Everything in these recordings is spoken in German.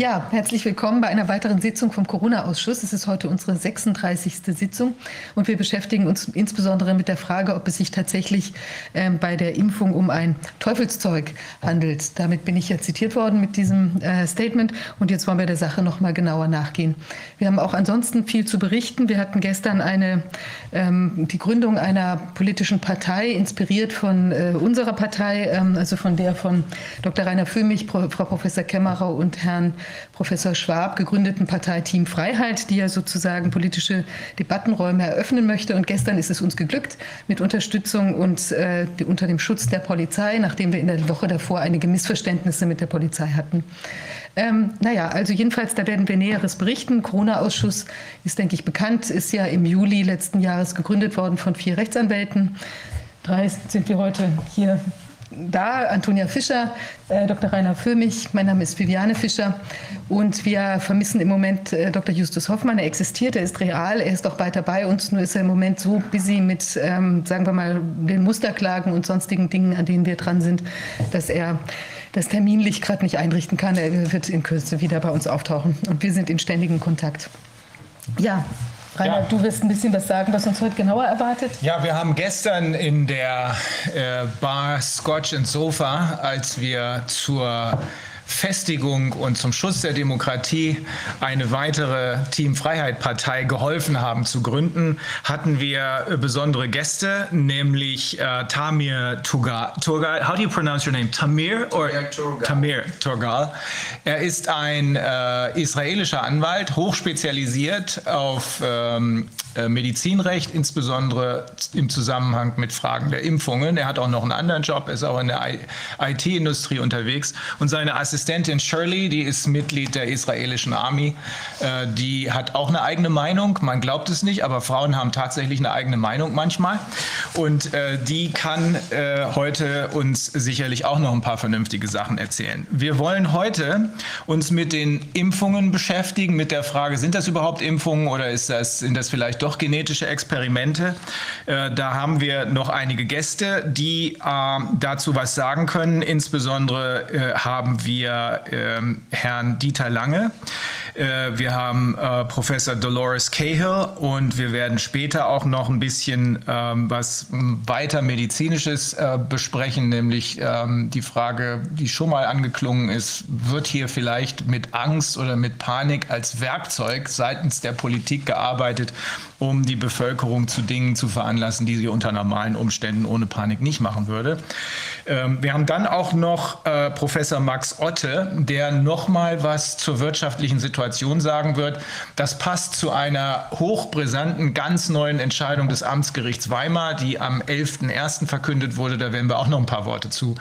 Ja, herzlich willkommen bei einer weiteren Sitzung vom Corona-Ausschuss. Es ist heute unsere 36. Sitzung und wir beschäftigen uns insbesondere mit der Frage, ob es sich tatsächlich ähm, bei der Impfung um ein Teufelszeug handelt. Damit bin ich ja zitiert worden mit diesem äh, Statement und jetzt wollen wir der Sache noch mal genauer nachgehen. Wir haben auch ansonsten viel zu berichten. Wir hatten gestern eine, ähm, die Gründung einer politischen Partei, inspiriert von äh, unserer Partei, ähm, also von der von Dr. Rainer Füllmich, Frau Professor Kämmerer und Herrn Professor Schwab gegründeten Partei Team Freiheit, die ja sozusagen politische Debattenräume eröffnen möchte. Und gestern ist es uns geglückt, mit Unterstützung und äh, unter dem Schutz der Polizei, nachdem wir in der Woche davor einige Missverständnisse mit der Polizei hatten. Ähm, naja, also jedenfalls, da werden wir Näheres berichten. Corona-Ausschuss ist, denke ich, bekannt, ist ja im Juli letzten Jahres gegründet worden von vier Rechtsanwälten. Drei sind wir heute hier da, Antonia Fischer, äh, Dr. Rainer Föhmich, mein Name ist Viviane Fischer und wir vermissen im Moment äh, Dr. Justus Hoffmann. Er existiert, er ist real, er ist auch weiter bei uns, nur ist er im Moment so busy mit, ähm, sagen wir mal, den Musterklagen und sonstigen Dingen, an denen wir dran sind, dass er das terminlich gerade nicht einrichten kann. Er wird in Kürze wieder bei uns auftauchen und wir sind in ständigem Kontakt. Ja, Rainer, ja. du wirst ein bisschen was sagen, was uns heute genauer erwartet. Ja, wir haben gestern in der äh, Bar Scotch and Sofa, als wir zur Festigung und zum Schutz der Demokratie eine weitere Team Freiheit Partei geholfen haben zu gründen, hatten wir äh, besondere Gäste, nämlich äh, Tamir Turgal. Turgal. How do you pronounce your name? Tamir or Turgal. Tamir Turgal. Er ist ein äh, israelischer Anwalt, hochspezialisiert auf ähm, äh, Medizinrecht, insbesondere im Zusammenhang mit Fragen der Impfungen. Er hat auch noch einen anderen Job, ist auch in der IT-Industrie unterwegs. Und seine Assistentin Shirley, die ist Mitglied der israelischen Army, äh, die hat auch eine eigene Meinung. Man glaubt es nicht, aber Frauen haben tatsächlich eine eigene Meinung manchmal. Und äh, die kann heute uns sicherlich auch noch ein paar vernünftige Sachen erzählen. Wir wollen heute uns mit den Impfungen beschäftigen, mit der Frage, sind das überhaupt Impfungen oder ist das, sind das vielleicht doch doch genetische Experimente. Äh, da haben wir noch einige Gäste, die äh, dazu was sagen können. Insbesondere äh, haben wir ähm, Herrn Dieter Lange. Äh, wir haben äh, Professor Dolores Cahill und wir werden später auch noch ein bisschen ähm, was weiter medizinisches äh, besprechen, nämlich ähm, die Frage, die schon mal angeklungen ist, wird hier vielleicht mit Angst oder mit Panik als Werkzeug seitens der Politik gearbeitet, um die Bevölkerung zu Dingen zu veranlassen, die sie unter normalen Umständen ohne Panik nicht machen würde. Ähm, wir haben dann auch noch Professor Max Otte, der noch mal was zur wirtschaftlichen Situation sagen wird. Das passt zu einer hochbrisanten, ganz neuen Entscheidung des Amtsgerichts Weimar, die am 11.01. verkündet wurde. Da werden wir auch noch ein paar Worte zu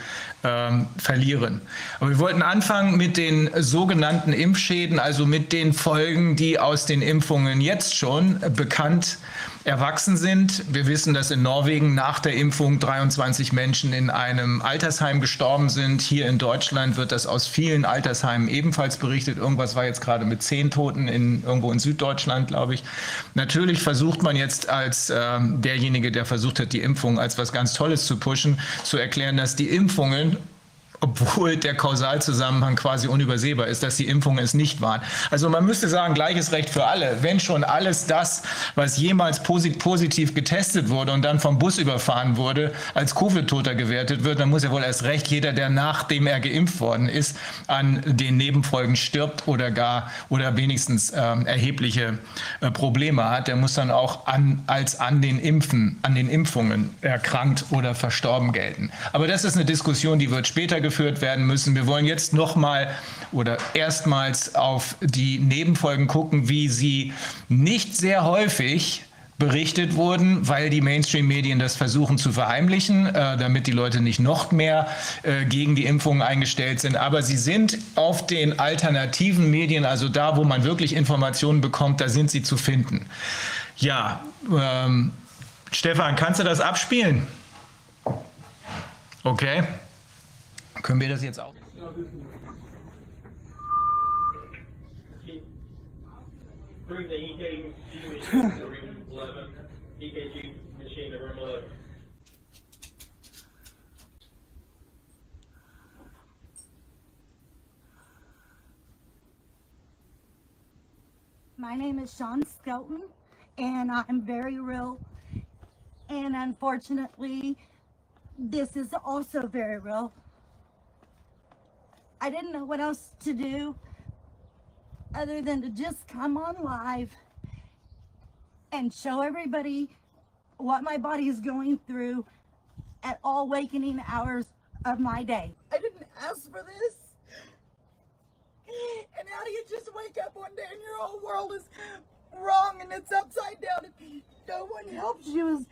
ähm, verlieren. Aber wir wollten anfangen mit den sogenannten Impfschäden, also mit den Folgen, die aus den Impfungen jetzt schon bekannt sind erwachsen sind. Wir wissen, dass in Norwegen nach der Impfung 23 Menschen in einem Altersheim gestorben sind. Hier in Deutschland wird das aus vielen Altersheimen ebenfalls berichtet. Irgendwas war jetzt gerade mit zehn Toten in, irgendwo in Süddeutschland, glaube ich. Natürlich versucht man jetzt als äh, derjenige, der versucht hat, die Impfung als was ganz Tolles zu pushen, zu erklären, dass die Impfungen obwohl der Kausalzusammenhang quasi unübersehbar ist, dass die Impfungen es nicht waren. Also man müsste sagen, gleiches Recht für alle. Wenn schon alles das, was jemals positiv getestet wurde und dann vom Bus überfahren wurde, als Covid-Toter gewertet wird, dann muss ja wohl erst recht jeder, der nachdem er geimpft worden ist, an den Nebenfolgen stirbt oder gar oder wenigstens ähm, erhebliche äh, Probleme hat, der muss dann auch an, als an den Impfen, an den Impfungen erkrankt oder verstorben gelten. Aber das ist eine Diskussion, die wird später weitergeführt werden müssen. Wir wollen jetzt nochmal oder erstmals auf die Nebenfolgen gucken, wie sie nicht sehr häufig berichtet wurden, weil die Mainstream-Medien das versuchen zu verheimlichen, äh, damit die Leute nicht noch mehr äh, gegen die Impfungen eingestellt sind. Aber sie sind auf den alternativen Medien, also da, wo man wirklich Informationen bekommt, da sind sie zu finden. Ja, ähm, Stefan, kannst du das abspielen? Okay. Können wir das jetzt auch? Bring the EKG machine to room 11. EKG machine to room 11. My name is Sean Skelton, and I'm very real. And unfortunately, this is also very real. I didn't know what else to do other than to just come on live and show everybody what my body is going through at all wakening hours of my day. I didn't ask for this. And how do you just wake up one day and your whole world is wrong and it's upside down and no one helps you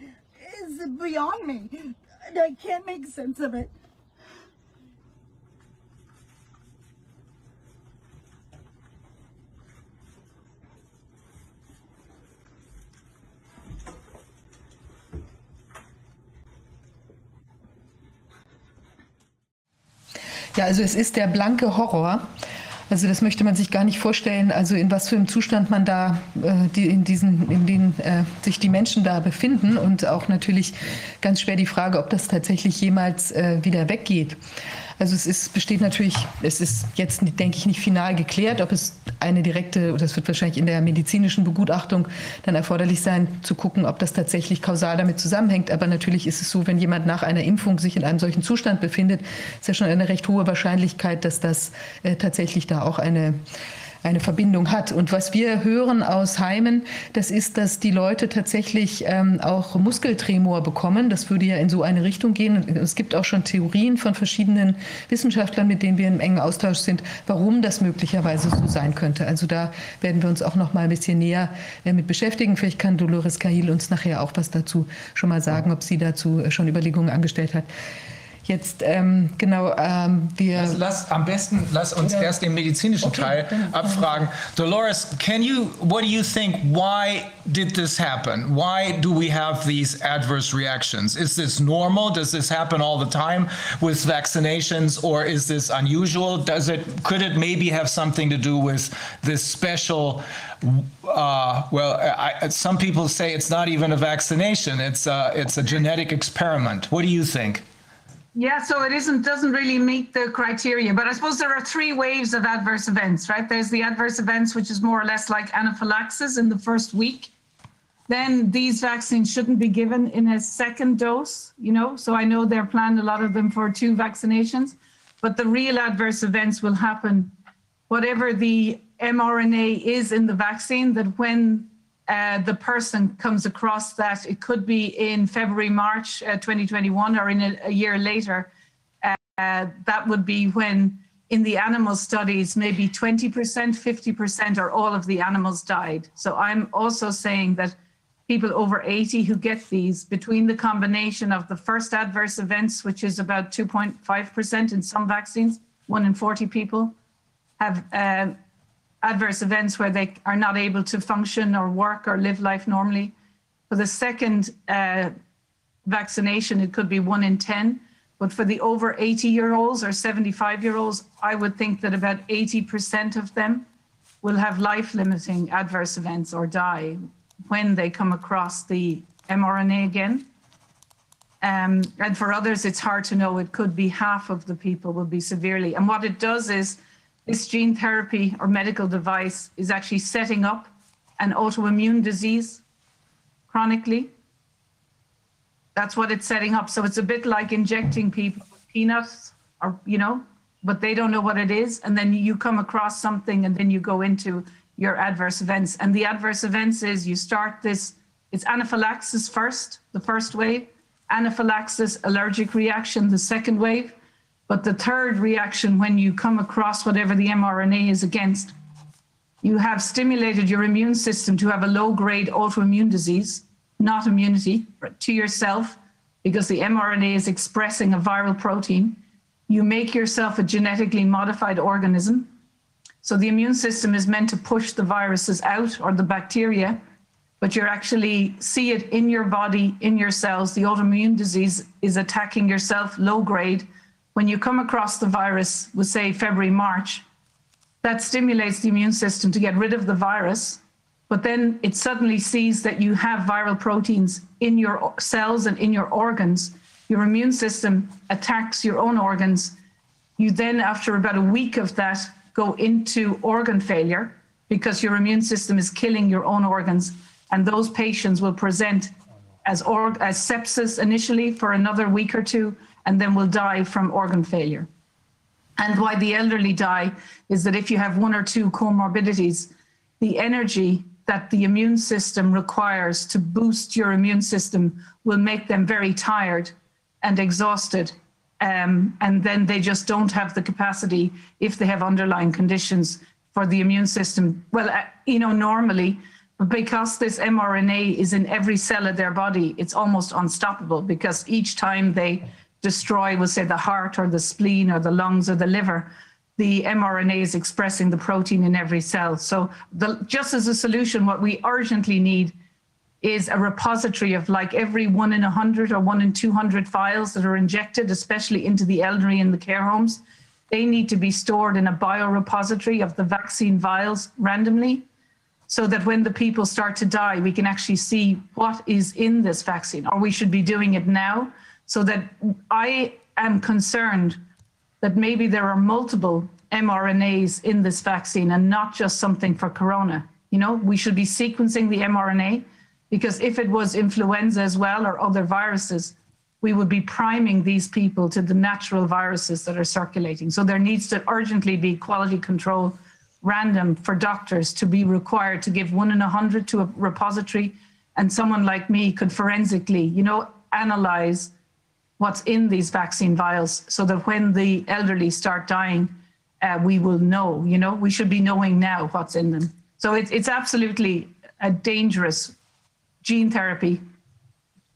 is, is beyond me. I can't make sense of it. Ja, also es ist der blanke Horror. Also das möchte man sich gar nicht vorstellen, also in was für einem Zustand man da, äh, die, in diesen, in denen äh, sich die Menschen da befinden und auch natürlich ganz schwer die Frage, ob das tatsächlich jemals äh, wieder weggeht. Also es ist, besteht natürlich, es ist jetzt, denke ich, nicht final geklärt, ob es eine direkte, oder es wird wahrscheinlich in der medizinischen Begutachtung dann erforderlich sein, zu gucken, ob das tatsächlich kausal damit zusammenhängt. Aber natürlich ist es so, wenn jemand nach einer Impfung sich in einem solchen Zustand befindet, ist ja schon eine recht hohe Wahrscheinlichkeit, dass das äh, tatsächlich da auch eine eine Verbindung hat. Und was wir hören aus Heimen, das ist, dass die Leute tatsächlich ähm, auch Muskeltremor bekommen. Das würde ja in so eine Richtung gehen. Es gibt auch schon Theorien von verschiedenen Wissenschaftlern, mit denen wir im engen Austausch sind, warum das möglicherweise so sein könnte. Also da werden wir uns auch noch mal ein bisschen näher äh, mit beschäftigen. Vielleicht kann Dolores Cahill uns nachher auch was dazu schon mal sagen, ob sie dazu schon Überlegungen angestellt hat. Jetzt ähm, genau, ähm, wir. Also lass, am besten lass uns ja. erst den medizinischen okay, Teil abfragen. Dolores, can you, what do you think? Why did this happen? Why do we have these adverse reactions? Is this normal? Does this happen all the time with vaccinations, or is this unusual? Does it could it maybe have something to do with this special? Uh, well, I, some people say it's not even a vaccination; it's a, it's a genetic experiment. What do you think? Yeah, so it isn't doesn't really meet the criteria, but I suppose there are three waves of adverse events, right? There's the adverse events, which is more or less like anaphylaxis in the first week. Then these vaccines shouldn't be given in a second dose, you know. So I know they're planned a lot of them for two vaccinations, but the real adverse events will happen, whatever the mRNA is in the vaccine, that when uh, the person comes across that, it could be in February, March uh, 2021, or in a, a year later. Uh, that would be when, in the animal studies, maybe 20%, 50%, or all of the animals died. So I'm also saying that people over 80 who get these, between the combination of the first adverse events, which is about 2.5% in some vaccines, one in 40 people, have uh, adverse events where they are not able to function or work or live life normally. For the second uh, vaccination, it could be one in 10. But for the over 80 year olds or 75 year olds, I would think that about 80% of them will have life limiting adverse events or die when they come across the mRNA again. Um, and for others, it's hard to know. It could be half of the people will be severely. And what it does is this gene therapy or medical device is actually setting up an autoimmune disease chronically. That's what it's setting up. So it's a bit like injecting people with peanuts or, you know, but they don't know what it is. And then you come across something and then you go into your adverse events. And the adverse events is you start this, it's anaphylaxis first, the first wave, anaphylaxis, allergic reaction, the second wave but the third reaction, when you come across whatever the mRNA is against, you have stimulated your immune system to have a low grade autoimmune disease, not immunity, to yourself, because the mRNA is expressing a viral protein. You make yourself a genetically modified organism. So the immune system is meant to push the viruses out or the bacteria, but you actually see it in your body, in your cells. The autoimmune disease is attacking yourself low grade when you come across the virus with, say, February, March, that stimulates the immune system to get rid of the virus. But then it suddenly sees that you have viral proteins in your cells and in your organs. Your immune system attacks your own organs. You then, after about a week of that, go into organ failure. because your immune system is killing your own organs. And those patients will present as, as sepsis initially for another week or two, and then will die from organ failure. And why the elderly die is that if you have one or two comorbidities, the energy that the immune system requires to boost your immune system will make them very tired and exhausted. Um, and then they just don't have the capacity, if they have underlying conditions, for the immune system. Well, uh, you know, normally, because this mRNA is in every cell of their body, it's almost unstoppable because each time they destroy, we'll say, the heart or the spleen or the lungs or the liver, the mRNA is expressing the protein in every cell. So, the, just as a solution, what we urgently need is a repository of like every one in a hundred or one in 200 files that are injected, especially into the elderly in the care homes. They need to be stored in a biorepository of the vaccine vials randomly so that when the people start to die, we can actually see what is in this vaccine, or we should be doing it now so that I am concerned that maybe there are multiple mRNAs in this vaccine and not just something for corona. You know, we should be sequencing the mRNA because if it was influenza as well or other viruses, we would be priming these people to the natural viruses that are circulating. So there needs to urgently be quality control random for doctors to be required to give one in a hundred to a repository and someone like me could forensically, you know, analyze what's in these vaccine vials so that when the elderly start dying, uh, we will know, you know, we should be knowing now what's in them. So it's, it's absolutely a dangerous gene therapy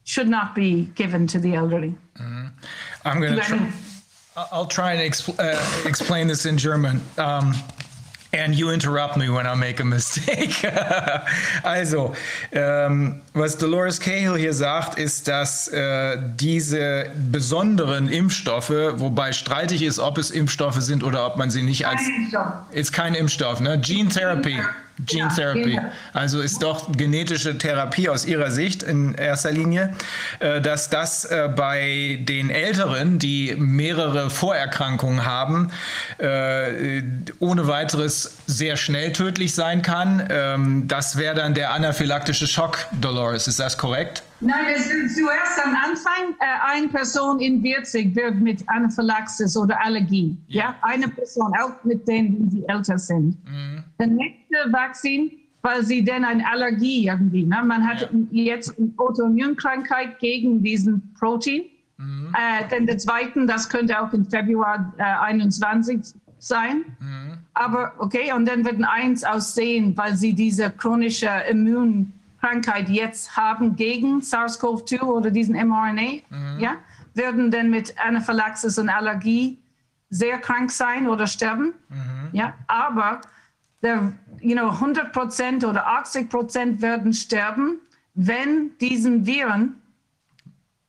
should not be given to the elderly. I'm going to try, I'll try and expl- uh, explain this in German. Um, and you interrupt me when I make a mistake. also, ähm, was Dolores Cahill hier sagt, ist, dass äh, diese besonderen Impfstoffe, wobei streitig ist, ob es Impfstoffe sind oder ob man sie nicht als. Ist kein Impfstoff, ne? Gene Therapy. Gene Therapy. Also ist doch genetische Therapie aus Ihrer Sicht in erster Linie, äh, dass das äh, bei den Älteren, die mehrere Vorerkrankungen haben, äh, ohne weiteres sehr schnell tödlich sein kann. Ähm, das wäre dann der anaphylaktische Schock, Dolores. Ist das korrekt? Nein, es ist zuerst am Anfang, äh, eine Person in 40 wird mit Anaphylaxis oder Allergie. Ja, ja? eine Person, auch mit denen, die älter sind. Mhm. Der nächste Vakzin, weil sie denn eine Allergie irgendwie, ne? man hat ja. jetzt eine Autoimmunkrankheit gegen diesen Protein. Mhm. Äh, denn der zweite, das könnte auch im Februar äh, 21 sein. Mhm. Aber okay, und dann wird eins aussehen, weil sie diese chronische Immun Krankheit jetzt haben gegen SARS-CoV-2 oder diesen mRNA, mhm. ja, werden dann mit Anaphylaxis und Allergie sehr krank sein oder sterben. Mhm. Ja, aber der, you know, 100 Prozent oder 80 Prozent werden sterben, wenn diesen Viren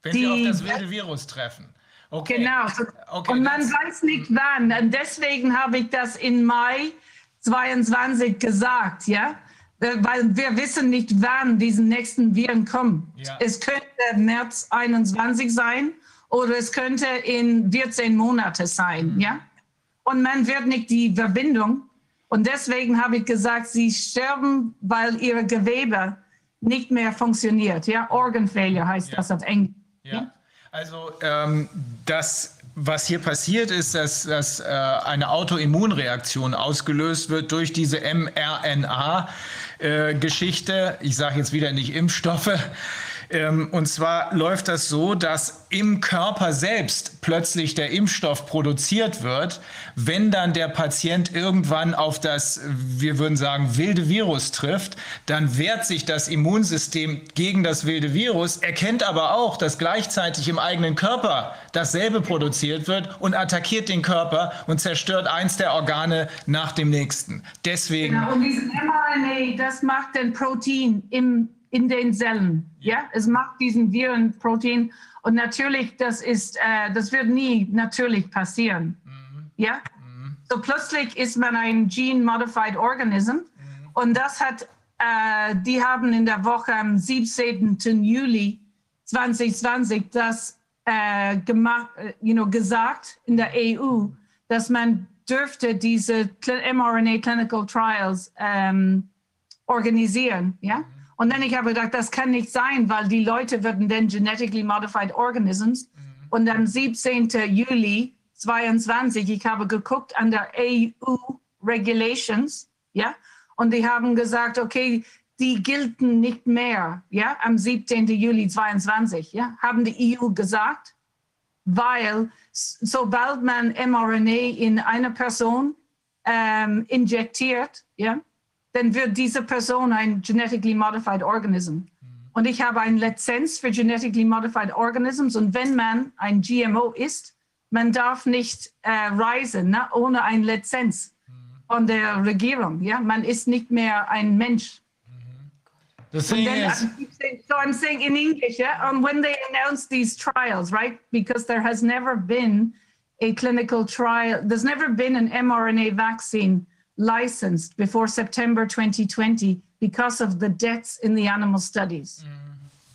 wenn die, sie auf das wilde Virus treffen. Okay. Genau. Okay, und man weiß nicht wann. Und deswegen habe ich das in Mai 22 gesagt, ja. Äh, weil wir wissen nicht, wann diese nächsten Viren kommen. Ja. Es könnte März 21 sein oder es könnte in 14 Monate sein, mhm. ja. Und man wird nicht die Verbindung. Und deswegen habe ich gesagt, sie sterben, weil ihre Gewebe nicht mehr funktioniert, ja. Organ Failure heißt ja. das auf Englisch. Ja. ja? Also ähm, das was hier passiert ist, dass, dass äh, eine Autoimmunreaktion ausgelöst wird durch diese mRNA-Geschichte. Äh, ich sage jetzt wieder nicht Impfstoffe. Ähm, und zwar läuft das so, dass im Körper selbst plötzlich der Impfstoff produziert wird, wenn dann der Patient irgendwann auf das, wir würden sagen, wilde Virus trifft, dann wehrt sich das Immunsystem gegen das wilde Virus, erkennt aber auch, dass gleichzeitig im eigenen Körper dasselbe produziert wird und attackiert den Körper und zerstört eins der Organe nach dem nächsten. Deswegen. Genau, und dieses mRNA, das macht ein Protein im in den Zellen. Ja, es macht diesen Virenprotein und natürlich, das ist, äh, das wird nie natürlich passieren. Mhm. Ja, mhm. so plötzlich ist man ein Gene-Modified Organism mhm. und das hat, äh, die haben in der Woche am 17. Juli 2020 das äh, gemacht, äh, you know, gesagt in der EU, dass man dürfte diese mRNA Clinical Trials ähm, organisieren, ja. Und dann ich habe gedacht, das kann nicht sein, weil die Leute würden dann genetically modified organisms. Und am 17. Juli 22, ich habe geguckt an der EU Regulations, ja, und die haben gesagt, okay, die gelten nicht mehr, ja, am 17. Juli 22, ja, haben die EU gesagt, weil sobald man mRNA in eine Person ähm, injektiert, ja, dann wird diese Person ein genetically modified organism. Und ich habe eine Lizenz für genetically modified organisms und wenn man ein GMO ist, man darf nicht äh, reisen ne, ohne eine Lizenz von der Regierung. Ja, man ist nicht mehr ein Mensch. The thing then is, saying- so I'm saying in English, yeah, um, when they announced these trials, right? Because there has never been a clinical trial, there's never been an mRNA vaccine licensed before September 2020 because of the deaths in the animal studies.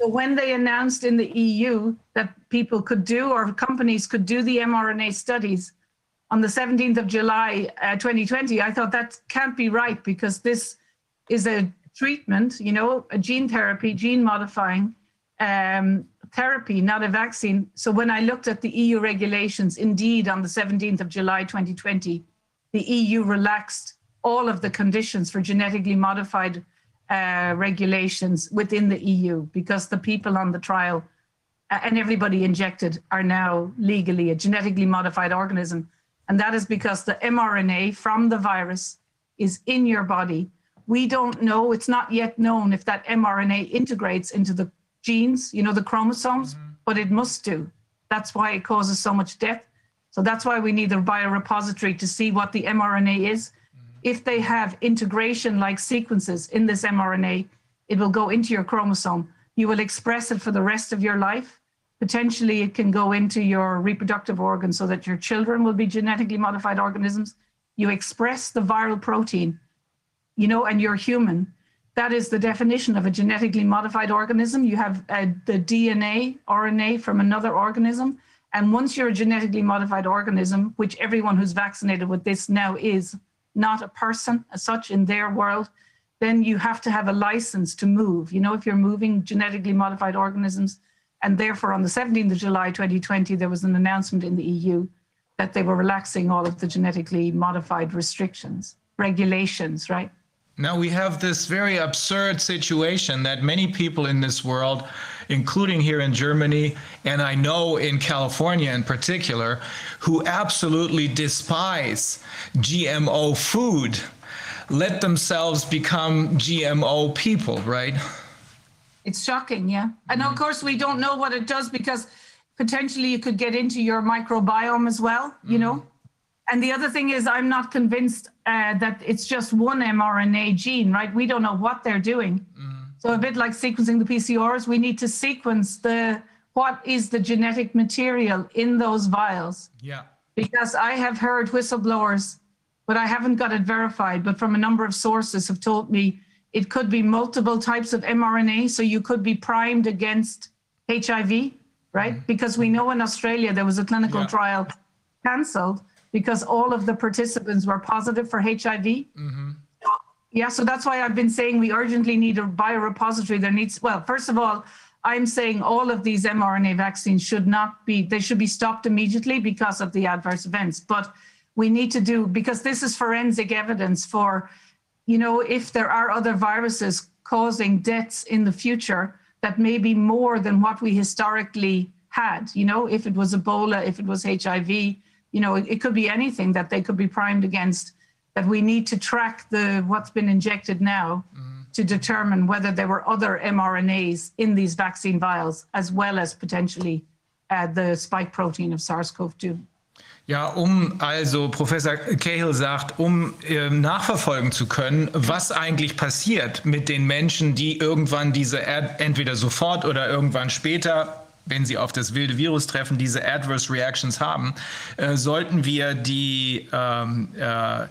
So when they announced in the EU that people could do or companies could do the mRNA studies on the 17th of July uh, 2020, I thought that can't be right because this is a treatment, you know, a gene therapy, gene modifying um, therapy, not a vaccine. So when I looked at the EU regulations, indeed, on the 17th of July 2020, the EU relaxed all of the conditions for genetically modified uh, regulations within the EU because the people on the trial uh, and everybody injected are now legally a genetically modified organism. And that is because the mRNA from the virus is in your body. We don't know, it's not yet known if that mRNA integrates into the genes, you know, the chromosomes, but it must do. That's why it causes so much death. So that's why we need a biorepository to see what the mRNA is. If they have integration like sequences in this mRNA, it will go into your chromosome. You will express it for the rest of your life. Potentially, it can go into your reproductive organs so that your children will be genetically modified organisms. You express the viral protein, you know, and you're human. That is the definition of a genetically modified organism. You have uh, the DNA, RNA from another organism. And once you're a genetically modified organism, which everyone who's vaccinated with this now is not a person as such in their world, then you have to have a license to move. You know, if you're moving genetically modified organisms, and therefore on the 17th of July 2020, there was an announcement in the EU that they were relaxing all of the genetically modified restrictions, regulations, right? Now we have this very absurd situation that many people in this world, including here in Germany, and I know in California in particular, who absolutely despise GMO food, let themselves become GMO people, right? It's shocking, yeah. And of mm-hmm. course, we don't know what it does because potentially you could get into your microbiome as well, you mm-hmm. know? And the other thing is, I'm not convinced uh, that it's just one mRNA gene, right? We don't know what they're doing. Mm-hmm. So a bit like sequencing the PCRs, we need to sequence the what is the genetic material in those vials Yeah. because I have heard whistleblowers, but I haven't got it verified, but from a number of sources have told me it could be multiple types of mRNA. So you could be primed against HIV, right? Mm-hmm. Because we know in Australia there was a clinical Yeah. trial cancelled because all of the participants were positive for HIV. Mm-hmm. Yeah, so that's why I've been saying we urgently need a biorepository. There needs, well, first of all, I'm saying all of these mRNA vaccines should not be, they should be stopped immediately because of the adverse events. But we need to do, because this is forensic evidence for, you know, if there are other viruses causing deaths in the future that may be more than what we historically had, you know, if it was Ebola, if it was HIV, you know, it, it could be anything that they could be primed against that we need to track the what's been injected now to determine whether there were other mRNAs in these vaccine vials, as well as potentially uh, the spike protein of SARS-CoV-2. Ja, um, also Professor Cahill sagt, um äh, nachverfolgen zu können, was eigentlich passiert mit den Menschen, die irgendwann diese, Ad entweder sofort oder irgendwann später, wenn sie auf das wilde Virus treffen, diese Adverse Reactions haben, äh, sollten wir die, ähm, äh,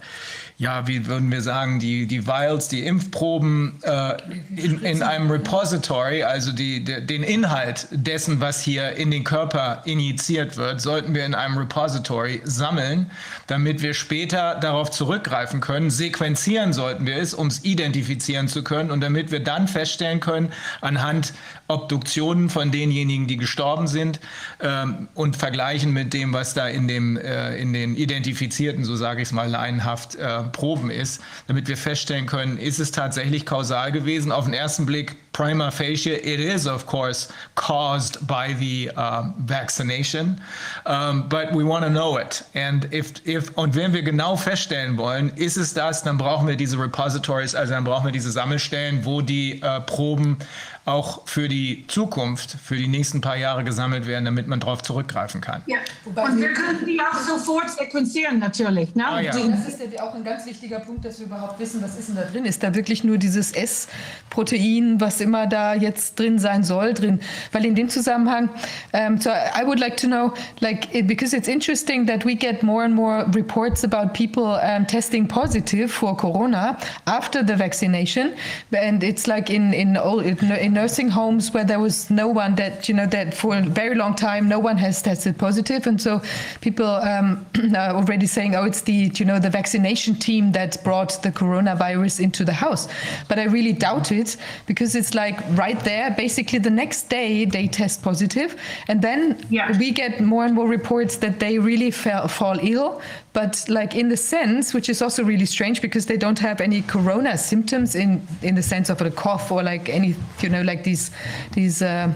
ja, wie würden wir sagen, die, die Vials, die Impfproben äh, in, in einem Repository, also die, de, den Inhalt dessen, was hier in den Körper injiziert wird, sollten wir in einem Repository sammeln, damit wir später darauf zurückgreifen können. Sequenzieren sollten wir es, um es identifizieren zu können und damit wir dann feststellen können, anhand Obduktionen von denjenigen, die gestorben sind ähm, und vergleichen mit dem, was da in, dem, äh, in den identifizierten, so sage ich es mal laienhaft, äh, Proben ist, damit wir feststellen können, ist es tatsächlich kausal gewesen. Auf den ersten Blick prima facie, it is of course caused by the uh, vaccination, um, but we want to know it. And if, if, und wenn wir genau feststellen wollen, ist es das, dann brauchen wir diese Repositories, also dann brauchen wir diese Sammelstellen, wo die äh, Proben auch für die Zukunft, für die nächsten paar Jahre gesammelt werden, damit man darauf zurückgreifen kann. Ja, und wir können die auch sofort sequenzieren natürlich. Ne? Ah, ja. Das ist ja auch ein ganz wichtiger Punkt, dass wir überhaupt wissen, was ist denn da drin. Ist da wirklich nur dieses S-Protein, was immer da jetzt drin sein soll, drin? Weil in dem Zusammenhang, um, so I would like to know, like, because it's interesting that we get more and more reports about people um, testing positive for Corona after the vaccination, and it's like in in, all, in nursing homes where there was no one that you know that for a very long time no one has tested positive, and so people um, are already saying, oh, it's the you know the vaccination team that brought the coronavirus into the house. But I really doubt it because it's like right there, basically the next day they test positive, and then Yeah. we get more and more reports that they really fell, fall ill. But like in the sense, which is also really strange because they don't have any corona symptoms in in the sense of a cough or like any you know like these these. Uh,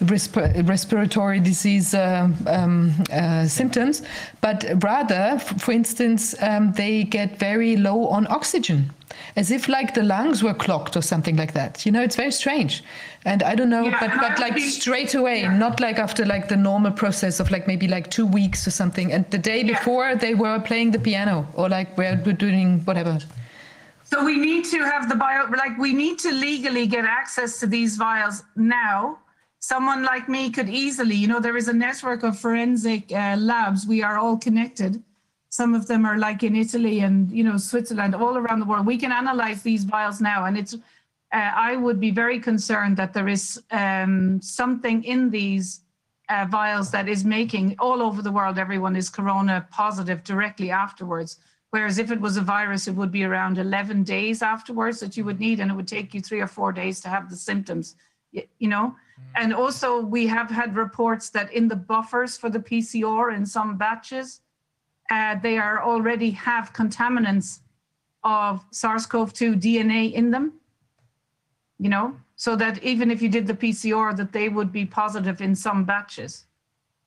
resp- respiratory disease uh, um, uh, symptoms, but rather, for instance, um, they get very low on oxygen, as if like the lungs were clogged or something like that. You know, it's very strange, and I don't know, Yeah, but but like think- straight away, yeah. not like after like the normal process of like maybe like two weeks or something, and the day Yeah. before they were playing the piano or like we're, we're doing whatever. So we need to have the bio, like we need to legally get access to these vials now. Someone like me could easily, you know, there is a network of forensic uh, labs. We are all connected. Some of them are like in Italy and, you know, Switzerland, all around the world. We can analyze these vials now. And it's, uh, I would be very concerned that there is um, something in these uh, vials that is making all over the world, everyone is corona positive directly afterwards. Whereas if it was a virus, it would be around 11 days afterwards that you would need, and it would take you three or four days to have the symptoms, you know? And also, we have had reports that in the buffers for the PCR in some batches, uh, they are already have contaminants of SARS-CoV-2 DNA in them you know, so that even if you did the PCR, that they would be positive in some batches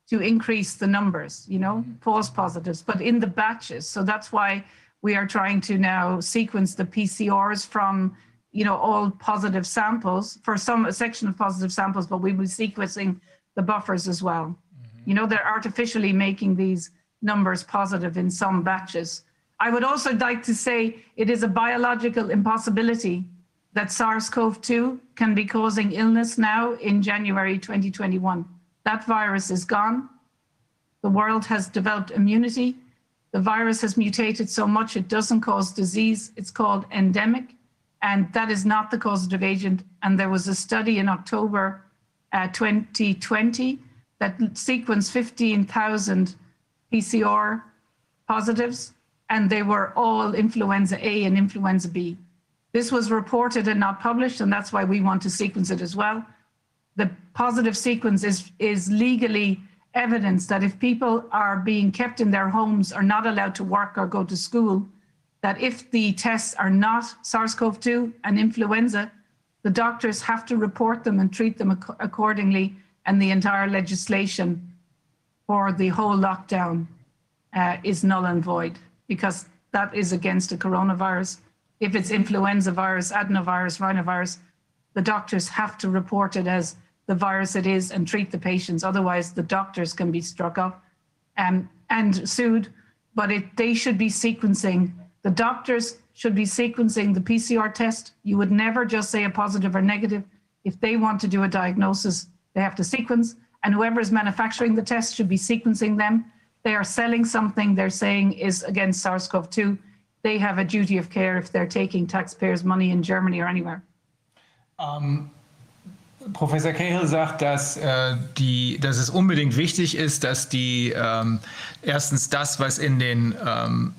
to increase the numbers, you know, mm-hmm. false positives, but in the batches. So that's why we are trying to now sequence the PCRs from, you know, all positive samples for some a section of positive samples, but we will be sequencing the buffers as well. Mm-hmm. You know, they're artificially making these numbers positive in some batches. I would also like to say it is a biological impossibility that SARS-CoV-2 can be causing illness now in January 2021. That virus is gone. The world has developed immunity. The virus has mutated so much it doesn't cause disease. It's called endemic, and that is not the causative agent. And there was a study in October uh, 2020 that sequenced 15,000 PCR positives, and they were all influenza A and influenza B. This was reported and not published, and that's why we want to sequence it as well. The positive sequence is, is legally evidence that if people are being kept in their homes or not allowed to work or go to school, that if the tests are not SARS-CoV-2 and influenza, the doctors have to report them and treat them ac- accordingly, and the entire legislation for the whole lockdown uh, is null and void because that is against the coronavirus. If it's influenza virus, adenovirus, rhinovirus, the doctors have to report it as the virus it is and treat the patients. Otherwise, the doctors can be struck up um, and sued. But it, they should be sequencing. The doctors should be sequencing the PCR test. You would never just say a positive or negative. If they want to do a diagnosis, they have to sequence. And whoever is manufacturing the test should be sequencing them. They are selling something they're saying is against SARS CoV 2. they have a duty of care if they're taking taxpayers' money in Germany or anywhere. Um, Professor Cahill sagt, dass, äh, die, dass es unbedingt wichtig ist, dass die ähm, erstens das, was in den, ähm,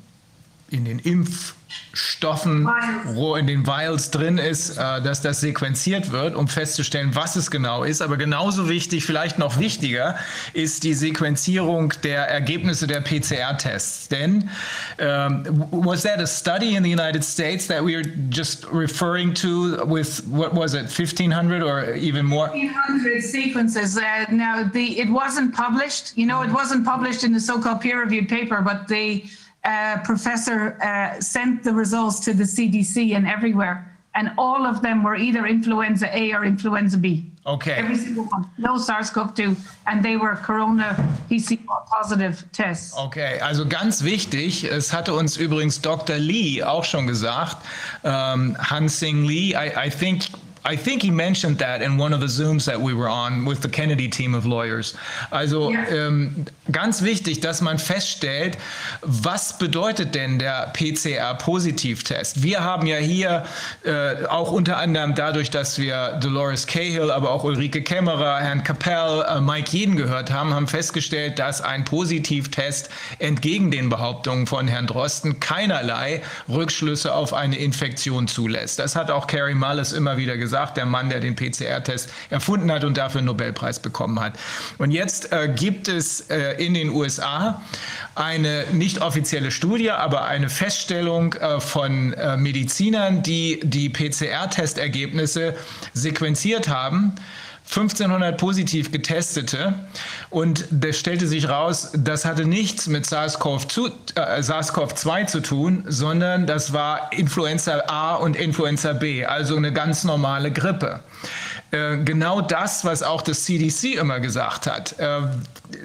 in den Impf Stoffen, wo in den Vials drin ist, äh, dass das sequenziert wird, um festzustellen, was es genau ist. Aber genauso wichtig, vielleicht noch wichtiger, ist die Sequenzierung der Ergebnisse der PCR-Tests. Denn um, was that a study in the United States that we are just referring to with what was it, 1500 or even more? 1500 sequences. Uh, now, the it wasn't published. You know, it wasn't published in the so-called peer-reviewed paper, but the uh, professor uh, sent the results to the CDC and everywhere, and all of them were either influenza A or influenza B. Okay. Every single one. No SARS-CoV-2, and they were Corona PCR positive tests. Okay, also ganz wichtig, es hatte uns übrigens Dr. Lee auch schon gesagt, um, Hansing Lee, I, I think I think he mentioned that in one of the Zooms that we were on with the Kennedy team of lawyers. Also Ja. ähm, ganz wichtig, dass man feststellt, was bedeutet denn der PCR-Positivtest? Wir haben ja hier äh, auch unter anderem dadurch, dass wir Dolores Cahill, aber auch Ulrike Kämmerer, Herrn Capell, äh, Mike Jeden gehört haben, haben festgestellt, dass ein Positivtest entgegen den Behauptungen von Herrn Drosten keinerlei Rückschlüsse auf eine Infektion zulässt. Das hat auch Carrie Mullis immer wieder gesagt, der Mann, der den PCR-Test erfunden hat und dafür einen Nobelpreis bekommen hat. Und jetzt äh, gibt es äh, in den USA eine nicht offizielle Studie, aber eine Feststellung äh, von äh, Medizinern, die die PCR-Testergebnisse sequenziert haben. 1500 positiv getestete und das stellte sich raus, das hatte nichts mit SARS-CoV-2 äh, SARS-CoV-2 zu tun, sondern das war Influenza A und Influenza B, also eine ganz normale Grippe. Äh, Genau das, was auch das CDC immer gesagt hat, äh,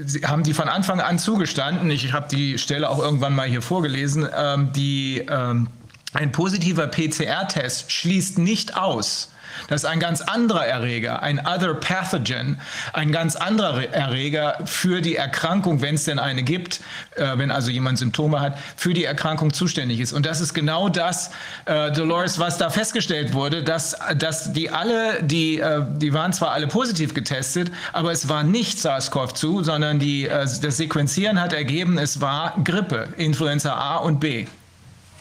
sie haben die von Anfang an zugestanden. Ich habe die Stelle auch irgendwann mal hier vorgelesen. ähm, Die, ähm, ein positiver PCR-Test schließt nicht aus, dass ein ganz anderer Erreger, ein Other Pathogen, ein ganz anderer Erreger für die Erkrankung, wenn es denn eine gibt, äh, wenn also jemand Symptome hat, für die Erkrankung zuständig ist. Und das ist genau das, äh, Dolores, was da festgestellt wurde, dass, dass die alle, die, äh, die waren zwar alle positiv getestet, aber es war nicht SARS-CoV-2, sondern die, äh, das Sequenzieren hat ergeben, es war Grippe, Influenza A und B.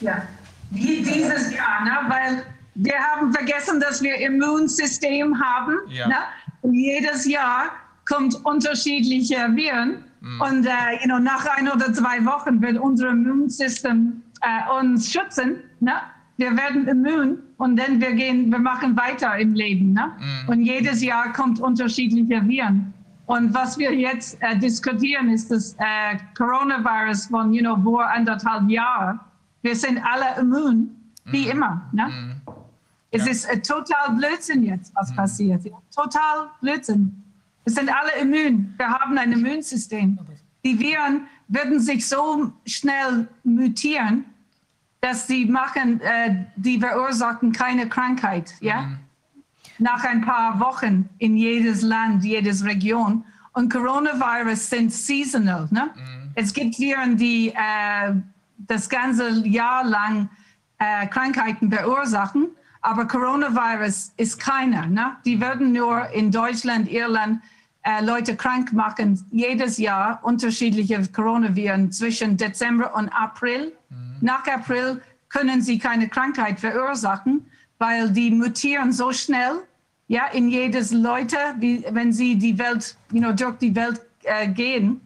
Ja, die, dieses Jahr, ne? weil wir haben vergessen, dass wir Immunsystem haben. Ja. Ne? Und jedes Jahr kommt unterschiedliche Viren. Und äh, you know, nach ein oder zwei Wochen wird unser Immunsystem äh, uns schützen. Ne? Wir werden immun und dann wir gehen, wir machen weiter im Leben. Ne? Und jedes Jahr kommt unterschiedliche Viren. Und was wir jetzt äh, diskutieren, ist das äh, Coronavirus von, you know, vor anderthalb Jahren. Wir sind alle immun, wie immer. Ne? Es ist äh, total Blödsinn jetzt, was passiert. Total Blödsinn. Wir sind alle immun. Wir haben ein Immunsystem. Die Viren würden sich so schnell mutieren, dass sie machen, äh, die verursachen keine Krankheit. Ja? Nach ein paar Wochen in jedes Land, jedes Region. Und Coronavirus sind seasonal. Ne? Es gibt Viren, die äh, das ganze Jahr lang äh, Krankheiten verursachen. Aber Coronavirus ist keiner. Ne? Die würden nur in Deutschland, Irland äh, Leute krank machen, jedes Jahr unterschiedliche Coronaviren zwischen Dezember und April. Nach April können sie keine Krankheit verursachen, weil die mutieren so schnell, ja, in jedes Leute, wie, wenn sie die Welt, you know, durch die Welt äh, gehen,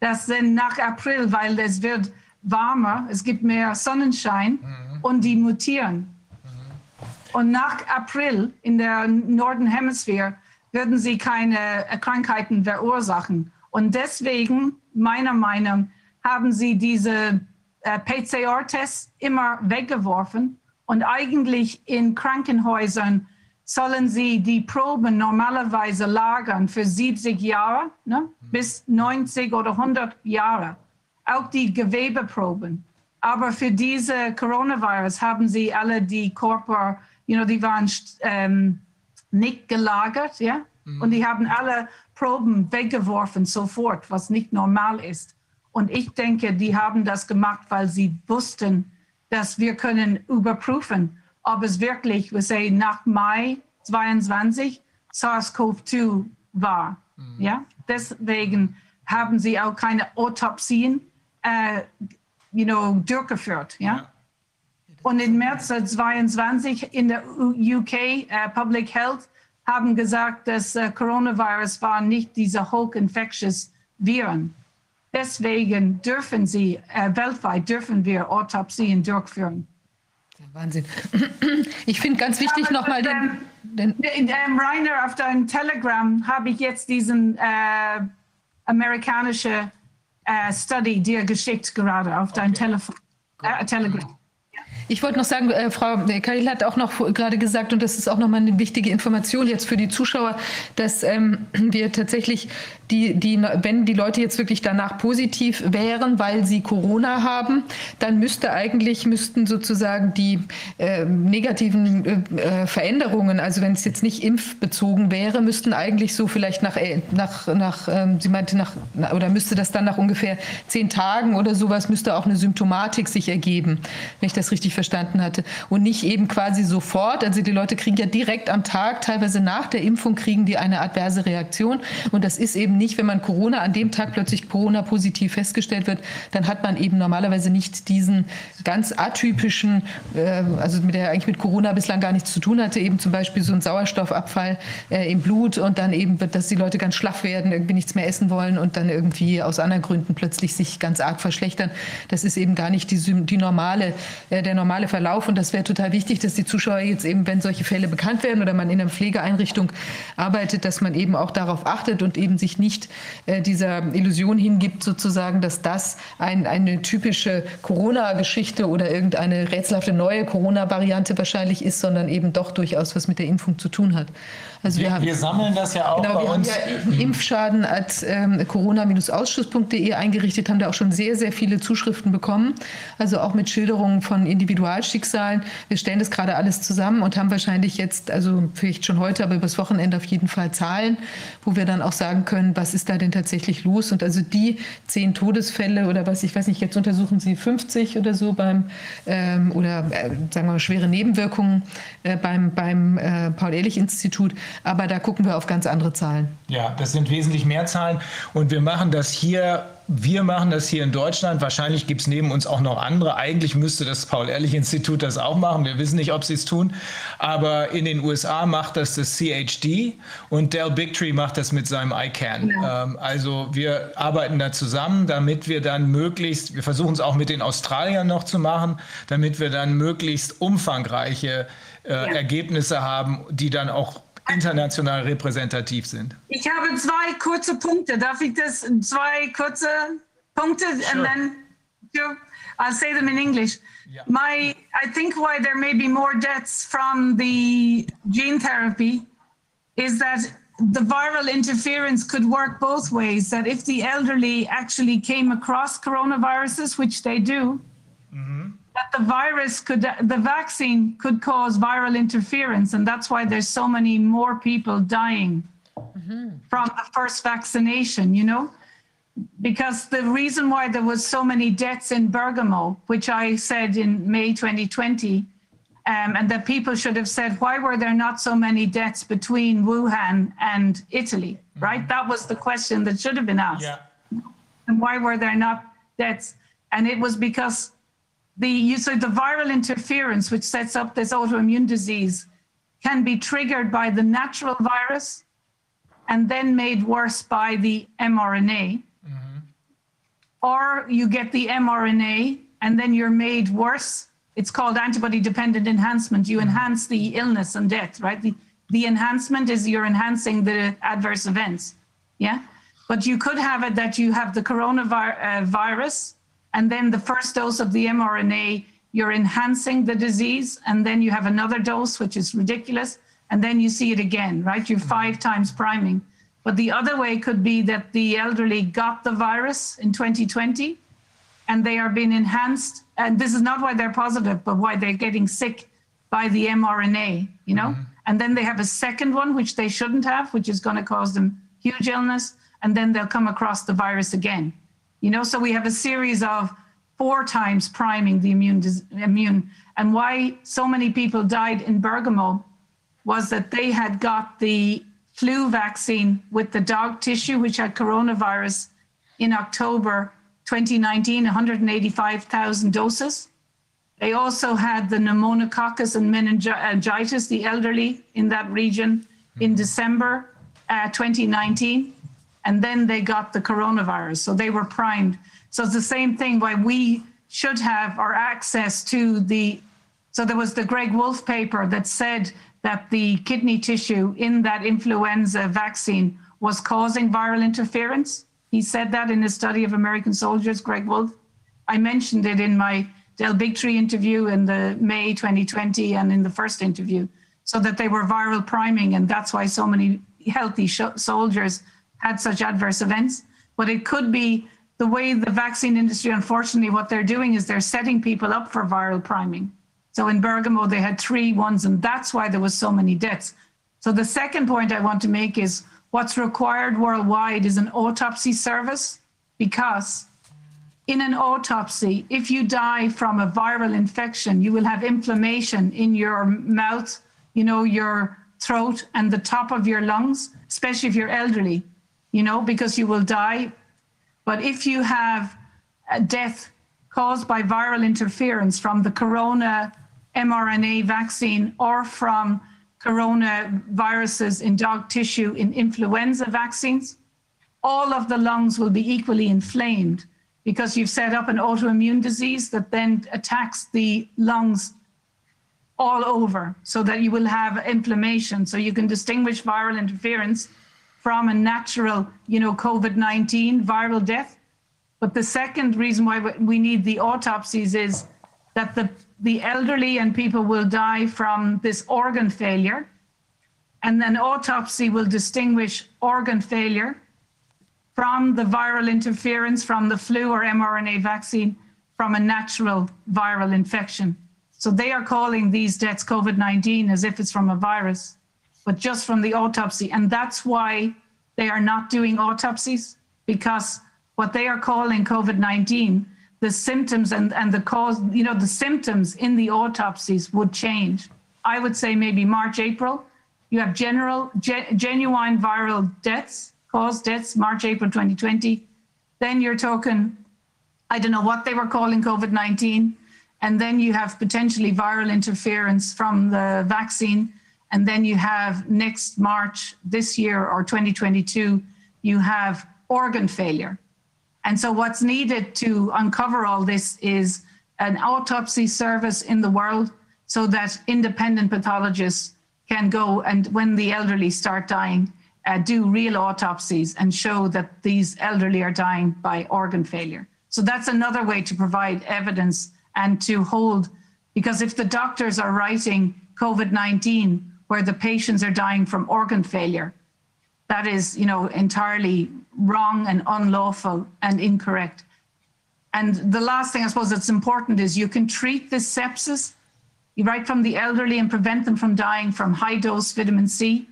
dass dann nach April, weil es wird warmer, es gibt mehr Sonnenschein und die mutieren. Und nach April in der Northern Hemisphere würden sie keine äh, Krankheiten verursachen. Und deswegen, meiner Meinung, haben sie diese äh, PCR-Tests immer weggeworfen. Und eigentlich in Krankenhäusern sollen sie die Proben normalerweise lagern für 70 Jahre, ne? bis 90 oder 100 Jahre. Auch die Gewebeproben. Aber für diese Coronavirus haben sie alle die Körper, you know, die waren ähm, nicht gelagert, ja. Und die haben alle Proben weggeworfen sofort, was nicht normal ist. Und ich denke, die haben das gemacht, weil sie wussten, dass wir können überprüfen, ob es wirklich, wir sagen, nach Mai 22 SARS-CoV-2 war. Ja, deswegen haben sie auch keine Autopsien, äh, you know, durchgeführt. Ja. Ja. Und im März 22 in der UK äh, Public Health haben gesagt, dass äh, Coronavirus war nicht diese hoch-infectious Viren. Deswegen dürfen sie, äh, weltweit dürfen wir Autopsien durchführen. Wahnsinn. Ich finde ganz wichtig Aber nochmal den, dann- den, In, ähm, Rainer, auf deinem Telegram habe ich jetzt diesen äh, amerikanische äh, Study dir geschickt gerade auf dein Telefon, äh, Telegram. Ich wollte noch sagen, äh, Frau Karil hat auch noch gerade gesagt, und das ist auch nochmal eine wichtige Information jetzt für die Zuschauer, dass ähm, wir tatsächlich, die, die, wenn die Leute jetzt wirklich danach positiv wären, weil sie Corona haben, dann müsste eigentlich, müssten sozusagen die äh, negativen äh, Veränderungen, also wenn es jetzt nicht impfbezogen wäre, müssten eigentlich so vielleicht nach, äh, nach, nach ähm, sie meinte nach, na- oder müsste das dann nach ungefähr zehn Tagen oder sowas, müsste auch eine Symptomatik sich ergeben, wenn ich das richtig verstanden hatte. Und nicht eben quasi sofort. Also die Leute kriegen ja direkt am Tag, teilweise nach der Impfung, kriegen die eine adverse Reaktion. Und das ist eben nicht, wenn man Corona an dem Tag plötzlich Corona-positiv festgestellt wird, dann hat man eben normalerweise nicht diesen ganz atypischen, äh, also mit der eigentlich mit Corona bislang gar nichts zu tun hatte, eben zum Beispiel so ein Sauerstoffabfall äh, im Blut und dann eben, wird, dass die Leute ganz schlaff werden, irgendwie nichts mehr essen wollen und dann irgendwie aus anderen Gründen plötzlich sich ganz arg verschlechtern. Das ist eben gar nicht die, die normale, äh, der normale Verlauf und das wäre total wichtig, dass die Zuschauer jetzt eben, wenn solche Fälle bekannt werden oder man in einer Pflegeeinrichtung arbeitet, dass man eben auch darauf achtet und eben sich nicht äh, dieser Illusion hingibt, sozusagen, dass das ein, eine typische Corona-Geschichte oder irgendeine rätselhafte neue Corona-Variante wahrscheinlich ist, sondern eben doch durchaus was mit der Impfung zu tun hat. Also wir, Wir, haben wir sammeln das ja auch Genau, bei wir haben uns. ja Impfschaden als ähm, corona-ausschuss.de eingerichtet, haben da auch schon sehr, sehr viele Zuschriften bekommen. Also auch mit Schilderungen von Individualschicksalen. Wir stellen das gerade alles zusammen und haben wahrscheinlich jetzt, also vielleicht schon heute, aber übers Wochenende auf jeden Fall Zahlen, wo wir dann auch sagen können, was ist da denn tatsächlich los? Und also die zehn Todesfälle oder was, ich weiß nicht, jetzt untersuchen Sie 50 oder so beim, ähm, oder äh, sagen wir mal schwere Nebenwirkungen äh, beim, beim äh, Paul-Ehrlich-Institut. Aber da gucken wir auf ganz andere Zahlen. Ja, das sind wesentlich mehr Zahlen. Und wir machen das hier, wir machen das hier in Deutschland. Wahrscheinlich gibt es neben uns auch noch andere. Eigentlich müsste das Paul-Ehrlich-Institut das auch machen. Wir wissen nicht, ob sie es tun. Aber in den USA macht das das CHD und Dell Bigtree macht das mit seinem ICANN. Ähm, also wir arbeiten da zusammen, damit wir dann möglichst, wir versuchen es auch mit den Australiern noch zu machen, damit wir dann möglichst umfangreiche äh, Ergebnisse haben, die dann auch international repräsentativ sind. Ich habe zwei kurze Punkte. Darf ich das? Zwei kurze Punkte Sure. and then sure, I'll say them in English. Yeah. My, I think why there may be more deaths from the gene therapy is that the viral interference could work both ways. That if the elderly actually came across coronaviruses, which they do, mm-hmm. That the virus could, the vaccine could cause viral interference. And that's why there's so many more people dying from the first vaccination, you know? Because the reason why there was so many deaths in Bergamo, which I said in May 2020, um, and that people should have said, why were there not so many deaths between Wuhan and Italy, right? That was the question that should have been asked Yeah. and why were there not deaths? And it was because the you so the viral interference, which sets up this autoimmune disease, can be triggered by the natural virus and then made worse by the mRNA. Or you get the mRNA and then you're made worse. It's called antibody dependent enhancement. You enhance the illness and death, right? The, the enhancement is you're enhancing the adverse events. Yeah. But you could have it that you have the coronavirus uh, virus, and then the first dose of the mRNA, you're enhancing the disease, and then you have another dose, which is ridiculous, and then you see it again, right? You're mm-hmm. five times priming. But the other way could be that the elderly got the virus in 2020 and they are being enhanced. And this is not why they're positive, but why they're getting sick by the mRNA, you know? Mm-hmm. And then they have a second one, which they shouldn't have, which is going to cause them huge illness. And then they'll come across the virus again, you know? So we have a series of four times priming the immune, dis- immune. And why so many people died in Bergamo was that they had got the flu vaccine with the dog tissue, which had coronavirus in October 2019, 185,000 doses. They also had the pneumococcus and meningitis, the elderly in that region, in December uh, 2019. And then they got the coronavirus. So they were primed. So it's the same thing why we should have our access to the. So there was the Greg Wolf paper that said that the kidney tissue in that influenza vaccine was causing viral interference. He said that in his study of American soldiers, Greg Wolf. I mentioned it in my Del Bigtree interview in the May 2020 and in the first interview, so that they were viral priming, and that's why so many healthy sh- soldiers had such adverse events. But it could be the way the vaccine industry, unfortunately, what they're doing is they're setting people up for viral priming. So in Bergamo, they had three ones, and that's why there was so many deaths. So the second point I want to make is what's required worldwide is an autopsy service because in an autopsy, if you die from a viral infection, you will have inflammation in your mouth, you know, your throat and the top of your lungs, especially if you're elderly, you know, because you will die. But if you have a death caused by viral interference from the corona mRNA vaccine or from coronaviruses in dog tissue in influenza vaccines, all of the lungs will be equally inflamed because you've set up an autoimmune disease that then attacks the lungs all over so that you will have inflammation. So you can distinguish viral interference from a natural, you know, COVID 19 viral death. But the second reason why we need the autopsies is that the, the elderly and people will die from this organ failure. And then autopsy will distinguish organ failure from the viral interference from the flu or mRNA vaccine from a natural viral infection. So they are calling these deaths COVID 19 as if it's from a virus, but just from the autopsy. And that's why they are not doing autopsies because what they are calling COVID 19, the symptoms and, and the cause, you know, the symptoms in the autopsies would change. I would say maybe March, April. You have general, ge- genuine viral deaths cause deaths, March, April 2020. Then you're talking, I don't know what they were calling COVID 19. And then you have potentially viral interference from the vaccine. And then you have next March this year or 2022, you have organ failure. And so, what's needed to uncover all this is an autopsy service in the world so that independent pathologists can go and, when the elderly start dying, uh, do real autopsies and show that these elderly are dying by organ failure. So that's another way to provide evidence and to hold, because if the doctors are writing COVID 19 where the patients are dying from organ failure, that is, you know, entirely wrong and unlawful and incorrect. And the last thing I suppose that's important is you can treat this sepsis right from the elderly and prevent them from dying from high dose vitamin C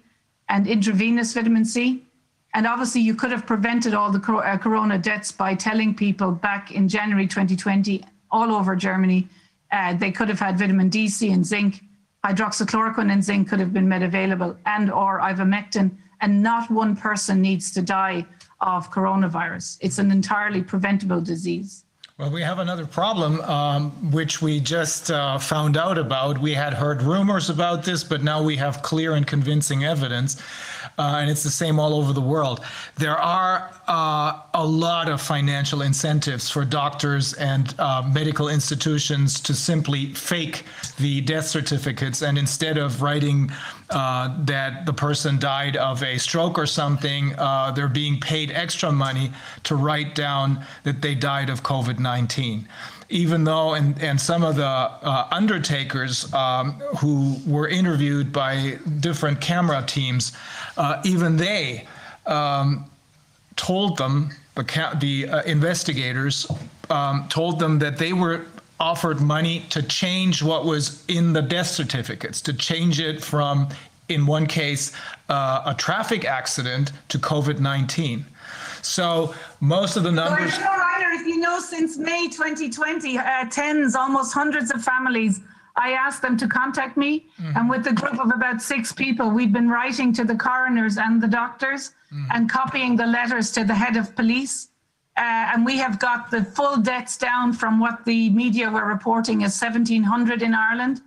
and intravenous vitamin C. And obviously, you could have prevented all the uh, corona deaths by telling people back in January 2020, all over Germany, uh, they could have had vitamin D, C, and zinc. Hydroxychloroquine and zinc could have been made available, and or ivermectin, and not one person needs to die of coronavirus. It's an entirely preventable disease. Well, we have another problem, um, which we just uh, found out about. We had heard rumors about this, but now we have clear and convincing evidence. Uh, and it's the same all over the world. There are uh, a lot of financial incentives for doctors and uh, medical institutions to simply fake the death certificates. And instead of writing uh, that the person died of a stroke or something, uh, they're being paid extra money to write down that they died of COVID 19 even though, and, and some of the uh, undertakers um, who were interviewed by different camera teams, uh, even they um, told them, the, the uh, investigators um, told them that they were offered money to change what was in the death certificates, to change it from, in one case, uh, a traffic accident to COVID 19. So most of the numbers. If you know, since May 2020, uh, tens, almost hundreds of families, I asked them to contact me. And with a group of about six people, we've been writing to the coroners and the doctors and copying the letters to the head of police. Uh, and we have got the full deaths down from what the media were reporting as 1,700 in Ireland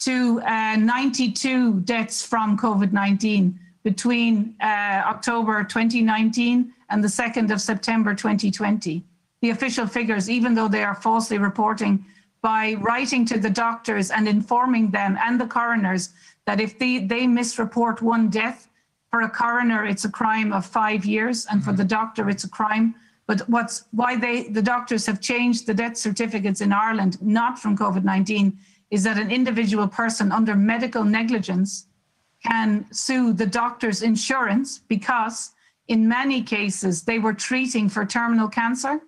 to uh, 92 deaths from COVID 19 between uh, October 2019 and the 2nd of September 2020. The official figures, even though they are falsely reporting, by writing to the doctors and informing them and the coroners that if they, they misreport one death, for a coroner it's a crime of five years, and for mm-hmm. the doctor it's a crime. But what's why they the doctors have changed the death certificates in Ireland, not from COVID 19, is that an individual person under medical negligence can sue the doctor's insurance because in many cases they were treating for terminal cancer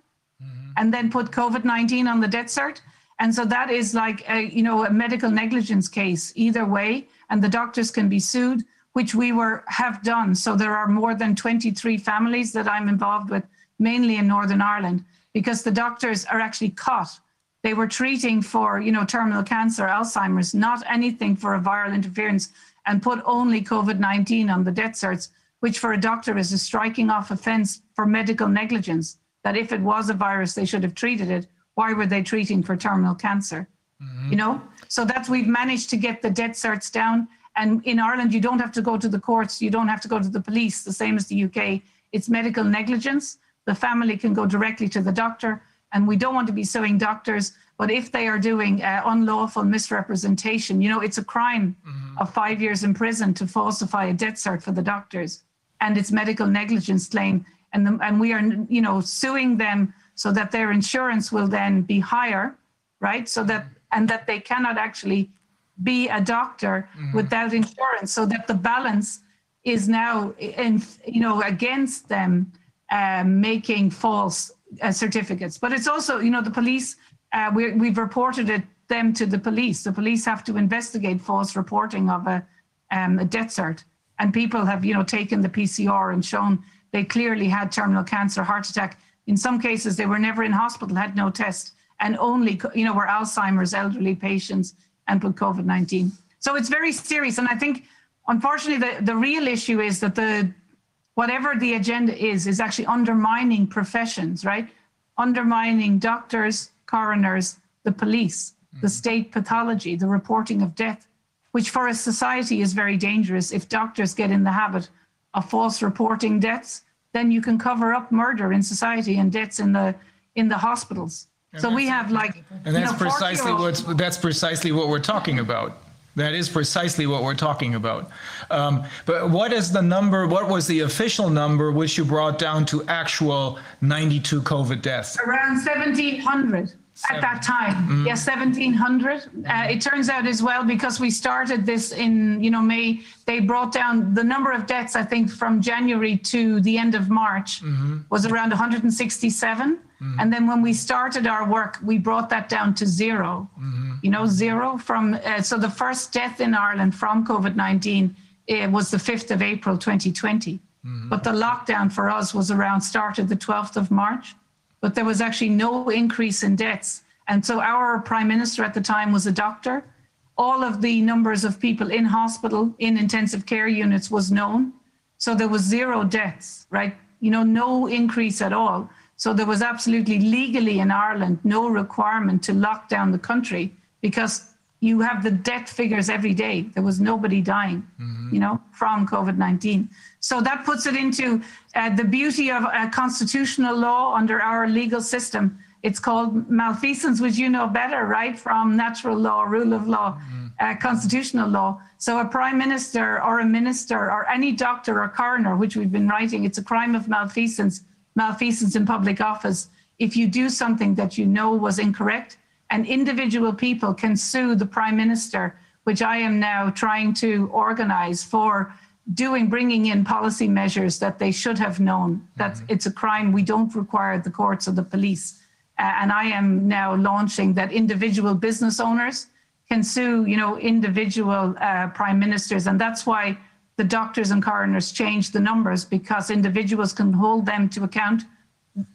and then put COVID-19 on the death cert. And so that is like a, you know, a medical negligence case either way, and the doctors can be sued, which we were have done. So there are more than 23 families that I'm involved with, mainly in Northern Ireland, because the doctors are actually caught. They were treating for, you know, terminal cancer, Alzheimer's, not anything for a viral interference, and put only COVID-19 on the death certs, which for a doctor is a striking off offence for medical negligence. That if it was a virus, they should have treated it. Why were they treating for terminal cancer? You know, so that's we've managed to get the death certs down. And in Ireland, you don't have to go to the courts, you don't have to go to the police, the same as the UK. It's medical negligence. The family can go directly to the doctor, and we don't want to be suing doctors. But if they are doing uh, unlawful misrepresentation, you know, it's a crime of five years in prison to falsify a death cert for the doctors, and it's medical negligence claim. And, the, and we are, you know, suing them so that their insurance will then be higher, right? So that, and that they cannot actually be a doctor without insurance, so that the balance is now in, you know, against them um, making false uh, certificates. But it's also, you know, the police, uh, we, we've reported it them to the police. The police have to investigate false reporting of a, um, a death cert. And people have, you know, taken the PCR and shown they clearly had terminal cancer, heart attack. In some cases, they were never in hospital, had no test, and only, you know, were Alzheimer's elderly patients and with COVID 19. So it's very serious. And I think, unfortunately, the, the real issue is that the whatever the agenda is, is actually undermining professions, right? Undermining doctors, coroners, the police, the mm-hmm. state pathology, the reporting of death, which for a society is very dangerous. If doctors get in the habit of false reporting deaths, then you can cover up murder in society and deaths in the in the hospitals. so we have like And that's know, precisely 40-year-olds what's, that's precisely what we're talking about. That is precisely what we're talking about. Um, but what is the number, what was the official number which you brought down to actual 92 COVID deaths? around 1700 at that time. Yes 1700 uh, it turns out as well because we started this in you know may they brought down the number of deaths i think from january to the end of march was around 167 and then when we started our work we brought that down to 0 you know zero from uh, so the first death in ireland from covid-19 uh, was the 5th of april 2020 but the lockdown for us was around started the 12th of march but there was actually no increase in deaths. And so our prime minister at the time was a doctor. All of the numbers of people in hospital, in intensive care units was known. So there was zero deaths, right? You know, no increase at all. So there was absolutely legally in Ireland no requirement to lock down the country because you have the death figures every day. There was nobody dying, mm-hmm. you know, from COVID 19. So that puts it into uh, the beauty of a constitutional law under our legal system. It's called malfeasance, which you know better, right? From natural law, rule of law, uh, constitutional law. So a prime minister or a minister or any doctor or coroner, which we've been writing, it's a crime of malfeasance, malfeasance in public office. If you do something that you know was incorrect, and individual people can sue the prime minister, which I am now trying to organize for doing bringing in policy measures that they should have known. That it's a crime. We don't require the courts or the police. Uh, and i am now launching that individual business owners can sue you know individual uh, prime ministers. And that's why the doctors and coroners changed the numbers because individuals can hold them to account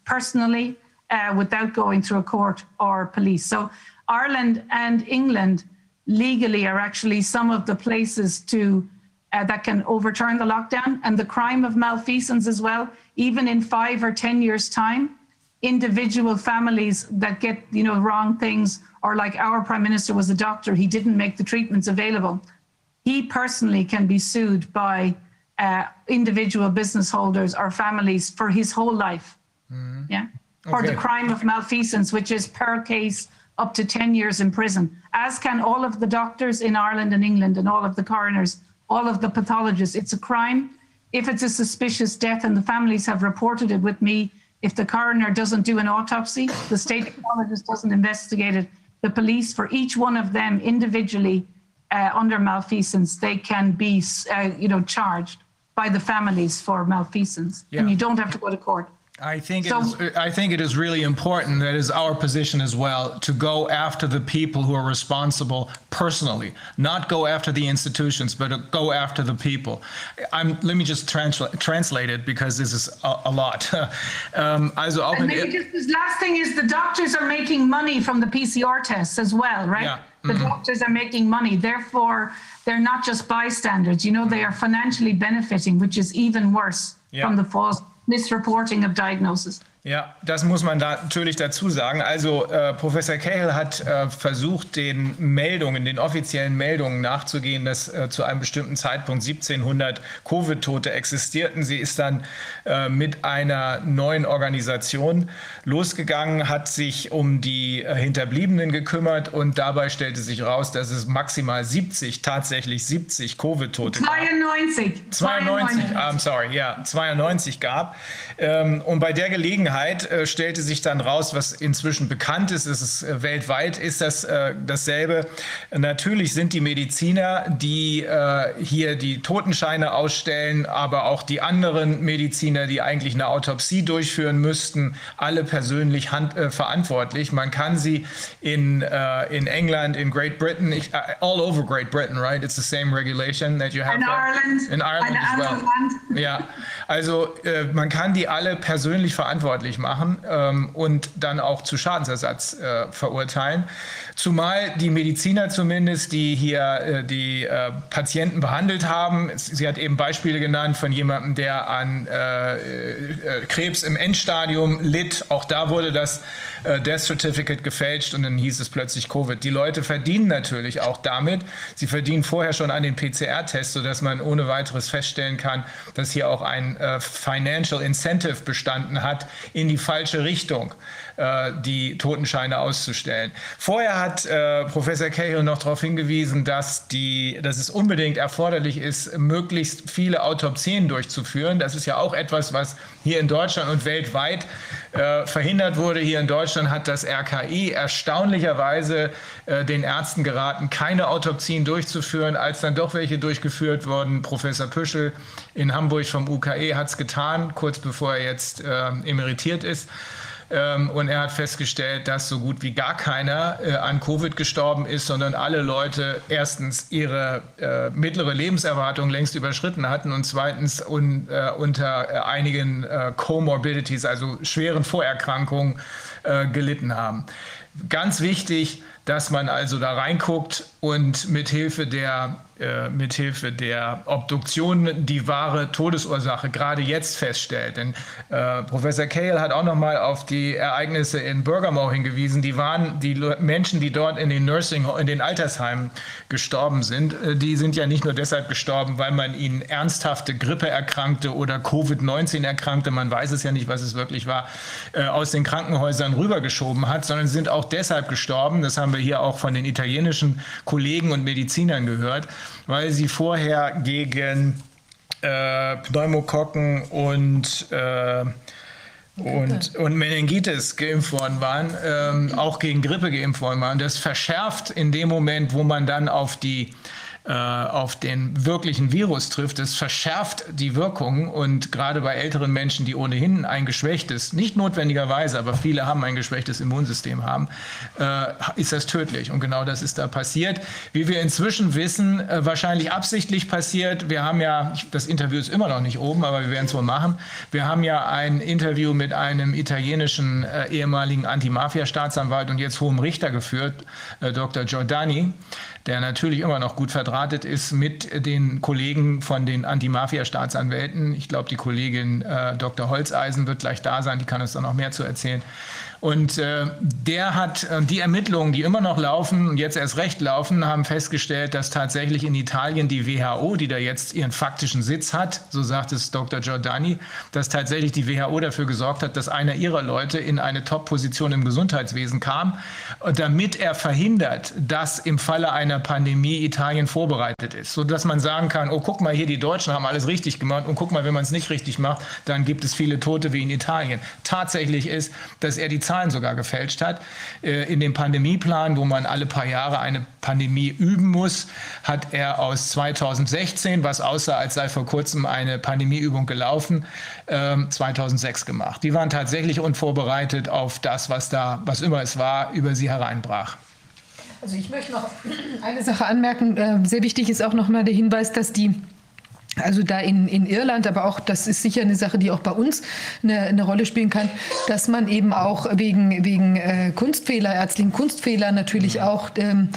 personally uh, without going through a court or police. So Ireland and England legally are actually some of the places to uh, that can overturn the lockdown and the crime of malfeasance as well. Even in five or ten years' time, individual families that get you know wrong things, or like our prime minister was a doctor, he didn't make the treatments available. He personally can be sued by uh, individual business holders or families for his whole life. Mm-hmm. Yeah. For the crime of malfeasance, which is per case up to 10 years in prison, as can all of the doctors in Ireland and England and all of the coroners, all of the pathologists. It's a crime. If it's a suspicious death and the families have reported it with me, if the coroner doesn't do an autopsy, the state pathologist doesn't investigate it, the police, for each one of them individually uh, under malfeasance, they can be, uh, you know, charged by the families for malfeasance, yeah. and you don't have to go to court. I think so, it is, I think it is really important that is our position as well to go after the people who are responsible personally, not go after the institutions, but go after the people. I'm, let me just transla- translate it because this is a, a lot. um, also maybe just this last thing is the doctors are making money from the PCR tests as well, right? Yeah. The mm-hmm. doctors are making money, therefore they're not just bystanders. You know, they are financially benefiting, which is even worse yeah. from the false misreporting of diagnosis. Ja, das muss man da natürlich dazu sagen. Also äh, Professor Cahill hat äh, versucht, den Meldungen, den offiziellen Meldungen nachzugehen, dass äh, zu einem bestimmten Zeitpunkt 1700 Covid-Tote existierten. Sie ist dann äh, mit einer neuen Organisation losgegangen, hat sich um die äh, Hinterbliebenen gekümmert und dabei stellte sich raus, dass es maximal 70, tatsächlich 70 Covid-Tote 92. 92, 92. I'm sorry, ja, 92 gab. Ähm, und bei der Gelegenheit äh, stellte sich dann raus, was inzwischen bekannt ist, ist es äh, weltweit ist das äh, dasselbe. Natürlich sind die Mediziner, die äh, hier die Totenscheine ausstellen, aber auch die anderen Mediziner, die eigentlich eine Autopsie durchführen müssten, alle persönlich hand, äh, verantwortlich. Man kann sie in, äh, in England, in Great Britain, ich, all over Great Britain, right? It's the same regulation that you have. In Ireland. In Ireland as well. Ja, also man kann die alle persönlich verantwortlich machen ähm, und dann auch zu Schadensersatz äh, verurteilen. Zumal die Mediziner zumindest, die hier äh, die äh, Patienten behandelt haben, sie hat eben Beispiele genannt von jemandem, der an äh, äh, Krebs im Endstadium litt. Auch da wurde das äh, Death Certificate gefälscht und dann hieß es plötzlich Covid. Die Leute verdienen natürlich auch damit. Sie verdienen vorher schon an den PCR-Tests, sodass man ohne weiteres feststellen kann, dass hier auch ein äh, Financial Incentive bestanden hat in die falsche Richtung. Äh, die Totenscheine auszustellen. Vorher hat äh, Professor Cahill noch darauf hingewiesen, dass, die, dass es unbedingt erforderlich ist, möglichst viele Autopsien durchzuführen. Das ist ja auch etwas, was hier in Deutschland und weltweit äh, verhindert wurde. Hier in Deutschland hat das RKI erstaunlicherweise den Ärzten geraten, keine Autopsien durchzuführen. Als dann doch welche durchgeführt wurden, Professor Püschel in Hamburg vom UKE hat es getan, kurz bevor er jetzt äh, emeritiert ist. Ähm, und er hat festgestellt, dass so gut wie gar keiner äh, an Covid gestorben ist, sondern alle Leute erstens ihre äh, mittlere Lebenserwartung längst überschritten hatten und zweitens äh, unter einigen Comorbidities, also schweren Vorerkrankungen, gelitten haben. Ganz wichtig, dass man also da reinguckt und mithilfe der äh, mithilfe der Obduktion die wahre Todesursache gerade jetzt feststellt. Denn äh, Professor Cahill hat auch noch mal auf die Ereignisse in Bergamo hingewiesen. Die waren die Menschen, die dort in den Nursing, in den Altersheimen gestorben sind, äh, die sind ja nicht nur deshalb gestorben, weil man ihnen ernsthafte Grippe erkrankte oder Covid-19 erkrankte, man weiß es ja nicht, was es wirklich war, äh, aus den Krankenhäusern rübergeschoben hat, sondern sind auch deshalb gestorben. Das haben wir hier auch von den italienischen Kollegen und Medizinern gehört weil sie vorher gegen äh, Pneumokokken und äh, und, und Meningitis geimpft worden waren, ähm, auch gegen Grippe geimpft worden waren. Das verschärft in dem Moment, wo man dann auf die äh, auf den wirklichen Virus trifft, es verschärft die Wirkung und gerade bei älteren Menschen, die ohnehin ein geschwächtes, nicht notwendigerweise, aber viele haben ein geschwächtes Immunsystem haben, äh, ist das tödlich. Und genau das ist da passiert. Wie wir inzwischen wissen, äh, wahrscheinlich absichtlich passiert. Wir haben ja, das Interview ist immer noch nicht oben, aber wir werden es wohl machen. Wir haben ja ein Interview mit einem italienischen äh, ehemaligen Anti-Mafia-Staatsanwalt und jetzt hohem Richter geführt, äh, Dr. Giordani der natürlich immer noch gut verdrahtet ist mit den Kollegen von den Anti-Mafia-Staatsanwälten. Ich glaube, die Kollegin äh, Dr. Holzeisen wird gleich da sein, die kann uns da noch mehr zu erzählen. Und äh, der hat äh, die Ermittlungen, die immer noch laufen und jetzt erst recht laufen, haben festgestellt, dass tatsächlich in Italien die WHO, die da jetzt ihren faktischen Sitz hat, so sagt es Dr. Giordani, dass tatsächlich die WHO dafür gesorgt hat, dass einer ihrer Leute in eine Top-Position im Gesundheitswesen kam, damit er verhindert, dass im Falle einer Pandemie Italien vorbereitet ist, sodass man sagen kann, oh guck mal hier, die Deutschen haben alles richtig gemacht und guck mal, wenn man es nicht richtig macht, dann gibt es viele Tote wie in Italien. Tatsächlich ist, dass er die Zeit Zahlen sogar gefälscht hat. Äh, in dem Pandemieplan, wo man alle paar Jahre eine Pandemie üben muss, hat er aus 2016, was aussah, als sei vor kurzem eine Pandemieübung gelaufen, 2006 ähm, gemacht. Die waren tatsächlich unvorbereitet auf das, was da, was immer es war, über sie hereinbrach. Also ich möchte noch eine Sache anmerken. Äh, sehr wichtig ist auch noch mal der Hinweis, dass die also da in, in Irland, aber auch, das ist sicher eine Sache, die auch bei uns eine, eine Rolle spielen kann, dass man eben auch wegen, wegen äh, Kunstfehler, ärztlichen Kunstfehler natürlich auch ähm,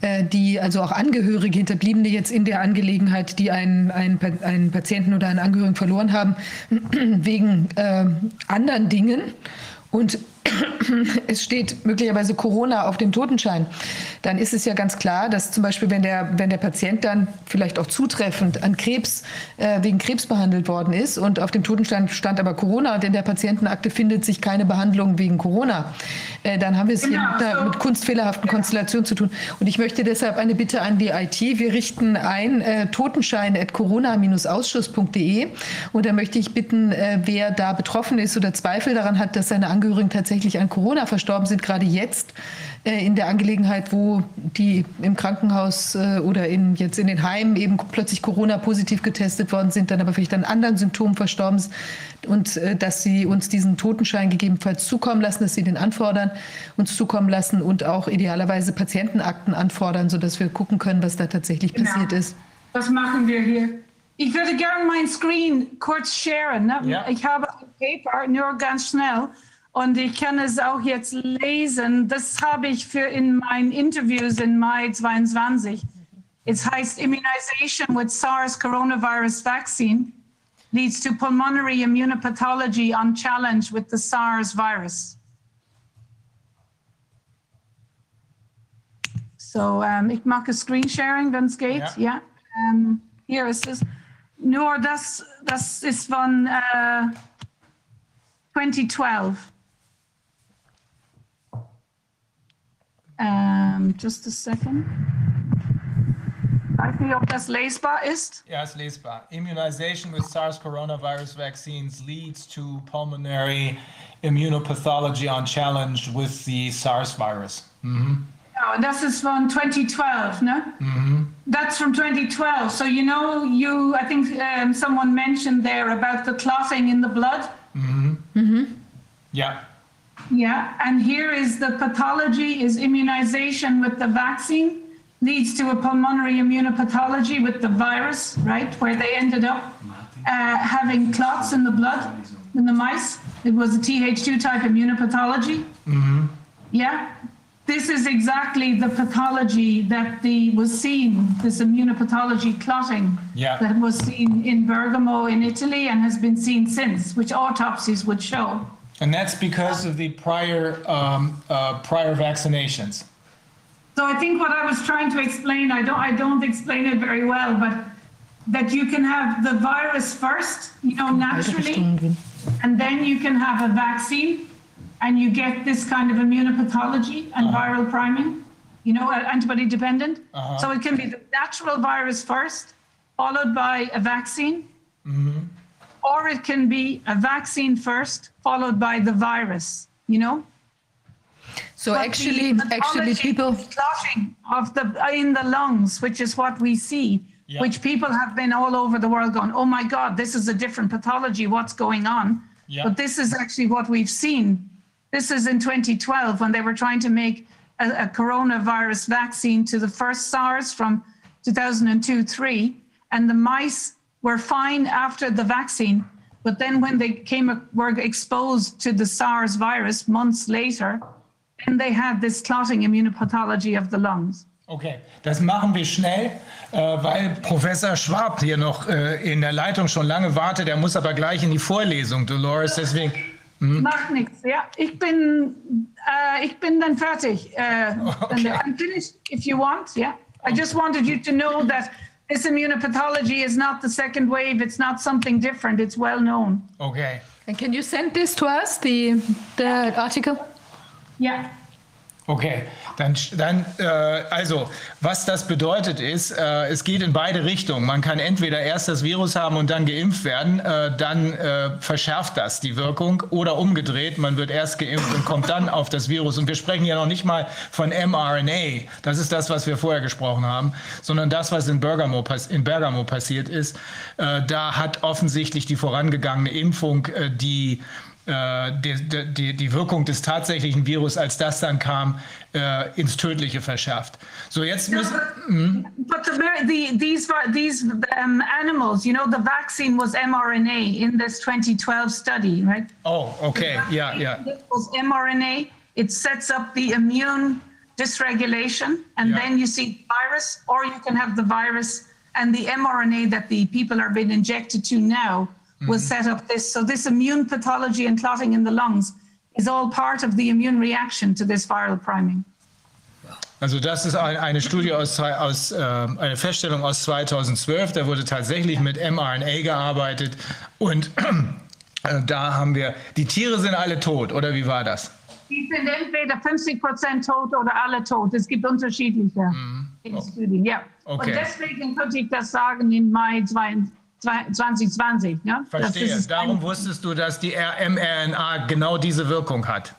äh, die, also auch Angehörige, Hinterbliebene jetzt in der Angelegenheit, die einen, einen, einen Patienten oder einen Angehörigen verloren haben, wegen äh, anderen Dingen und es steht möglicherweise Corona auf dem Totenschein, dann ist es ja ganz klar, dass zum Beispiel, wenn der, wenn der Patient dann vielleicht auch zutreffend an Krebs, äh, wegen Krebs behandelt worden ist und auf dem Totenschein stand aber Corona und in der Patientenakte findet sich keine Behandlung wegen Corona, äh, dann haben wir es genau, hier mit, einer, mit kunstfehlerhaften ja. Konstellationen zu tun. Und ich möchte deshalb eine Bitte an die IT. Wir richten ein äh, totenschein.corona-ausschuss.de und da möchte ich bitten, äh, wer da betroffen ist oder Zweifel daran hat, dass seine Angehörigen tatsächlich tatsächlich an Corona verstorben sind, gerade jetzt äh, in der Angelegenheit, wo die im Krankenhaus äh, oder in, jetzt in den Heimen eben plötzlich Corona positiv getestet worden sind, dann aber vielleicht an anderen Symptomen verstorben sind und äh, dass sie uns diesen Totenschein gegebenenfalls zukommen lassen, dass sie den anfordern, uns zukommen lassen und auch idealerweise Patientenakten anfordern, sodass wir gucken können, was da tatsächlich genau. passiert ist. Was machen wir hier? Ich würde gerne mein Screen kurz sharen. Ne? Ja. Ich habe ein Paper, nur ganz schnell. Und ich kann es auch jetzt lesen. Das habe ich für in meinen Interviews in Mai 22. Es heißt Immunization with SARS coronavirus vaccine leads to pulmonary immunopathology on challenge with the SARS virus. So, um, ich mache Screen Sharing, wenn es geht. Ja. ja. Um, hier ist es. Nur das, das ist von uh, 2012. Um, just a second. Weiß nicht, ob das lesbar ist. Ja, ist lesbar. Immunization with SARS coronavirus vaccines leads to pulmonary immunopathology on challenge with the SARS virus. Mhm. Oh, das ist von 2012, ne? Mhm. That's from 2012. So you know, you I think um, someone mentioned there about the clotting in the blood. Mhm. Mm -hmm. Yeah. Yeah, and here is the pathology is immunization with the vaccine leads to a pulmonary immunopathology with the virus, right? Where they ended up uh, having clots in the blood in the mice. It was a Th2 type immunopathology. Mm-hmm. Yeah, this is exactly the pathology that the was seen. This immunopathology clotting yeah. that was seen in Bergamo in Italy and has been seen since, which autopsies would show. And that's because of the prior um, uh, prior vaccinations. So I think what I was trying to explain, I don't I don't explain it very well, but that you can have the virus first, you know, naturally, and then you can have a vaccine, and you get this kind of immunopathology and uh-huh. viral priming, you know, antibody dependent. Uh-huh. So it can be the natural virus first, followed by a vaccine. Or it can be a vaccine first, followed by the virus, you know? So But actually, the actually, people. clotting of the in the lungs, which is what we see, Yeah. which people have been all over the world going, oh my God, this is a different pathology. What's going on? Yeah. But this is actually what we've seen. This is in 2012 when they were trying to make a, a coronavirus vaccine to the first SARS from 2002 3, and the mice were fine after the vaccine. But then when they came were exposed to the SARS virus months later, then they had this clotting immunopathology of the lungs. Okay, das machen wir schnell, äh, weil Professor Schwab hier noch äh, in der Leitung schon lange wartet. Er muss aber gleich in die Vorlesung, Dolores. Deswegen, Macht nichts. Ja, ich bin, äh, ich bin dann fertig. Okay. I'm finished if you want. Yeah. I just wanted you to know that this immunopathology is not the second wave. It's not something different. It's well known. okay. And can you send this to us, the, the article? Yeah. Okay, dann, dann äh, also, was das bedeutet ist, äh, es geht in beide Richtungen. Man kann entweder erst das Virus haben und dann geimpft werden, äh, dann äh, verschärft das die Wirkung oder umgedreht, man wird erst geimpft und kommt dann auf das Virus. Und wir sprechen ja noch nicht mal von mRNA, das ist das, was wir vorher gesprochen haben, sondern das, was in Bergamo, in Bergamo passiert ist. Äh, da hat offensichtlich die vorangegangene Impfung äh, die äh, die, die, die Wirkung des tatsächlichen Virus, als das dann kam, äh, ins Tödliche verschärft. So, jetzt No, müssen. but, but the, the, these these um, animals, you know, the vaccine was mRNA in this 2012 study, right? Oh, okay, ja, ja. It was mRNA. It sets up the immune dysregulation, and Yeah. then you see virus, or you can have the virus and the mRNA that the people are being injected to now will set up this. So this immune pathology and clotting in the lungs is all part of the immune reaction to this viral priming. Also das ist ein, eine Studie aus, aus äh, eine Feststellung aus 2012. Da wurde tatsächlich mit mRNA gearbeitet und äh, da haben wir die Tiere sind alle tot oder wie war das? Die sind entweder 50 Prozent tot oder alle tot. Es gibt unterschiedliche in Studien. Ja. Okay. Und deswegen könnte ich das sagen im Mai 22 2020. Ja? Das Verstehe. ist Darum wusstest du, dass die mRNA genau diese Wirkung hat.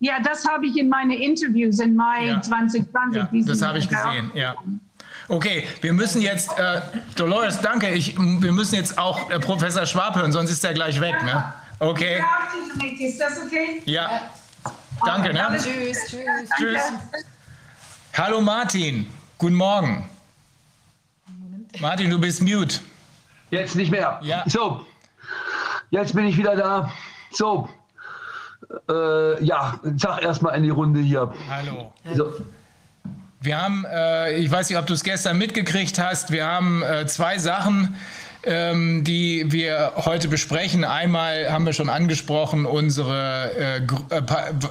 Ja, das habe ich in meine Interviews im Mai Ja. 2020. Ja, das habe ich gesehen, ja. Okay, wir müssen jetzt, äh, Dolores, danke, ich, wir müssen jetzt auch äh, Professor Schwab hören, sonst ist er gleich weg, ne? Okay, Ist das okay? ja, danke, ne? Tschüss, tschüss. Tschüss. Hallo Martin, guten Morgen. Martin, du bist mute. Jetzt nicht mehr. Ja. So, jetzt bin ich wieder da. So, äh, ja, sag erstmal in die Runde hier. Hallo. So, Wir haben, äh, ich weiß nicht, ob du es gestern mitgekriegt hast, wir haben äh, zwei Sachen, ähm, die wir heute besprechen. Einmal haben wir schon angesprochen, unsere, äh, äh,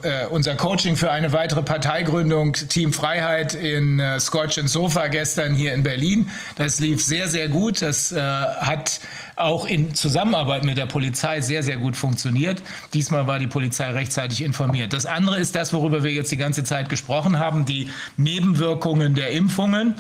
äh, unser Coaching für eine weitere Parteigründung, Team Freiheit in äh, Scotch and Sofa gestern hier in Berlin. Das lief sehr, sehr gut. Das äh, hat auch in Zusammenarbeit mit der Polizei sehr, sehr gut funktioniert. Diesmal war die Polizei rechtzeitig informiert. Das andere ist das, worüber wir jetzt die ganze Zeit gesprochen haben, die Nebenwirkungen der Impfungen.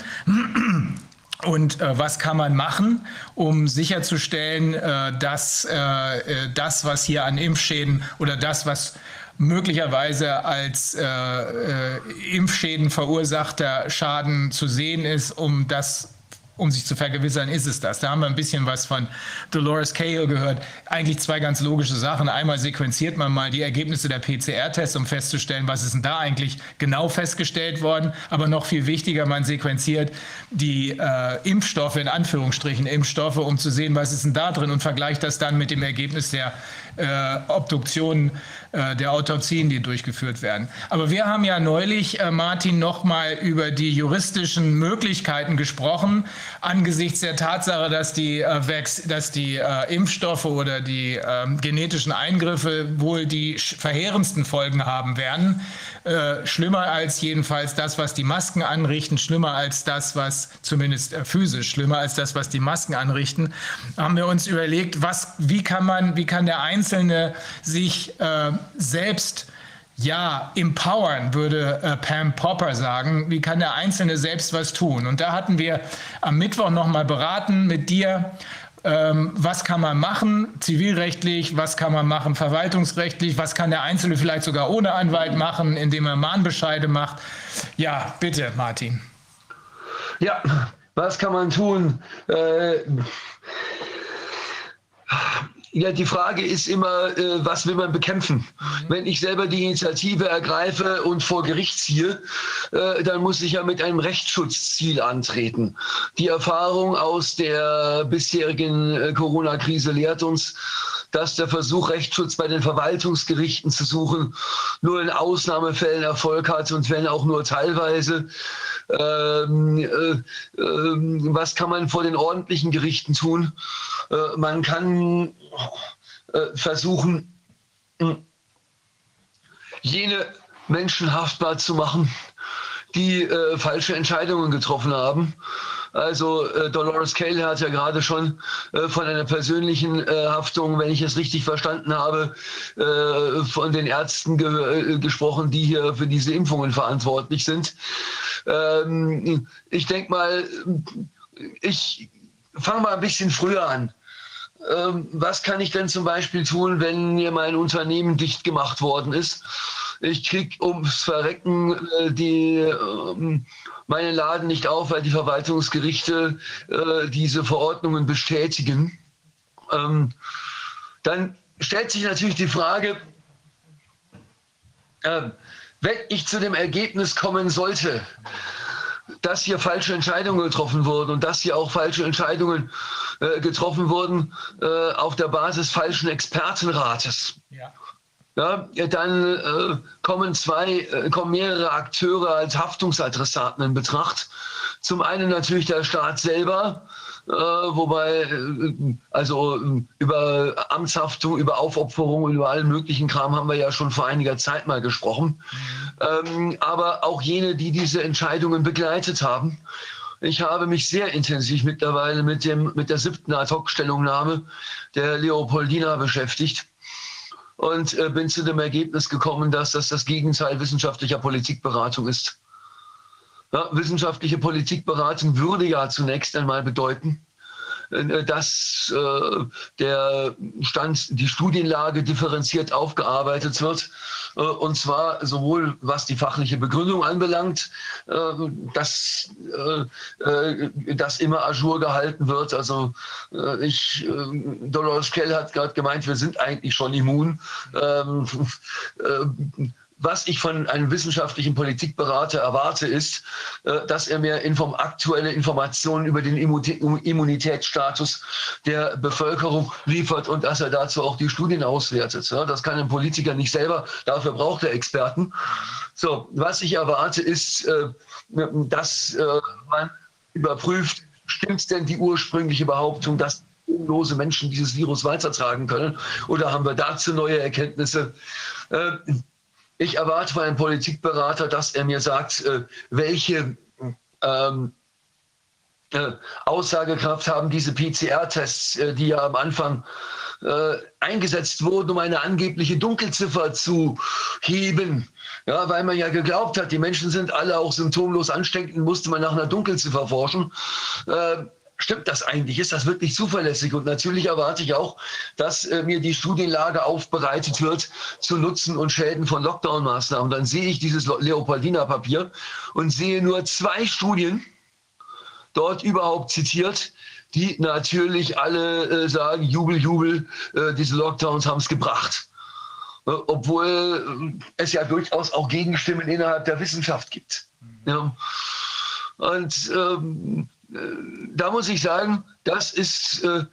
Und äh, was kann man machen, um sicherzustellen, äh, dass äh, äh, das, was hier an Impfschäden oder das, was möglicherweise als äh, äh, Impfschäden verursachter Schaden zu sehen ist, um das um sich zu vergewissern, ist es das. Da haben wir ein bisschen was von Dolores Cahill gehört. Eigentlich zwei ganz logische Sachen. Einmal sequenziert man mal die Ergebnisse der PCR-Tests, um festzustellen, was ist denn da eigentlich genau festgestellt worden. Aber noch viel wichtiger, man sequenziert die äh, Impfstoffe, in Anführungsstrichen Impfstoffe, um zu sehen, was ist denn da drin und vergleicht das dann mit dem Ergebnis der äh, Obduktionen, äh, der Autopsien, die durchgeführt werden. Aber wir haben ja neulich, äh, Martin, nochmal über die juristischen Möglichkeiten gesprochen, angesichts der Tatsache, dass die, äh, dass die äh, Impfstoffe oder die ähm, genetischen Eingriffe wohl die verheerendsten Folgen haben werden. Äh, schlimmer als jedenfalls das, was die Masken anrichten, schlimmer als das, was zumindest äh, physisch, schlimmer als das, was die Masken anrichten, haben wir uns überlegt, was, wie kann man, wie kann der Einzelne sich äh, selbst ja, empowern, würde äh, Pam Popper sagen. Wie kann der Einzelne selbst was tun? Und da hatten wir am Mittwoch nochmal beraten mit dir, was kann man machen zivilrechtlich, was kann man machen verwaltungsrechtlich, was kann der Einzelne vielleicht sogar ohne Anwalt machen, indem er Mahnbescheide macht. Ja, bitte, Martin. Ja, was kann man tun? Äh, ja, die Frage ist immer, äh, was will man bekämpfen? Mhm. Wenn ich selber die Initiative ergreife und vor Gericht ziehe, äh, dann muss ich ja mit einem Rechtsschutzziel antreten. Die Erfahrung aus der bisherigen äh, Corona-Krise lehrt uns, dass der Versuch, Rechtsschutz bei den Verwaltungsgerichten zu suchen, nur in Ausnahmefällen Erfolg hat und wenn auch nur teilweise. Ähm, äh, äh, was kann man vor den ordentlichen Gerichten tun? Äh, man kann äh, versuchen, jene Menschen haftbar zu machen, die äh, falsche Entscheidungen getroffen haben. Also äh, Dolores Cale hat ja gerade schon äh, von einer persönlichen äh, Haftung, wenn ich es richtig verstanden habe, äh, von den Ärzten ge gesprochen, die hier für diese Impfungen verantwortlich sind. Ähm, ich denke mal, ich fange mal ein bisschen früher an. Ähm, was kann ich denn zum Beispiel tun, wenn mir mein Unternehmen dicht gemacht worden ist? Ich kriege ums Verrecken äh, die, äh, meinen Laden nicht auf, weil die Verwaltungsgerichte äh, diese Verordnungen bestätigen. Ähm, dann stellt sich natürlich die Frage, äh, wenn ich zu dem Ergebnis kommen sollte, dass hier falsche Entscheidungen getroffen wurden und dass hier auch falsche Entscheidungen äh, getroffen wurden äh, auf der Basis falschen Expertenrates. Ja. Ja, dann äh, kommen zwei, äh, kommen mehrere Akteure als Haftungsadressaten in Betracht. Zum einen natürlich der Staat selber, äh, wobei äh, also äh, über Amtshaftung, über Aufopferung, über allen möglichen Kram haben wir ja schon vor einiger Zeit mal gesprochen. Mhm. Ähm, aber auch jene, die diese Entscheidungen begleitet haben. Ich habe mich sehr intensiv mittlerweile mit, dem, mit der siebten Ad-Hoc-Stellungnahme der Leopoldina beschäftigt und äh, bin zu dem Ergebnis gekommen, dass das das Gegenteil wissenschaftlicher Politikberatung ist. Ja, wissenschaftliche Politikberatung würde ja zunächst einmal bedeuten, äh, dass äh, der Stand, die Studienlage differenziert aufgearbeitet wird. Äh, und zwar sowohl was die fachliche Begründung anbelangt, dass das immer ajour gehalten wird. Also ich, Dolores Kell hat gerade gemeint, wir sind eigentlich schon immun. Ähm, was ich von einem wissenschaftlichen Politikberater erwarte, ist, äh, dass er mir inform aktuelle Informationen über den Immunitätsstatus der Bevölkerung liefert und dass er dazu auch die Studien auswertet. Das kann ein Politiker nicht selber, dafür braucht er Experten. So, was ich erwarte, ist, äh, dass äh, man überprüft, stimmt denn die ursprüngliche Behauptung, dass lose Menschen dieses Virus weitertragen können? Oder haben wir dazu neue Erkenntnisse? Ich erwarte von einem Politikberater, dass er mir sagt, äh, welche ähm, äh, Aussagekraft haben diese PCR-Tests, äh, die ja am Anfang äh, eingesetzt wurden, um eine angebliche Dunkelziffer zu heben. Ja, weil man ja geglaubt hat, die Menschen sind alle auch symptomlos ansteckend, musste man nach einer Dunkelziffer forschen. Äh, stimmt das eigentlich? Ist das wirklich zuverlässig? Und natürlich erwarte ich auch, dass äh, mir die Studienlage aufbereitet wird zu Nutzen und Schäden von Lockdown-Maßnahmen. Dann sehe ich dieses Leopoldina-Papier und sehe nur zwei Studien dort überhaupt zitiert, die natürlich alle äh, sagen, Jubel, Jubel, äh, diese Lockdowns haben es gebracht. Äh, obwohl äh, es ja durchaus auch Gegenstimmen innerhalb der Wissenschaft gibt. Ja. Und ähm, da muss ich sagen, das ist äh,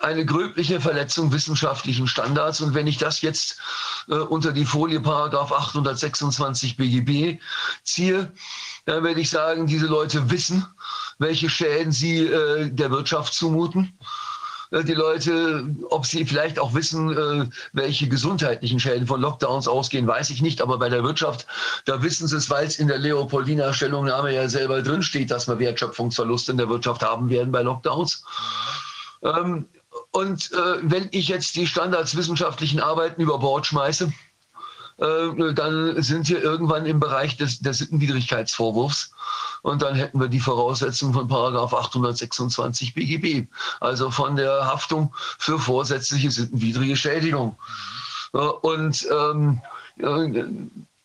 eine gröbliche Verletzung wissenschaftlichen Standards. Und wenn ich das jetzt äh, unter die Folie Paragraph 826 BGB ziehe, dann werde ich sagen, diese Leute wissen, welche Schäden sie äh, der Wirtschaft zumuten. Äh, die Leute, ob sie vielleicht auch wissen, äh, welche gesundheitlichen Schäden von Lockdowns ausgehen, weiß ich nicht. Aber bei der Wirtschaft, da wissen sie es, weil es in der Leopoldiner Stellungnahme ja selber drinsteht, dass wir Wertschöpfungsverluste in der Wirtschaft haben werden bei Lockdowns. Ähm, und äh, wenn ich jetzt die standardswissenschaftlichen Arbeiten über Bord schmeiße, dann sind wir irgendwann im Bereich des, des Sittenwidrigkeitsvorwurfs. Und dann hätten wir die Voraussetzungen von Paragraph 826 BGB, also von der Haftung für vorsätzliche sittenwidrige Schädigung. Und ähm,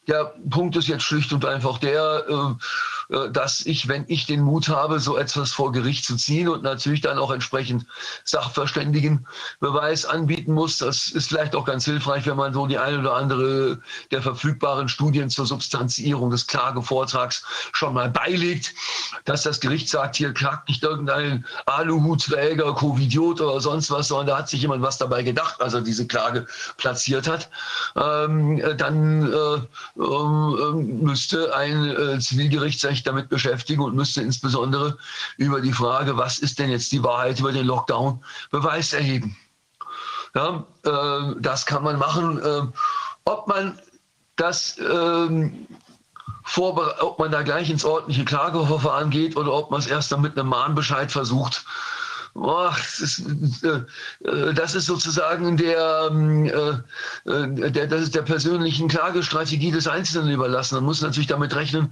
der Punkt ist jetzt schlicht und einfach der, äh, äh, dass ich, wenn ich den Mut habe, so etwas vor Gericht zu ziehen und natürlich dann auch entsprechend Sachverständigenbeweis anbieten muss, das ist vielleicht auch ganz hilfreich, wenn man so die eine oder andere der verfügbaren Studien zur Substanzierung des Klagevortrags schon mal beilegt, dass das Gericht sagt, hier klagt nicht irgendein Aluhutträger, Covidiot oder sonst was, sondern da hat sich jemand was dabei gedacht, als er diese Klage platziert hat, ähm, dann äh, ähm, müsste ein äh, Zivilgericht sich damit beschäftigen und müsste insbesondere über die Frage, was ist denn jetzt die Wahrheit über den Lockdown, Beweis erheben. Ja, äh, das kann man machen. Ob man das ähm, ob man da gleich ins ordentliche Klageverfahren geht oder ob man es erst dann mit einem Mahnbescheid versucht, Oh, das, ist, äh, das, ist, sozusagen der, ähm, äh, äh, der, das ist der persönlichen Klagestrategie des Einzelnen überlassen. Man muss natürlich damit rechnen,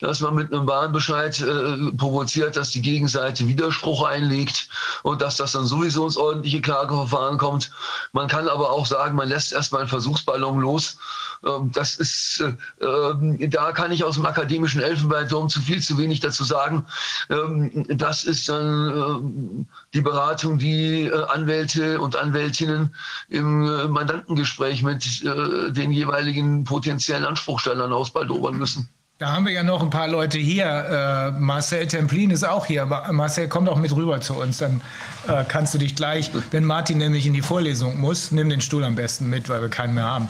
dass man mit einem Warnbescheid äh, provoziert, dass die Gegenseite Widerspruch einlegt und dass das dann sowieso ins ordentliche Klageverfahren kommt. Man kann aber auch sagen, man lässt erstmal einen Versuchsballon los ähm, das ist, äh, ähm, da kann ich aus dem akademischen Elfenbeinturm zu viel zu wenig dazu sagen. Das ist dann die Beratung, die äh, Anwälte und Anwältinnen im äh, Mandantengespräch mit den jeweiligen potenziellen Anspruchstellern ausbaldobern müssen. Da haben wir ja noch ein paar Leute hier. Äh, Marcel Templin ist auch hier. Marcel, komm doch mit rüber zu uns. Dann äh, kannst du dich gleich, wenn Martin nämlich in die Vorlesung muss, nimm den Stuhl am besten mit, weil wir keinen mehr haben.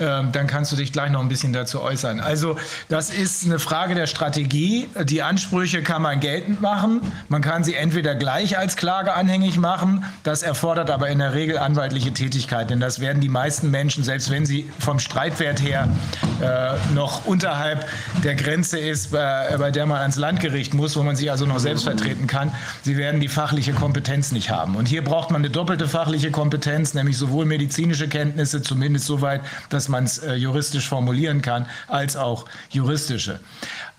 Ähm, dann kannst du dich gleich noch ein bisschen dazu äußern. Also das ist eine Frage der Strategie. Die Ansprüche kann man geltend machen. Man kann sie entweder gleich als Klage anhängig machen. Das erfordert aber in der Regel anwaltliche Tätigkeit. Denn das werden die meisten Menschen, selbst wenn sie vom Streitwert her äh, noch unterhalb der der Grenze ist, bei, bei der man ans Landgericht muss, wo man sich also noch selbst vertreten kann. Sie werden die fachliche Kompetenz nicht haben. Und hier braucht man eine doppelte fachliche Kompetenz, nämlich sowohl medizinische Kenntnisse, zumindest soweit, dass man es äh, juristisch formulieren kann, als auch juristische.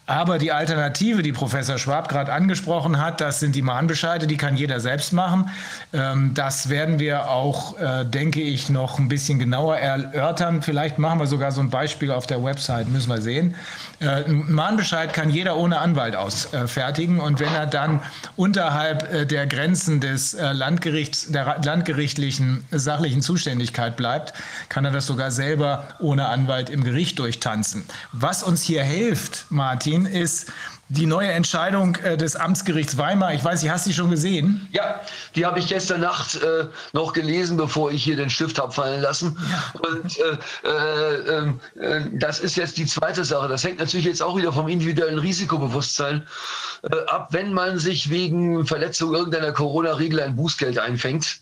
Aber die Alternative, die Professor Schwab gerade angesprochen hat, das sind die Mahnbescheide, die kann jeder selbst machen. Ähm, das werden wir auch, äh, denke ich, noch ein bisschen genauer erörtern. Vielleicht machen wir sogar so ein Beispiel auf der Website, müssen wir sehen. Äh, ein Mahnbescheid kann jeder ohne Anwalt ausfertigen und wenn er dann unterhalb äh, der Grenzen des Landgerichts, der landgerichtlichen sachlichen Zuständigkeit bleibt, kann er das sogar selber ohne Anwalt im Gericht durchtanzen. Was uns hier hilft, Martin, Martin, ist die neue Entscheidung äh, des Amtsgerichts Weimar. Ich weiß, hast du die schon gesehen? Ja, die habe ich gestern Nacht äh, noch gelesen, bevor ich hier den Stift habe fallen lassen. Ja. Und äh, äh, ähm, äh, das ist jetzt die zweite Sache. Das hängt natürlich jetzt auch wieder vom individuellen Risikobewusstsein äh, ab, wenn man sich wegen Verletzung irgendeiner Corona-Regel ein Bußgeld einfängt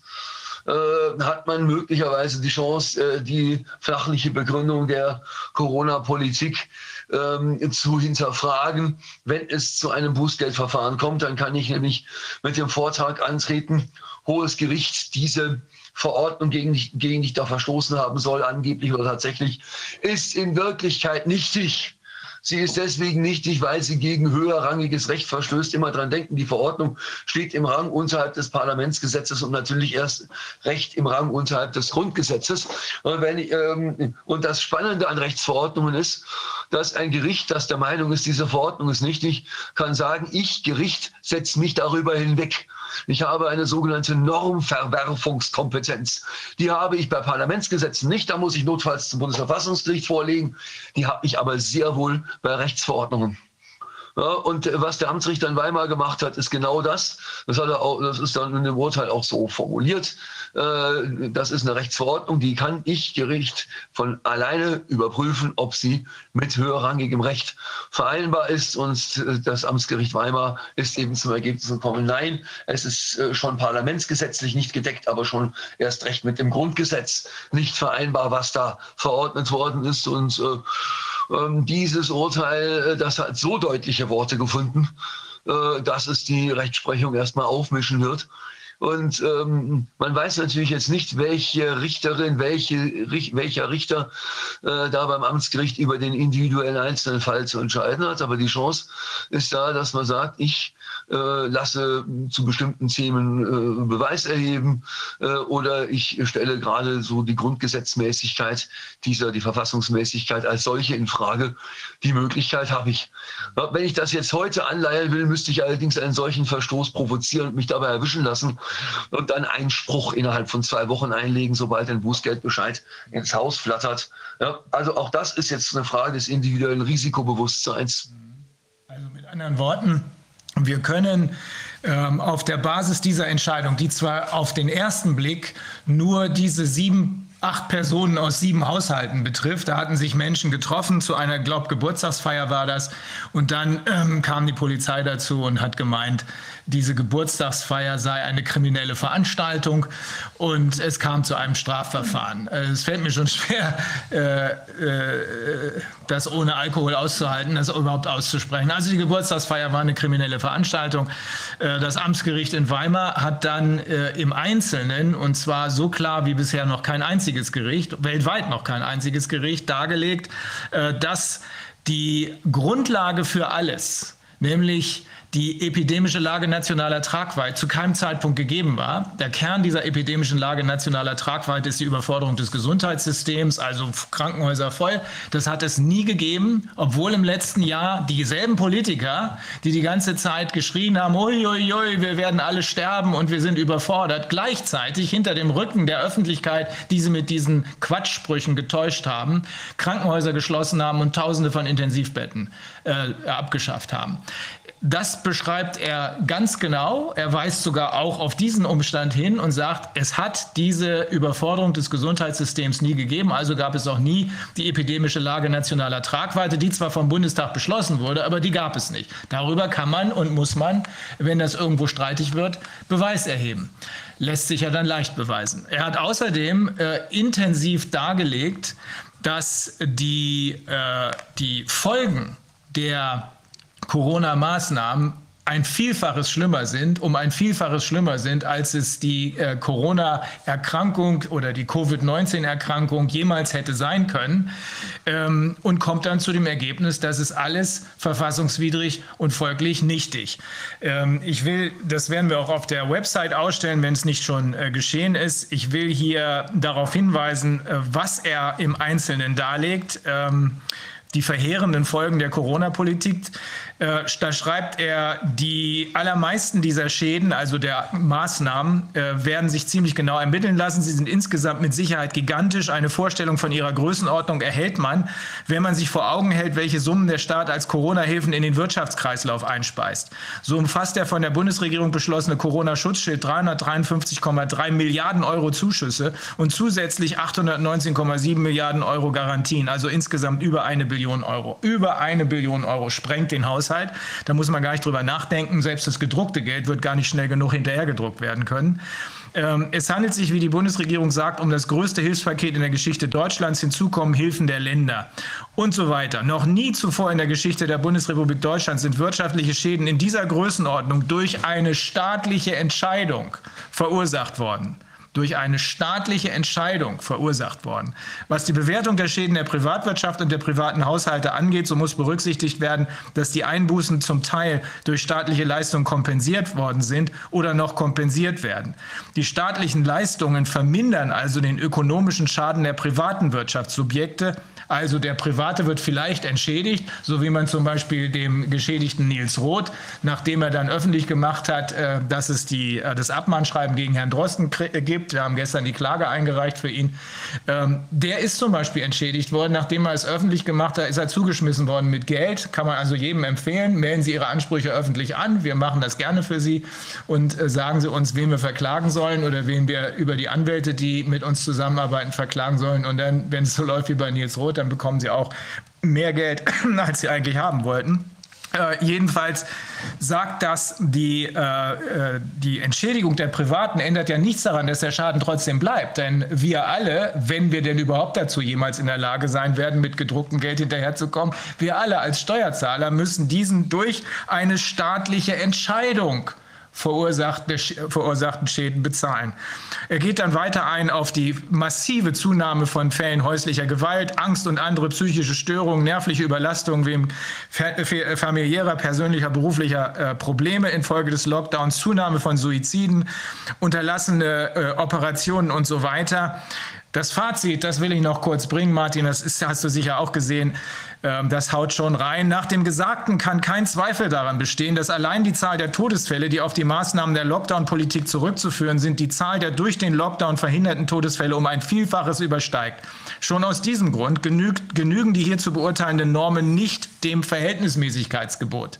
hat man möglicherweise die Chance, die fachliche Begründung der Corona-Politik ähm, zu hinterfragen. Wenn es zu einem Bußgeldverfahren kommt, dann kann ich nämlich mit dem Vortrag antreten, hohes Gericht, diese Verordnung, gegen gegen die ich da verstoßen haben soll, angeblich oder tatsächlich, ist in Wirklichkeit nichtig. Sie ist deswegen nichtig, weil sie gegen höherrangiges Recht verstößt. Immer dran denken, die Verordnung steht im Rang unterhalb des Parlamentsgesetzes und natürlich erst Recht im Rang unterhalb des Grundgesetzes. Und, wenn, ähm, und das Spannende an Rechtsverordnungen ist, dass ein Gericht, das der Meinung ist, diese Verordnung ist nichtig, kann sagen, ich, Gericht, setze mich darüber hinweg. Ich habe eine sogenannte Normverwerfungskompetenz. Die habe ich bei Parlamentsgesetzen nicht. Da muss ich notfalls zum Bundesverfassungsgericht vorlegen. Die habe ich aber sehr wohl bei Rechtsverordnungen. Ja, und was der Amtsrichter in Weimar gemacht hat, ist genau das. Das, hat er auch, das ist dann in dem Urteil auch so formuliert. Äh, das ist eine Rechtsverordnung, die kann ich Gericht von alleine überprüfen, ob sie mit höherrangigem Recht vereinbar ist. Und äh, das Amtsgericht Weimar ist eben zum Ergebnis gekommen, nein, es ist schon parlamentsgesetzlich nicht gedeckt, aber schon erst recht mit dem Grundgesetz nicht vereinbar, was da verordnet worden ist. Und ähm, dieses Urteil, äh, das hat so deutliche Worte gefunden, äh, dass es die Rechtsprechung erstmal aufmischen wird. Und ähm, man weiß natürlich jetzt nicht, welche Richterin, welche, welcher Richter äh, da beim Amtsgericht über den individuellen einzelnen Fall zu entscheiden hat. Aber die Chance ist da, dass man sagt, ich äh, lasse zu bestimmten Themen äh, Beweis erheben äh, oder ich stelle gerade so die Grundgesetzmäßigkeit dieser, die Verfassungsmäßigkeit als solche in Frage. Die Möglichkeit habe ich. Wenn ich das jetzt heute anleihen will, müsste ich allerdings einen solchen Verstoß provozieren und mich dabei erwischen lassen und dann Einspruch innerhalb von zwei Wochen einlegen, sobald ein Bußgeldbescheid ins Haus flattert. Ja, also auch das ist jetzt eine Frage des individuellen Risikobewusstseins. Also mit anderen Worten, wir können ähm, auf der Basis dieser Entscheidung, die zwar auf den ersten Blick nur diese sieben acht Personen aus sieben Haushalten betrifft. Da hatten sich Menschen getroffen, zu einer, glaub, Geburtstagsfeier war das. Und dann ähm, kam die Polizei dazu und hat gemeint, diese Geburtstagsfeier sei eine kriminelle Veranstaltung und es kam zu einem Strafverfahren. Äh, es fällt mir schon schwer, äh, äh, das ohne Alkohol auszuhalten, das überhaupt auszusprechen. Also die Geburtstagsfeier war eine kriminelle Veranstaltung. Äh, das Amtsgericht in Weimar hat dann äh, im Einzelnen, und zwar so klar wie bisher noch kein einziges Gericht, weltweit noch kein einziges Gericht, dargelegt, dass die Grundlage für alles, nämlich die epidemische Lage nationaler Tragweite zu keinem Zeitpunkt gegeben war. Der Kern dieser epidemischen Lage nationaler Tragweite ist die Überforderung des Gesundheitssystems, also Krankenhäuser voll. Das hat es nie gegeben, obwohl im letzten Jahr dieselben Politiker, die die ganze Zeit geschrien haben, ui, ui, ui, wir werden alle sterben und wir sind überfordert, gleichzeitig hinter dem Rücken der Öffentlichkeit, die sie mit diesen Quatschsprüchen getäuscht haben, Krankenhäuser geschlossen haben und Tausende von Intensivbetten äh, abgeschafft haben. Das beschreibt er ganz genau. Er weist sogar auch auf diesen Umstand hin und sagt, es hat diese Überforderung des Gesundheitssystems nie gegeben. Also gab es auch nie die epidemische Lage nationaler Tragweite, die zwar vom Bundestag beschlossen wurde, aber die gab es nicht. Darüber kann man und muss man, wenn das irgendwo streitig wird, Beweis erheben. Lässt sich ja dann leicht beweisen. Er hat außerdem äh, intensiv dargelegt, dass die, äh, die Folgen der Corona-Maßnahmen ein Vielfaches schlimmer sind, um ein Vielfaches schlimmer sind, als es die äh, Corona-Erkrankung oder die Covid-19-Erkrankung jemals hätte sein können ähm, und kommt dann zu dem Ergebnis, dass es alles verfassungswidrig und folglich nichtig. Ähm, ich will, das werden wir auch auf der Website ausstellen, wenn es nicht schon äh, geschehen ist. Ich will hier darauf hinweisen, äh, was er im Einzelnen darlegt. Ähm, die verheerenden Folgen der Corona-Politik. Äh, da schreibt er, die allermeisten dieser Schäden, also der Maßnahmen, äh, werden sich ziemlich genau ermitteln lassen. Sie sind insgesamt mit Sicherheit gigantisch. Eine Vorstellung von ihrer Größenordnung erhält man, wenn man sich vor Augen hält, welche Summen der Staat als Corona-Hilfen in den Wirtschaftskreislauf einspeist. So umfasst der von der Bundesregierung beschlossene Corona-Schutzschild 353,3 Milliarden Euro Zuschüsse und zusätzlich 819,7 Milliarden Euro Garantien, also insgesamt über eine Billion Euro. Über eine Billion Euro sprengt den Haushalt. Haushalt. Da muss man gar nicht drüber nachdenken. Selbst das gedruckte Geld wird gar nicht schnell genug hinterhergedruckt werden können. Ähm, es handelt sich, wie die Bundesregierung sagt, um das größte Hilfspaket in der Geschichte Deutschlands. Hinzu kommen Hilfen der Länder und so weiter. Noch nie zuvor in der Geschichte der Bundesrepublik Deutschland sind wirtschaftliche Schäden in dieser Größenordnung durch eine staatliche Entscheidung verursacht worden durch eine staatliche Entscheidung verursacht worden. Was die Bewertung der Schäden der Privatwirtschaft und der privaten Haushalte angeht, so muss berücksichtigt werden, dass die Einbußen zum Teil durch staatliche Leistungen kompensiert worden sind oder noch kompensiert werden. Die staatlichen Leistungen vermindern also den ökonomischen Schaden der privaten Wirtschaftssubjekte, also der Private wird vielleicht entschädigt, so wie man zum Beispiel dem Geschädigten Nils Roth, nachdem er dann öffentlich gemacht hat, äh, dass es die, äh, das Abmahnschreiben gegen Herrn Drosten äh, gibt. Wir haben gestern die Klage eingereicht für ihn. Ähm, der ist zum Beispiel entschädigt worden, nachdem er es öffentlich gemacht hat, ist er zugeschmissen worden mit Geld. Kann man also jedem empfehlen. Melden Sie Ihre Ansprüche öffentlich an. Wir machen das gerne für Sie und sagen Sie uns, wen wir verklagen sollen oder wen wir über die Anwälte, die mit uns zusammenarbeiten, verklagen sollen. Und dann, wenn es so läuft wie bei Nils Roth, dann bekommen sie auch mehr Geld, als sie eigentlich haben wollten. Äh, jedenfalls sagt das, die, äh, äh, die Entschädigung der Privaten ändert ja nichts daran, dass der Schaden trotzdem bleibt. Denn wir alle, wenn wir denn überhaupt dazu jemals in der Lage sein werden, mit gedrucktem Geld hinterherzukommen, wir alle als Steuerzahler müssen diesen durch eine staatliche Entscheidung verursachten Schäden bezahlen. Er geht dann weiter ein auf die massive Zunahme von Fällen häuslicher Gewalt, Angst und andere psychische Störungen, nervliche Überlastungen wegen familiärer, persönlicher, beruflicher äh, Probleme infolge des Lockdowns, Zunahme von Suiziden, unterlassene äh, Operationen und so weiter. Das Fazit, das will ich noch kurz bringen, Martin, das ist, hast du sicher auch gesehen. Ähm, das haut schon rein. Nach dem Gesagten kann kein Zweifel daran bestehen, dass allein die Zahl der Todesfälle, die auf die Maßnahmen der Lockdown-Politik zurückzuführen sind, die Zahl der durch den Lockdown verhinderten Todesfälle um ein Vielfaches übersteigt. Schon aus diesem Grund genügt, genügen die hier zu beurteilenden Normen nicht dem Verhältnismäßigkeitsgebot.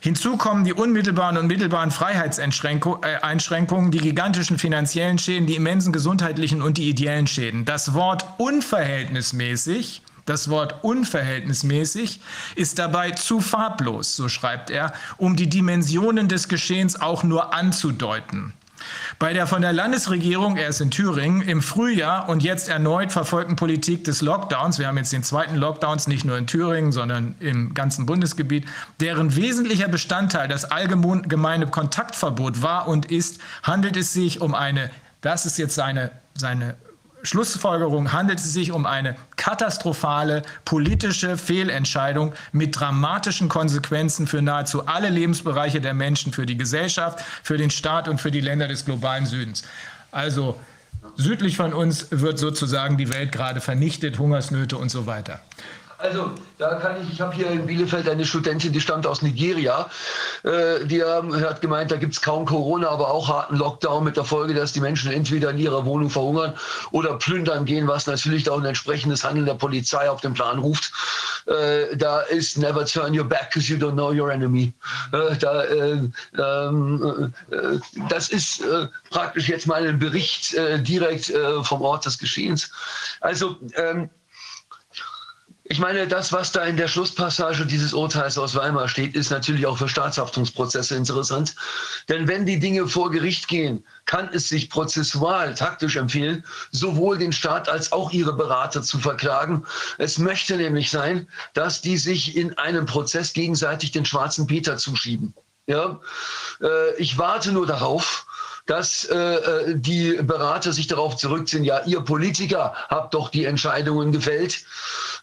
Hinzu kommen die unmittelbaren und mittelbaren Freiheitseinschränkungen, die gigantischen finanziellen Schäden, die immensen gesundheitlichen und die ideellen Schäden. Das Wort unverhältnismäßig das Wort unverhältnismäßig ist dabei zu farblos, so schreibt er, um die Dimensionen des Geschehens auch nur anzudeuten. Bei der von der Landesregierung, erst in Thüringen, im Frühjahr und jetzt erneut verfolgten Politik des Lockdowns, wir haben jetzt den zweiten Lockdowns nicht nur in Thüringen, sondern im ganzen Bundesgebiet, deren wesentlicher Bestandteil das allgemeine Kontaktverbot war und ist, handelt es sich um eine, das ist jetzt seine, seine Schlussfolgerung handelt es sich um eine katastrophale politische Fehlentscheidung mit dramatischen Konsequenzen für nahezu alle Lebensbereiche der Menschen, für die Gesellschaft, für den Staat und für die Länder des globalen Südens. Also südlich von uns wird sozusagen die Welt gerade vernichtet, Hungersnöte und so weiter. Also, da kann ich, ich habe hier in Bielefeld eine Studentin, die stammt aus Nigeria. Äh, die haben, hat gemeint, da gibt es kaum Corona, aber auch harten Lockdown mit der Folge, dass die Menschen entweder in ihrer Wohnung verhungern oder plündern gehen, was natürlich auch ein entsprechendes Handeln der Polizei auf den Plan ruft. Äh, da ist never turn your back because you don't know your enemy. Äh, da, äh, ähm, äh, das ist äh, praktisch jetzt mal ein Bericht direkt vom Ort des Geschehens. Also, ähm, ich meine, das, was da in der Schlusspassage dieses Urteils aus Weimar steht, ist natürlich auch für Staatshaftungsprozesse interessant. Denn wenn die Dinge vor Gericht gehen, kann es sich prozessual taktisch empfehlen, sowohl den Staat als auch ihre Berater zu verklagen. Es möchte nämlich sein, dass die sich in einem Prozess gegenseitig den schwarzen Peter zuschieben. Ja? Äh, ich warte nur darauf, dass äh, äh, die Berater sich darauf zurückziehen, ja, ihr Politiker habt doch die Entscheidungen gefällt.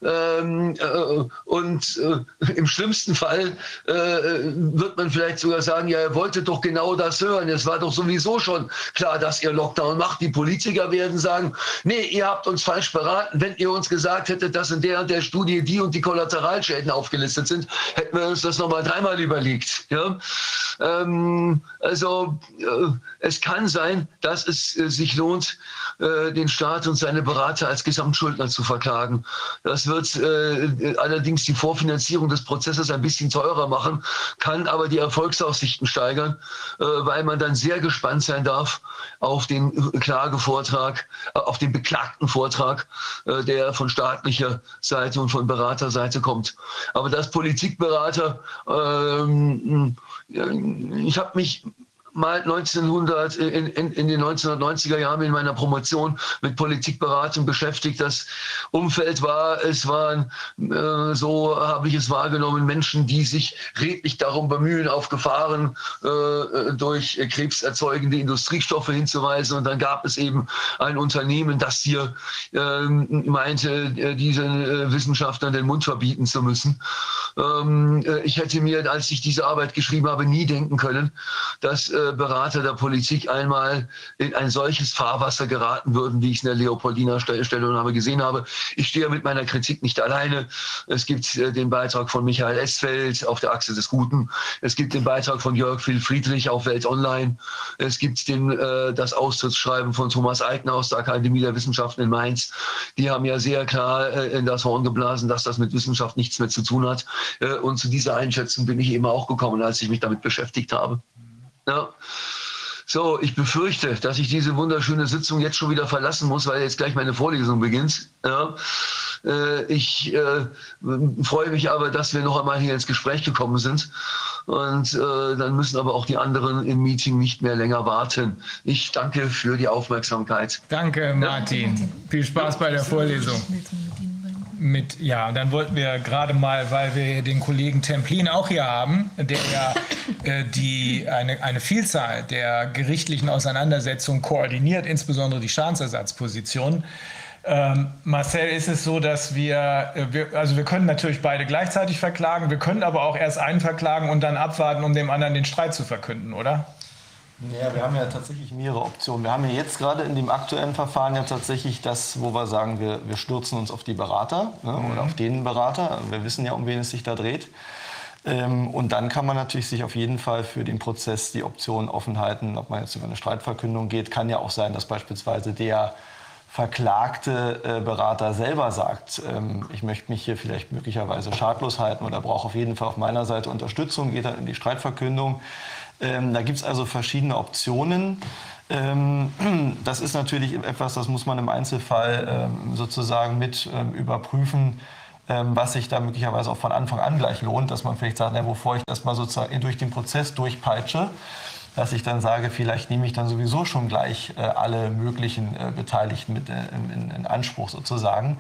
Ähm, äh, und äh, im schlimmsten Fall äh, wird man vielleicht sogar sagen, ja, ihr wolltet doch genau das hören. Es war doch sowieso schon klar, dass ihr Lockdown macht. Die Politiker werden sagen, nee, ihr habt uns falsch beraten. Wenn ihr uns gesagt hättet, dass in der und der Studie die und die Kollateralschäden aufgelistet sind, hätten wir uns das nochmal dreimal überlegt. Ja? Ähm, also äh, es kann sein, dass es äh, sich lohnt, äh, den Staat und seine Berater als Gesamtschuldner zu verklagen. Das wird äh, allerdings die Vorfinanzierung des Prozesses ein bisschen teurer machen, kann aber die Erfolgsaussichten steigern, weil man dann sehr gespannt sein darf auf den Klagevortrag, auf den beklagten Vortrag, der von staatlicher Seite und von Beraterseite kommt. Aber das Politikberater, ähm, ich habe mich mal 1900, in, in, in, den 1990er Jahren in meiner Promotion mit Politikberatung beschäftigt. Das Umfeld war, es waren, äh, so habe ich es wahrgenommen, Menschen, die sich redlich darum bemühen, auf Gefahren äh, durch krebserzeugende Industriestoffe hinzuweisen. Und dann gab es eben ein Unternehmen, das hier äh, meinte, äh, diesen äh, Wissenschaftlern den Mund verbieten zu müssen. Ähm, äh, ich hätte mir, als ich diese Arbeit geschrieben habe, nie denken können, dass Berater der Politik einmal in ein solches Fahrwasser geraten würden, wie ich es in der Leopoldina Stellungnahme gesehen habe. Ich stehe mit meiner Kritik nicht alleine. Es gibt äh, den Beitrag von Michael Esfeld auf der Achse des Guten. Es gibt den Beitrag von Jörg Phil Friedrich auf Welt Online. Es gibt den, äh, das Austrittsschreiben von Thomas Eigner aus der Akademie der Wissenschaften in Mainz. Die haben ja sehr klar äh, in das Horn geblasen, dass das mit Wissenschaft nichts mehr zu tun hat. und zu dieser Einschätzung bin ich eben auch gekommen, als ich mich damit beschäftigt habe. Ja. So, ich befürchte, dass ich diese wunderschöne Sitzung jetzt schon wieder verlassen muss, weil jetzt gleich meine Vorlesung beginnt. Ja. Äh, ich äh, freue mich aber, dass wir noch einmal hier ins Gespräch gekommen sind. Und äh, dann müssen aber auch die anderen im Meeting nicht mehr länger warten. Ich danke für die Aufmerksamkeit. Danke, Martin. Viel Spaß bei der Vorlesung. Mit, ja, dann wollten wir gerade mal, weil wir den Kollegen Templin auch hier haben, der ja äh, die, eine, eine Vielzahl der gerichtlichen Auseinandersetzungen koordiniert, insbesondere die Schadensersatzposition. Ähm, Marcel, ist es so, dass wir, äh, wir, also wir können natürlich beide gleichzeitig verklagen, wir können aber auch erst einen verklagen und dann abwarten, um dem anderen den Streit zu verkünden, oder? Ja, wir haben ja tatsächlich mehrere Optionen. Wir haben ja jetzt gerade in dem aktuellen Verfahren ja tatsächlich das, wo wir sagen, wir, wir stürzen uns auf die Berater ne, mhm. oder auf den Berater. Wir wissen ja, um wen es sich da dreht. Ähm, und dann kann man natürlich sich auf jeden Fall für den Prozess die Option offen halten, ob man jetzt über eine Streitverkündung geht. Kann ja auch sein, dass beispielsweise der verklagte äh, Berater selber sagt, ähm, ich möchte mich hier vielleicht möglicherweise schadlos halten oder brauche auf jeden Fall auf meiner Seite Unterstützung, geht dann in die Streitverkündung. Ähm, da gibt es also verschiedene Optionen. Ähm, das ist natürlich etwas, das muss man im Einzelfall ähm, sozusagen mit ähm, überprüfen, ähm, was sich da möglicherweise auch von Anfang an gleich lohnt, dass man vielleicht sagt, na, bevor ich das mal sozusagen durch den Prozess durchpeitsche, dass ich dann sage, vielleicht nehme ich dann sowieso schon gleich äh, alle möglichen äh, Beteiligten mit äh, in, in, Anspruch sozusagen.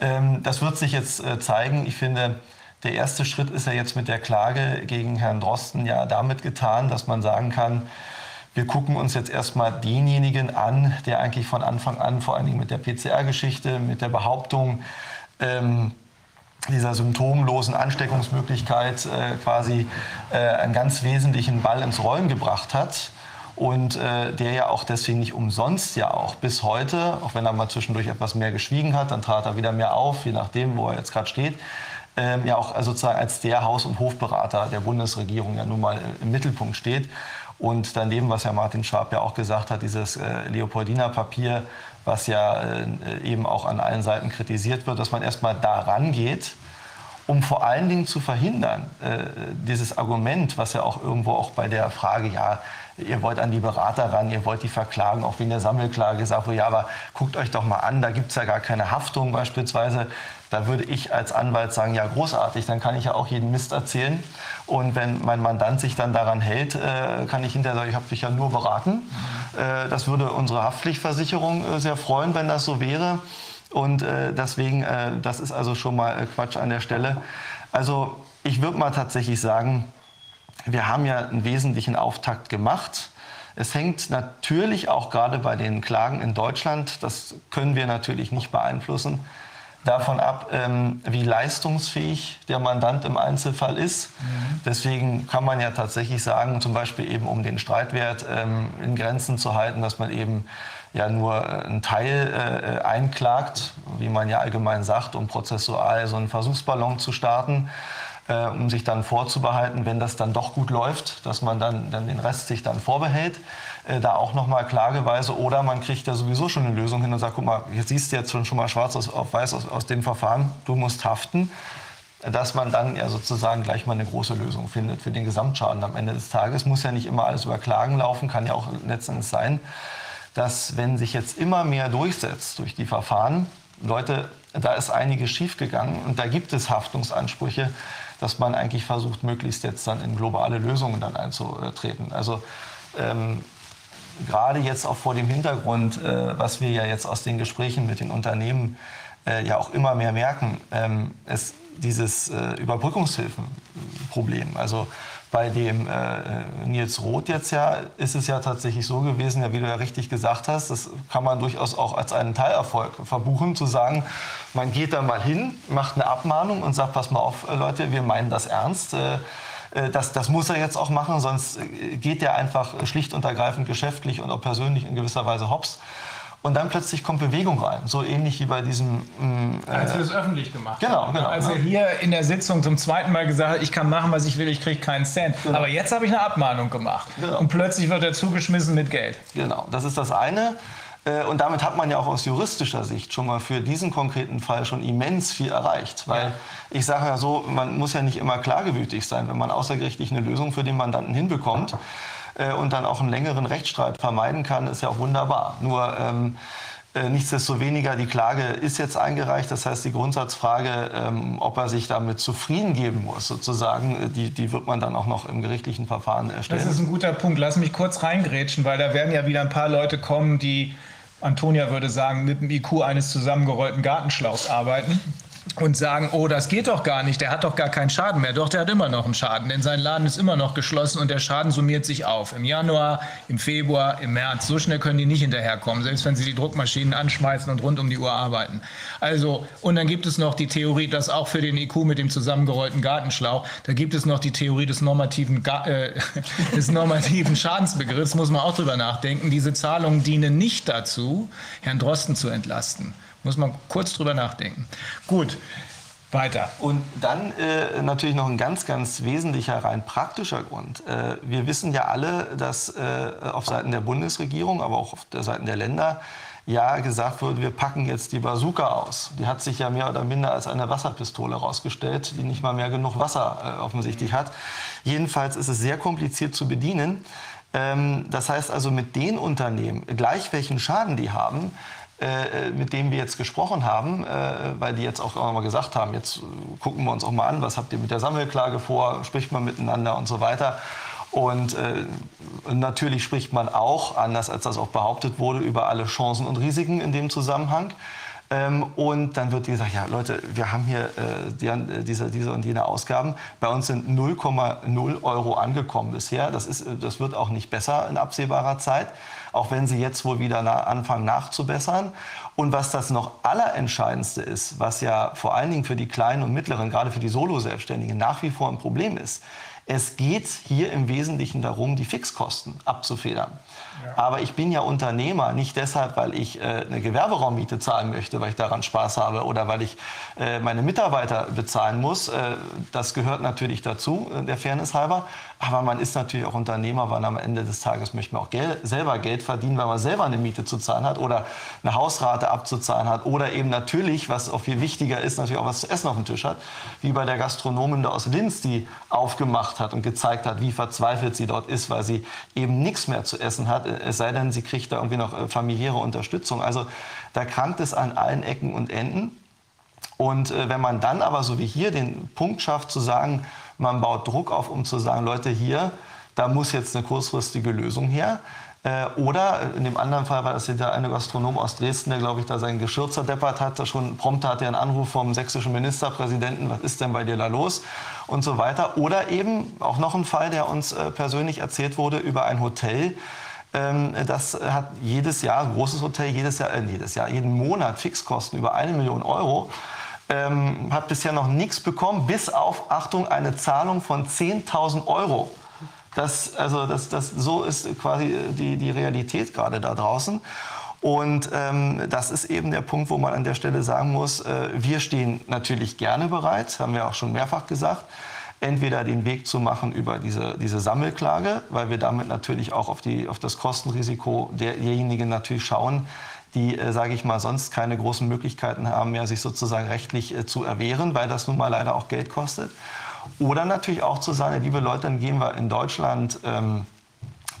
Ähm, das wird sich jetzt äh, zeigen. Ich finde, der erste Schritt ist ja jetzt mit der Klage gegen Herrn Drosten ja damit getan, dass man sagen kann, wir gucken uns jetzt erstmal denjenigen an, der eigentlich von Anfang an, vor allen Dingen mit der PCR-Geschichte, mit der Behauptung ähm, dieser symptomlosen Ansteckungsmöglichkeit äh, quasi äh, einen ganz wesentlichen Ball ins Rollen gebracht hat und äh, der ja auch deswegen nicht umsonst ja auch bis heute, auch wenn er mal zwischendurch etwas mehr geschwiegen hat, dann trat er wieder mehr auf, je nachdem, wo er jetzt gerade steht, ähm, ja auch sozusagen als der Haus- und Hofberater der Bundesregierung ja nun mal im Mittelpunkt steht. Und daneben, was ja Martin Schwab ja auch gesagt hat, dieses äh, Leopoldiner Papier, was ja äh, eben auch an allen Seiten kritisiert wird, dass man erstmal da rangeht, um vor allen Dingen zu verhindern, äh, dieses Argument, was ja auch irgendwo auch bei der Frage, ja, ihr wollt an die Berater ran, ihr wollt die verklagen, auch wegen der Sammelklage, gesagt, ja, aber guckt euch doch mal an, da gibt es ja gar keine Haftung beispielsweise. Da würde ich als Anwalt sagen, ja großartig, dann kann ich ja auch jeden Mist erzählen. Und wenn mein Mandant sich dann daran hält, äh, kann ich hinterher sagen, ich habe dich ja nur beraten. Äh, das würde unsere Haftpflichtversicherung äh, sehr freuen, wenn das so wäre. Und deswegen, das ist also schon mal Quatsch an der Stelle. Also ich würde mal tatsächlich sagen, wir haben ja einen wesentlichen Auftakt gemacht. Es hängt natürlich auch gerade bei den Klagen in Deutschland, das können wir natürlich nicht beeinflussen, davon ab, ähm, wie leistungsfähig der Mandant im Einzelfall ist. Mhm. Deswegen kann man ja tatsächlich sagen, zum Beispiel eben um den Streitwert ähm, in Grenzen zu halten, dass man eben ja nur äh, einen Teil äh, einklagt, wie man ja allgemein sagt, um prozessual so einen Versuchsballon zu starten äh, um sich dann vorzubehalten, wenn das dann doch gut läuft, dass man dann, dann den Rest sich dann vorbehält. Äh, da auch nochmal Klageweise oder man kriegt ja sowieso schon eine Lösung hin und sagt, guck mal, jetzt siehst du jetzt schon, schon mal schwarz auf weiß aus, aus dem Verfahren, du musst haften dass man dann ja sozusagen gleich mal eine große Lösung findet für den Gesamtschaden am Ende des Tages. Muss ja nicht immer alles über Klagen laufen, kann ja auch letztendlich sein, dass wenn sich jetzt immer mehr durchsetzt durch die Verfahren, Leute, da ist einiges schiefgegangen und da gibt es Haftungsansprüche, dass man eigentlich versucht, möglichst jetzt dann in globale Lösungen dann einzutreten. Also ähm, gerade jetzt auch vor dem Hintergrund, äh, was wir ja jetzt aus den Gesprächen mit den Unternehmen äh, ja auch immer mehr merken, ähm, ist dieses äh, Überbrückungshilfenproblem. Also bei dem äh, Nils Roth jetzt ja ist es ja tatsächlich so gewesen, ja, wie du ja richtig gesagt hast, das kann man durchaus auch als einen Teilerfolg verbuchen, zu sagen, man geht da mal hin, macht eine Abmahnung und sagt, pass mal auf, äh, Leute, wir meinen das ernst. Äh, äh, das, das muss er jetzt auch machen, sonst geht er einfach schlicht und ergreifend geschäftlich und auch persönlich in gewisser Weise hops und dann plötzlich kommt Bewegung rein. So ähnlich wie bei diesem. Mm, äh, als wir das öffentlich gemacht genau, Genau, Als er hier in der Sitzung zum zweiten Mal gesagt hat, ich kann machen, was ich will, ich kriege keinen Cent. Genau. Aber jetzt habe ich eine Abmahnung gemacht. Genau. Und plötzlich wird er zugeschmissen mit Geld. Genau, das ist das eine. Äh, und damit hat man ja auch aus juristischer Sicht schon mal für diesen konkreten Fall schon immens viel erreicht. Weil ja. ich sage ja so, man muss ja nicht immer klagewütig sein, wenn man außergerichtlich eine Lösung für den Mandanten hinbekommt. Äh, und dann auch einen längeren Rechtsstreit vermeiden kann, ist ja auch wunderbar. Nur ähm, äh, Nichtsdestoweniger, die Klage ist jetzt eingereicht. Das heißt, die Grundsatzfrage, ähm, ob er sich damit zufrieden geben muss, sozusagen, die, die wird man dann auch noch im gerichtlichen Verfahren erstellen. Das ist ein guter Punkt. Lass mich kurz reingrätschen, weil da werden ja wieder ein paar Leute kommen, die, Antonia würde sagen, mit dem IQ eines zusammengerollten Gartenschlauchs arbeiten. Und sagen, oh, das geht doch gar nicht, der hat doch gar keinen Schaden mehr. Doch, der hat immer noch einen Schaden, denn sein Laden ist immer noch geschlossen und der Schaden summiert sich auf. Im Januar, im Februar, im März. So schnell können die nicht hinterherkommen, selbst wenn sie die Druckmaschinen anschmeißen und rund um die Uhr arbeiten. Also, und dann gibt es noch die Theorie, dass auch für den IQ mit dem zusammengerollten Gartenschlauch, da gibt es noch die Theorie des normativen, äh, des normativen Schadensbegriffs, muss man auch drüber nachdenken. Diese Zahlungen dienen nicht dazu, Herrn Drosten zu entlasten. Muss man kurz drüber nachdenken. Gut. Weiter. Und dann äh, natürlich noch ein ganz, ganz wesentlicher, rein praktischer Grund. Äh, wir wissen ja alle, dass äh, auf Seiten der Bundesregierung, aber auch auf der Seiten der Länder, ja gesagt wurde, wir packen jetzt die Bazooka aus. Die hat sich ja mehr oder minder als eine Wasserpistole herausgestellt, die nicht mal mehr genug Wasser äh, offensichtlich hat. Jedenfalls ist es sehr kompliziert zu bedienen. Ähm, das heißt also, mit den Unternehmen, gleich welchen Schaden die haben, äh, mit dem wir jetzt gesprochen haben, äh, weil die jetzt auch mal gesagt haben, jetzt gucken wir uns auch mal an, was habt ihr mit der Sammelklage vor, spricht man miteinander und so weiter. Und äh, natürlich spricht man auch, anders als das auch behauptet wurde, über alle Chancen und Risiken in dem Zusammenhang. Ähm, und dann wird gesagt, ja Leute, wir haben hier äh, die, äh, diese, diese und jene Ausgaben. Bei uns sind 0,0 Euro angekommen bisher. Das, ist, äh, das wird auch nicht besser in absehbarer Zeit, auch wenn sie jetzt wohl wieder na, anfangen nachzubessern. Und was das noch allerentscheidendste ist, was ja vor allen Dingen für die kleinen und mittleren, gerade für die Solo-Selbstständigen nach wie vor ein Problem ist, es geht hier im Wesentlichen darum, die Fixkosten abzufedern. Ja. Aber ich bin ja Unternehmer, nicht deshalb, weil ich äh, eine Gewerberaummiete zahlen möchte, weil ich daran Spaß habe oder weil ich äh, meine Mitarbeiter bezahlen muss. Äh, das gehört natürlich dazu, äh, der Fairness halber. Aber man ist natürlich auch Unternehmer, weil am Ende des Tages möchte man auch Geld, selber Geld verdienen, weil man selber eine Miete zu zahlen hat oder eine Hausrate abzuzahlen hat oder eben natürlich, was auch viel wichtiger ist, natürlich auch was zu essen auf dem Tisch hat, wie bei der Gastronomin da aus Linz, die aufgemacht hat und gezeigt hat, wie verzweifelt sie dort ist, weil sie eben nichts mehr zu essen hat, es sei denn, sie kriegt da irgendwie noch äh, familiäre Unterstützung. Also da krankt es an allen Ecken und Enden. Und äh, wenn man dann aber so wie hier den Punkt schafft zu sagen, man baut Druck auf, um zu sagen, Leute, hier, da muss jetzt eine kurzfristige Lösung her. Äh, oder in dem anderen Fall war das der eine Gastronom aus Dresden, der, glaube ich, da sein Geschirr zerdeppert hat. Schon prompt hatte er einen Anruf vom sächsischen Ministerpräsidenten, was ist denn bei dir da los? Und so weiter. Oder eben auch noch ein Fall, der uns äh, persönlich erzählt wurde über ein Hotel, ähm, das hat jedes Jahr, ein großes Hotel, jedes Jahr, äh, jedes Jahr, jeden Monat Fixkosten über eine Million Euro ähm, hat bisher noch nichts bekommen, bis auf, Achtung, eine Zahlung von 10.000 Euro. Das, also das, das, so ist quasi die, die Realität gerade da draußen. Und ähm, das ist eben der Punkt, wo man an der Stelle sagen muss, äh, wir stehen natürlich gerne bereit, haben wir auch schon mehrfach gesagt, entweder den Weg zu machen über diese, diese Sammelklage, weil wir damit natürlich auch auf, die, auf das Kostenrisiko derjenigen natürlich schauen, die, äh, sage ich mal, sonst keine großen Möglichkeiten haben mehr, sich sozusagen rechtlich äh, zu erwehren, weil das nun mal leider auch Geld kostet. Oder natürlich auch zu sagen, liebe Leute, dann gehen wir in Deutschland ähm,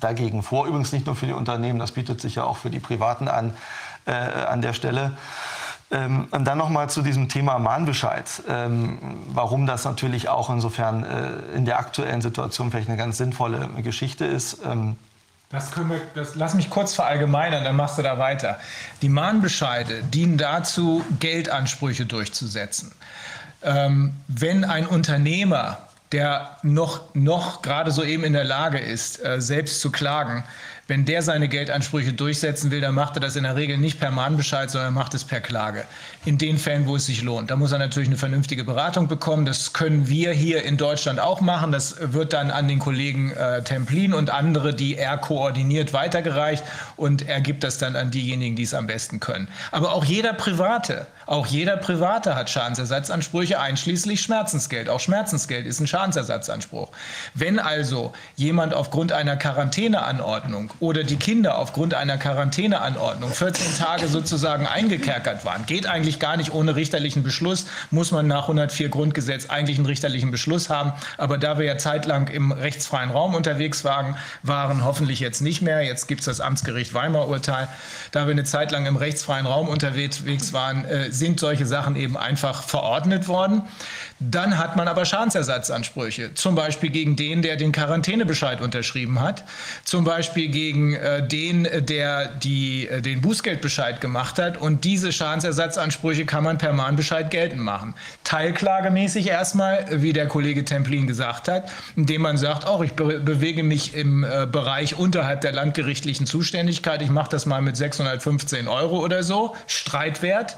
dagegen vor. Übrigens nicht nur für die Unternehmen, das bietet sich ja auch für die Privaten an, äh, an der Stelle. Ähm, und dann noch mal zu diesem Thema Mahnbescheid. Ähm, warum das natürlich auch insofern äh, in der aktuellen Situation vielleicht eine ganz sinnvolle Geschichte ist. Ähm, das können wir, das, lass mich kurz verallgemeinern, dann machst du da weiter. Die Mahnbescheide dienen dazu, Geldansprüche durchzusetzen. Ähm, wenn ein Unternehmer, der noch, noch gerade so eben in der Lage ist, äh, selbst zu klagen, wenn der seine Geldansprüche durchsetzen will, dann macht er das in der Regel nicht per Mahnbescheid, sondern macht es per Klage. In den Fällen, wo es sich lohnt. Da muss er natürlich eine vernünftige Beratung bekommen. Das können wir hier in Deutschland auch machen. Das wird dann an den Kollegen äh, Templin und andere, die er koordiniert, weitergereicht und er gibt das dann an diejenigen, die es am besten können. Aber auch jeder Private, auch jeder Private hat Schadensersatzansprüche, einschließlich Schmerzensgeld. Auch Schmerzensgeld ist ein Schadensersatzanspruch. Wenn also jemand aufgrund einer Quarantäneanordnung oder die Kinder aufgrund einer Quarantäneanordnung 14 Tage sozusagen eingekerkert waren, geht eigentlich gar nicht ohne richterlichen Beschluss, muss man nach 104 Grundgesetz eigentlich einen richterlichen Beschluss haben. Aber da wir ja zeitlang im rechtsfreien Raum unterwegs waren, waren hoffentlich jetzt nicht mehr. Jetzt gibt es das Amtsgericht Weimar Urteil. Da wir eine Zeit lang im rechtsfreien Raum unterwegs waren, äh, sind solche Sachen eben einfach verordnet worden. Dann hat man aber Schadensersatzansprüche, zum Beispiel gegen den, der den Quarantänebescheid unterschrieben hat, zum Beispiel gegen äh, den, der die, äh, den Bußgeldbescheid gemacht hat. Und diese Schadensersatzansprüche kann man per Mahnbescheid geltend machen. Teilklagemäßig erstmal, wie der Kollege Templin gesagt hat, indem man sagt, auch ich be bewege mich im äh, Bereich unterhalb der landgerichtlichen Zuständigkeit. Ich mache das mal mit 615 Euro oder so, Streitwert.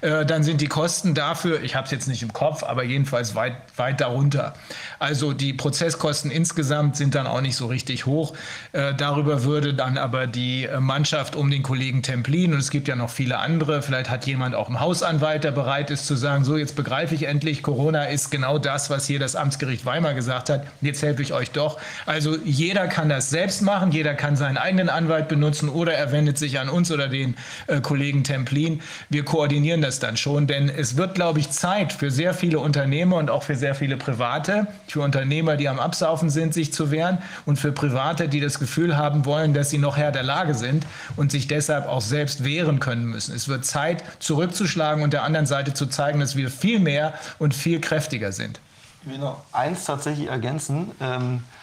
Äh, dann sind die Kosten dafür, ich habe es jetzt nicht im Kopf, aber jedenfalls weit, weit darunter. Also die Prozesskosten insgesamt sind dann auch nicht so richtig hoch. Äh, darüber würde dann aber die Mannschaft um den Kollegen Templin, und es gibt ja noch viele andere, vielleicht hat jemand auch einen Hausanwalt, der bereit ist zu sagen, so jetzt begreife ich endlich, Corona ist genau das, was hier das Amtsgericht Weimar gesagt hat, jetzt helfe ich euch doch. Also jeder kann das selbst machen, jeder kann seinen eigenen Anwalt benutzen oder er wendet sich an uns oder den äh, Kollegen Templin. Wir koordinieren das dann schon, denn es wird, glaube ich, Zeit für sehr viele Unternehmer und auch für sehr viele Private, für Unternehmer, die am Absaufen sind, sich zu wehren und für Private, die das Gefühl haben wollen, dass sie noch Herr der Lage sind und sich deshalb auch selbst wehren können müssen. Es wird Zeit, zurückzuschlagen und der anderen Seite zu zeigen, dass wir viel mehr und viel kräftiger sind. Ich will noch eins tatsächlich ergänzen. Ähm äh,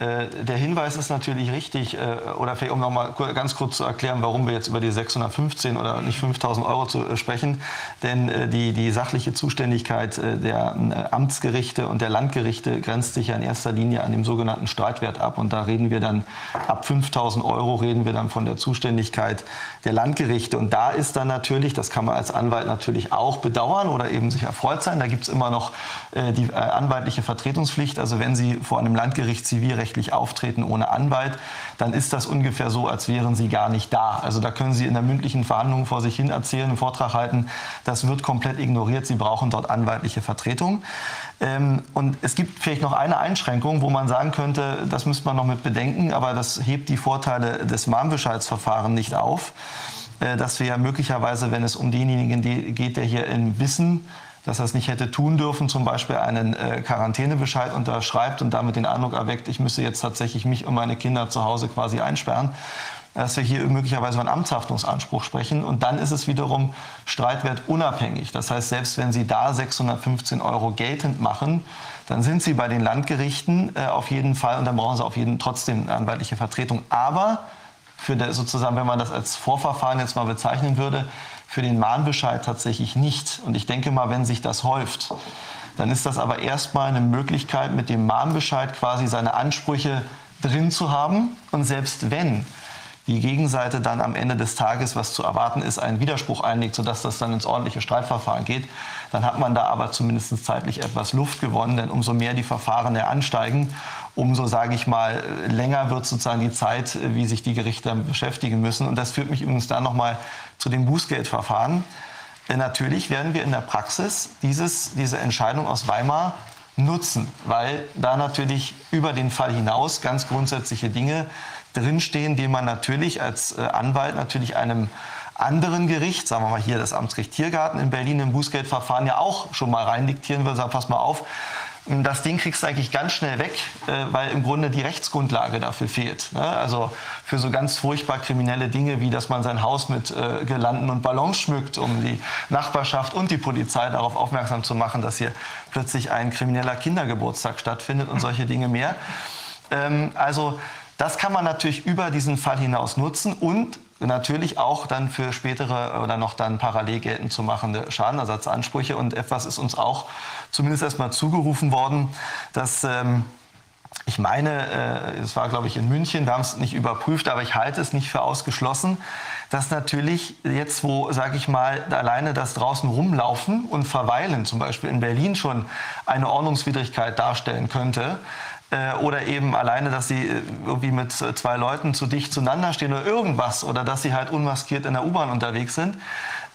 der Hinweis ist natürlich richtig, äh, oder vielleicht um noch mal ganz kurz zu erklären, warum wir jetzt über die 615 oder nicht 5000 Euro zu äh, sprechen. Denn die, die sachliche Zuständigkeit der Amtsgerichte und der Landgerichte grenzt sich ja in erster Linie an dem sogenannten Streitwert ab. Und da reden wir dann ab 5000 Euro reden wir dann von der Zuständigkeit der Landgerichte. Und da ist dann natürlich, das kann man als Anwalt natürlich auch bedauern oder eben sich erfreut sein, da gibt es immer noch die anwaltliche Vertretungspflicht. Also wenn Sie vor einem Landgericht Zivilrecht zivilrechtlich auftreten ohne Anwalt, dann ist das ungefähr so, als wären Sie gar nicht da. Also da können Sie in der mündlichen Verhandlung vor sich hin erzählen, einen Vortrag halten. Das wird komplett ignoriert. Sie brauchen dort anwaltliche Vertretung. Ähm, und es gibt vielleicht noch eine Einschränkung, wo man sagen könnte, das müsste man noch mit bedenken, aber das hebt die Vorteile des Mahnbescheidsverfahrens nicht auf, äh, dass wir ja möglicherweise, wenn es um denjenigen geht, der hier in Wissen dass er es nicht hätte tun dürfen, zum Beispiel einen äh, Quarantänebescheid unterschreibt und damit den Eindruck erweckt, ich müsse jetzt tatsächlich mich und meine Kinder zu Hause quasi einsperren, dass wir hier möglicherweise über einen Amtshaftungsanspruch sprechen. Und dann ist es wiederum streitwertunabhängig. Das heißt, selbst wenn Sie da 615 Euro geltend machen, dann sind Sie bei den Landgerichten äh, auf jeden Fall und dann brauchen Sie auf jeden trotzdem eine anwaltliche Vertretung. Aber für der, sozusagen, wenn man das als Vorverfahren jetzt mal bezeichnen würde, für den Mahnbescheid tatsächlich nicht. Und ich denke mal, wenn sich das häuft, dann ist das aber erstmal eine Möglichkeit, mit dem Mahnbescheid quasi seine Ansprüche drin zu haben. Und selbst wenn die Gegenseite dann am Ende des Tages, was zu erwarten ist, einen Widerspruch einlegt, sodass das dann ins ordentliche Streitverfahren geht, dann hat man da aber zumindest zeitlich etwas Luft gewonnen, denn umso mehr die Verfahren ja ansteigen, umso, sage ich mal, länger wird sozusagen die Zeit, wie sich die Gerichte beschäftigen müssen. Und das führt mich übrigens da nochmal zu dem Bußgeldverfahren. Denn natürlich werden wir in der Praxis dieses, diese Entscheidung aus Weimar nutzen, weil da natürlich über den Fall hinaus ganz grundsätzliche Dinge drinstehen, die man natürlich als äh, Anwalt natürlich einem anderen Gericht, sagen wir mal hier das Amtsgericht Tiergarten in Berlin im Bußgeldverfahren ja auch schon mal reindiktieren will, sagen, pass mal auf, das Ding kriegst du eigentlich ganz schnell weg, äh, weil im Grunde die Rechtsgrundlage dafür fehlt. Ne? Also für so ganz furchtbar kriminelle Dinge, wie dass man sein Haus mit äh, Girlanden und Ballons schmückt, um die Nachbarschaft und die Polizei darauf aufmerksam zu machen, dass hier plötzlich ein krimineller Kindergeburtstag stattfindet und solche Dinge mehr. Ähm, also das kann man natürlich über diesen Fall hinaus nutzen und natürlich auch dann für spätere oder noch dann parallel geltend zu machende Schadenersatzansprüche. Und etwas ist uns auch zumindest erstmal zugerufen worden, dass ähm, ich meine, es äh, war glaube ich in München, wir haben es nicht überprüft, aber ich halte es nicht für ausgeschlossen, dass natürlich jetzt, wo, sage ich mal, alleine das draußen rumlaufen und verweilen, zum Beispiel in Berlin schon eine Ordnungswidrigkeit darstellen könnte, äh, oder eben alleine, dass sie äh, irgendwie mit zwei Leuten zu dicht zueinander stehen oder irgendwas oder dass sie halt unmaskiert in der U-Bahn unterwegs sind,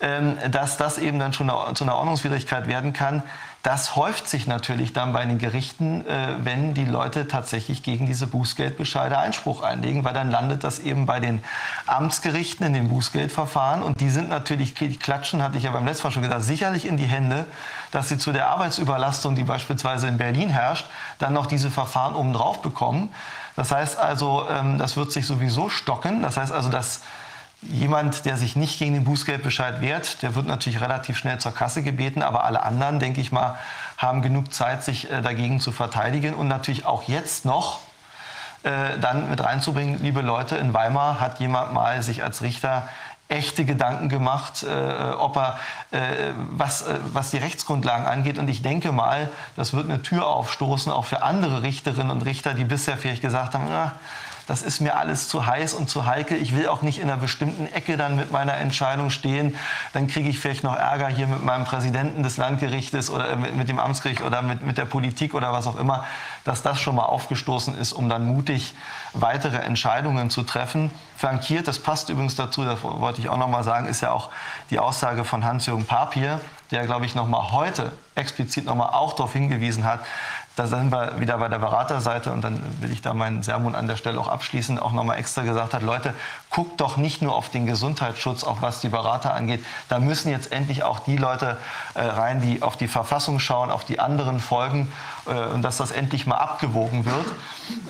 ähm, dass das eben dann schon zu einer Ordnungswidrigkeit werden kann. Das häuft sich natürlich dann bei den Gerichten, äh, wenn die Leute tatsächlich gegen diese Bußgeldbescheide Einspruch einlegen, weil dann landet das eben bei den Amtsgerichten in den Bußgeldverfahren und die sind natürlich, die klatschen, hatte ich ja beim letzten Mal schon gesagt, sicherlich in die Hände, dass sie zu der Arbeitsüberlastung, die beispielsweise in Berlin herrscht, dann noch diese Verfahren obendrauf bekommen. Das heißt also, ähm, das wird sich sowieso stocken. Das heißt also, dass Jemand, der sich nicht gegen den Bußgeldbescheid wehrt, der wird natürlich relativ schnell zur Kasse gebeten, aber alle anderen, denke ich mal, haben genug Zeit, sich äh, dagegen zu verteidigen und natürlich auch jetzt noch äh, dann mit reinzubringen, liebe Leute, in Weimar hat jemand mal sich als Richter echte Gedanken gemacht, äh, ob er, äh, was, äh, was die Rechtsgrundlagen angeht. Und ich denke mal, das wird eine Tür aufstoßen, auch für andere Richterinnen und Richter, die bisher vielleicht gesagt haben, na, das ist mir alles zu heiß und zu heikel. Ich will auch nicht in einer bestimmten Ecke dann mit meiner Entscheidung stehen. Dann kriege ich vielleicht noch Ärger hier mit meinem Präsidenten des Landgerichtes oder mit, mit dem Amtsgericht oder mit, mit der Politik oder was auch immer, dass das schon mal aufgestoßen ist, um dann mutig weitere Entscheidungen zu treffen. Flankiert, das passt übrigens dazu, das wollte ich auch noch mal sagen, ist ja auch die Aussage von Hans-Jürgen Papier, der, glaube ich, noch mal heute explizit noch mal auch darauf hingewiesen hat, da sind wir wieder bei der Beraterseite und dann will ich da meinen Sermon an der Stelle auch abschließen, auch nochmal extra gesagt hat, Leute, guckt doch nicht nur auf den Gesundheitsschutz, auch was die Berater angeht. Da müssen jetzt endlich auch die Leute äh, rein, die auf die Verfassung schauen, auf die anderen Folgen äh, und dass das endlich mal abgewogen wird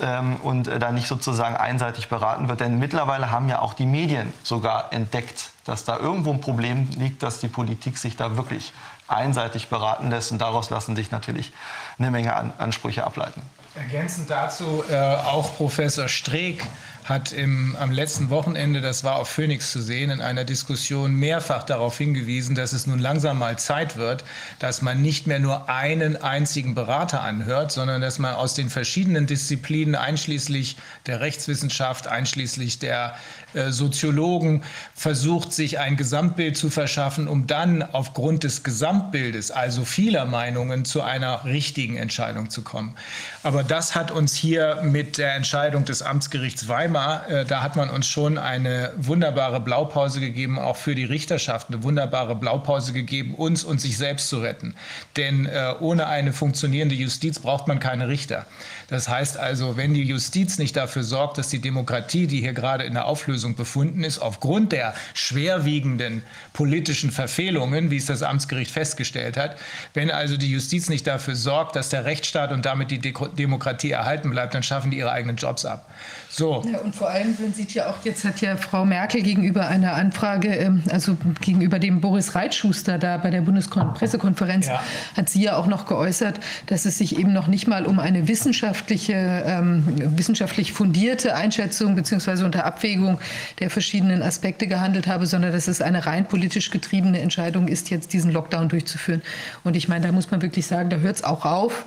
ähm, und äh, da nicht sozusagen einseitig beraten wird. Denn mittlerweile haben ja auch die Medien sogar entdeckt, dass da irgendwo ein Problem liegt, dass die Politik sich da wirklich einseitig beraten lässt. Und daraus lassen sich natürlich eine Menge An Ansprüche ableiten. Ergänzend dazu äh, auch Professor Streeck hat im, am letzten Wochenende, das war auf Phoenix zu sehen, in einer Diskussion mehrfach darauf hingewiesen, dass es nun langsam mal Zeit wird, dass man nicht mehr nur einen einzigen Berater anhört, sondern dass man aus den verschiedenen Disziplinen, einschließlich der Rechtswissenschaft, einschließlich der äh, Soziologen, versucht, sich ein Gesamtbild zu verschaffen, um dann aufgrund des Gesamtbildes, also vieler Meinungen, zu einer richtigen Entscheidung zu kommen. Aber das hat uns hier mit der Entscheidung des Amtsgerichts Weimar Thema, äh, da hat man uns schon eine wunderbare Blaupause gegeben, auch für die Richterschaft, eine wunderbare Blaupause gegeben, uns und sich selbst zu retten. Denn äh, ohne eine funktionierende Justiz braucht man keine Richter. Das heißt also, wenn die Justiz nicht dafür sorgt, dass die Demokratie, die hier gerade in der Auflösung befunden ist, aufgrund der schwerwiegenden politischen Verfehlungen, wie es das Amtsgericht festgestellt hat, wenn also die Justiz nicht dafür sorgt, dass der Rechtsstaat und damit die Demokratie erhalten bleibt, dann schaffen die ihre eigenen Jobs ab. So. Ja, und vor allem, man sieht ja auch, jetzt hat ja Frau Merkel gegenüber einer Anfrage, ähm, also gegenüber dem Boris Reitschuster da bei der Bundespressekonferenz, ja. hat sie ja auch noch geäußert, dass es sich eben noch nicht mal um eine wissenschaftliche, ähm, wissenschaftlich fundierte Einschätzung beziehungsweise unter Abwägung der verschiedenen Aspekte gehandelt habe, sondern dass es eine rein politisch getriebene Entscheidung ist, jetzt diesen Lockdown durchzuführen. Und ich meine, da muss man wirklich sagen, da hört es auch auf.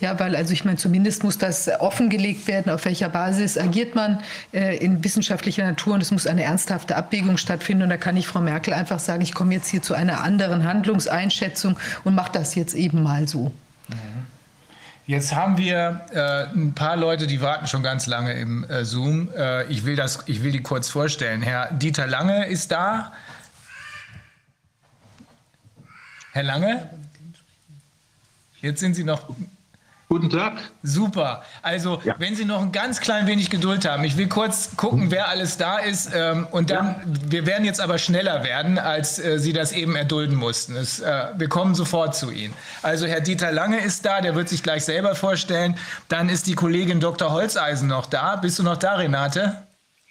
Ja, weil also ich meine, zumindest muss das offengelegt werden, auf welcher Basis agiert man äh, in wissenschaftlicher Natur und es muss eine ernsthafte Abwägung stattfinden. Und da kann ich Frau Merkel einfach sagen, ich komme jetzt hier zu einer anderen Handlungseinschätzung und mache das jetzt eben mal so. Mhm. Jetzt haben wir äh, ein paar Leute, die warten schon ganz lange im äh, Zoom. Äh, ich, will das, ich will die kurz vorstellen. Herr Dieter Lange ist da. Herr Lange? Jetzt sind Sie noch Guten Tag. Super. Also, ja. wenn Sie noch ein ganz klein wenig Geduld haben, ich will kurz gucken, wer alles da ist. Ähm, und dann, ja. wir werden jetzt aber schneller werden, als äh, Sie das eben erdulden mussten. Es, äh, wir kommen sofort zu Ihnen. Also, Herr Dieter Lange ist da, der wird sich gleich selber vorstellen. Dann ist die Kollegin Dr. Holzeisen noch da. Bist du noch da, Renate?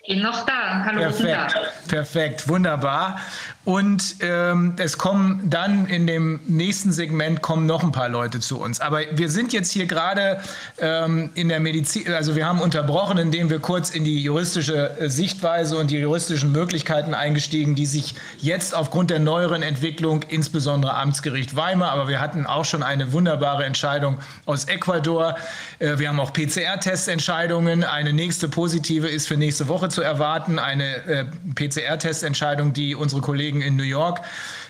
bin noch da. Hallo, perfekt, perfekt, wunderbar. Und ähm, es kommen dann in dem nächsten Segment kommen noch ein paar Leute zu uns. Aber wir sind jetzt hier gerade ähm, in der Medizin, also wir haben unterbrochen, indem wir kurz in die juristische äh, Sichtweise und die juristischen Möglichkeiten eingestiegen, die sich jetzt aufgrund der neueren Entwicklung, insbesondere Amtsgericht Weimar, aber wir hatten auch schon eine wunderbare Entscheidung aus Ecuador. Äh, wir haben auch PCR-Testentscheidungen. Eine nächste positive ist für nächste Woche zu erwarten, eine äh, PCR-Testentscheidung, die unsere Kollegen Kollegen in New York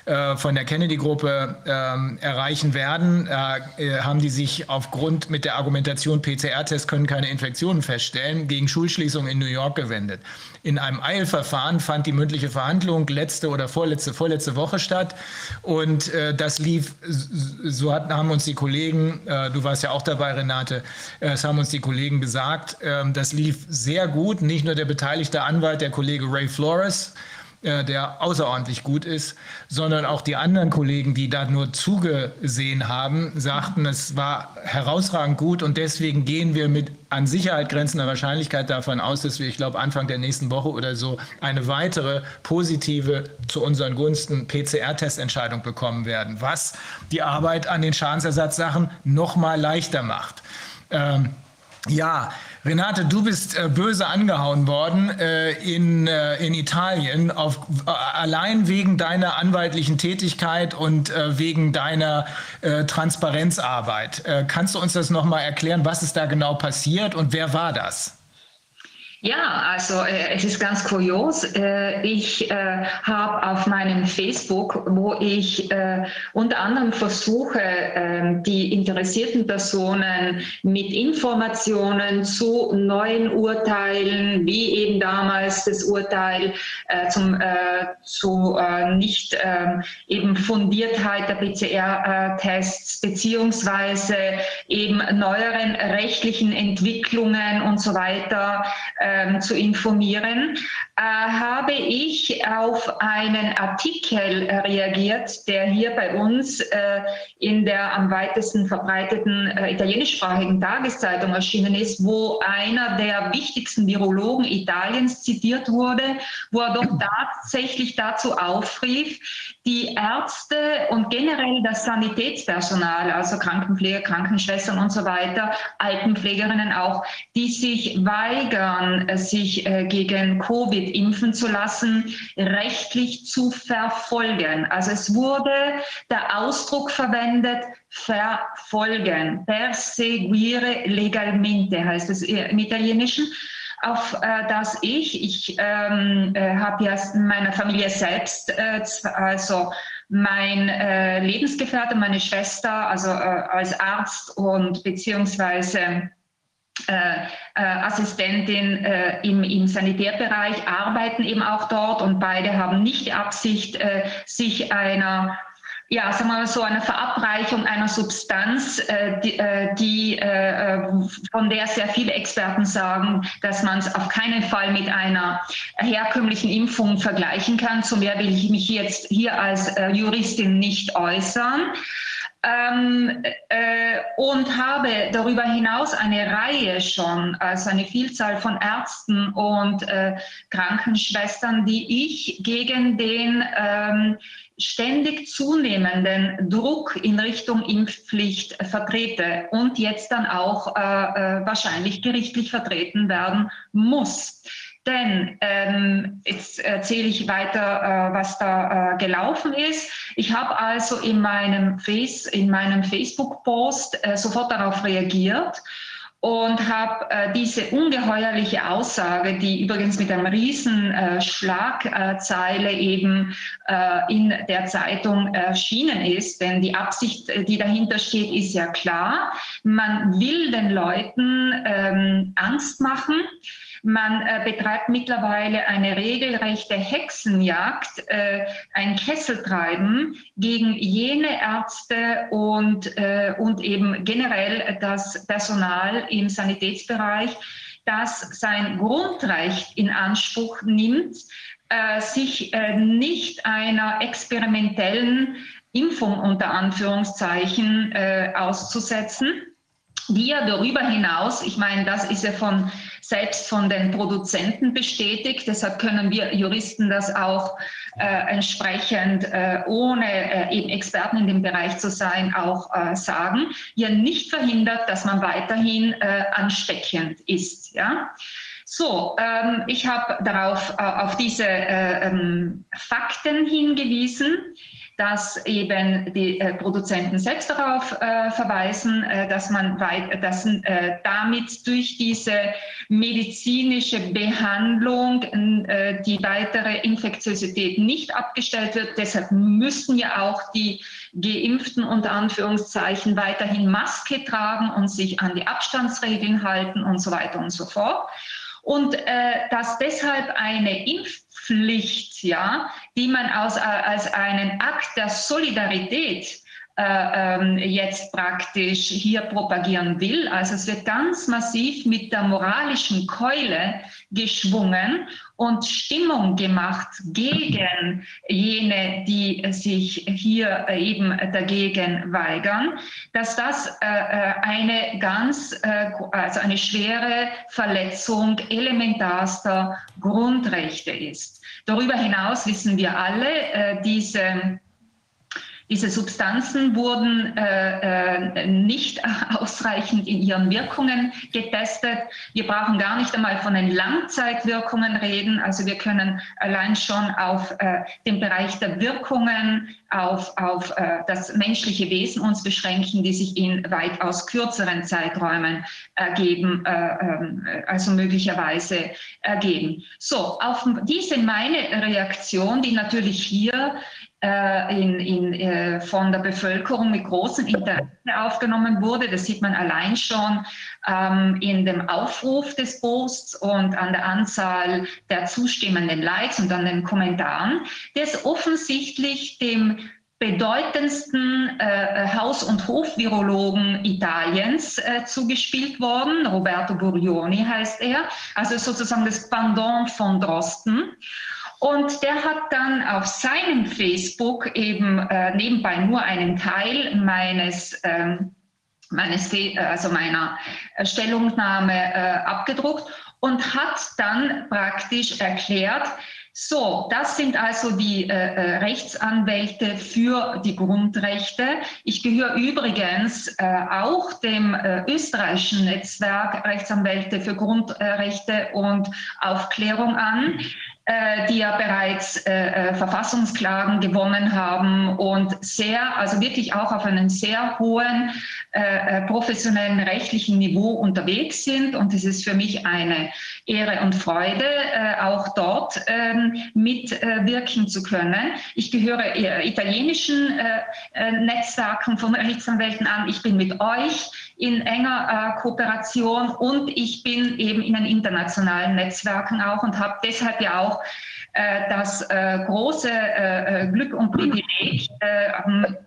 äh, von der Kennedy-Gruppe ähm, erreichen werden, äh, haben die sich aufgrund mit der Argumentation, PCR-Tests können keine Infektionen feststellen, gegen Schulschließungen in New York gewendet. In einem Eilverfahren fand die mündliche Verhandlung letzte oder vorletzte, vorletzte Woche statt. Und äh, das lief, so hatten, haben uns die Kollegen, äh, du warst ja auch dabei, Renate, äh, das haben uns die Kollegen gesagt, ähm, das lief sehr gut. Nicht nur der beteiligte Anwalt, der Kollege Ray Flores, äh, der außerordentlich gut ist, sondern auch die anderen Kollegen, die da nur zugesehen haben, sagten, es war herausragend gut und deswegen gehen wir mit an Sicherheit grenzender Wahrscheinlichkeit davon aus, dass wir, ich glaube, Anfang der nächsten Woche oder so eine weitere positive zu unseren Gunsten PCR-Testentscheidung bekommen werden, was die Arbeit an den Schadensersatzsachen noch mal leichter macht. Ähm, ja, Renate, du bist äh, böse angehauen worden äh, in, äh, in Italien, auf, äh, allein wegen deiner anwaltlichen Tätigkeit und äh, wegen deiner äh, Transparenzarbeit. kannst du uns das nochmal erklären, was ist da genau passiert und wer war das? Ja, also äh, es ist ganz kurios. Äh, ich äh, habe auf meinem Facebook, wo ich äh, unter anderem versuche, ähm, die interessierten Personen mit Informationen zu neuen Urteilen, wie eben damals das Urteil äh, zum, äh, zu nicht ähm, eben Fundiertheit der PCR-Tests beziehungsweise eben neueren rechtlichen Entwicklungen und so weiter ähm, zu informieren, äh, habe ich auf einen Artikel reagiert, der hier bei uns äh, in der am weitesten verbreiteten äh, italienischsprachigen Tageszeitung erschienen ist, wo einer der wichtigsten Virologen Italiens zitiert wurde, wo er doch tatsächlich dazu aufrief, die Ärzte und generell das Sanitätspersonal, also Krankenpfleger, Krankenschwestern und so weiter, Altenpflegerinnen auch, die sich weigern, sich äh, gegen Covid impfen zu lassen, rechtlich zu verfolgen. Also es wurde der Ausdruck verwendet, verfolgen, perseguire legalmente heißt es im Italienischen auf äh, das ich, ich ähm, äh, habe ja meiner Familie selbst, äh, also mein äh, Lebensgefährte, meine Schwester, also äh, als Arzt und beziehungsweise äh, äh, Assistentin äh, im, im Sanitärbereich arbeiten eben auch dort und beide haben nicht die Absicht, äh, sich einer ja, sagen wir mal so eine Verabreichung einer Substanz, äh, die, äh, die äh, von der sehr viele Experten sagen, dass man es auf keinen Fall mit einer herkömmlichen Impfung vergleichen kann. Zu mehr will ich mich jetzt hier als äh, Juristin nicht äußern ähm, äh, und habe darüber hinaus eine Reihe schon, also eine Vielzahl von Ärzten und äh, Krankenschwestern, die ich gegen den ähm, ständig zunehmenden Druck in Richtung Impfpflicht vertrete und jetzt dann auch äh, äh wahrscheinlich gerichtlich vertreten werden muss. Denn ähm, jetzt erzähle ich weiter, äh, was da äh, gelaufen ist. Ich habe also in meinem, Face, in meinem Facebook-Post äh, sofort darauf reagiert und habe äh, diese ungeheuerliche Aussage, die übrigens mit einem riesen äh, Schlagzeile eben äh, in der Zeitung erschienen ist, denn die Absicht, die dahinter steht, ist ja klar. Man will den Leuten ähm, Angst machen. Man äh, betreibt mittlerweile eine regelrechte Hexenjagd, äh, ein Kesseltreiben gegen jene Ärzte und, äh, und eben generell das Personal im Sanitätsbereich, das sein Grundrecht in Anspruch nimmt, äh, sich äh, nicht einer experimentellen Impfung unter Anführungszeichen äh, auszusetzen ja darüber hinaus, ich meine, das ist ja von selbst von den Produzenten bestätigt. Deshalb können wir Juristen das auch äh, entsprechend, äh, ohne äh, eben Experten in dem Bereich zu sein, auch äh, sagen. Ja, nicht verhindert, dass man weiterhin äh, ansteckend ist. Ja. So, ähm, ich habe darauf äh, auf diese ähm, Fakten hingewiesen dass eben die äh, Produzenten selbst darauf äh, verweisen, äh, dass man weit, dass äh, damit durch diese medizinische Behandlung äh, die weitere Infektiosität nicht abgestellt wird. Deshalb müssen ja auch die Geimpften unter Anführungszeichen weiterhin Maske tragen und sich an die Abstandsregeln halten und so weiter und so fort. Und äh, dass deshalb eine Impf Pflicht, ja, die man aus, äh, als einen Akt der Solidarität äh, ähm, jetzt praktisch hier propagieren will. Also es wird ganz massiv mit der moralischen Keule geschwungen und Stimmung gemacht gegen jene, die sich hier eben dagegen weigern, dass das äh, äh eine ganz, äh, also eine schwere Verletzung elementarster Grundrechte ist. Darüber hinaus wissen wir alle, äh, diese Diese Substanzen wurden äh, äh, nicht ausreichend in ihren Wirkungen getestet. Wir brauchen gar nicht einmal von den Langzeitwirkungen reden. Also wir können allein schon auf äh, den Bereich der Wirkungen, auf, auf äh, das menschliche Wesen uns beschränken, die sich in weitaus kürzeren Zeiträumen ergeben, äh, ähm, also möglicherweise ergeben. So, auf diese meine Reaktion, die natürlich hier in, in, äh, von der Bevölkerung mit großem Interesse aufgenommen wurde. Das sieht man allein schon ähm, in dem Aufruf des Posts und an der Anzahl der zustimmenden Likes und an den Kommentaren, der ist offensichtlich dem bedeutendsten äh, Haus- und Hofvirologen Italiens äh, zugespielt worden. Roberto Burioni heißt er, also sozusagen das Pendant von Drosten. Und der hat dann auf seinem Facebook eben äh, nebenbei nur einen Teil meines, ähm, meines also meiner äh, Stellungnahme äh, abgedruckt und hat dann praktisch erklärt, so, das sind also die äh, äh Rechtsanwälte für die Grundrechte. Ich gehöre übrigens äh, auch dem äh, österreichischen Netzwerk Rechtsanwälte für Grundrechte und Aufklärung an. Äh, die ja bereits äh, äh, Verfassungsklagen gewonnen haben und sehr, also wirklich auch auf einem sehr hohen äh, äh, professionellen rechtlichen Niveau unterwegs sind. Und es ist für mich eine Ehre und Freude, äh, auch dort ähm, mitwirken zu können. Ich gehöre italienischen Netzwerken von Rechtsanwälten an. Ich bin mit euch in enger Kooperation und ich bin eben in den internationalen Netzwerken auch und habe deshalb ja auch äh, das äh, große äh, Glück und Privileg,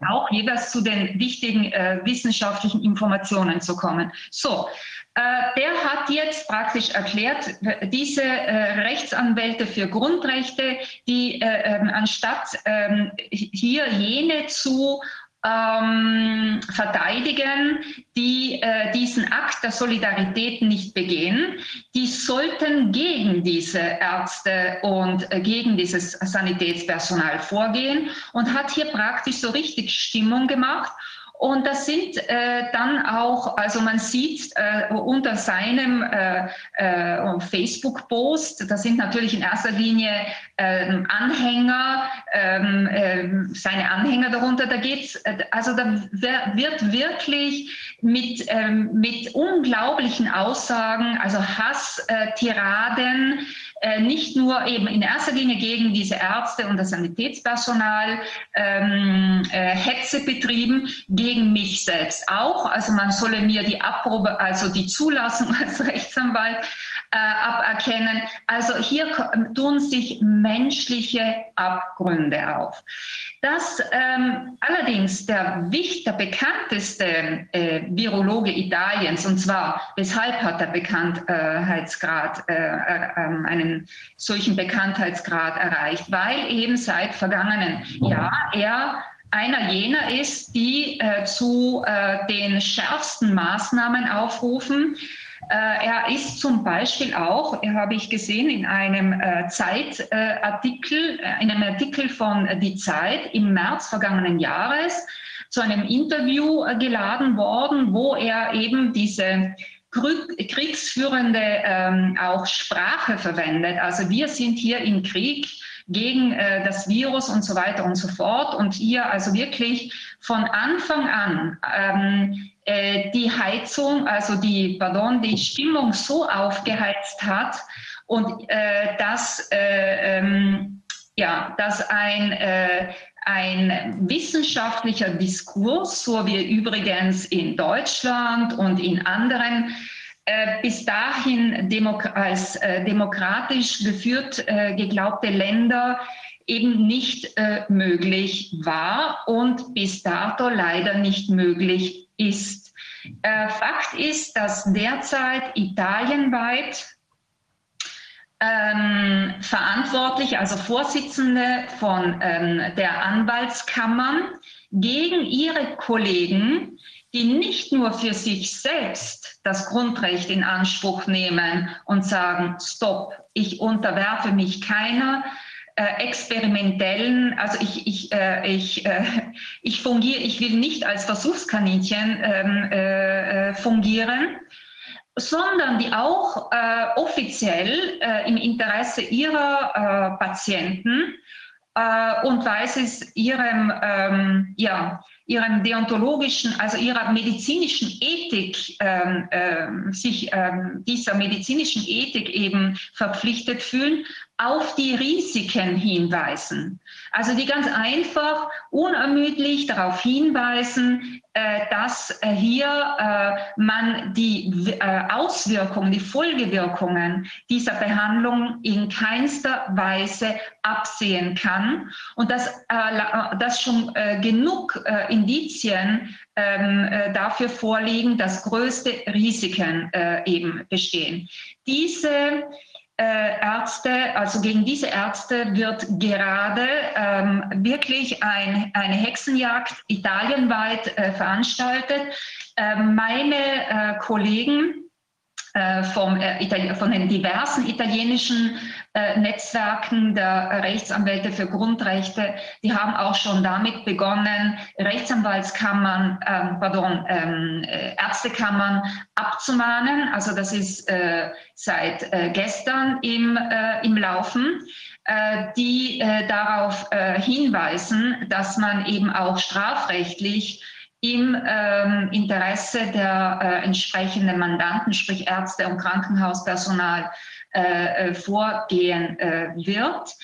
auch jeweils zu den wichtigen wissenschaftlichen Informationen zu kommen. So, der hat jetzt praktisch erklärt, diese Rechtsanwälte für Grundrechte, die ähm, anstatt ähm, hier jene zu ähm, verteidigen, die äh, diesen Akt der Solidarität nicht begehen, die sollten gegen diese Ärzte und äh, gegen dieses Sanitätspersonal vorgehen und hat hier praktisch so richtig Stimmung gemacht und das sind äh, dann auch, also man sieht äh, unter seinem äh, äh Facebook-Post, da sind natürlich in erster Linie ähm, Anhänger, ähm, ähm, seine Anhänger darunter, da geht's, äh, also da wird wirklich mit, ähm, mit unglaublichen Aussagen, also Hass-Tiraden, äh, nicht nur eben in erster Linie gegen diese Ärzte und das Sanitätspersonal ähm, äh, Hetze betrieben, gegen mich selbst auch. Also man solle mir die Abprobe, also die Zulassung als Rechtsanwalt äh, aberkennen. Also hier tun sich menschliche Abgründe auf. Dass ähm, allerdings der, der bekannteste äh, Virologe Italiens, und zwar weshalb hat der Bekanntheitsgrad äh, äh, einen solchen Bekanntheitsgrad erreicht, weil eben seit vergangenen Jahr er einer jener ist, die äh, zu äh, den schärfsten Maßnahmen aufrufen, er ist zum Beispiel auch, habe ich gesehen, in einem äh, Zeitartikel, äh, in einem Artikel von Die Zeit im März vergangenen Jahres zu einem Interview geladen worden, wo er eben diese kriegsführende ähm, auch Sprache verwendet. Also wir sind hier im Krieg gegen äh, das Virus und so weiter und so fort. Und hier also wirklich von Anfang an ähm, äh, die Heizung, also die, pardon, die Stimmung so aufgeheizt hat und äh, dass, äh, ähm, ja, dass ein, äh, ein wissenschaftlicher Diskurs, so wie übrigens in Deutschland und in anderen bis dahin demok als äh, demokratisch geführt äh, geglaubte Länder eben nicht möglich war und bis dato leider nicht möglich ist. Äh, Fakt ist, dass derzeit italienweit ähm, Verantwortliche, also Vorsitzende von ähm, der Anwaltskammern, gegen ihre Kollegen, die nicht nur für sich selbst das Grundrecht in Anspruch nehmen und sagen, stopp, ich unterwerfe mich keiner äh, experimentellen, also ich, ich, äh, ich, äh, ich fungiere, ich will nicht als Versuchskaninchen ähm, äh, äh, fungieren, sondern die auch äh, offiziell im Interesse ihrer Patienten und weil es ihrem, ähm, ja, ihrem deontologischen, also ihrer medizinischen Ethik, ähm, äh, sich ähm, dieser medizinischen Ethik eben verpflichtet fühlen, auf die Risiken hinweisen. Also die ganz einfach, unermüdlich darauf hinweisen, äh, dass äh, hier äh, man die Auswirkungen, die Folgewirkungen dieser Behandlung in keinster Weise absehen kann und dass, dass schon genug Indizien ähm, dafür vorliegen, dass größte Risiken eben bestehen. Diese Ärzte, also gegen diese Ärzte wird gerade ähm, wirklich ein, eine Hexenjagd italienweit äh, veranstaltet. Äh, meine äh, Kollegen äh, vom, äh, von den diversen italienischen äh, Netzwerken der Rechtsanwälte für Grundrechte, die haben auch schon damit begonnen, Rechtsanwaltskammern, ähm, pardon, ähm, Ärztekammern abzumahnen. Also das ist äh, seit äh, gestern im, äh, im Laufen die darauf hinweisen, dass man eben auch strafrechtlich im ähm, Interesse der äh, entsprechenden Mandanten, sprich Ärzte und Krankenhauspersonal, äh, äh, vorgehen äh, wird.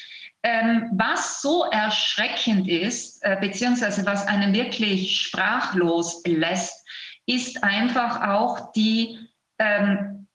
Ähm, was so erschreckend ist, äh, beziehungsweise was einen wirklich sprachlos lässt, ist einfach auch die, ähm,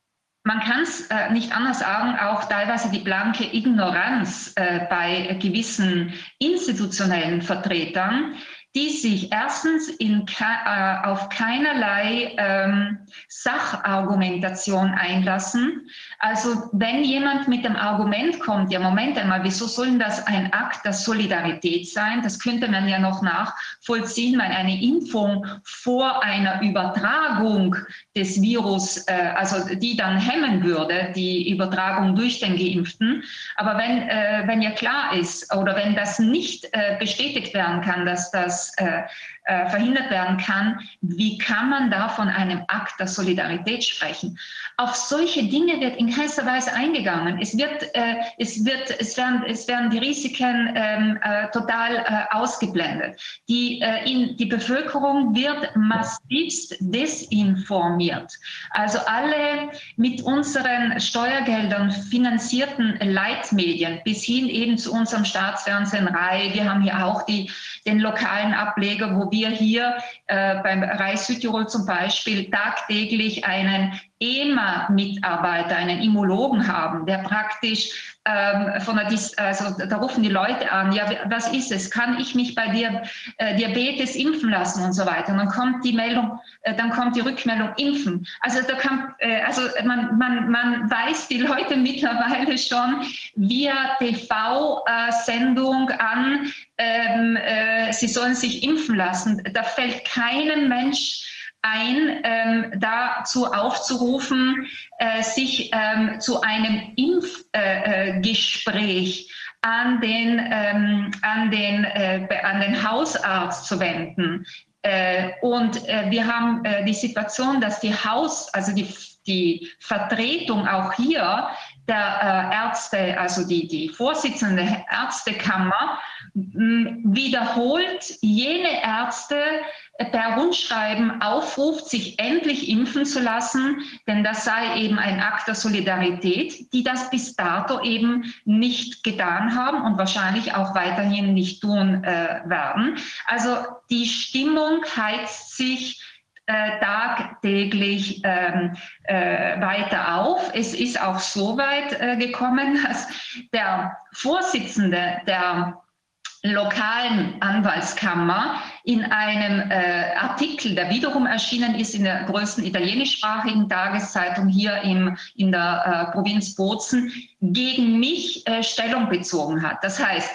man kann es äh, nicht anders sagen, auch teilweise die blanke Ignoranz bei gewissen institutionellen Vertretern, die sich erstens in, äh, auf keinerlei ähm, Sachargumentation einlassen. Also wenn jemand mit dem Argument kommt, ja Moment einmal, wieso soll denn das ein Akt der Solidarität sein? Das könnte man ja noch nachvollziehen, weil eine Impfung vor einer Übertragung des Virus, äh, also die dann hemmen würde, die Übertragung durch den Geimpften. Aber wenn, äh, wenn ja klar ist oder wenn das nicht äh, bestätigt werden kann, dass das äh, verhindert werden kann, wie kann man da von einem Akt der Solidarität sprechen? Auf solche Dinge wird in keinster Weise eingegangen. Es, wird, äh, es, wird, es, werden, es werden die Risiken ähm, äh, total äh, ausgeblendet. Die, äh, in, die Bevölkerung wird massivst desinformiert. Also alle mit unseren Steuergeldern finanzierten Leitmedien bis hin eben zu unserem Staatsfernsehen RAI. Wir haben hier auch die, den lokalen Ableger, wo wir hier äh, beim Reich Südtirol zum Beispiel tagtäglich einen EMA-Mitarbeiter, einen Immunologen haben, der praktisch ähm, von der, Dis also da rufen die Leute an, ja, was ist es? Kann ich mich bei dir äh, Diabetes impfen lassen und so weiter? Und dann kommt die Meldung, äh, dann kommt die Rückmeldung impfen. Also da kann, äh, also man, man, man weiß die Leute mittlerweile schon via TV-Sendung an, ähm, äh, sie sollen sich impfen lassen. Da fällt keinem Mensch ein, ähm, dazu aufzurufen, äh, sich ähm, zu einem Impfgespräch äh, an den, ähm, an, äh, an den Hausarzt zu wenden. Äh, und äh, wir haben äh, die Situation, dass die Haus, also die, die Vertretung auch hier der Ärzte, also die, die Vorsitzende Ärztekammer, wiederholt jene Ärzte per Rundschreiben aufruft, sich endlich impfen zu lassen, denn das sei eben ein Akt der Solidarität, die das bis dato eben nicht getan haben und wahrscheinlich auch weiterhin nicht tun äh, werden. Also die Stimmung heizt sich äh, tagtäglich ähm, äh, weiter auf. Es ist auch so weit äh, gekommen, dass der Vorsitzende der lokalen Anwaltskammer in einem äh, Artikel, der wiederum erschienen ist in der größten italienischsprachigen Tageszeitung hier im, in der äh, Provinz Bozen, gegen mich äh, Stellung bezogen hat. Das heißt,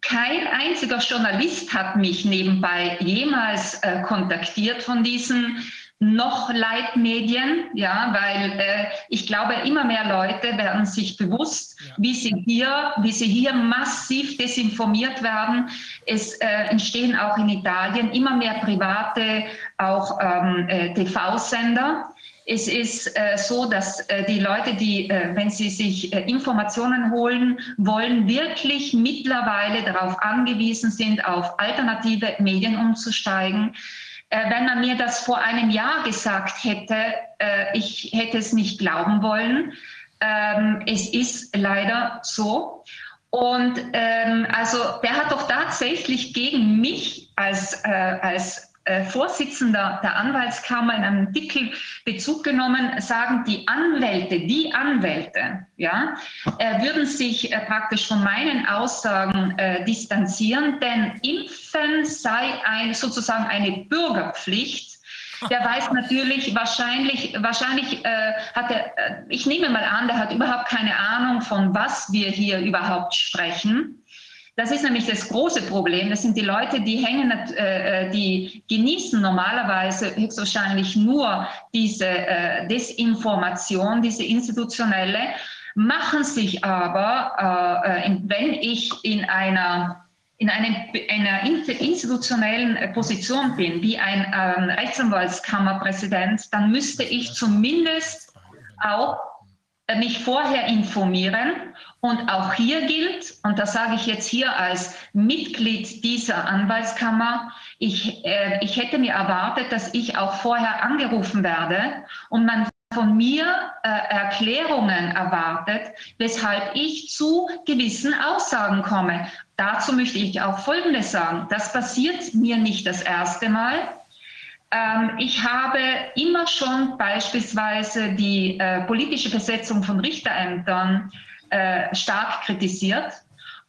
kein einziger Journalist hat mich nebenbei jemals äh, kontaktiert von diesen noch Leitmedien, ja, weil äh, ich glaube, immer mehr Leute werden sich bewusst, ja. wie sie hier, wie sie hier massiv desinformiert werden. Es äh, entstehen auch in Italien immer mehr private, auch ähm, äh, TV-Sender. Es ist äh, so, dass äh, die Leute, die, äh, wenn sie sich Informationen holen wollen, wirklich mittlerweile darauf angewiesen sind, auf alternative Medien umzusteigen. Äh, wenn man mir das vor einem Jahr gesagt hätte, äh, ich hätte es nicht glauben wollen. Ähm, es ist leider so. Und ähm, also der hat doch tatsächlich gegen mich als, äh, als Vorsitzender der Anwaltskammer in einem Artikel Bezug genommen, sagen die Anwälte, die Anwälte, ja, äh, würden sich äh, praktisch von meinen Aussagen äh, distanzieren, denn Impfen sei ein, sozusagen eine Bürgerpflicht. Der weiß natürlich, wahrscheinlich, wahrscheinlich äh, hat er, äh, ich nehme mal an, der hat überhaupt keine Ahnung, von was wir hier überhaupt sprechen. Das ist nämlich das große Problem. Das sind die Leute, die hängen, äh, äh, die genießen normalerweise höchstwahrscheinlich nur diese äh, Desinformation, diese institutionelle, machen sich aber, äh, äh wenn ich in einer in einem, einer institutionellen Position bin, wie ein ähm, Rechtsanwaltskammerpräsident, dann müsste ich zumindest auch äh, mich vorher informieren. Und auch hier gilt, und das sage ich jetzt hier als Mitglied dieser Anwaltskammer, ich, äh, ich hätte mir erwartet, dass ich auch vorher angerufen werde und man von mir äh, Erklärungen erwartet, weshalb ich zu gewissen Aussagen komme. Dazu möchte ich auch Folgendes sagen. Das passiert mir nicht das erste Mal. Ähm, ich habe immer schon beispielsweise die äh, politische Besetzung von Richterämtern äh, stark kritisiert.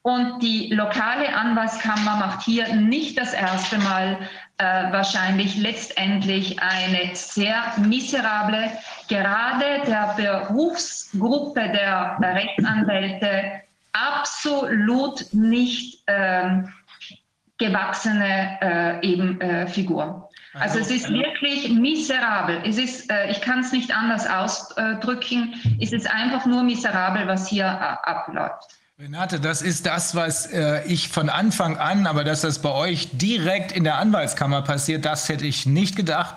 Und die lokale Anwaltskammer macht hier nicht das erste Mal äh, wahrscheinlich letztendlich eine sehr miserable, gerade der Berufsgruppe der Rechtsanwälte absolut nicht ähm, gewachsene äh, eben, äh, Figur. Also, es ist wirklich miserabel. Es ist, äh, ich kann es nicht anders ausdrücken. Es ist einfach nur miserabel, was hier äh, abläuft. Renate, das ist das, was äh, ich von Anfang an, aber dass das bei euch direkt in der Anwaltskammer passiert, das hätte ich nicht gedacht.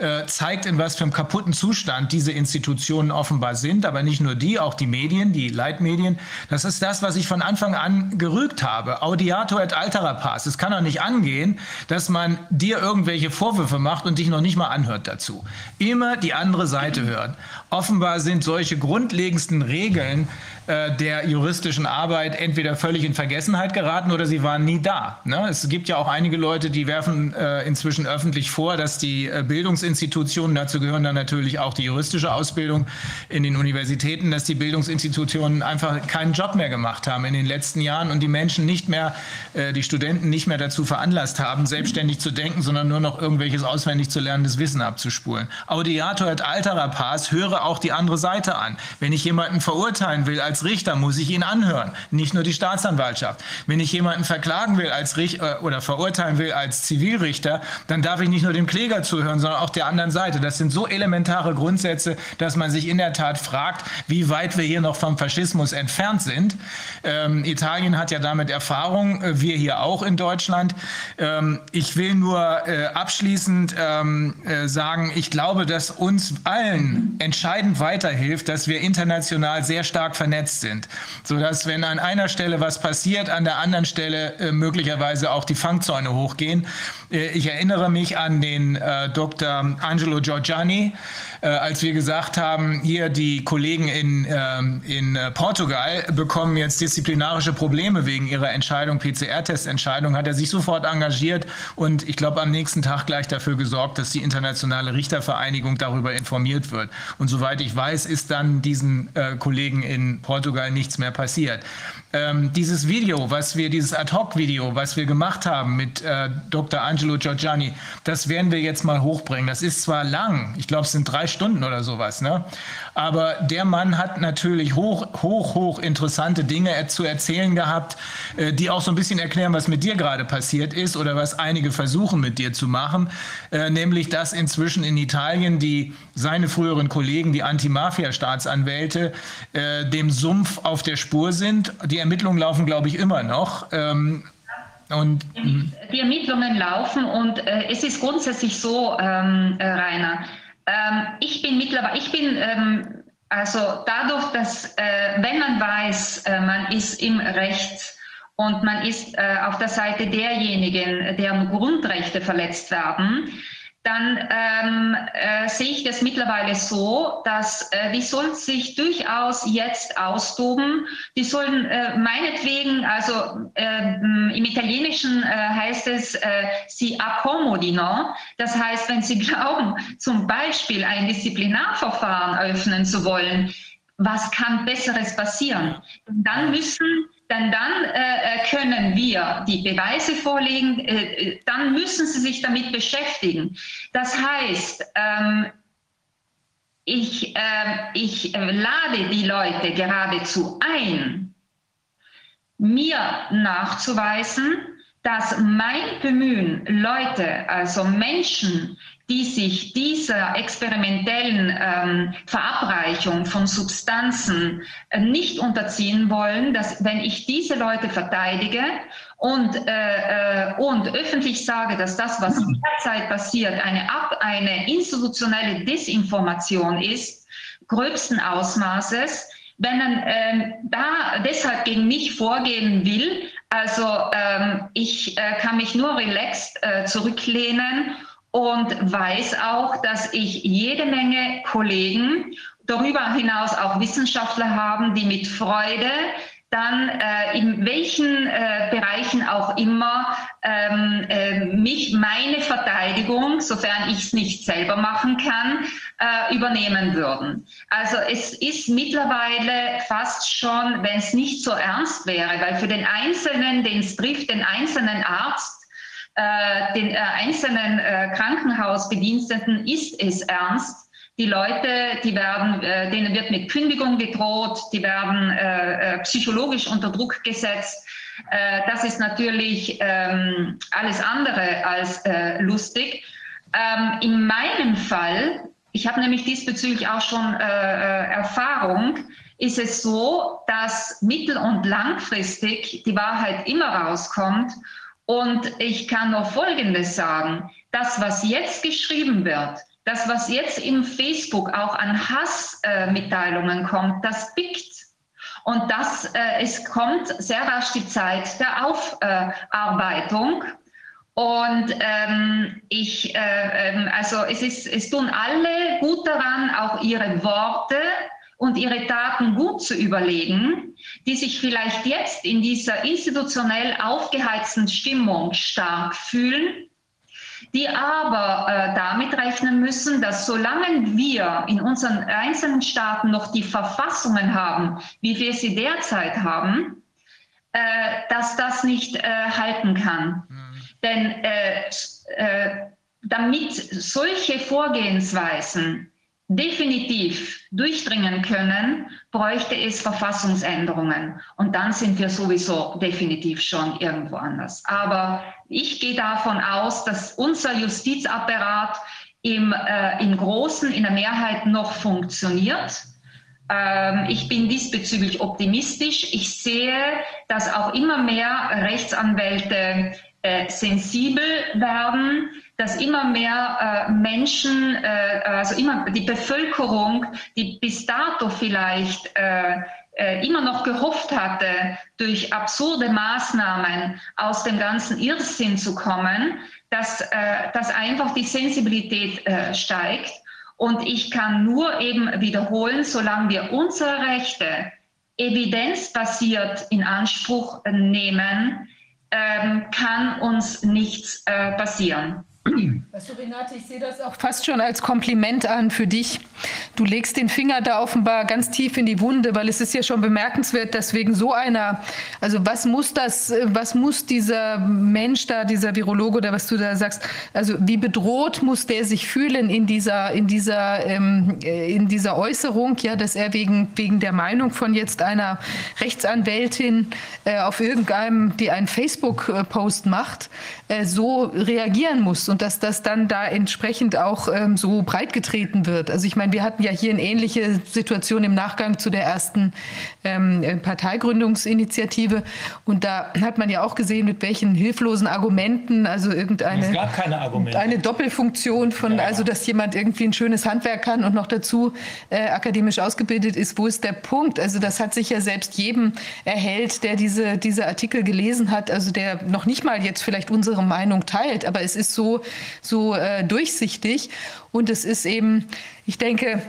Äh, zeigt, in was für einem kaputten Zustand diese Institutionen offenbar sind, aber nicht nur die, auch die Medien, die Leitmedien. Das ist das, was ich von Anfang an gerügt habe. Audiator et altera pars. Es kann doch nicht angehen, dass man dir irgendwelche Vorwürfe macht und dich noch nicht mal anhört dazu. Immer die andere Seite hören. Offenbar sind solche grundlegendsten Regeln äh, der juristischen Arbeit entweder völlig in Vergessenheit geraten oder sie waren nie da. Ne? Es gibt ja auch einige Leute, die werfen äh, inzwischen öffentlich vor, dass die äh, Bildungsinstitutionen, dazu gehören dann natürlich auch die juristische Ausbildung in den Universitäten, dass die Bildungsinstitutionen einfach keinen Job mehr gemacht haben in den letzten Jahren und die Menschen nicht mehr, äh, die Studenten nicht mehr dazu veranlasst haben, selbstständig zu denken, sondern nur noch irgendwelches auswendig zu lernendes Wissen abzuspulen. Audiator et altera pars, höre auch die andere Seite an. Wenn ich jemanden verurteilen will als Richter muss ich ihn anhören, nicht nur die Staatsanwaltschaft. Wenn ich jemanden verklagen will als Richter äh, oder verurteilen will als Zivilrichter, dann darf ich nicht nur dem Kläger zuhören, sondern auch der anderen Seite. Das sind so elementare Grundsätze, dass man sich in der Tat fragt, wie weit wir hier noch vom Faschismus entfernt sind. Ähm, Italien hat ja damit Erfahrung, äh, wir hier auch in Deutschland. Ähm, ich will nur äh, abschließend ähm, äh, sagen, ich glaube, dass uns allen entscheidend weiterhilft, dass wir international sehr stark vernetzt vernetzt sind, sodass wenn an einer Stelle was passiert, an der anderen Stelle äh, möglicherweise auch die Fangzäune hochgehen. Äh, ich erinnere mich an den äh, Dr. Angelo Giorgiani, äh, als wir gesagt haben, hier die Kollegen in, ähm, in äh, Portugal bekommen jetzt disziplinarische Probleme wegen ihrer Entscheidung, PCR-Testentscheidung, hat er sich sofort engagiert und ich glaube am nächsten Tag gleich dafür gesorgt, dass die internationale Richtervereinigung darüber informiert wird. Und soweit ich weiß, ist dann diesen äh, Kollegen in Portugal nichts mehr passiert. Ähm, dieses Video, was wir, dieses Ad-Hoc-Video, was wir gemacht haben mit äh, Dr. Angelo Giorgiani, das werden wir jetzt mal hochbringen. Das ist zwar lang, ich glaube, es sind drei Stunden oder sowas, ne? Aber der Mann hat natürlich hoch, hoch, hoch interessante Dinge zu erzählen gehabt, äh, die auch so ein bisschen erklären, was mit dir gerade passiert ist oder was einige versuchen mit dir zu machen. Äh, nämlich, dass inzwischen in Italien die seine früheren Kollegen, die Anti-Mafia-Staatsanwälte, äh, dem Sumpf auf der Spur sind. Die Ermittlungen laufen, glaube ich, immer noch. Ähm, und, die Ermittlungen laufen und äh, es ist grundsätzlich so, ähm, äh, Rainer, ähm, ich bin mittlerweile, ich bin ähm, also dadurch, dass äh, wenn man weiß, äh, man ist im Recht und man ist äh, auf der Seite derjenigen, deren Grundrechte verletzt werden, dann ähm, äh, sehe ich das mittlerweile so, dass äh, die sollen sich durchaus jetzt austoben. Die sollen äh, meinetwegen, also äh, im Italienischen äh, heißt es äh, si accomodino. Das heißt, wenn sie glauben, zum Beispiel ein Disziplinarverfahren öffnen zu wollen, was kann Besseres passieren? Dann müssen denn dann äh, können wir die Beweise vorlegen, äh, äh, dann müssen Sie sich damit beschäftigen. Das heißt, ähm, ich, äh, ich lade die Leute geradezu ein, mir nachzuweisen, dass mein Bemühen, Leute, also Menschen die sich dieser experimentellen ähm, Verabreichung von Substanzen äh, nicht unterziehen wollen, dass wenn ich diese Leute verteidige und, äh, äh, und öffentlich sage, dass das, was derzeit passiert, eine, Ab eine institutionelle Desinformation ist, gröbsten Ausmaßes, wenn man ähm, da deshalb gegen mich vorgehen will, also ähm, ich äh, kann mich nur relaxed äh, zurücklehnen und weiß auch, dass ich jede Menge Kollegen, darüber hinaus auch Wissenschaftler haben, die mit Freude dann äh, in welchen äh, Bereichen auch immer ähm, äh, mich meine Verteidigung, sofern ich es nicht selber machen kann, äh, übernehmen würden. Also es ist mittlerweile fast schon, wenn es nicht so ernst wäre, weil für den Einzelnen, den es trifft, den einzelnen Arzt, den äh, einzelnen äh, Krankenhausbediensteten ist es ernst. Die Leute, die werden, äh, denen wird mit Kündigung gedroht, die werden äh, äh, psychologisch unter Druck gesetzt. das ist natürlich ähm, alles andere als lustig. Ähm, in meinem Fall, ich habe nämlich diesbezüglich auch schon Erfahrung, ist es so, dass mittel- und langfristig die Wahrheit immer rauskommt und ich kann nur Folgendes sagen. Das, was jetzt geschrieben wird, das, was jetzt im Facebook auch an Hassmitteilungen äh, kommt, das pickt. Und das, äh, es kommt sehr rasch die Zeit der Aufarbeitung. Und ähm, ich, äh, ähm, also es, ist, es tun alle gut daran, auch ihre Worte und ihre Taten gut zu überlegen, die sich vielleicht jetzt in dieser institutionell aufgeheizten Stimmung stark fühlen, die aber äh, damit rechnen müssen, dass solange wir in unseren einzelnen Staaten noch die Verfassungen haben, wie wir sie derzeit haben, äh, dass das nicht äh, halten kann. Mhm. Denn äh, äh, damit solche Vorgehensweisen definitiv durchdringen können, bräuchte es Verfassungsänderungen. Und dann sind wir sowieso definitiv schon irgendwo anders. Aber ich gehe davon aus, dass unser Justizapparat im, äh, im Großen, in der Mehrheit noch funktioniert. Ähm, ich bin diesbezüglich optimistisch. Ich sehe, dass auch immer mehr Rechtsanwälte äh, sensibel werden dass immer mehr äh, Menschen, äh, also immer die Bevölkerung, die bis dato vielleicht äh, äh, immer noch gehofft hatte, durch absurde Maßnahmen aus dem ganzen Irrsinn zu kommen, dass, äh, dass einfach die Sensibilität äh, steigt. Und ich kann nur eben wiederholen, solange wir unsere Rechte evidenzbasiert in Anspruch nehmen, ähm, kann uns nichts passieren. Weißt du, Renate, ich sehe das auch fast schon als Kompliment an für dich. Du legst den Finger da offenbar ganz tief in die Wunde, weil es ist ja schon bemerkenswert, dass wegen so einer, also was muss das, was muss dieser Mensch da, dieser Virologe oder was du da sagst, also wie bedroht muss der sich fühlen in dieser, in dieser, ähm, in dieser Äußerung, ja, dass er wegen, wegen der Meinung von jetzt einer Rechtsanwältin äh, auf irgendeinem, die einen Facebook-Post macht, äh, so reagieren muss und dass das dann da entsprechend auch ähm, so breit getreten wird. Also ich meine, wir hatten ja hier eine ähnliche Situation im Nachgang zu der ersten ähm, äh, Parteigründungsinitiative und da hat man ja auch gesehen, mit welchen hilflosen Argumenten, also irgendeine es gab keine Argumente. eine Doppelfunktion von, Ja. also dass jemand irgendwie ein schönes Handwerk kann und noch dazu äh, akademisch ausgebildet ist. Wo ist der Punkt? Also das hat sich ja selbst jedem erhellt, der diese, diese Artikel gelesen hat, also der noch nicht mal jetzt vielleicht unsere Meinung teilt, aber es ist so, so äh, durchsichtig und es ist eben, ich denke,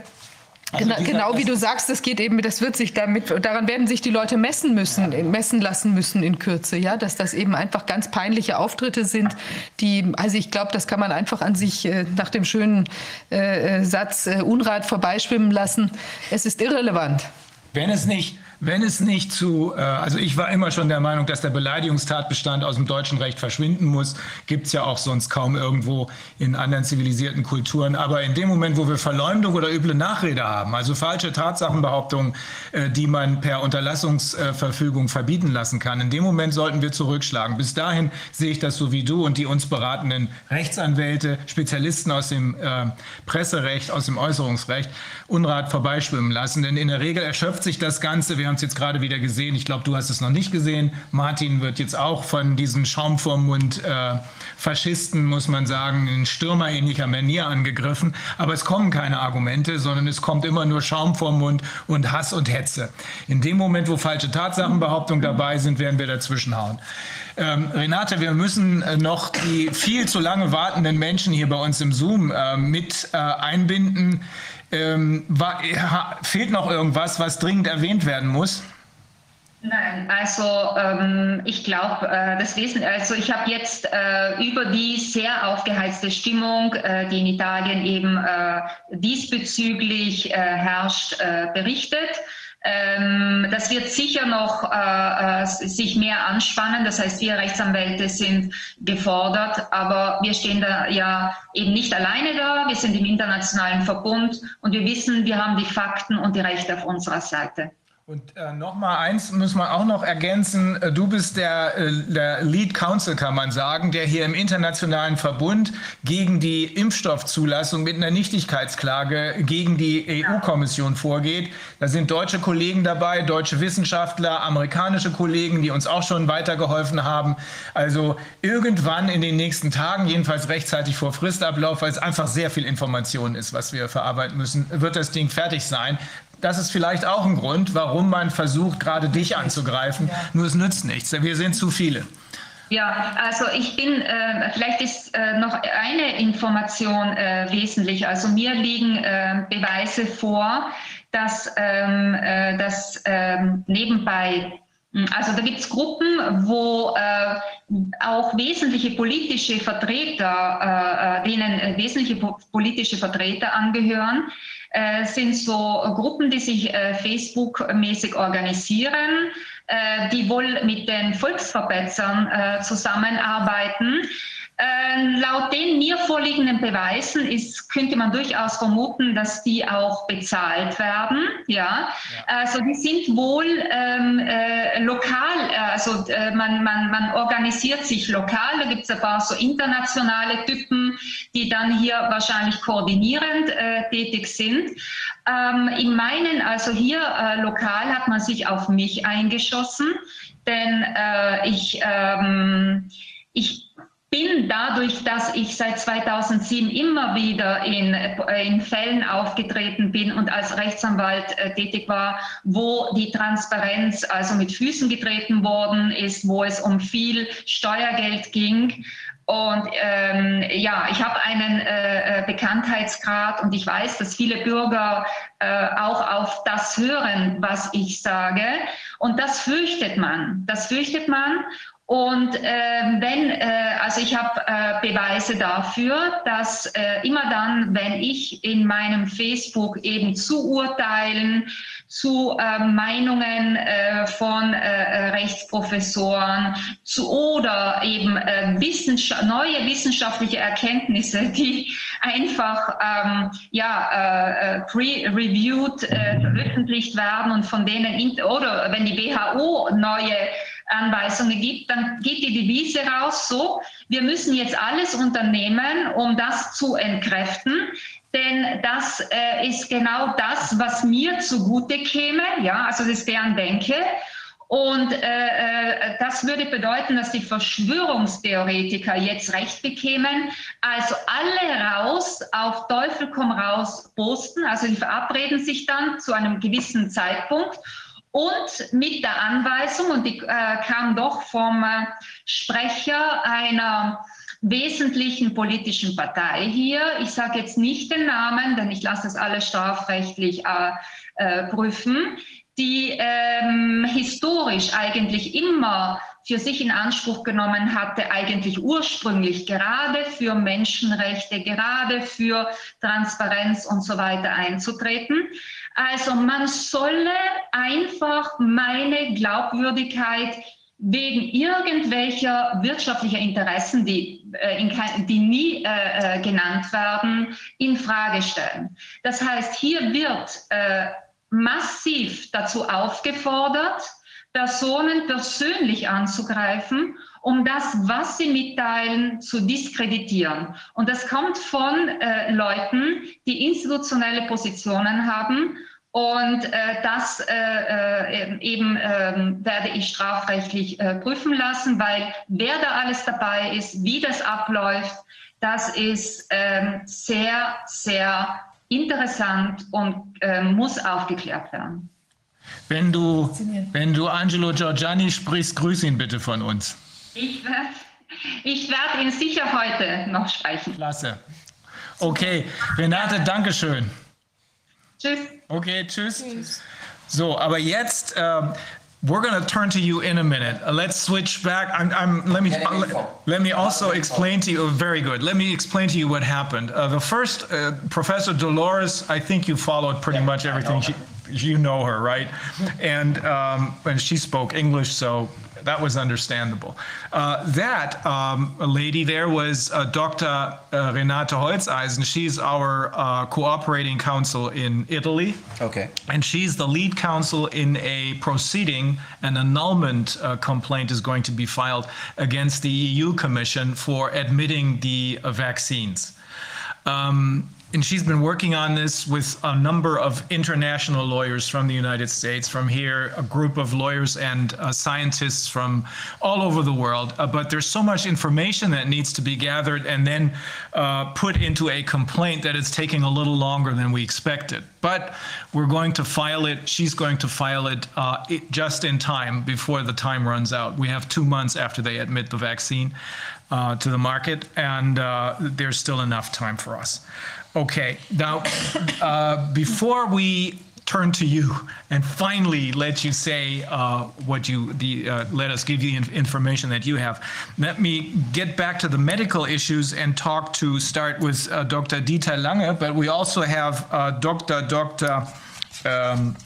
Also Genau, genau wie du sagst, das geht eben, das wird sich damit, daran werden sich die Leute messen müssen, messen lassen müssen in Kürze, ja, dass das eben einfach ganz peinliche Auftritte sind, die, also ich glaube, das kann man einfach an sich äh, nach dem schönen äh, äh, Satz äh, Unrat vorbeischwimmen lassen. Es ist irrelevant. Wenn es nicht, wenn es nicht zu, äh, also ich war immer schon der Meinung, dass der Beleidigungstatbestand aus dem deutschen Recht verschwinden muss. Gibt es ja auch sonst kaum irgendwo in anderen zivilisierten Kulturen. Aber in dem Moment, wo wir Verleumdung oder üble Nachrede haben, also falsche Tatsachenbehauptungen, äh, die man per Unterlassungsverfügung verbieten lassen kann, in dem Moment sollten wir zurückschlagen. Bis dahin sehe ich das so wie du und die uns beratenden Rechtsanwälte, Spezialisten aus dem äh, Presserecht, aus dem Äußerungsrecht, Unrat vorbeischwimmen lassen. Denn in der Regel erschöpft sich das Ganze. Wir haben es jetzt gerade wieder gesehen. Ich glaube, du hast es noch nicht gesehen. Martin wird jetzt auch von diesen Schaum vorm Mund äh, Faschisten, muss man sagen, in stürmerähnlicher Manier angegriffen. Aber es kommen keine Argumente, sondern es kommt immer nur Schaum vorm Mund und Hass und Hetze. In dem Moment, wo falsche Tatsachenbehauptungen dabei sind, werden wir dazwischenhauen. Ähm, Renate, wir müssen äh, noch die viel zu lange wartenden Menschen hier bei uns im Zoom äh, mit äh, einbinden. Ähm, war, fehlt noch irgendwas, was dringend erwähnt werden muss? Nein, also ähm, ich glaube, äh, das Wesen, also ich habe jetzt äh, über die sehr aufgeheizte Stimmung, äh, die in Italien eben äh, diesbezüglich äh, herrscht, äh, berichtet. Ähm, das wird sicher noch äh, äh, sich mehr anspannen. Das heißt, wir Rechtsanwälte sind gefordert, aber wir stehen da ja eben nicht alleine da. Wir sind im internationalen Verbund und wir wissen, wir haben die Fakten und die Rechte auf unserer Seite. Und äh, noch mal eins muss man auch noch ergänzen. Äh, Du bist der, äh, der Lead Counsel, kann man sagen, der hier im internationalen Verbund gegen die Impfstoffzulassung mit einer Nichtigkeitsklage gegen die EU-Kommission vorgeht. Da sind deutsche Kollegen dabei, deutsche Wissenschaftler, amerikanische Kollegen, die uns auch schon weitergeholfen haben. Also irgendwann in den nächsten Tagen, jedenfalls rechtzeitig vor Fristablauf, weil es einfach sehr viel Information ist, was wir verarbeiten müssen, wird das Ding fertig sein. Das ist vielleicht auch ein Grund, warum man versucht, gerade dich anzugreifen. Nur es nützt nichts. Wir sind zu viele. Ja, also ich bin, äh, vielleicht ist äh, noch eine Information äh, wesentlich. Also mir liegen äh, Beweise vor, dass, ähm, äh, dass ähm, nebenbei, mh, also da gibt es Gruppen, wo äh, auch wesentliche politische Vertreter, denen wesentliche po politische Vertreter angehören, äh, sind so Gruppen, die sich äh, Facebook-mäßig organisieren, äh, die wohl mit den Volksverbetzern äh, zusammenarbeiten. Äh, laut den mir vorliegenden Beweisen ist, könnte man durchaus vermuten, dass die auch bezahlt werden. Ja, also die sind wohl ähm, äh, lokal, äh, also äh, man, man, man organisiert sich lokal. Da gibt es ein paar so internationale Typen, die dann hier wahrscheinlich koordinierend äh, tätig sind. Ähm, in meinen, also hier lokal hat man sich auf mich eingeschossen, denn ich, ähm, ich bin dadurch, dass ich seit 2007 immer wieder in, in Fällen aufgetreten bin und als Rechtsanwalt äh, tätig war, wo die Transparenz also mit Füßen getreten worden ist, wo es um viel Steuergeld ging. Und ähm, ja, ich habe einen äh, äh, Bekanntheitsgrad und ich weiß, dass viele Bürger äh, auch auf das hören, was ich sage. Und das fürchtet man. Das fürchtet man. Und äh, wenn, äh, also ich habe äh, Beweise dafür, dass äh, immer dann, wenn ich in meinem Facebook eben zu Urteilen, zu äh, Meinungen äh, von Rechtsprofessoren zu, oder eben Wissenschaft, neue wissenschaftliche Erkenntnisse, die einfach ähm, ja, pre-reviewed veröffentlicht werden und von denen, oder wenn die WHO neue Anweisungen gibt, dann geht die Devise raus, so, wir müssen jetzt alles unternehmen, um das zu entkräften. Denn das äh, ist genau das, was mir zugute käme. Ja, also das ist deren Denke. Und äh, äh, das würde bedeuten, dass die Verschwörungstheoretiker jetzt Recht bekämen. Also alle raus, auf Teufel komm raus posten. Also die verabreden sich dann zu einem gewissen Zeitpunkt und mit der Anweisung, und die äh, kam doch vom äh, Sprecher einer wesentlichen politischen Partei hier. Ich sage jetzt nicht den Namen, denn ich lasse das alles strafrechtlich äh, äh, prüfen, die ähm, historisch eigentlich immer für sich in Anspruch genommen hatte, eigentlich ursprünglich gerade für Menschenrechte, gerade für Transparenz und so weiter einzutreten. Also man solle einfach meine Glaubwürdigkeit wegen irgendwelcher wirtschaftlicher Interessen, die, äh, die nie äh, äh, genannt werden, in Frage stellen. Das heißt, hier wird äh, massiv dazu aufgefordert, Personen persönlich anzugreifen, um das, was sie mitteilen, zu diskreditieren. Und das kommt von äh, Leuten, die institutionelle Positionen haben. Und äh, das äh, äh eben ähm, werde ich strafrechtlich äh, prüfen lassen, weil wer da alles dabei ist, wie das abläuft, das ist ähm, sehr, sehr interessant und äh, muss aufgeklärt werden. Wenn du, wenn du Angelo Giorgiani sprichst, grüß ihn bitte von uns. Ich werde ich werd ihn sicher heute noch sprechen. Klasse. Okay, Renate, danke schön. Tschüss. Okay, tschüss. So, aber jetzt, uh, we're going to turn to you in a minute. Uh, let's switch back. I'm, I'm, let me uh, let me also explain to you. Very good. Let me explain to you what happened. Uh, the first, uh, Professor Dolores, I think you followed pretty yeah, much everything. She, you know her, right? And um, and she spoke English, so that was understandable. Uh, that um, lady there was uh, Dr. Uh, Renate Holzeisen. She's our uh, cooperating counsel in Italy. Okay. And she's the lead counsel in a proceeding. An annulment uh, complaint is going to be filed against the EU Commission for admitting the vaccines. Um, and she's been working on this with a number of international lawyers from the United States, from here, a group of lawyers and uh, scientists from all over the world. Uh, but there's so much information that needs to be gathered and then uh, put into a complaint that it's taking a little longer than we expected. But we're going to file it. She's going to file it, uh, it just in time before the time runs out. We have two months after they admit the vaccine uh, to the market, and uh, there's still enough time for us. Okay, now, uh, before we turn to you and finally let you say uh, what you the uh, let us give you information that you have. Let me get back to the medical issues and talk to start with uh, Dr. Dieter Lange, but we also have uh, Dr. Dr. Um,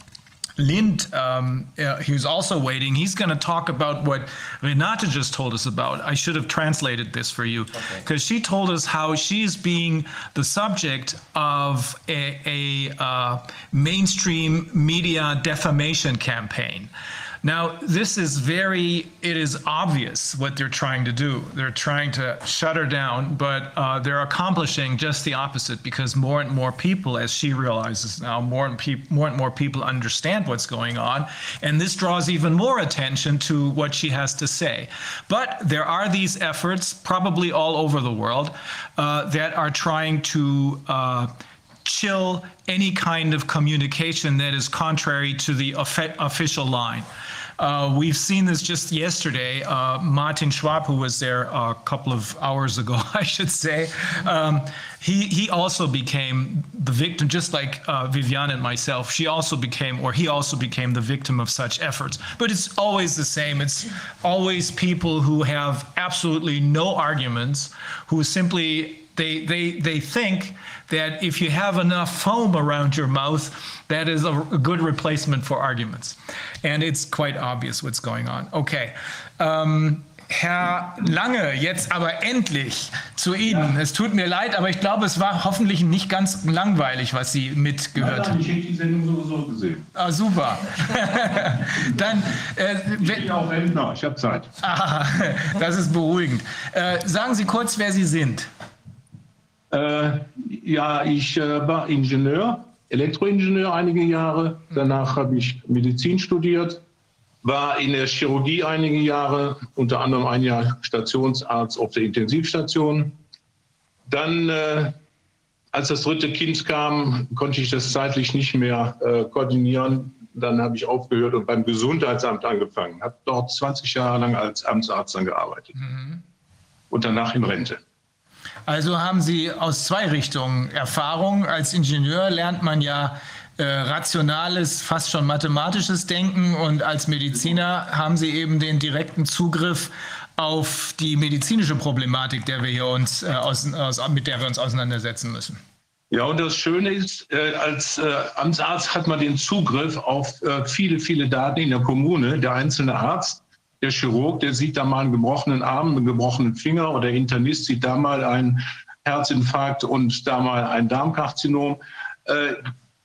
Lind, um, uh, who's also waiting, he's going to talk about what Renate just told us about. I should have translated this for you because she told us how she's being the subject of a, a uh, mainstream media defamation campaign. Now, this is very, it is obvious what they're trying to do. They're trying to shut her down, but uh, they're accomplishing just the opposite because more and more people, as she realizes now, more and, pe- more and more people understand what's going on. And this draws even more attention to what she has to say. But there are these efforts, probably all over the world, uh, that are trying to. Uh, chill any kind of communication that is contrary to the official line. Uh, we've seen this just yesterday. Uh, Martin Schwab, who was there a couple of hours ago, I should say, um, he, he also became the victim, just like uh, and myself. She also became, or he also became the victim of such efforts. But it's always the same. It's always people who have absolutely no arguments, who simply they, they, they think that if you have enough foam around your mouth, that is a, a good replacement for arguments. And it's quite obvious what's going on. Okay. Ähm, Herr Lange, jetzt aber endlich zu Ihnen. Es tut mir leid, aber ich glaube, es war hoffentlich nicht ganz langweilig, was Sie mitgehört haben. Ich hätte die Sendung sowieso gesehen. Ah, super. Dann, äh, Ich bin auch Rentner, ich habe Zeit. ah, das ist beruhigend. Äh, sagen Sie kurz, wer Sie sind. Äh, ja, ich äh, war Ingenieur, Elektroingenieur einige Jahre. Danach habe ich Medizin studiert, war in der Chirurgie einige Jahre, unter anderem ein Jahr Stationsarzt auf der Intensivstation. Dann, äh, als das dritte Kind kam, konnte ich das zeitlich nicht mehr äh, koordinieren. Dann habe ich aufgehört und beim Gesundheitsamt angefangen. Habe dort 20 Jahre lang als Amtsarzt dann gearbeitet. Und danach in Rente. Also haben Sie aus zwei Richtungen Erfahrung. Als Ingenieur lernt man ja äh, rationales, fast schon mathematisches Denken und als Mediziner haben Sie eben den direkten Zugriff auf die medizinische Problematik, der wir hier uns, äh, aus, aus, mit der wir uns auseinandersetzen müssen. Ja, und das Schöne ist, äh, als äh, Amtsarzt hat man den Zugriff auf äh, viele, viele Daten in der Kommune. Der einzelne Arzt, der Chirurg, der sieht da mal einen gebrochenen Arm, einen gebrochenen Finger oder der Internist sieht da mal einen Herzinfarkt und da mal ein Darmkarzinom. Äh,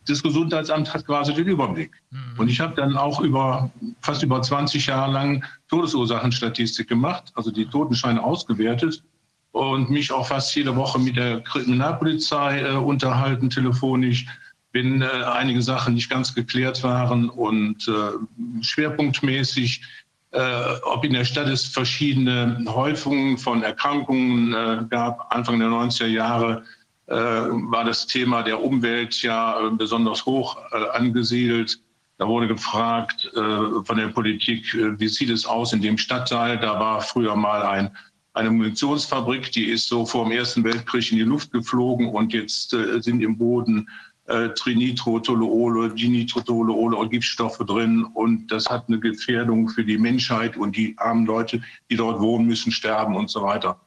das Gesundheitsamt hat quasi den Überblick. Und ich habe dann auch über fast über 20 Jahre lang Todesursachenstatistik gemacht, also die Totenscheine ausgewertet und mich auch fast jede Woche mit der Kriminalpolizei äh, unterhalten, telefonisch, wenn äh, einige Sachen nicht ganz geklärt waren und äh, schwerpunktmäßig, äh, ob in der Stadt es verschiedene Häufungen von Erkrankungen äh, gab. Anfang der 90er Jahre äh, war das Thema der Umwelt ja äh, besonders hoch äh, angesiedelt. Da wurde gefragt äh, von der Politik, wie sieht es aus in dem Stadtteil? Da war früher mal ein eine Munitionsfabrik, die ist so vor dem Ersten Weltkrieg in die Luft geflogen und jetzt sind im Boden äh, Trinitrotoluole, Dinitrotoluole und Giftstoffe drin und das hat eine Gefährdung für die Menschheit und die armen Leute, die dort wohnen, müssen sterben und so weiter.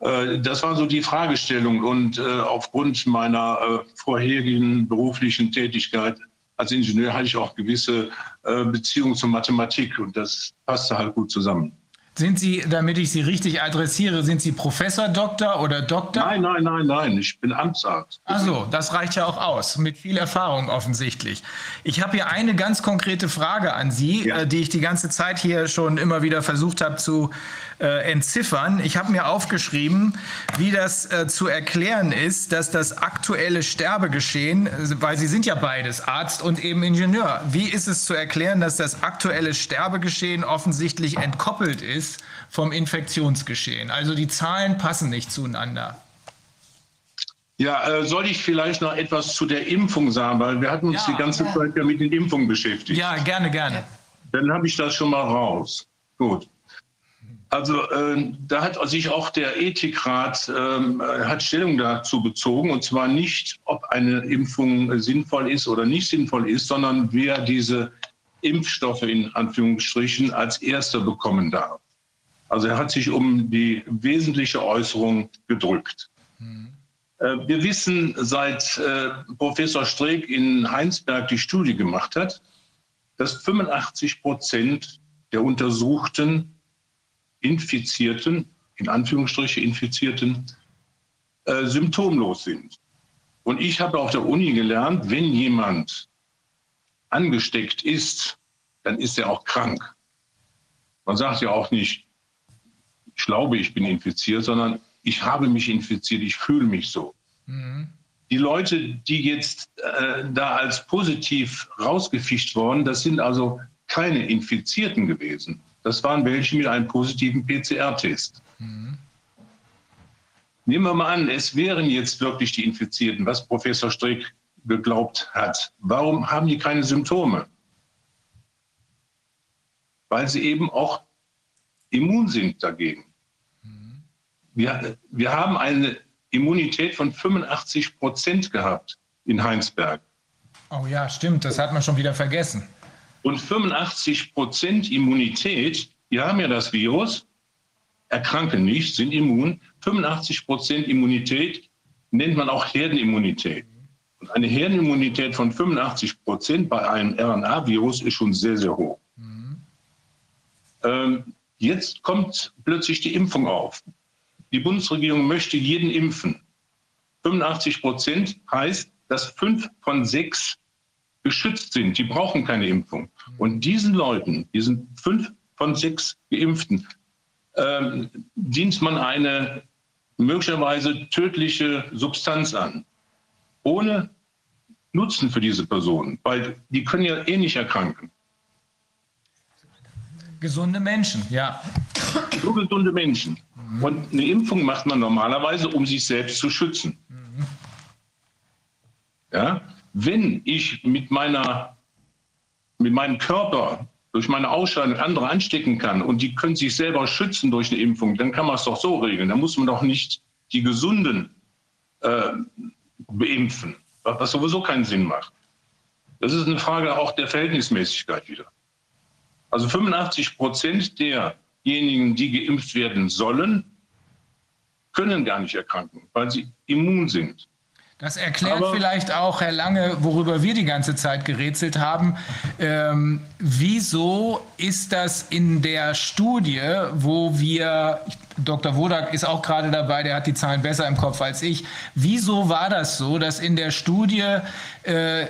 Äh, Das war so die Fragestellung und äh, aufgrund meiner äh, vorherigen beruflichen Tätigkeit als Ingenieur hatte ich auch gewisse äh, Beziehungen zur Mathematik und das passte halt gut zusammen. Sind Sie, damit ich Sie richtig adressiere, sind Sie Professor, Doktor oder Doktor? Nein, nein, nein, nein, ich bin Amtsarzt. Also, das reicht ja auch aus, mit viel Erfahrung offensichtlich. Ich habe hier eine ganz konkrete Frage an Sie, Ja. äh, die ich die ganze Zeit hier schon immer wieder versucht habe zu äh, entziffern. Ich habe mir aufgeschrieben, wie das äh, zu erklären ist, dass das aktuelle Sterbegeschehen, äh, weil Sie sind ja beides, Arzt und eben Ingenieur, wie ist es zu erklären, dass das aktuelle Sterbegeschehen offensichtlich entkoppelt ist vom Infektionsgeschehen? Also die Zahlen passen nicht zueinander. Ja, äh, soll ich vielleicht noch etwas zu der Impfung sagen, weil wir hatten uns Ja. die ganze Zeit ja mit den Impfungen beschäftigt. Ja, gerne, gerne. Dann habe ich das schon mal raus. Gut. Also äh, da hat sich auch der Ethikrat ähm, äh, hat Stellung dazu bezogen und zwar nicht, ob eine Impfung sinnvoll ist oder nicht sinnvoll ist, sondern wer diese Impfstoffe in Anführungsstrichen als erster bekommen darf. Also er hat sich um die wesentliche Äußerung gedrückt. Äh, Wir wissen, seit äh, Professor Streeck in Heinsberg die Studie gemacht hat, dass 85 Prozent der untersuchten Infizierten, in Anführungsstriche Infizierten, äh, symptomlos sind. Und ich habe auf der Uni gelernt, wenn jemand angesteckt ist, dann ist er auch krank. Man sagt ja auch nicht, ich glaube, ich bin infiziert, sondern ich habe mich infiziert, ich fühle mich so. Die Leute, die jetzt äh, da als positiv rausgefischt wurden, das sind also keine Infizierten gewesen. Das waren welche mit einem positiven PCR-Test. Nehmen wir mal an, es wären jetzt wirklich die Infizierten, was Professor Strick geglaubt hat. Warum haben die keine Symptome? weil sie eben auch immun sind dagegen. Wir, wir haben eine Immunität von 85 Prozent gehabt in Heinsberg. Oh ja, stimmt, das hat man schon wieder vergessen. Und 85 Prozent Immunität, die haben ja das Virus, erkranken nicht, sind immun. 85 Prozent Immunität nennt man auch Herdenimmunität. Und eine Herdenimmunität von 85 Prozent bei einem RNA-Virus ist schon sehr, sehr hoch. Mhm. Ähm, jetzt kommt plötzlich die Impfung auf. Die Bundesregierung möchte jeden impfen. 85 Prozent heißt, dass fünf von sechs geschützt sind. Die brauchen keine Impfung. Und diesen Leuten, diesen fünf von sechs Geimpften, ähm, dient man eine möglicherweise tödliche Substanz an, ohne Nutzen für diese Personen, weil die können ja eh nicht erkranken. Gesunde Menschen, ja. Nur gesunde Menschen. Und eine Impfung macht man normalerweise, um sich selbst zu schützen. Ja? Wenn ich mit, meiner, mit meinem Körper durch meine Ausscheidung andere anstecken kann und die können sich selber schützen durch eine Impfung, dann kann man es doch so regeln. Dann muss man doch nicht die Gesunden äh, beimpfen, was sowieso keinen Sinn macht. Das ist eine Frage auch der Verhältnismäßigkeit wieder. Also 85 Prozent derjenigen, die geimpft werden sollen, können gar nicht erkranken, weil sie immun sind. Das erklärt Aber vielleicht auch, Herr Lange, worüber wir die ganze Zeit gerätselt haben. Ähm, wieso ist das in der Studie, wo wir, Dr. Wodak ist auch gerade dabei, der hat die Zahlen besser im Kopf als ich. Wieso war das so, dass in der Studie äh, äh,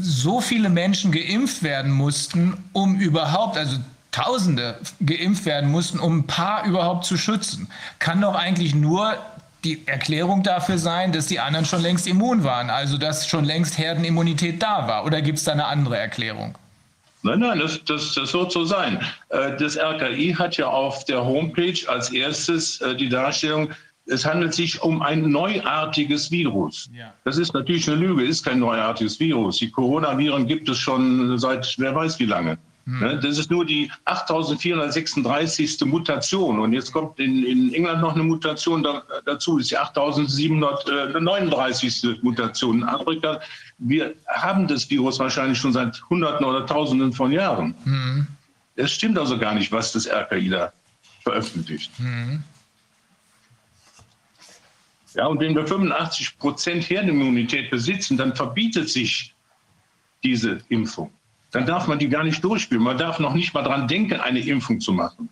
so viele Menschen geimpft werden mussten, um überhaupt, also Tausende geimpft werden mussten, um ein paar überhaupt zu schützen? Kann doch eigentlich nur die Erklärung dafür sein, dass die anderen schon längst immun waren, also dass schon längst Herdenimmunität da war? Oder gibt es da eine andere Erklärung? Nein, nein, das, das, das wird so sein. Äh, das RKI hat ja auf der Homepage als erstes äh, die Darstellung, es handelt sich um ein neuartiges Virus. Ja. Das ist natürlich eine Lüge, ist kein neuartiges Virus. Die Coronaviren gibt es schon seit wer weiß wie lange. Hm. Das ist nur die 8436. Mutation. Und jetzt kommt in, in England noch eine Mutation da, dazu, das ist die 8739. Mutation. In Afrika, wir haben das Virus wahrscheinlich schon seit Hunderten oder Tausenden von Jahren. Hm. Es stimmt also gar nicht, was das RKI da veröffentlicht. Hm. Ja, und wenn wir 85 Prozent Herdenimmunität besitzen, dann verbietet sich diese Impfung dann darf man die gar nicht durchspielen. Man darf noch nicht mal dran denken, eine Impfung zu machen.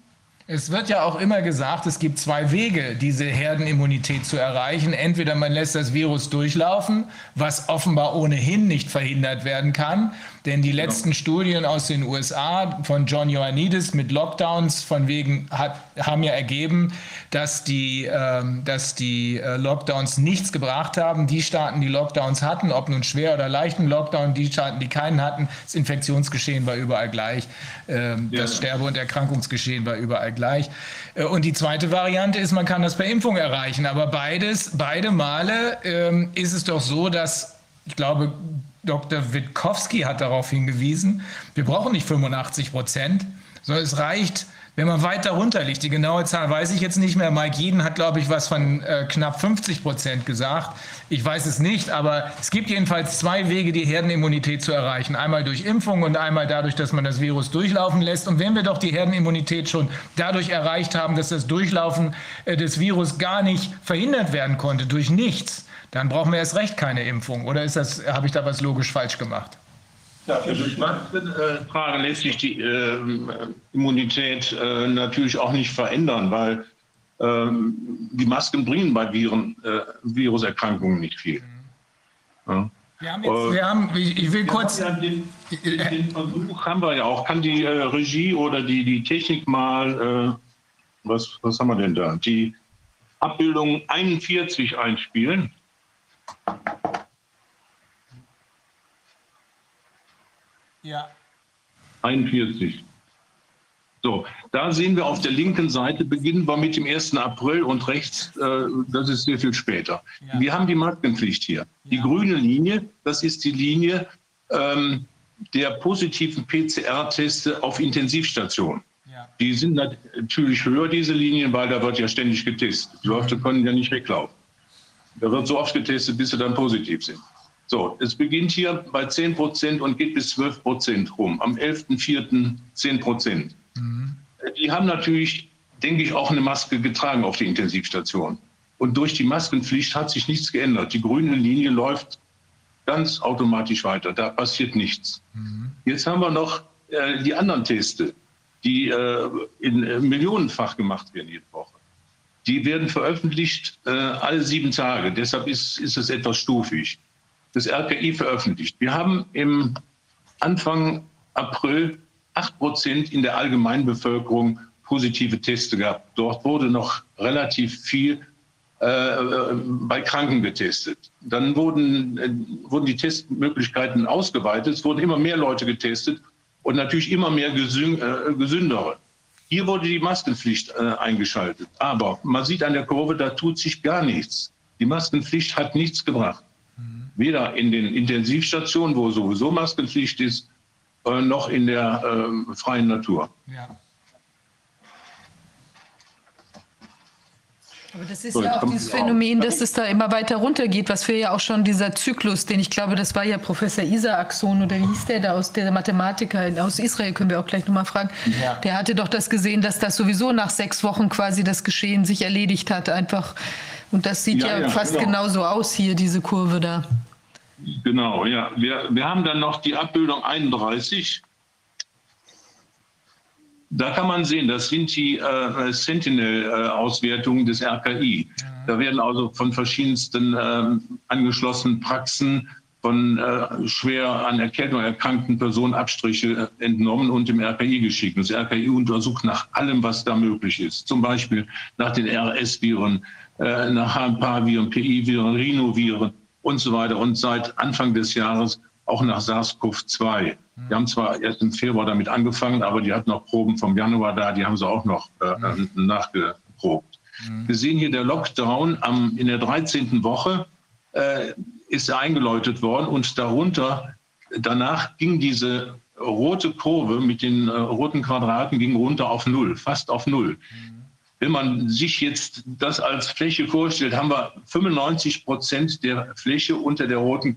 Es wird ja auch immer gesagt, es gibt zwei Wege, diese Herdenimmunität zu erreichen. Entweder man lässt das Virus durchlaufen, was offenbar ohnehin nicht verhindert werden kann. Denn die letzten Studien aus den USA von John Ioannidis mit Lockdowns von wegen hat, haben ja ergeben, dass die, äh, dass die äh, Lockdowns nichts gebracht haben. Die Staaten, die Lockdowns hatten, ob nun schwer oder leichten Lockdown, die Staaten, die keinen hatten, das Infektionsgeschehen war überall gleich. Äh, ja. Das Sterbe- und Erkrankungsgeschehen war überall gleich. Äh, und die zweite Variante ist, man kann das per Impfung erreichen. Aber beides, beide Male ähm, ist es doch so, dass ich glaube, Dr. Witkowski hat darauf hingewiesen, wir brauchen nicht 85 Prozent, sondern es reicht, wenn man weiter runter liegt. Die genaue Zahl weiß ich jetzt nicht mehr. Mike Jeden hat, glaube ich, was von äh, knapp 50 Prozent gesagt. Ich weiß es nicht, aber es gibt jedenfalls zwei Wege, die Herdenimmunität zu erreichen. Einmal durch Impfung und einmal dadurch, dass man das Virus durchlaufen lässt. Und wenn wir doch die Herdenimmunität schon dadurch erreicht haben, dass das Durchlaufen äh, des Virus gar nicht verhindert werden konnte, durch nichts, dann brauchen wir erst recht keine Impfung. Oder ist das, habe ich da was logisch falsch gemacht? Ja, durch Maskentragen lässt sich die äh, Immunität äh, natürlich auch nicht verändern, weil ähm, die Masken bringen bei Viren, äh, Viruserkrankungen nicht viel. Ja. Wir haben jetzt, wir haben, ich will kurz. Ja den, den, Versuch haben wir ja auch. Kann die äh, Regie oder die, die Technik mal, äh, was, was haben wir denn da? Die Abbildung 41 einspielen. Ja. 41. So, da sehen wir auf der linken Seite, beginnen wir mit dem 1. April und rechts, äh, das ist sehr viel später. Ja. Wir haben die Maskenpflicht hier. Die grüne Linie, das ist die Linie, ähm, der positiven PCR-Teste auf Intensivstationen. Ja. Die sind natürlich höher, diese Linien, weil da wird ja ständig getestet. Die Leute mhm. können ja nicht weglaufen. Da wird so oft getestet, bis sie dann positiv sind. So, es beginnt hier bei 10 Prozent und geht bis 12 Prozent rum. Am 11.04. 10 Prozent. Mhm. Die haben natürlich, denke ich, auch eine Maske getragen auf die Intensivstation. Und durch die Maskenpflicht hat sich nichts geändert. Die grüne Linie läuft ganz automatisch weiter. Da passiert nichts. Mhm. Jetzt haben wir noch äh, die anderen Teste, die äh, in äh, millionenfach gemacht werden jede Woche. Die werden veröffentlicht äh, alle sieben Tage. Deshalb ist, ist es etwas stufig. Das RKI veröffentlicht. Wir haben im Anfang April 8 Prozent in der Allgemeinbevölkerung positive Teste gehabt. Dort wurde noch relativ viel äh, bei Kranken getestet. Dann wurden, äh, wurden die Testmöglichkeiten ausgeweitet. Es wurden immer mehr Leute getestet und natürlich immer mehr Gesün äh, Gesündere. Hier wurde die Maskenpflicht äh, eingeschaltet. Aber man sieht an der Kurve, da tut sich gar nichts. Die Maskenpflicht hat nichts gebracht. Mhm. Weder in den Intensivstationen, wo sowieso Maskenpflicht ist, äh, noch in der äh, freien Natur. Ja. Aber das ist so, ja auch dieses Phänomen, dass es da immer weiter runtergeht, was für ja auch schon dieser Zyklus, den ich glaube, das war ja Professor Isaacson oder wie hieß der da aus der Mathematiker aus Israel, können wir auch gleich nochmal fragen. Ja. Der hatte doch das gesehen, dass das sowieso nach sechs Wochen quasi das Geschehen sich erledigt hat, einfach. Und das sieht ja, ja, ja fast genau. genauso aus hier, diese Kurve da. Genau, ja. Wir, wir haben dann noch die Abbildung 31. Da kann man sehen, das sind die äh, Sentinel-Auswertungen des RKI. Da werden also von verschiedensten äh, angeschlossenen Praxen von äh, schwer an Erkältung erkrankten Personen Abstriche äh, entnommen und dem RKI geschickt. Das RKI untersucht nach allem, was da möglich ist. Zum Beispiel nach den RS-Viren, äh, nach HMPA-Viren, PI-Viren, Rhinoviren und so weiter. Und seit Anfang des Jahres auch nach SARS-CoV-2. Wir haben zwar erst im Februar damit angefangen, aber die hatten noch Proben vom Januar da, die haben sie auch noch äh, mhm. nachgeprobt. Mhm. Wir sehen hier der Lockdown am, in der 13. Woche äh, ist eingeläutet worden und darunter, danach ging diese rote Kurve mit den äh, roten Quadraten ging runter auf Null, fast auf Null. Mhm. Wenn man sich jetzt das als Fläche vorstellt, haben wir 95 Prozent der Fläche unter der roten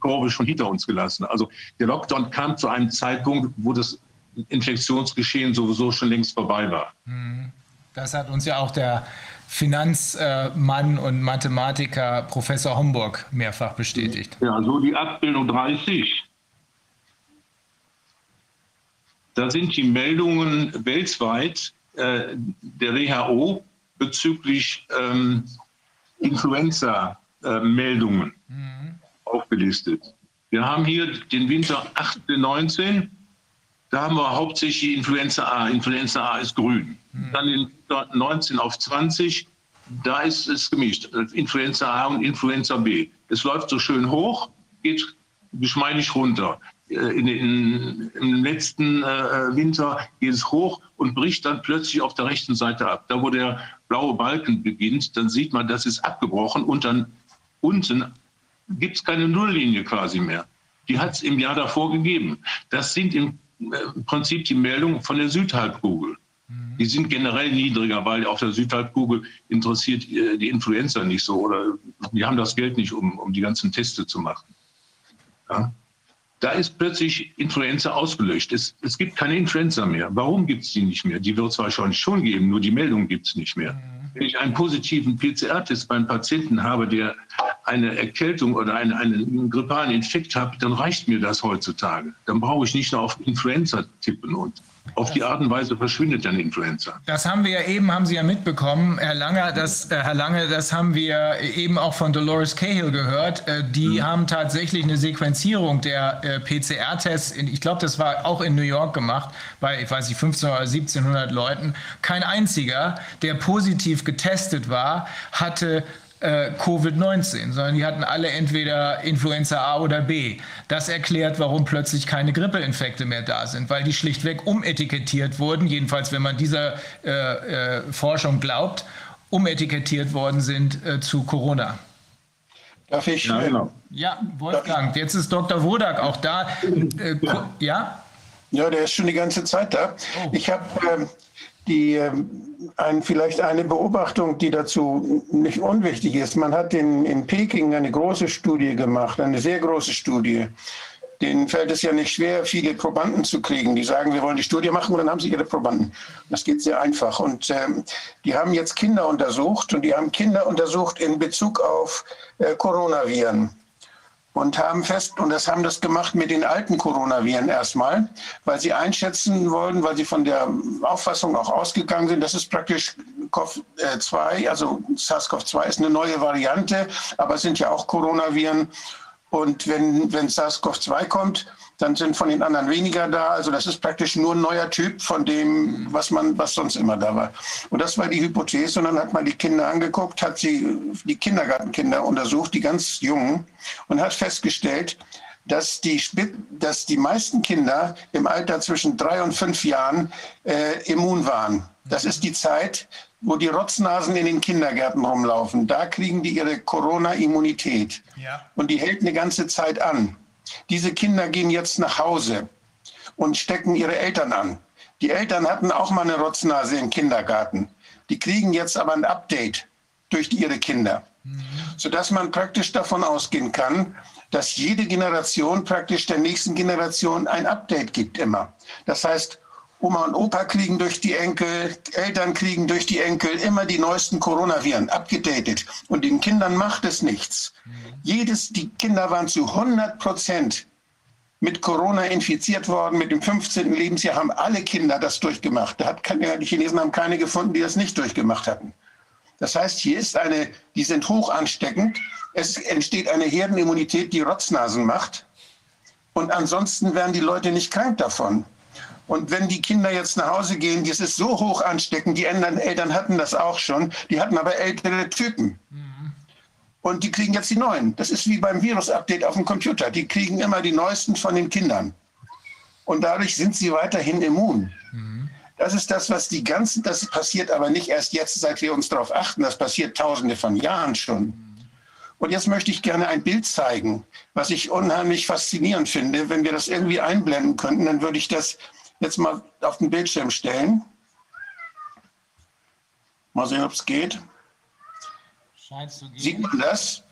Kurve schon hinter uns gelassen. Also der Lockdown kam zu einem Zeitpunkt, wo das Infektionsgeschehen sowieso schon längst vorbei war. Mhm. Das hat uns ja auch der Finanzmann und Mathematiker Professor Homburg mehrfach bestätigt. Ja, so die Abbildung 30. Da sind die Meldungen weltweit äh, der WHO bezüglich ähm, Influenza-Meldungen. Äh, mhm aufgelistet. Wir haben hier den Winter 18, 19. Da haben wir hauptsächlich Influenza A. Influenza A ist grün. Hm. Dann in 19 auf 20, da ist es gemischt. Influenza A und Influenza B. Es läuft so schön hoch, geht geschmeidig runter. Äh, in, in, Im letzten äh, Winter geht es hoch und bricht dann plötzlich auf der rechten Seite ab. Da, wo der blaue Balken beginnt, dann sieht man, das ist abgebrochen und dann unten gibt es keine Nulllinie quasi mehr. Die hat es im Jahr davor gegeben. Das sind im äh, Prinzip die Meldungen von der Südhalbkugel. Mhm. Die sind generell niedriger, weil auf der Südhalbkugel interessiert äh, die Influenza nicht so oder die haben das Geld nicht, um, um die ganzen Teste zu machen. Ja? Da ist plötzlich Influenza ausgelöscht. Es, es gibt keine Influenza mehr. Warum gibt es die nicht mehr? Die wird es wahrscheinlich schon geben, nur die Meldung gibt es nicht mehr. Mhm. Wenn ich einen positiven PCR-Test beim Patienten habe, der eine Erkältung oder einen, einen grippalen Infekt hat, dann reicht mir das heutzutage. Dann brauche ich nicht noch auf Influenza tippen und auf die Art und Weise verschwindet dann Influenza. Das haben wir ja eben, haben Sie ja mitbekommen, Herr Lange, das, äh, Herr Lange, das haben wir eben auch von Dolores Cahill gehört. Äh, die mhm. haben tatsächlich eine Sequenzierung der äh, PCR-Tests, ich glaube, das war auch in New York gemacht, bei, ich weiß nicht, 1500 oder 1700 Leuten. Kein einziger, der positiv getestet war, hatte äh, Covid-19, sondern die hatten alle entweder Influenza A oder B. Das erklärt, warum plötzlich keine Grippeinfekte mehr da sind, weil die schlichtweg umetikettiert wurden, jedenfalls wenn man dieser äh, äh, Forschung glaubt, umetikettiert worden sind äh, zu Corona. Darf ich? Ja, genau. ja Wolfgang, jetzt ist Dr. Wodak auch da. Äh, ja? Ja, der ist schon die ganze Zeit da. Oh. Ich habe ähm, die, ähm, ein, vielleicht eine Beobachtung, die dazu nicht unwichtig ist. Man hat in, in Peking eine große Studie gemacht, eine sehr große Studie. Denen fällt es ja nicht schwer, viele Probanden zu kriegen. Die sagen, wir wollen die Studie machen und dann haben sie ihre Probanden. Das geht sehr einfach. Und ähm, die haben jetzt Kinder untersucht und die haben Kinder untersucht in Bezug auf äh, Coronaviren und haben fest, und das haben das gemacht mit den alten Coronaviren erstmal, weil sie einschätzen wollen, weil sie von der Auffassung auch ausgegangen sind, das ist praktisch COV-2, also SARS-CoV-2 ist eine neue Variante, aber es sind ja auch Coronaviren. Und wenn, wenn SARS-CoV-2 kommt, dann sind von den anderen weniger da. Also das ist praktisch nur ein neuer Typ von dem, was man, was sonst immer da war. Und das war die Hypothese. Und dann hat man die Kinder angeguckt, hat sie die Kindergartenkinder untersucht, die ganz jungen, und hat festgestellt, dass die, dass die meisten Kinder im Alter zwischen drei und fünf Jahren äh, immun waren. Das ist die Zeit, wo die Rotznasen in den Kindergärten rumlaufen. Da kriegen die ihre Corona-Immunität. Ja. Und die hält eine ganze Zeit an. Diese Kinder gehen jetzt nach Hause und stecken ihre Eltern an. Die Eltern hatten auch mal eine Rotznase im Kindergarten. Die kriegen jetzt aber ein Update durch ihre Kinder, mhm. sodass man praktisch davon ausgehen kann, dass jede Generation praktisch der nächsten Generation ein Update gibt immer. Das heißt, Oma und Opa kriegen durch die Enkel, Eltern kriegen durch die Enkel immer die neuesten Coronaviren abgedatet. Und den Kindern macht es nichts. Jedes, die Kinder waren zu 100 Prozent mit Corona infiziert worden. Mit dem 15. Lebensjahr haben alle Kinder das durchgemacht. Da hat, die Chinesen haben keine gefunden, die das nicht durchgemacht hatten. Das heißt, hier ist eine, die sind hoch ansteckend. Es entsteht eine Herdenimmunität, die Rotznasen macht. Und ansonsten werden die Leute nicht krank davon. Und wenn die Kinder jetzt nach Hause gehen, das ist so hoch ansteckend, die anderen Eltern hatten das auch schon, die hatten aber ältere Typen. Mhm. Und die kriegen jetzt die neuen. Das ist wie beim Virus-Update auf dem Computer. Die kriegen immer die neuesten von den Kindern. Und dadurch sind sie weiterhin immun. Mhm. Das ist das, was die ganzen, das passiert aber nicht erst jetzt, seit wir uns darauf achten. Das passiert tausende von Jahren schon. Mhm. Und jetzt möchte ich gerne ein Bild zeigen, was ich unheimlich faszinierend finde. Wenn wir das irgendwie einblenden könnten, dann würde ich das jetzt mal auf den Bildschirm stellen. Mal sehen, ob es geht. Scheint zu gehen. Sieht man das?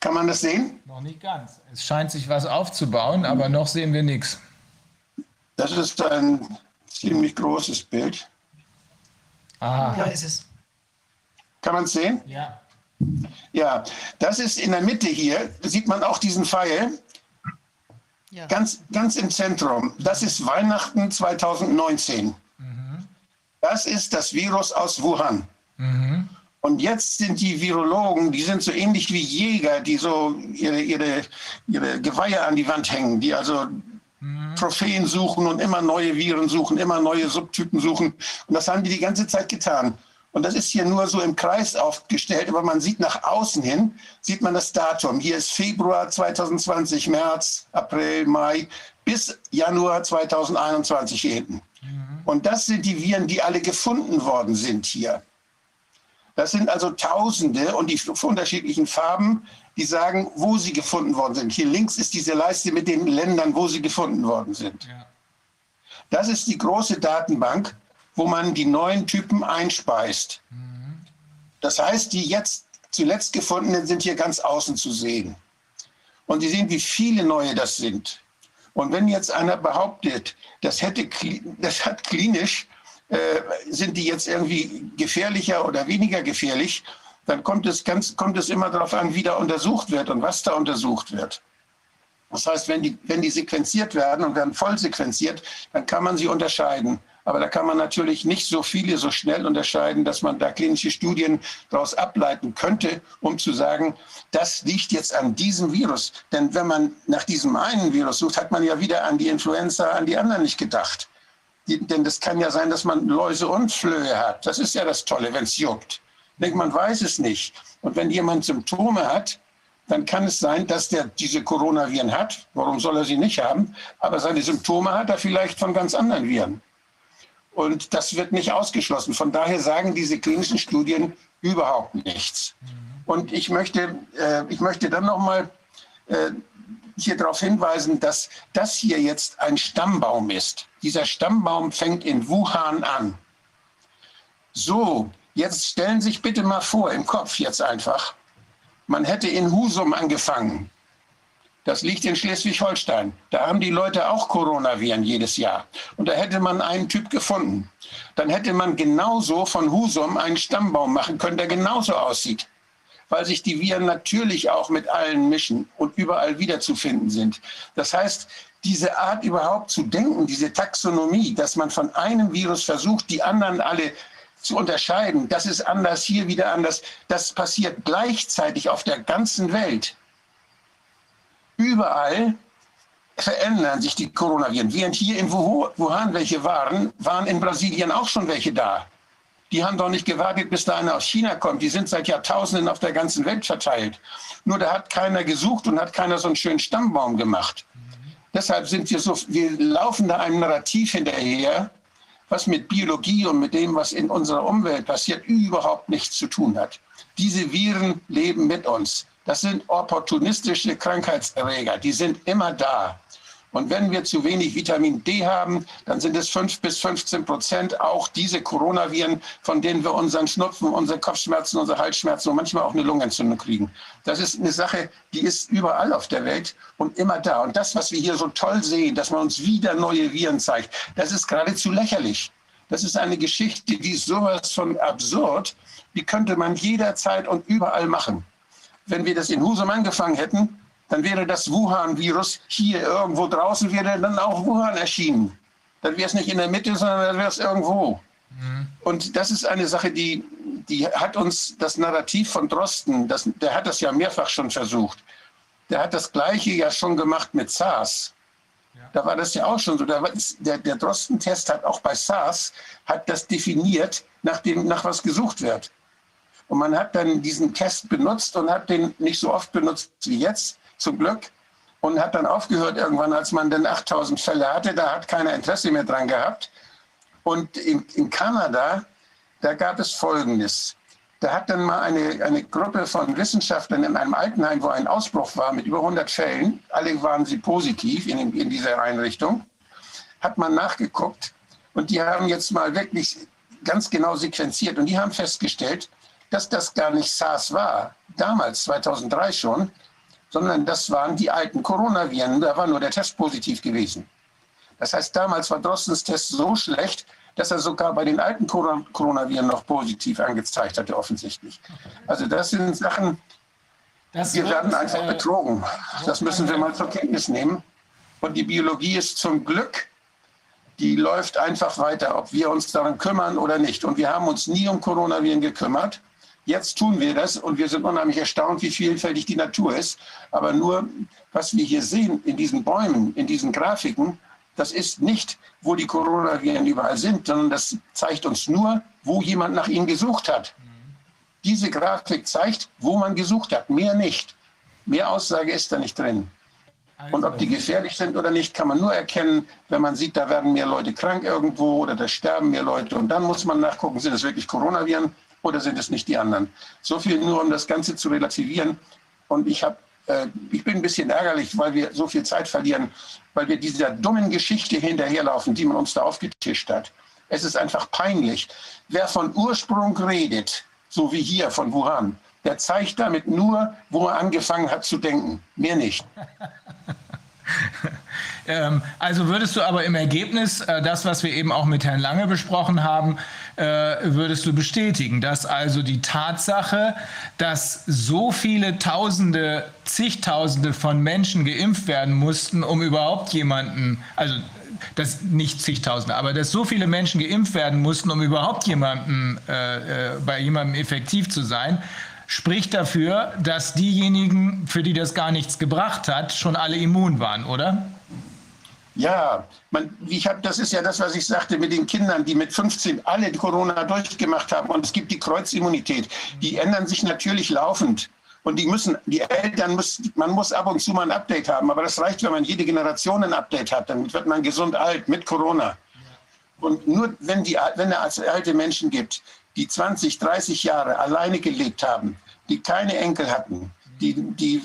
Kann man das sehen? Noch nicht ganz. Es scheint sich was aufzubauen, aber noch sehen wir nichts. Das ist ein ziemlich großes Bild. Ah, da ist es. Kann man es sehen? Ja. Ja, das ist in der Mitte hier, sieht man auch diesen Pfeil. Ja. Ganz, ganz im Zentrum. Das ist Weihnachten 2019. Mhm. Das ist das Virus aus Wuhan. Mhm. Und jetzt sind die Virologen, die sind so ähnlich wie Jäger, die so ihre, ihre, ihre Geweihe an die Wand hängen, die also mhm. Trophäen suchen und immer neue Viren suchen, immer neue Subtypen suchen. Und das haben die die ganze Zeit getan. Und das ist hier nur so im Kreis aufgestellt, aber man sieht nach außen hin, sieht man das Datum. Hier ist Februar 2020, März, April, Mai bis Januar 2021 hier hinten. Mhm. Und das sind die Viren, die alle gefunden worden sind hier. Das sind also Tausende und die unterschiedlichen Farben, die sagen, wo sie gefunden worden sind. Hier links ist diese Leiste mit den Ländern, wo sie gefunden worden sind. Ja. Das ist die große Datenbank wo man die neuen Typen einspeist. Das heißt, die jetzt zuletzt gefundenen sind hier ganz außen zu sehen. Und Sie sehen, wie viele neue das sind. Und wenn jetzt einer behauptet, das, hätte, das hat klinisch, äh, sind die jetzt irgendwie gefährlicher oder weniger gefährlich, dann kommt es, ganz, kommt es immer darauf an, wie da untersucht wird und was da untersucht wird. Das heißt, wenn die, wenn die sequenziert werden und werden voll sequenziert, dann kann man sie unterscheiden. Aber da kann man natürlich nicht so viele so schnell unterscheiden, dass man da klinische Studien daraus ableiten könnte, um zu sagen, das liegt jetzt an diesem Virus. Denn wenn man nach diesem einen Virus sucht, hat man ja wieder an die Influenza, an die anderen nicht gedacht. Denn das kann ja sein, dass man Läuse und Flöhe hat. Das ist ja das Tolle, wenn es juckt. Man weiß es nicht. Und wenn jemand Symptome hat, dann kann es sein, dass der diese Coronaviren hat. Warum soll er sie nicht haben? Aber seine Symptome hat er vielleicht von ganz anderen Viren. Und das wird nicht ausgeschlossen. Von daher sagen diese klinischen Studien überhaupt nichts. Und ich möchte, äh, ich möchte dann nochmal äh, hier darauf hinweisen, dass das hier jetzt ein Stammbaum ist. Dieser Stammbaum fängt in Wuhan an. So, jetzt stellen Sie sich bitte mal vor, im Kopf jetzt einfach, man hätte in Husum angefangen. Das liegt in Schleswig-Holstein. Da haben die Leute auch Coronaviren jedes Jahr. Und da hätte man einen Typ gefunden. Dann hätte man genauso von Husum einen Stammbaum machen können, der genauso aussieht. Weil sich die Viren natürlich auch mit allen mischen und überall wiederzufinden sind. Das heißt, diese Art überhaupt zu denken, diese Taxonomie, dass man von einem Virus versucht, die anderen alle zu unterscheiden, das ist anders, hier wieder anders, das passiert gleichzeitig auf der ganzen Welt. Überall verändern sich die Coronaviren. Während hier in Wuhan welche waren, waren in Brasilien auch schon welche da. Die haben doch nicht gewartet, bis da einer aus China kommt. Die sind seit Jahrtausenden auf der ganzen Welt verteilt. Nur da hat keiner gesucht und hat keiner so einen schönen Stammbaum gemacht. Deshalb sind wir so, wir laufen da einem Narrativ hinterher, was mit Biologie und mit dem, was in unserer Umwelt passiert, überhaupt nichts zu tun hat. Diese Viren leben mit uns. Das sind opportunistische Krankheitserreger. Die sind immer da. Und wenn wir zu wenig Vitamin D haben, dann sind es 5 bis 15 Prozent auch diese Coronaviren, von denen wir unseren Schnupfen, unsere Kopfschmerzen, unsere Halsschmerzen und manchmal auch eine Lungenentzündung kriegen. Das ist eine Sache, die ist überall auf der Welt und immer da. Und das, was wir hier so toll sehen, dass man uns wieder neue Viren zeigt, das ist geradezu lächerlich. Das ist eine Geschichte, die ist sowas von absurd. Die könnte man jederzeit und überall machen. Wenn wir das in Husum angefangen hätten, dann wäre das Wuhan-Virus hier irgendwo draußen, wäre dann auch Wuhan erschienen. Dann wäre es nicht in der Mitte, sondern dann wäre es irgendwo. Mhm. Und das ist eine Sache, die, die hat uns das Narrativ von Drosten, das, der hat das ja mehrfach schon versucht. Der hat das Gleiche ja schon gemacht mit SARS. Da war das ja auch schon so. Der, der Drosten-Test hat auch bei SARS hat das definiert, nach, dem, nach was gesucht wird. Und man hat dann diesen Test benutzt und hat den nicht so oft benutzt wie jetzt, zum Glück. Und hat dann aufgehört irgendwann, als man dann 8000 Fälle hatte. Da hat keiner Interesse mehr dran gehabt. Und in, in Kanada, da gab es Folgendes. Da hat dann mal eine, eine Gruppe von Wissenschaftlern in einem Altenheim, wo ein Ausbruch war mit über 100 Fällen, alle waren sie positiv in, in dieser Einrichtung, hat man nachgeguckt und die haben jetzt mal wirklich ganz genau sequenziert und die haben festgestellt, dass das gar nicht SARS war, damals 2003 schon, sondern das waren die alten Coronaviren. Da war nur der Test positiv gewesen. Das heißt, damals war Drostens Test so schlecht, dass er sogar bei den alten Coronaviren noch positiv angezeigt hatte, offensichtlich. Also das sind Sachen, das wir werden einfach äh, betrogen. Das müssen wir mal zur Kenntnis nehmen. Und die Biologie ist zum Glück, die läuft einfach weiter, ob wir uns daran kümmern oder nicht. Und wir haben uns nie um Coronaviren gekümmert. Jetzt tun wir das und wir sind unheimlich erstaunt, wie vielfältig die Natur ist. Aber nur, was wir hier sehen in diesen Bäumen, in diesen Grafiken, das ist nicht, wo die Coronaviren überall sind, sondern das zeigt uns nur, wo jemand nach ihnen gesucht hat. Diese Grafik zeigt, wo man gesucht hat, mehr nicht. Mehr Aussage ist da nicht drin. Und ob die gefährlich sind oder nicht, kann man nur erkennen, wenn man sieht, da werden mehr Leute krank irgendwo oder da sterben mehr Leute. Und dann muss man nachgucken, sind es wirklich Coronaviren oder sind es nicht die anderen? So viel nur, um das Ganze zu relativieren. Und ich, hab, äh, ich bin ein bisschen ärgerlich, weil wir so viel Zeit verlieren, weil wir dieser dummen Geschichte hinterherlaufen, die man uns da aufgetischt hat. Es ist einfach peinlich. Wer von Ursprung redet, so wie hier von Wuhan, der zeigt damit nur, wo er angefangen hat zu denken. Mehr nicht. Ähm, also würdest du aber im Ergebnis äh, das, was wir eben auch mit Herrn Lange besprochen haben, äh, würdest du bestätigen, dass also die Tatsache, dass so viele Tausende, zigtausende von Menschen geimpft werden mussten, um überhaupt jemanden, also dass nicht zigtausende, aber dass so viele Menschen geimpft werden mussten, um überhaupt jemanden, äh, äh, bei jemandem effektiv zu sein, spricht dafür, dass diejenigen, für die das gar nichts gebracht hat, schon alle immun waren, oder? Ja, man, ich hab, das ist ja das, was ich sagte mit den Kindern, die mit 15 alle Corona durchgemacht haben. Und es gibt die Kreuzimmunität. Die ändern sich natürlich laufend. Und die müssen, die Eltern müssen, man muss ab und zu mal ein Update haben. Aber das reicht, wenn man jede Generation ein Update hat. Dann wird man gesund alt mit Corona. Und nur wenn, die, wenn es alte Menschen gibt, die 20, 30 Jahre alleine gelebt haben, die keine Enkel hatten, die, die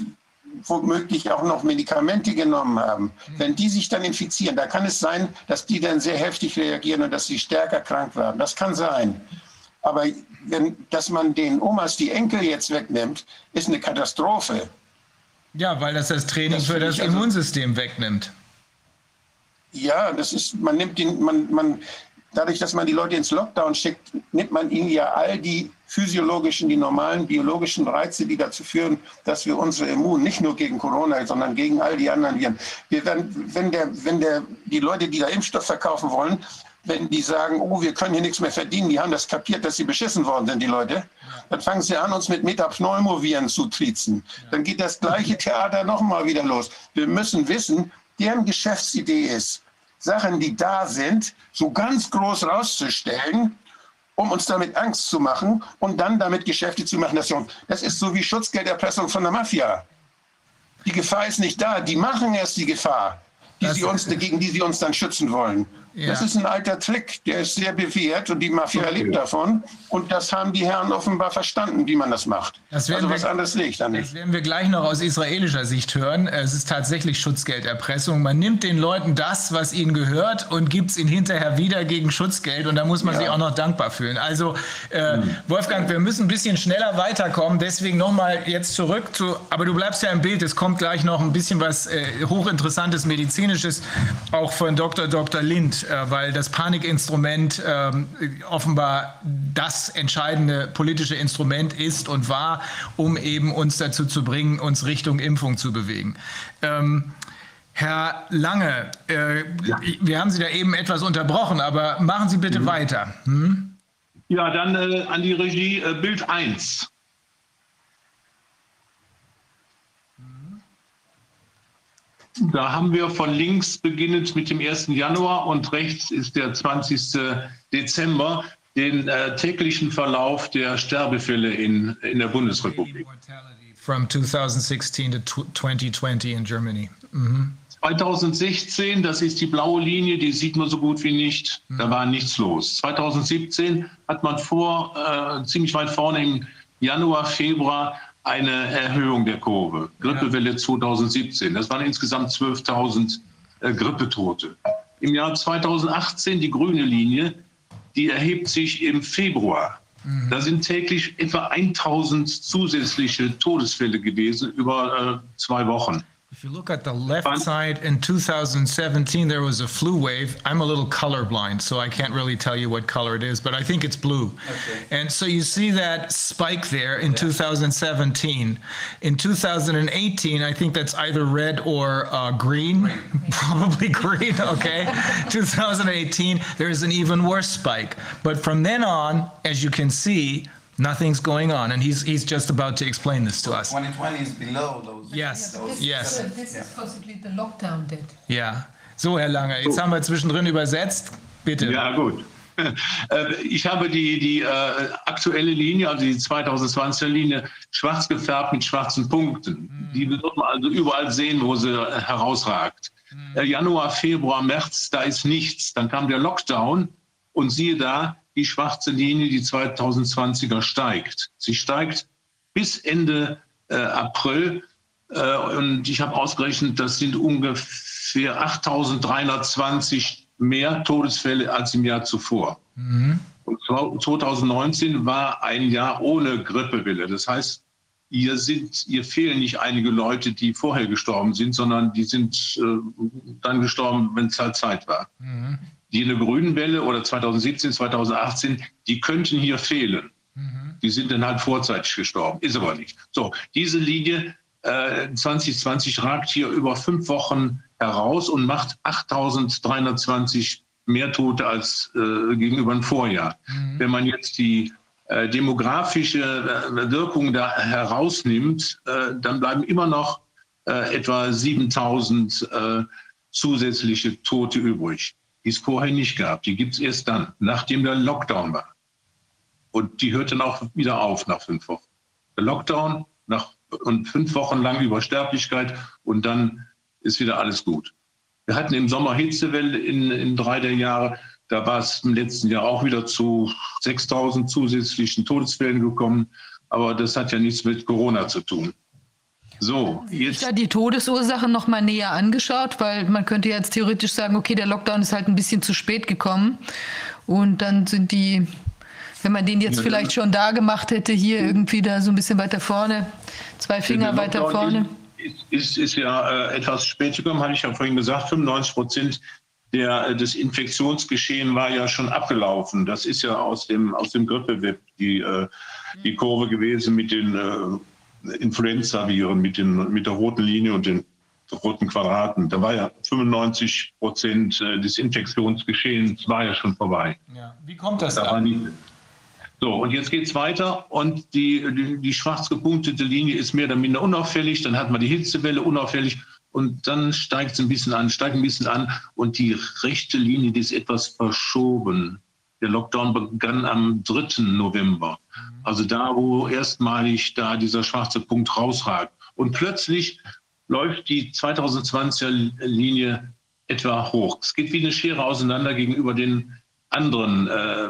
womöglich auch noch Medikamente genommen haben, wenn die sich dann infizieren, da kann es sein, dass die dann sehr heftig reagieren und dass sie stärker krank werden. Das kann sein. Aber wenn, dass man den Omas die Enkel jetzt wegnimmt, ist eine Katastrophe. Ja, weil das das Training das für das also, Immunsystem wegnimmt. Ja, das ist, man nimmt den, man, man, dadurch, dass man die Leute ins Lockdown schickt, nimmt man ihnen ja all die physiologischen, die normalen biologischen Reize, die dazu führen, dass wir unsere Immun nicht nur gegen Corona, sondern gegen all die anderen Viren. Wir werden, wenn der, wenn der, die Leute, die da Impfstoff verkaufen wollen, wenn die sagen, oh, wir können hier nichts mehr verdienen, die haben das kapiert, dass sie beschissen worden sind, die Leute, dann fangen sie an, uns mit Metapneumoviren zu triezen. Dann geht das gleiche Theater nochmal wieder los. Wir müssen wissen, deren Geschäftsidee ist, Sachen, die da sind, so ganz groß rauszustellen, um uns damit Angst zu machen und dann damit Geschäfte zu machen. Das ist so wie Schutzgelderpressung von der Mafia. Die Gefahr ist nicht da, die machen erst die Gefahr, die sie uns, gegen die sie uns dann schützen wollen. Ja. Das ist ein alter Trick, der ist sehr bewährt und die Mafia okay. lebt davon. Und das haben die Herren offenbar verstanden, wie man das macht. Das also was wir, anderes liegt da nicht. Das werden wir gleich noch aus israelischer Sicht hören. Es ist tatsächlich Schutzgelderpressung. Man nimmt den Leuten das, was ihnen gehört und gibt es ihnen hinterher wieder gegen Schutzgeld. Und da muss man ja. sich auch noch dankbar fühlen. Also äh, hm. Wolfgang, wir müssen ein bisschen schneller weiterkommen. Deswegen nochmal jetzt zurück zu, aber du bleibst ja im Bild. Es kommt gleich noch ein bisschen was äh, hochinteressantes medizinisches, auch von Dr. Dr. Lind äh, weil das Panikinstrument ähm, offenbar das entscheidende politische Instrument ist und war, um eben uns dazu zu bringen, uns Richtung Impfung zu bewegen. Ähm, Herr Lange, äh, ja. wir haben Sie da eben etwas unterbrochen, aber machen Sie bitte mhm. weiter. Hm? Ja, dann äh, an die Regie äh, Bild 1. Da haben wir von links beginnend mit dem 1. Januar und rechts ist der 20. Dezember den äh, täglichen Verlauf der Sterbefälle in, in der Bundesrepublik. From 2016 to 2020 in Germany. Mhm. 2016, das ist die blaue Linie, die sieht man so gut wie nicht. Da mhm. war nichts los. 2017 hat man vor, äh, ziemlich weit vorne im Januar, Februar eine Erhöhung der Kurve. Grippewelle ja. 2017, das waren insgesamt 12.000 äh, Grippetote. Im Jahr 2018 die grüne Linie, die erhebt sich im Februar. Mhm. Da sind täglich etwa 1000 zusätzliche Todesfälle gewesen über äh, zwei Wochen. If you look at the left side in 2017, there was a flu wave. I'm a little colorblind, so I can't really tell you what color it is, but I think it's blue. Okay. And so you see that spike there in yeah. 2017. In 2018, I think that's either red or uh, green, green. probably green, okay? 2018, there's an even worse spike. But from then on, as you can see, Nothing's going on, and he's he's just about to explain this to us. 2020 is below those. Yes, this, yes. This is possibly the lockdown did. Ja, so Herr Lange, jetzt haben wir zwischendrin übersetzt. Bitte. Ja, gut. Äh, ich habe die, die äh, aktuelle Linie, also die 2020er Linie, schwarz gefärbt mit schwarzen Punkten. Die wird man also überall sehen, wo sie herausragt. Mhm. Äh, Januar, Februar, März, da ist nichts. Dann kam der Lockdown und siehe da, die schwarze Linie, die 2020er steigt. Sie steigt bis Ende äh, April äh, und ich habe ausgerechnet, das sind ungefähr 8.320 mehr Todesfälle als im Jahr zuvor. Mhm. Und 2019 war ein Jahr ohne Grippewelle. Das heißt, hier, sind, hier fehlen nicht einige Leute, die vorher gestorben sind, sondern die sind äh, dann gestorben, wenn es halt Zeit war. Mhm die eine Grünwelle oder 2017, 2018, die könnten hier fehlen. Mhm. Die sind dann halt vorzeitig gestorben. Ist aber nicht. So, diese Linie äh, 2020 ragt hier über fünf Wochen heraus und macht 8320 mehr Tote als äh, gegenüber dem Vorjahr. Mhm. Wenn man jetzt die äh, demografische äh, Wirkung da herausnimmt, äh, dann bleiben immer noch äh, etwa 7000 zusätzliche Tote übrig die es vorher nicht gab. Die gibt es erst dann, nachdem der Lockdown war. Und die hört dann auch wieder auf nach fünf Wochen. Der Lockdown nach, und fünf Wochen lang Übersterblichkeit und dann ist wieder alles gut. Wir hatten im Sommer Hitzewelle in, in drei der Jahre. Da war es im letzten Jahr auch wieder zu 6000 zusätzlichen Todesfällen gekommen. Aber das hat ja nichts mit Corona zu tun. So, jetzt. Ja, die Todesursache noch mal näher angeschaut, weil man könnte jetzt theoretisch sagen, okay, der Lockdown ist halt ein bisschen zu spät gekommen. Und dann sind die, wenn man den jetzt ja, vielleicht schon da gemacht hätte, hier irgendwie da so ein bisschen weiter vorne, zwei Finger weiter vorne. Ist, ist, ist ja äh, etwas spät gekommen, hatte ich ja vorhin gesagt, 95 Prozent der, äh, des Infektionsgeschehen war ja schon abgelaufen. Das ist ja aus dem, aus dem Grippeweb die, äh, die Kurve gewesen mit den äh, Influenza-Viren, mit, mit der roten Linie und den roten Quadraten. Da war ja 95 Prozent äh, des Infektionsgeschehens war ja schon vorbei. Ja. Wie kommt das da? So, und jetzt geht es weiter und die, die, die, schwarz gepunktete Linie ist mehr oder minder unauffällig. Dann hat man die Hitzewelle unauffällig und dann steigt es ein bisschen an, steigt ein bisschen an und die rechte Linie, die ist etwas verschoben. Der Lockdown begann am 3. November. Also da, wo erstmalig da dieser schwarze Punkt rausragt. Und plötzlich läuft die 2020er Linie etwa hoch. Es geht wie eine Schere auseinander gegenüber den anderen äh,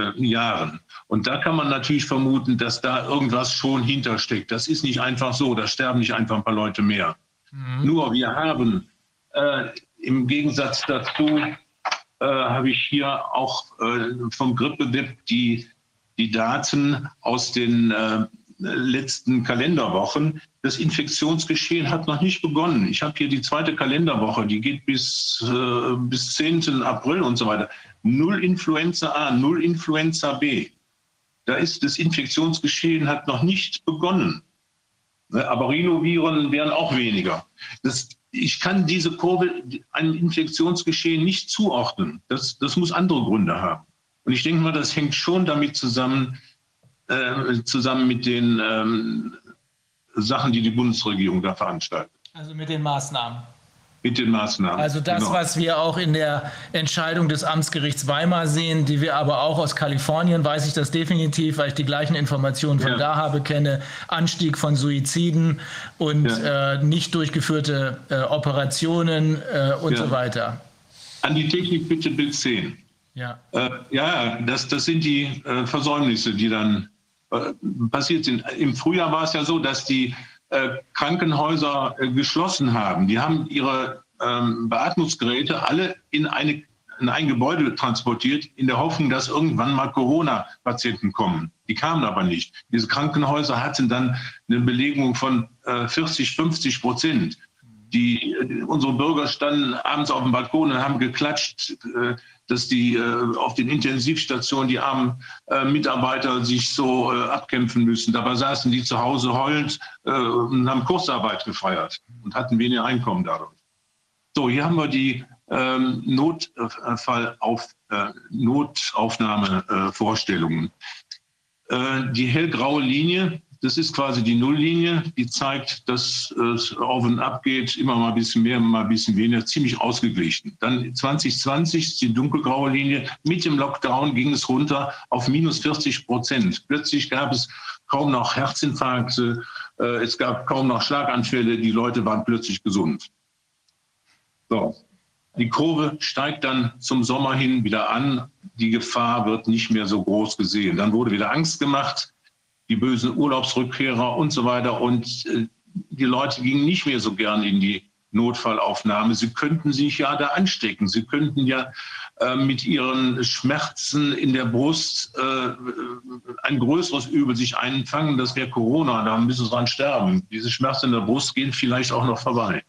äh, Jahren. Und da kann man natürlich vermuten, dass da irgendwas schon hintersteckt. Das ist nicht einfach so, da sterben nicht einfach ein paar Leute mehr. Mhm. Nur wir haben äh, im Gegensatz dazu, äh, habe ich hier auch äh, vom Grippeweb die, die Daten aus den äh, letzten Kalenderwochen. Das Infektionsgeschehen hat noch nicht begonnen. Ich habe hier die zweite Kalenderwoche, die geht bis, äh, bis 10. April und so weiter. Null Influenza A, null Influenza B. Da ist das Infektionsgeschehen hat noch nicht begonnen. Ne, aber Rhinoviren wären auch weniger. Das, ich kann diese Kurve einem Infektionsgeschehen nicht zuordnen. Das, das muss andere Gründe haben. Und ich denke mal, das hängt schon damit zusammen, äh, zusammen mit den ähm, Sachen, die die Bundesregierung da veranstaltet. Also mit den Maßnahmen. Mit den Maßnahmen. Also das, genau. was wir auch in der Entscheidung des Amtsgerichts Weimar sehen, die wir aber auch aus Kalifornien, weiß ich das definitiv, weil ich die gleichen Informationen von ja. da habe, kenne, Anstieg von Suiziden und ja. äh, nicht durchgeführte äh, Operationen äh, und ja. so weiter. An die Technik bitte Bild 10. Ja, äh, ja das, das sind die äh, Versäumnisse, die dann äh, passiert sind. Im Frühjahr war es ja so, dass die Krankenhäuser äh, geschlossen haben. Die haben ihre ähm, Beatmungsgeräte alle in, eine, in ein Gebäude transportiert, in der Hoffnung, dass irgendwann mal Corona-Patienten kommen. Die kamen aber nicht. Diese Krankenhäuser hatten dann eine Belegung von 40, 50 Prozent. Die, unsere Bürger standen abends auf dem Balkon und haben geklatscht, dass die äh, auf den Intensivstationen die armen äh, Mitarbeiter sich so äh, abkämpfen müssen. Dabei saßen die zu Hause heulend äh, und haben Kursarbeit gefeiert und hatten weniger Einkommen dadurch. So, hier haben wir die ähm, Notfall auf, äh, Notaufnahmevorstellungen. Äh, die hellgraue Linie das ist quasi die Nulllinie, die zeigt, dass es auf und ab geht, immer mal ein bisschen mehr, mal ein bisschen weniger, ziemlich ausgeglichen. Dann 2020 ist die dunkelgraue Linie. Mit dem Lockdown ging es runter auf minus 40 Prozent. Plötzlich gab es kaum noch Herzinfarkte, äh, es gab kaum noch Schlaganfälle, die Leute waren plötzlich gesund. So. Die Kurve steigt dann zum Sommer hin wieder an. Die Gefahr wird nicht mehr so groß gesehen. Dann wurde wieder Angst gemacht die bösen Urlaubsrückkehrer und so weiter. Und äh, die Leute gingen nicht mehr so gern in die Notfallaufnahme. Sie könnten sich ja da anstecken. Sie könnten ja äh, mit ihren Schmerzen in der Brust äh, ein größeres Übel sich einfangen. Das wäre Corona. Da müssen sie dran sterben. Diese Schmerzen in der Brust gehen vielleicht auch noch vorbei.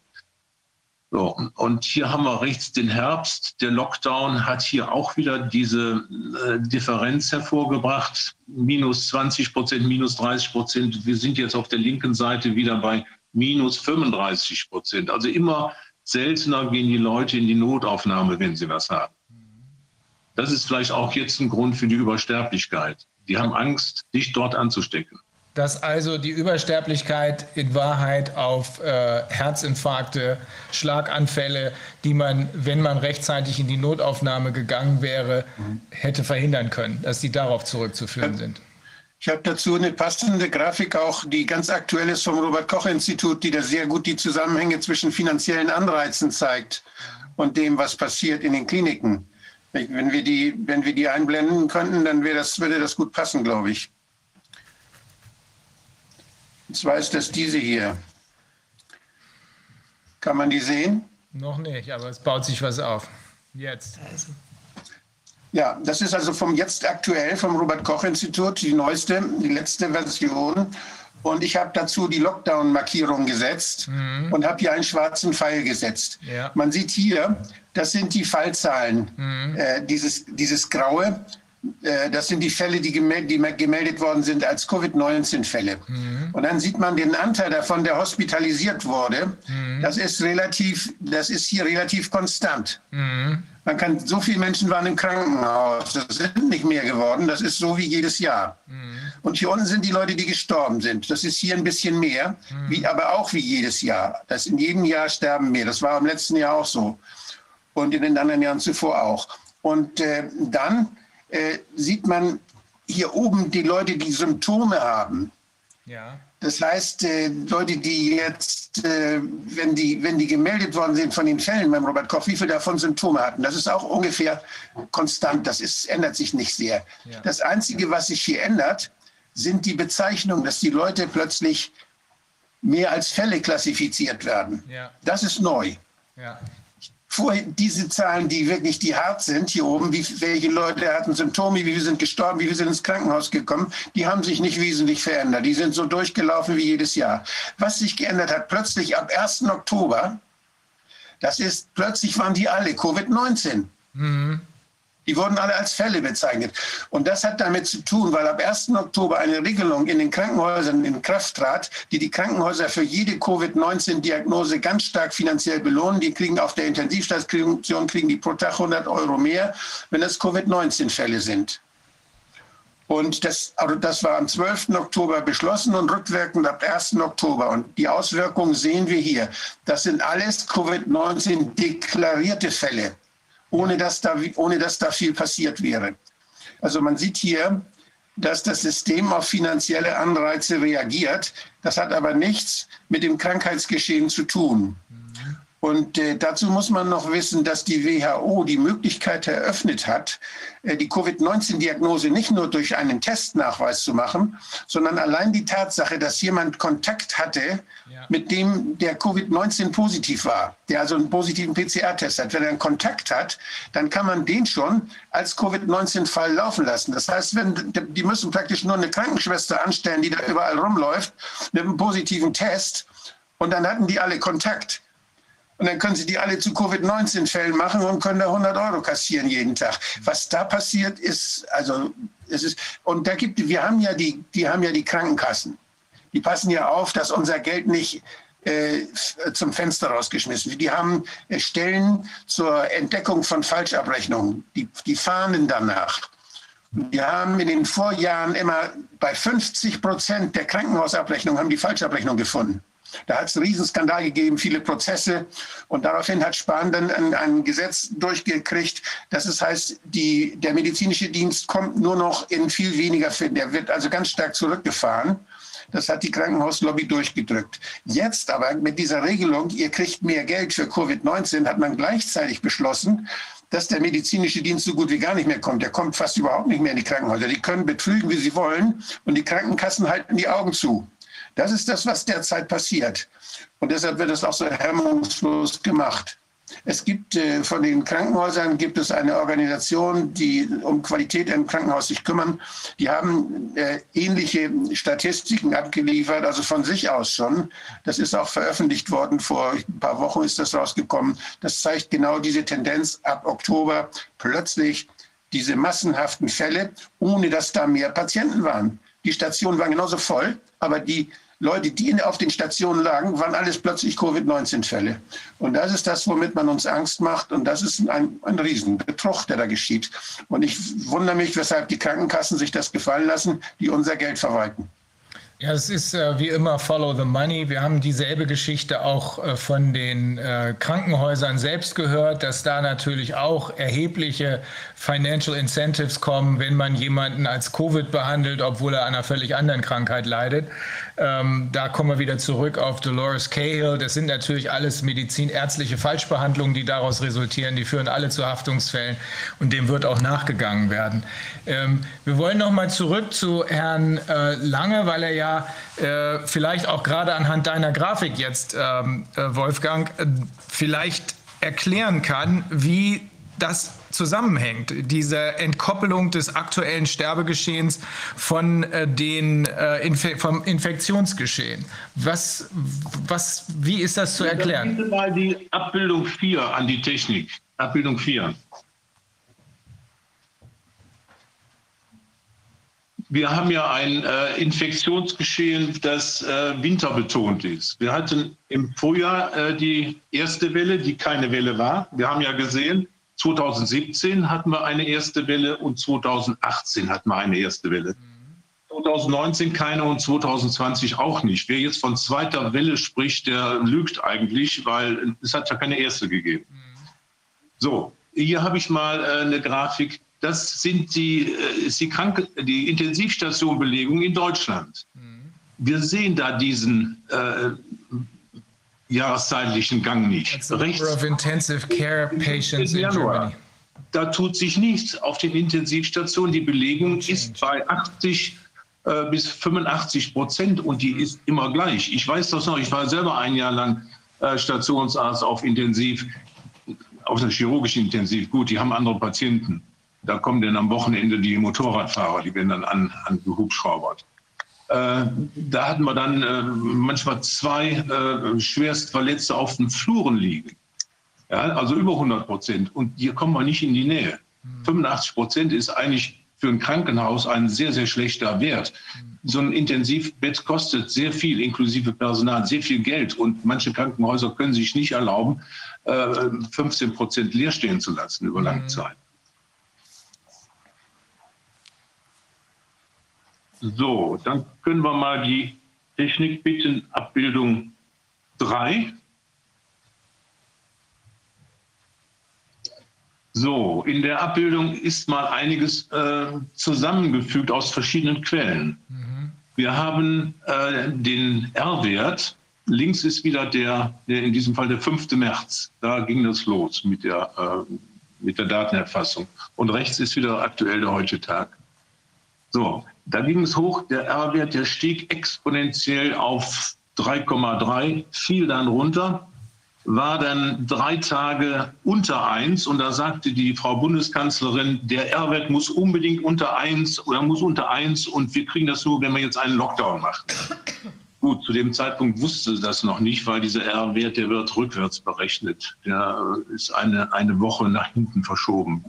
So, und hier haben wir rechts den Herbst. Der Lockdown hat hier auch wieder diese äh, Differenz hervorgebracht. Minus 20 Prozent, minus 30 Prozent. Wir sind jetzt auf der linken Seite wieder bei minus 35 Prozent. Also immer seltener gehen die Leute in die Notaufnahme, wenn sie was haben. Das ist vielleicht auch jetzt ein Grund für die Übersterblichkeit. Die haben Angst, dich dort anzustecken dass also die Übersterblichkeit in Wahrheit auf äh, Herzinfarkte, Schlaganfälle, die man, wenn man rechtzeitig in die Notaufnahme gegangen wäre, hätte verhindern können, dass die darauf zurückzuführen sind. Ich habe dazu eine passende Grafik auch, die ganz aktuell ist vom Robert Koch Institut, die da sehr gut die Zusammenhänge zwischen finanziellen Anreizen zeigt und dem, was passiert in den Kliniken. Wenn wir die, wenn wir die einblenden könnten, dann das, würde das gut passen, glaube ich. Und zwar ist das diese hier. Kann man die sehen? Noch nicht, aber es baut sich was auf. Jetzt. Ja, das ist also vom jetzt aktuell vom Robert Koch Institut die neueste, die letzte Version. Und ich habe dazu die Lockdown-Markierung gesetzt mhm. und habe hier einen schwarzen Pfeil gesetzt. Ja. Man sieht hier, das sind die Fallzahlen, mhm. äh, dieses, dieses graue. Äh, das sind die Fälle, die, gemeld, die gemeldet worden sind als Covid-19-Fälle. Mhm. Und dann sieht man den Anteil davon, der hospitalisiert wurde. Mhm. Das ist relativ, das ist hier relativ konstant. Mhm. Man kann, so viele Menschen waren im Krankenhaus. Das sind nicht mehr geworden. Das ist so wie jedes Jahr. Mhm. Und hier unten sind die Leute, die gestorben sind. Das ist hier ein bisschen mehr, mhm. wie, aber auch wie jedes Jahr. Das in jedem Jahr sterben mehr. Das war im letzten Jahr auch so. Und in den anderen Jahren zuvor auch. Und äh, dann äh, sieht man hier oben die Leute, die Symptome haben. Ja. Das heißt, äh, Leute, die jetzt, äh, wenn, die, wenn die gemeldet worden sind von den Fällen beim Robert Koch, wie viele davon Symptome hatten, das ist auch ungefähr konstant. Das ist, ändert sich nicht sehr. Ja. Das Einzige, was sich hier ändert, sind die Bezeichnungen, dass die Leute plötzlich mehr als Fälle klassifiziert werden. Ja. Das ist neu. Ja vorher diese Zahlen, die wirklich die hart sind, hier oben, wie, welche Leute hatten Symptome, wie viele sind gestorben, wie viele sind ins Krankenhaus gekommen, die haben sich nicht wesentlich verändert. Die sind so durchgelaufen wie jedes Jahr. Was sich geändert hat, plötzlich ab 1. Oktober, das ist, plötzlich waren die alle Covid-19. Mhm. Die wurden alle als Fälle bezeichnet. Und das hat damit zu tun, weil ab 1. Oktober eine Regelung in den Krankenhäusern in Kraft trat, die die Krankenhäuser für jede Covid-19-Diagnose ganz stark finanziell belohnen. Die kriegen auf der Intensivstation kriegen die pro Tag 100 Euro mehr, wenn es Covid-19-Fälle sind. Und das, also das war am 12. Oktober beschlossen und rückwirkend ab 1. Oktober. Und die Auswirkungen sehen wir hier. Das sind alles Covid-19 deklarierte Fälle ohne dass da, ohne dass da viel passiert wäre. Also man sieht hier, dass das System auf finanzielle Anreize reagiert. Das hat aber nichts mit dem Krankheitsgeschehen zu tun. Und äh, dazu muss man noch wissen, dass die WHO die Möglichkeit eröffnet hat, äh, die Covid-19-Diagnose nicht nur durch einen Testnachweis zu machen, sondern allein die Tatsache, dass jemand Kontakt hatte ja. mit dem, der Covid-19 positiv war, der also einen positiven PCR-Test hat. Wenn er einen Kontakt hat, dann kann man den schon als Covid-19-Fall laufen lassen. Das heißt, wenn, die müssen praktisch nur eine Krankenschwester anstellen, die da überall rumläuft, mit einem positiven Test. Und dann hatten die alle Kontakt. Und dann können sie die alle zu Covid-19-Fällen machen und können da 100 Euro kassieren jeden Tag. Was da passiert ist, also es ist, und da gibt, wir haben ja die, die haben ja die Krankenkassen. Die passen ja auf, dass unser Geld nicht äh, zum Fenster rausgeschmissen wird. Die haben äh, Stellen zur Entdeckung von Falschabrechnungen. Die, die fahnden danach. Wir haben in den Vorjahren immer bei 50 Prozent der Krankenhausabrechnungen haben die Falschabrechnung gefunden. Da hat es einen Riesenskandal gegeben, viele Prozesse. Und daraufhin hat Spahn dann ein, ein Gesetz durchgekriegt, dass es heißt, die, der medizinische Dienst kommt nur noch in viel weniger Fällen. Der wird also ganz stark zurückgefahren. Das hat die Krankenhauslobby durchgedrückt. Jetzt aber mit dieser Regelung, ihr kriegt mehr Geld für Covid-19, hat man gleichzeitig beschlossen, dass der medizinische Dienst so gut wie gar nicht mehr kommt. Der kommt fast überhaupt nicht mehr in die Krankenhäuser. Die können betrügen, wie sie wollen. Und die Krankenkassen halten die Augen zu. Das ist das, was derzeit passiert. Und deshalb wird es auch so hemmungslos gemacht. Es gibt äh, von den Krankenhäusern gibt es eine Organisation, die um Qualität im Krankenhaus sich kümmern. Die haben äh, ähnliche Statistiken abgeliefert, also von sich aus schon. Das ist auch veröffentlicht worden. Vor ein paar Wochen ist das rausgekommen. Das zeigt genau diese Tendenz ab Oktober plötzlich diese massenhaften Fälle, ohne dass da mehr Patienten waren. Die Stationen waren genauso voll, aber die Leute, die auf den Stationen lagen, waren alles plötzlich Covid-19-Fälle. Und das ist das, womit man uns Angst macht. Und das ist ein, ein Riesenbetrug, der da geschieht. Und ich wundere mich, weshalb die Krankenkassen sich das gefallen lassen, die unser Geld verwalten. Ja, es ist äh, wie immer Follow the Money. Wir haben dieselbe Geschichte auch äh, von den äh, Krankenhäusern selbst gehört, dass da natürlich auch erhebliche Financial Incentives kommen, wenn man jemanden als Covid behandelt, obwohl er an einer völlig anderen Krankheit leidet. Ähm, da kommen wir wieder zurück auf Dolores Cahill. Das sind natürlich alles medizinärztliche Falschbehandlungen, die daraus resultieren. Die führen alle zu Haftungsfällen und dem wird auch nachgegangen werden. Ähm, wir wollen noch mal zurück zu Herrn äh, Lange, weil er ja ja äh, vielleicht auch gerade anhand deiner Grafik jetzt, ähm, äh, Wolfgang, äh, vielleicht erklären kann, wie das zusammenhängt, diese Entkoppelung des aktuellen Sterbegeschehens von äh, den, äh, Infe vom Infektionsgeschehen. Was, was, wie ist das zu erklären? Bitte mal die Abbildung 4 an die Technik. Abbildung 4. Wir haben ja ein äh, Infektionsgeschehen, das äh, winterbetont ist. Wir hatten im Frühjahr äh, die erste Welle, die keine Welle war. Wir haben ja gesehen, 2017 hatten wir eine erste Welle und 2018 hatten wir eine erste Welle. 2019 keine und 2020 auch nicht. Wer jetzt von zweiter Welle spricht, der lügt eigentlich, weil es hat ja keine erste gegeben. So, hier habe ich mal äh, eine Grafik. Das sind die, äh, ist die, Kranke, die Intensivstationbelegung in Deutschland. Wir sehen da diesen äh, jahreszeitlichen Gang nicht. That's the number of intensive care patients in Germany. Da tut sich nichts auf den Intensivstationen. Die Belegung ist bei 80 äh, bis 85 Prozent und die ist immer gleich. Ich weiß das noch, ich war selber ein Jahr lang äh, Stationsarzt auf Intensiv, auf einer chirurgischen Intensiv. Gut, die haben andere Patienten. Da kommen dann am Wochenende die Motorradfahrer, die werden dann an, angehubschraubert. Äh, da hatten wir dann äh, manchmal zwei äh, Schwerstverletzte auf den Fluren liegen. Ja, also über 100 Prozent. Und hier kommen wir nicht in die Nähe. 85 Prozent ist eigentlich für ein Krankenhaus ein sehr, sehr schlechter Wert. So ein Intensivbett kostet sehr viel, inklusive Personal, sehr viel Geld. Und manche Krankenhäuser können sich nicht erlauben, 15 Prozent leer stehen zu lassen über lange Zeit. So, dann können wir mal die Technik bitten, Abbildung 3. So, in der Abbildung ist mal einiges äh, zusammengefügt aus verschiedenen Quellen. Mhm. Wir haben äh, den R-Wert. Links ist wieder der, der, in diesem Fall der 5. März. Da ging das los mit der, äh, mit der Datenerfassung. Und rechts ist wieder aktuell der heutige Tag. So, da ging es hoch, der R-Wert, der stieg exponentiell auf 3,3, fiel dann runter, war dann drei Tage unter 1 und da sagte die Frau Bundeskanzlerin, der R-Wert muss unbedingt unter 1 oder muss unter 1 und wir kriegen das nur, wenn wir jetzt einen Lockdown machen. Gut, zu dem Zeitpunkt wusste sie das noch nicht, weil dieser R-Wert, der wird rückwärts berechnet. Der ist eine, eine Woche nach hinten verschoben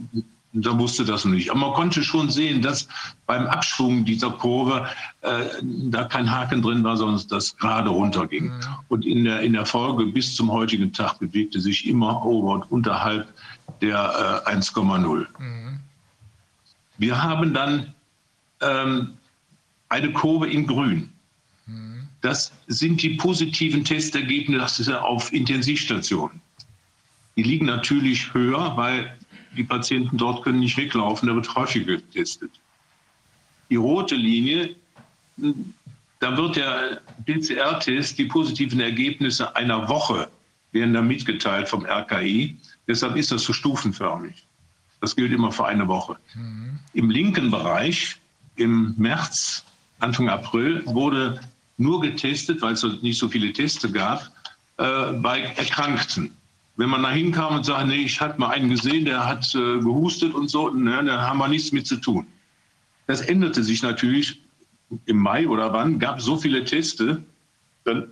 da wusste das nicht. Aber man konnte schon sehen, dass beim Abschwung dieser Kurve äh, da kein Haken drin war, sondern das gerade runterging. Mhm. Und in der, in der Folge bis zum heutigen Tag bewegte sich immer ober und unterhalb der äh, 1,0. Mhm. Wir haben dann ähm, eine Kurve in Grün. Mhm. Das sind die positiven Testergebnisse auf Intensivstationen. Die liegen natürlich höher, weil die Patienten dort können nicht weglaufen, da wird häufiger getestet. Die rote Linie, da wird der PCR-Test, die positiven Ergebnisse einer Woche werden da mitgeteilt vom RKI. Deshalb ist das so stufenförmig. Das gilt immer für eine Woche. Mhm. Im linken Bereich, im März, Anfang April, wurde nur getestet, weil es nicht so viele Teste gab, äh, bei Erkrankten. Wenn man da hinkam und sagte, nee, ich hatte mal einen gesehen, der hat äh, gehustet und so, ne, da haben wir nichts mit zu tun. Das änderte sich natürlich im Mai oder wann, gab so viele Teste, dann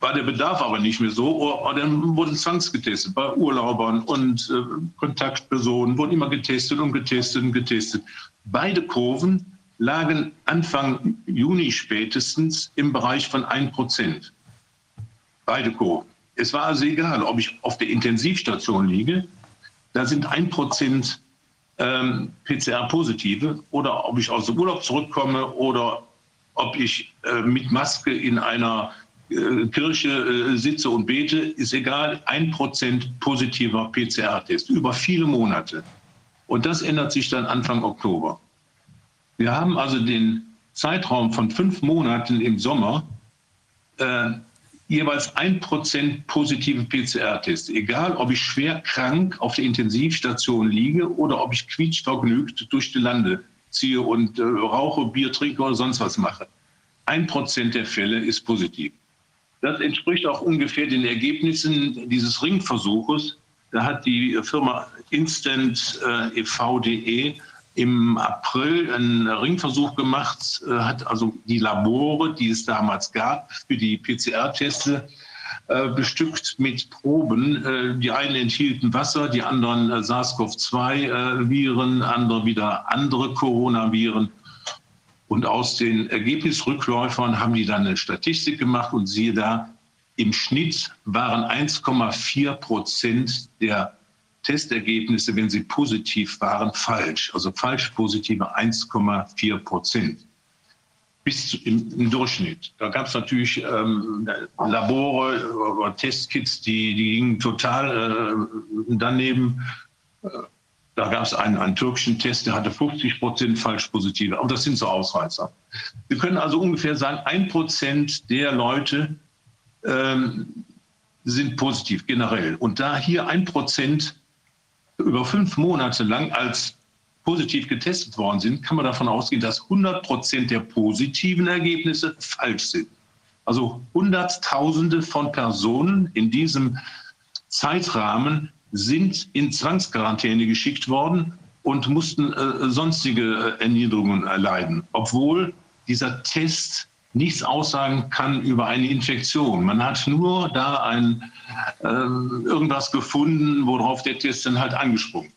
war der Bedarf aber nicht mehr so, oder, oder dann wurden zwangsgetestet bei Urlaubern und äh, Kontaktpersonen, wurden immer getestet und getestet und getestet. Beide Kurven lagen Anfang Juni spätestens im Bereich von 1 Prozent. Beide Kurven. Es war also egal, ob ich auf der Intensivstation liege, da sind ein Prozent ähm, PCR-Positive oder ob ich aus dem Urlaub zurückkomme oder ob ich äh, mit Maske in einer äh, Kirche äh, sitze und bete, ist egal, ein Prozent positiver PCR-Test über viele Monate. Und das ändert sich dann Anfang Oktober. Wir haben also den Zeitraum von fünf Monaten im Sommer äh, jeweils ein Prozent positive PCR-Tests. Egal, ob ich schwer krank auf der Intensivstation liege oder ob ich quietschvergnügt durch die Lande ziehe und äh, rauche, Bier trinke oder sonst was mache. ein Prozent der Fälle ist positiv. Das entspricht auch ungefähr den Ergebnissen dieses Ringversuches. Da hat die Firma Instant äh, e.V.de im April einen Ringversuch gemacht, äh, hat also die Labore, die es damals gab, für die PCR-Teste äh, bestückt mit Proben. Äh, die einen enthielten Wasser, die anderen äh, SARS-CoV-2-Viren, andere wieder andere Coronaviren. Und aus den Ergebnisrückläufern haben die dann eine Statistik gemacht und siehe da, im Schnitt waren 1,4 Prozent der Testergebnisse, wenn sie positiv waren, falsch. Also falsch positive 1,4 Prozent bis im, im, Durchschnitt. Da gab es natürlich ähm, Labore oder Testkits, die, die gingen total äh, daneben. Da gab es einen, einen türkischen Test, der hatte 50 Prozent falsch positive. Aber das sind so Ausreißer. Wir können also ungefähr sagen, ein Prozent der Leute ähm, sind positiv generell. Und da hier ein Prozent über fünf Monate lang als positiv getestet worden sind, kann man davon ausgehen, dass 100 Prozent der positiven Ergebnisse falsch sind. Also Hunderttausende von Personen in diesem Zeitrahmen sind in Zwangsquarantäne geschickt worden und mussten äh, sonstige äh, Erniedrigungen erleiden, obwohl dieser Test nichts aussagen kann über eine Infektion. Man hat nur da ein, äh, irgendwas gefunden, worauf der Test dann halt angesprungen.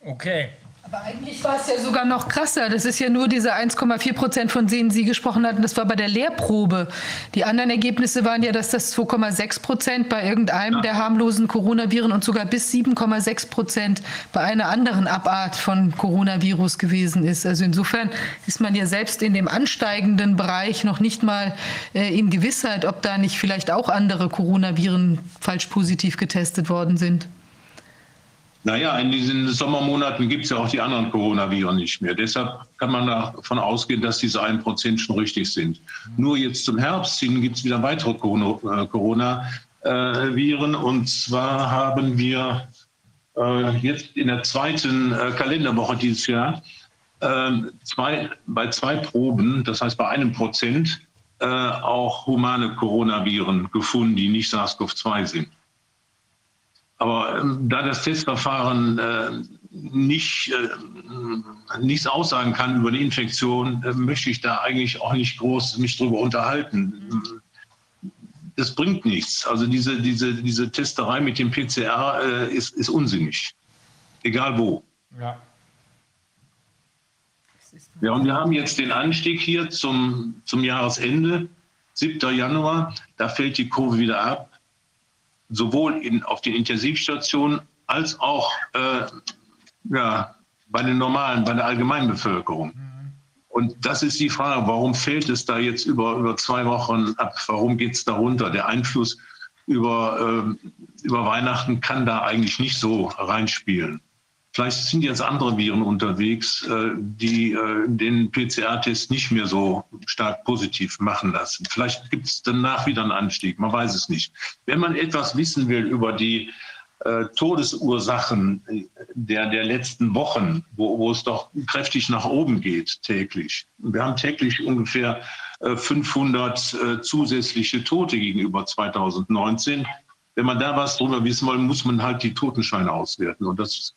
Okay. Aber eigentlich war es ja sogar noch krasser. Das ist ja nur diese 1,4 Prozent, von denen Sie gesprochen hatten. Das war bei der Lehrprobe. Die anderen Ergebnisse waren ja, dass das 2,6 Prozent bei irgendeinem ja. der harmlosen Coronaviren und sogar bis 7,6 Prozent bei einer anderen Abart von Coronavirus gewesen ist. Also insofern ist man ja selbst in dem ansteigenden Bereich noch nicht mal äh, in Gewissheit, ob da nicht vielleicht auch andere Coronaviren falsch positiv getestet worden sind. Naja, in diesen Sommermonaten gibt es ja auch die anderen Coronaviren nicht mehr. Deshalb kann man davon ausgehen, dass diese 1% schon richtig sind. Nur jetzt zum Herbst hin gibt es wieder weitere äh, Coronaviren. Und zwar haben wir äh, jetzt in der zweiten äh, Kalenderwoche dieses Jahr ähm, zwei, bei zwei Proben, das heißt bei einem Prozent, auch humane Coronaviren gefunden, die nicht SARS-CoV-2 sind. Aber ähm, da das Testverfahren äh, nicht, äh, nichts aussagen kann über die Infektion, äh, möchte ich da eigentlich auch nicht groß mich drüber unterhalten. Das bringt nichts. Also diese, diese, diese Testerei mit dem PCR äh, ist, ist unsinnig. Egal wo. Ja. Ja, und wir haben jetzt den Anstieg hier zum, zum Jahresende, 7. Januar. Da fällt die Kurve wieder ab sowohl in, auf den Intensivstationen als auch äh, ja, bei den normalen, bei der allgemeinen Bevölkerung. Und das ist die Frage, warum fällt es da jetzt über, über zwei Wochen ab? Warum geht es da runter? Der Einfluss über, äh, über Weihnachten kann da eigentlich nicht so reinspielen. Vielleicht sind jetzt andere Viren unterwegs, äh, die äh, den PCR-Test nicht mehr so stark positiv machen lassen. Vielleicht gibt es danach wieder einen Anstieg, man weiß es nicht. Wenn man etwas wissen will über die äh, Todesursachen der, der letzten Wochen, wo, wo es doch kräftig nach oben geht täglich. Wir haben täglich ungefähr 500 zusätzliche Tote gegenüber 2019. Wenn man da was drüber wissen will, muss man halt die Totenscheine auswerten. Und das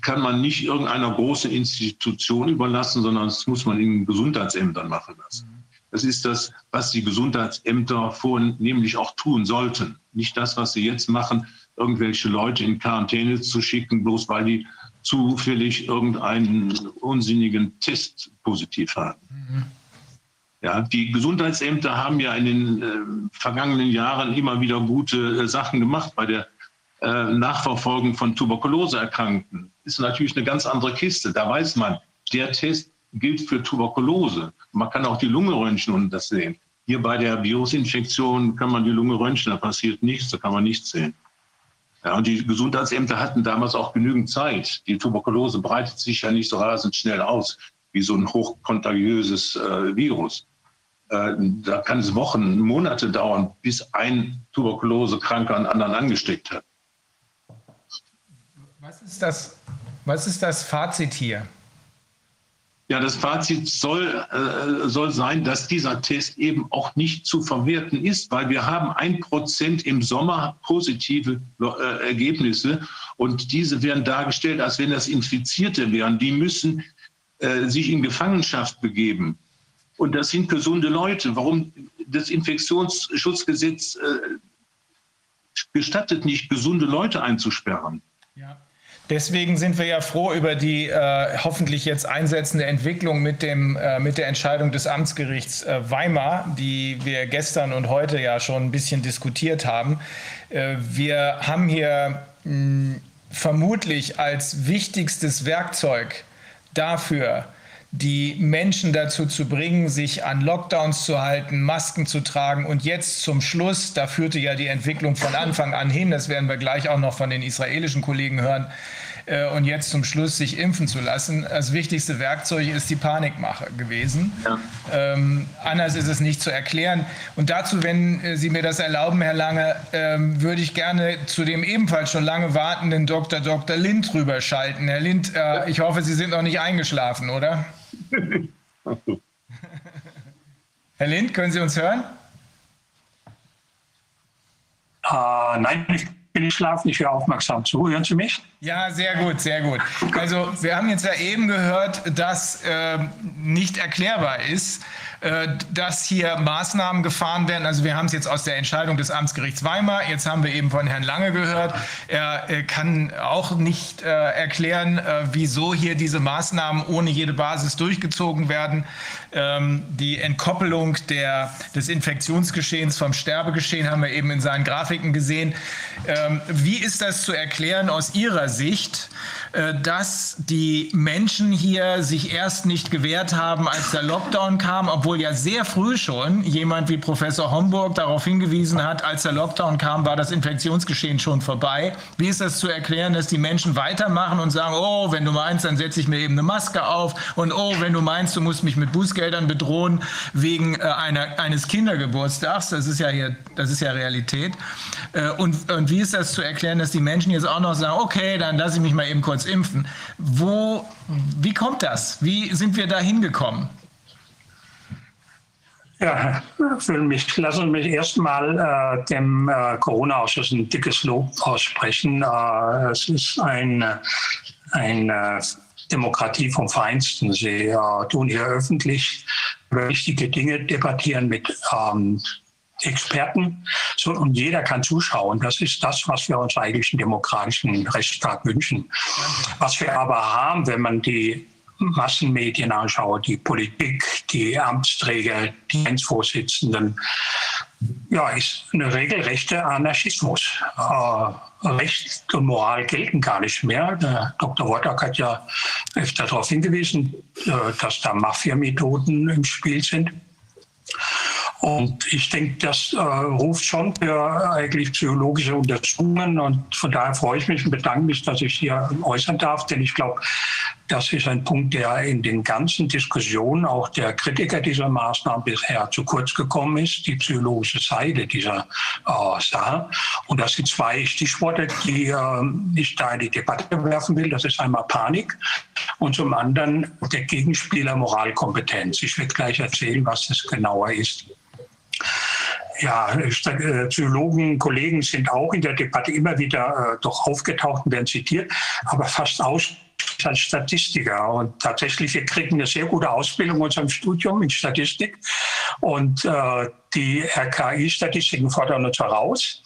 kann man nicht irgendeiner großen Institution überlassen, sondern das muss man in Gesundheitsämtern machen lassen. Das ist das, was die Gesundheitsämter vornehmlich auch tun sollten. Nicht das, was sie jetzt machen, irgendwelche Leute in Quarantäne zu schicken, bloß weil die zufällig irgendeinen unsinnigen Test positiv haben. Ja, die Gesundheitsämter haben ja in den äh, vergangenen Jahren immer wieder gute äh, Sachen gemacht bei der äh, Nachverfolgung von Tuberkuloseerkrankten ist natürlich eine ganz andere Kiste. Da weiß man, der Test gilt für Tuberkulose. Man kann auch die Lunge röntgen und das sehen. Hier bei der Virusinfektion kann man die Lunge röntgen, da passiert nichts, da kann man nichts sehen. Ja, und die Gesundheitsämter hatten damals auch genügend Zeit. Die Tuberkulose breitet sich ja nicht so rasend schnell aus wie so ein hochkontagiöses äh, Virus. Äh, da kann es Wochen, Monate dauern, bis ein Tuberkulosekranker einen anderen angesteckt hat. Was ist das, was ist das Fazit hier? Ja, das Fazit soll, äh, soll sein, dass dieser Test eben auch nicht zu verwerten ist, weil wir haben ein Prozent im Sommer positive äh, Ergebnisse und diese werden dargestellt, als wenn das Infizierte wären. Die müssen äh, sich in Gefangenschaft begeben. Und das sind gesunde Leute. Warum das Infektionsschutzgesetz äh, gestattet nicht, gesunde Leute einzusperren? Ja. Deswegen sind wir ja froh über die äh, hoffentlich jetzt einsetzende Entwicklung mit, dem, äh, mit der Entscheidung des Amtsgerichts äh, Weimar, die wir gestern und heute ja schon ein bisschen diskutiert haben. Äh, wir haben hier mh, vermutlich als wichtigstes Werkzeug dafür, die Menschen dazu zu bringen, sich an Lockdowns zu halten, Masken zu tragen und jetzt zum Schluss, da führte ja die Entwicklung von Anfang an hin, das werden wir gleich auch noch von den israelischen Kollegen hören, äh, und jetzt zum Schluss sich impfen zu lassen. Das wichtigste Werkzeug ist die Panikmache gewesen. Ja. Ähm, anders ist es nicht zu erklären. Und dazu, wenn äh, Sie mir das erlauben, Herr Lange, ähm, würde ich gerne zu dem ebenfalls schon lange wartenden Dr. Dr. Lind rüberschalten. Herr Lind, äh, ich hoffe, Sie sind noch nicht eingeschlafen, oder? Herr Lind, können Sie uns hören? Uh, nein, ich bin ich schlafe nicht, höre aufmerksam zu. Hören Sie mich? Ja, sehr gut, sehr gut. Also wir haben jetzt ja eben gehört, dass äh, nicht erklärbar ist, dass hier Maßnahmen gefahren werden. Also wir haben es jetzt aus der Entscheidung des Amtsgerichts Weimar. Jetzt haben wir eben von Herrn Lange gehört. Er äh, kann auch nicht äh, erklären, wieso hier diese Maßnahmen ohne jede Basis durchgezogen werden. Ähm, die Entkoppelung der, des Infektionsgeschehens vom Sterbegeschehen haben wir eben in seinen Grafiken gesehen. Ähm, wie ist das zu erklären aus Ihrer Sicht? Äh, dass die Menschen hier sich erst nicht gewehrt haben, als der Lockdown kam, obwohl ja sehr früh schon jemand wie Professor Homburg darauf hingewiesen hat, als der Lockdown kam, war das Infektionsgeschehen schon vorbei. Wie ist das zu erklären, dass die Menschen weitermachen und sagen, oh, wenn du meinst, dann setze ich mir eben eine Maske auf und oh, wenn du meinst, du musst mich mit Bußgeldern bedrohen wegen äh, einer, eines Kindergeburtstags, das ist ja hier, das ist ja Realität. Äh, und, und wie ist das zu erklären, dass die Menschen jetzt auch noch sagen, okay, dann lasse ich mich mal eben kurz impfen. Wo, wie kommt das? Wie sind wir da hingekommen? Ja, für mich, lassen Sie mich erstmal äh, dem äh, Corona-Ausschuss ein dickes Lob aussprechen. Äh, es ist eine ein, äh, Demokratie vom Feinsten. Sie äh, tun hier öffentlich wichtige Dinge debattieren mit ähm, Experten so, und jeder kann zuschauen. Das ist das, was wir uns eigentlich im demokratischen Rechtsstaat wünschen. Was wir aber haben, wenn man die Massenmedien anschaut, die Politik, die Amtsträger, die Einzelvorsitzenden, ja, ist eine regelrechte Anarchismus. Äh, Recht und Moral gelten gar nicht mehr. Der Dr. Woddak hat ja öfter darauf hingewiesen, äh, dass da Mafia-Methoden im Spiel sind. Und ich denke, das äh, ruft schon für eigentlich psychologische Untersuchungen. Und von daher freue ich mich und bedanke mich, dass ich hier äußern darf. Denn ich glaube, das ist ein Punkt, der in den ganzen Diskussionen auch der Kritiker dieser Maßnahmen bisher zu kurz gekommen ist, die psychologische Seite dieser äh, Sache. Und das sind zwei Stichworte, die äh, ich da in die Debatte werfen will. Das ist einmal Panik und zum anderen der Gegenspieler Moralkompetenz. Ich werde gleich erzählen, was das genauer ist ja, äh, Psychologen, Kollegen sind auch in der Debatte immer wieder äh, doch aufgetaucht und werden zitiert, aber fast aus als Statistiker. Und tatsächlich, wir kriegen eine sehr gute Ausbildung in unserem Studium in Statistik. Und äh, die RKI-Statistiken fordern uns heraus.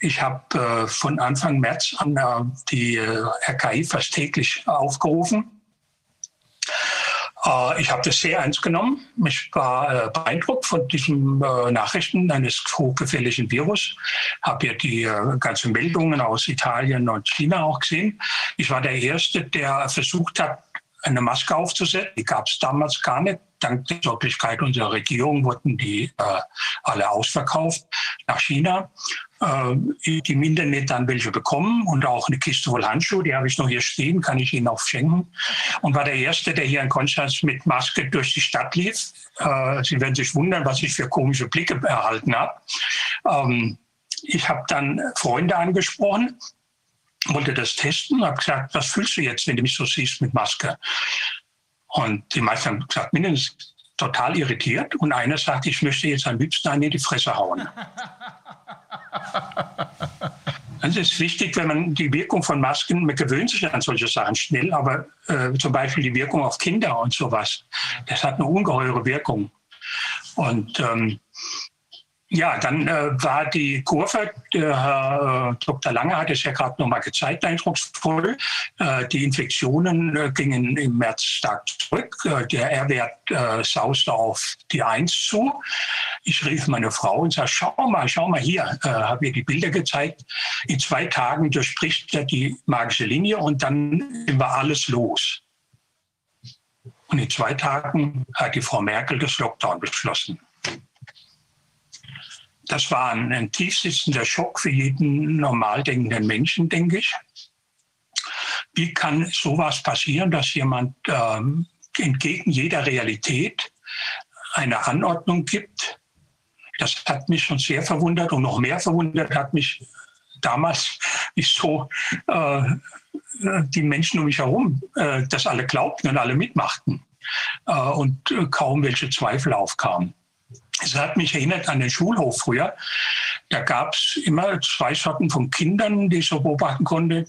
Ich habe äh, von Anfang März an äh, die äh, RKI fast täglich aufgerufen ich habe das sehr ernst genommen. Ich war äh, beeindruckt von diesen äh, Nachrichten eines hochgefährlichen Virus. Habe ja die ganzen Meldungen aus Italien und China auch gesehen. Ich war der Erste, der versucht hat, eine Maske aufzusetzen. Die gab es damals gar nicht. Dank der Sorglichkeit unserer Regierung wurden die äh, alle ausverkauft nach China. Äh, die Mindernet dann welche bekommen und auch eine Kiste voll Handschuhe, die habe ich noch hier stehen, kann ich Ihnen auch schenken. Und war der Erste, der hier in Konstanz mit Maske durch die Stadt lief. Äh, Sie werden sich wundern, was ich für komische Blicke erhalten habe. Ähm, ich habe dann Freunde angesprochen, wollte das testen, habe gesagt, was fühlst du jetzt, wenn du mich so siehst mit Maske? Und die meisten haben gesagt, mindestens total irritiert. Und einer sagt, ich möchte jetzt am liebsten einen in die Fresse hauen. Also es ist wichtig, wenn man die Wirkung von Masken, man gewöhnt sich an solche Sachen schnell, aber äh, zum Beispiel die Wirkung auf Kinder und sowas, das hat eine ungeheure Wirkung. Und ähm, ja, dann äh, war die Kurve, der Herr äh, Dr. Lange hat es ja gerade nochmal gezeigt, eindrucksvoll. Äh, die Infektionen äh, gingen im März stark zurück. Äh, der R-Wert äh, sauste auf die 1 zu. Ich rief meine Frau und sagte, schau mal, schau mal hier, äh, habe ihr die Bilder gezeigt. In zwei Tagen durchbricht er die magische Linie und dann war alles los. Und in zwei Tagen hat die Frau Merkel das Lockdown beschlossen das war ein, ein tiefsitzender Schock für jeden normal denkenden Menschen, denke ich. Wie kann sowas passieren, dass jemand ähm, entgegen jeder Realität eine Anordnung gibt? Das hat mich schon sehr verwundert und noch mehr verwundert hat mich damals, wieso äh, die Menschen um mich herum äh, das alle glaubten und alle mitmachten äh, und kaum welche Zweifel aufkamen. Es hat mich erinnert an den Schulhof früher. Da gab es immer zwei Sorten von Kindern, die ich so beobachten konnte.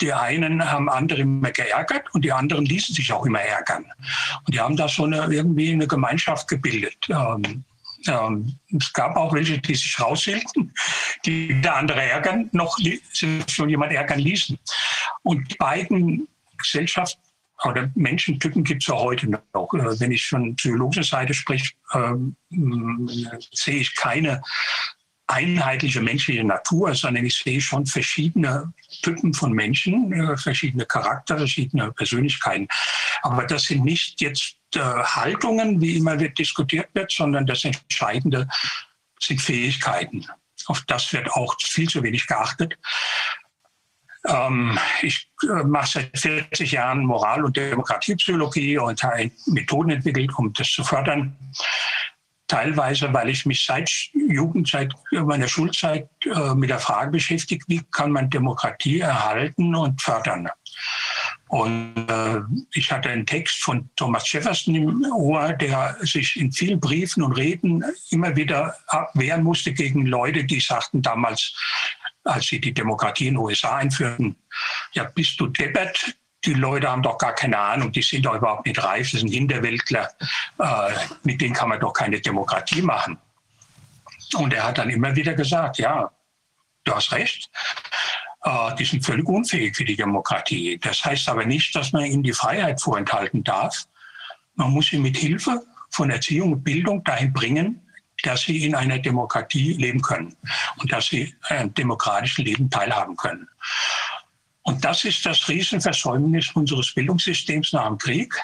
Die einen haben andere immer geärgert und die anderen ließen sich auch immer ärgern. Und die haben da so eine, irgendwie eine Gemeinschaft gebildet. Ähm, ähm, es gab auch welche, die sich raushielten, die der andere ärgern, noch schon jemand ärgern ließen. Und beiden Gesellschaften oder Menschentypen gibt es ja heute noch. Äh, wenn ich von psychologischer Seite spreche, ähm, sehe ich keine einheitliche menschliche Natur, sondern ich sehe schon verschiedene Typen von Menschen, äh, verschiedene Charakter, verschiedene Persönlichkeiten. Aber das sind nicht jetzt äh, Haltungen, wie immer wird diskutiert wird, sondern das Entscheidende sind Fähigkeiten. Auf das wird auch viel zu wenig geachtet. Ähm, ich äh, mache seit 40 Jahren Moral- und Demokratiepsychologie und habe Methoden entwickelt, um das zu fördern. Teilweise, weil ich mich seit Jugend, seit meiner Schulzeit äh, mit der Frage beschäftigt, wie kann man Demokratie erhalten und fördern. Und äh, ich hatte einen Text von Thomas Jefferson im Ohr, der sich in vielen Briefen und Reden immer wieder abwehren musste gegen Leute, die sagten damals, als sie die Demokratie in den USA einführten, ja, bist du deppert? Die Leute haben doch gar keine Ahnung, die sind doch überhaupt nicht reif, das sind Hinterwäldler, äh, mit denen kann man doch keine Demokratie machen. Und er hat dann immer wieder gesagt, ja, du hast recht, äh, die sind völlig unfähig für die Demokratie. Das heißt aber nicht, dass man ihnen die Freiheit vorenthalten darf. Man muss sie mit Hilfe von Erziehung und Bildung dahin bringen, dass sie in einer Demokratie leben können und dass sie am demokratischen Leben teilhaben können. Und das ist das Riesenversäumnis unseres Bildungssystems nach dem Krieg.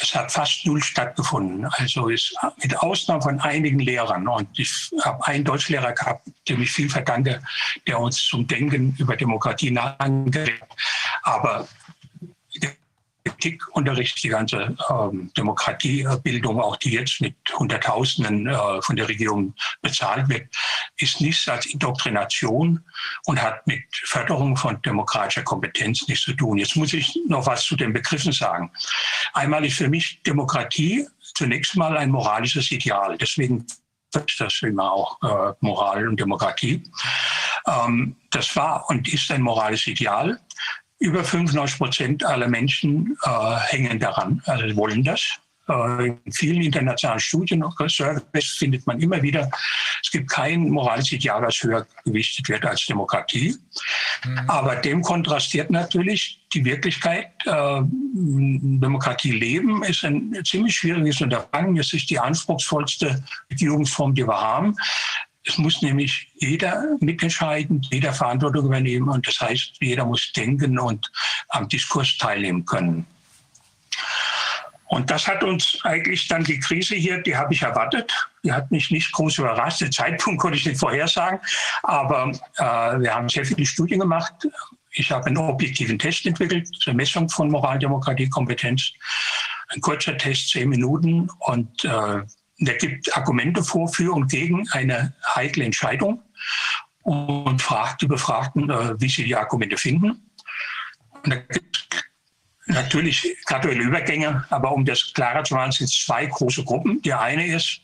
Es hat fast null stattgefunden. Also ist mit Ausnahme von einigen Lehrern. Und ich habe einen Deutschlehrer gehabt, dem ich viel verdanke, der uns zum Denken über Demokratie nahegelegt. Aber Politikunterricht, die ganze ähm, Demokratiebildung, auch die jetzt mit Hunderttausenden äh, von der Regierung bezahlt wird, ist nichts als Indoktrination und hat mit Förderung von demokratischer Kompetenz nichts zu tun. Jetzt muss ich noch was zu den Begriffen sagen. Einmal ist für mich Demokratie zunächst mal ein moralisches Ideal. Deswegen ist das immer auch äh, Moral und Demokratie. Ähm, das war und ist ein moralisches Ideal über 95 Prozent aller Menschen äh, hängen daran, also wollen das. Äh, in vielen internationalen Studien und Surveys findet man immer wieder, es gibt kein moralisches Ideal, das höher gewichtet wird als Demokratie. Mhm. Aber dem kontrastiert natürlich die Wirklichkeit. Äh, Demokratie leben ist ein ziemlich schwieriges Unterfangen. Es ist die anspruchsvollste Regierungsform, die wir haben. Es muss nämlich jeder mitentscheiden, jeder Verantwortung übernehmen und das heißt, jeder muss denken und am Diskurs teilnehmen können. Und das hat uns eigentlich dann die Krise hier, die habe ich erwartet. Die hat mich nicht groß überrascht. Den Zeitpunkt konnte ich nicht vorhersagen. Aber äh, wir haben sehr viele Studien gemacht. Ich habe einen objektiven Test entwickelt zur Messung von Moral, Demokratie, Kompetenz. Ein kurzer Test, zehn Minuten. Und äh, der gibt Argumente vor, für und gegen eine heikle Entscheidung und fragt die Befragten, äh, wie sie die Argumente finden. Und da gibt natürlich graduelle Übergänge, aber um das klarer zu machen, sind es zwei große Gruppen. Die eine ist,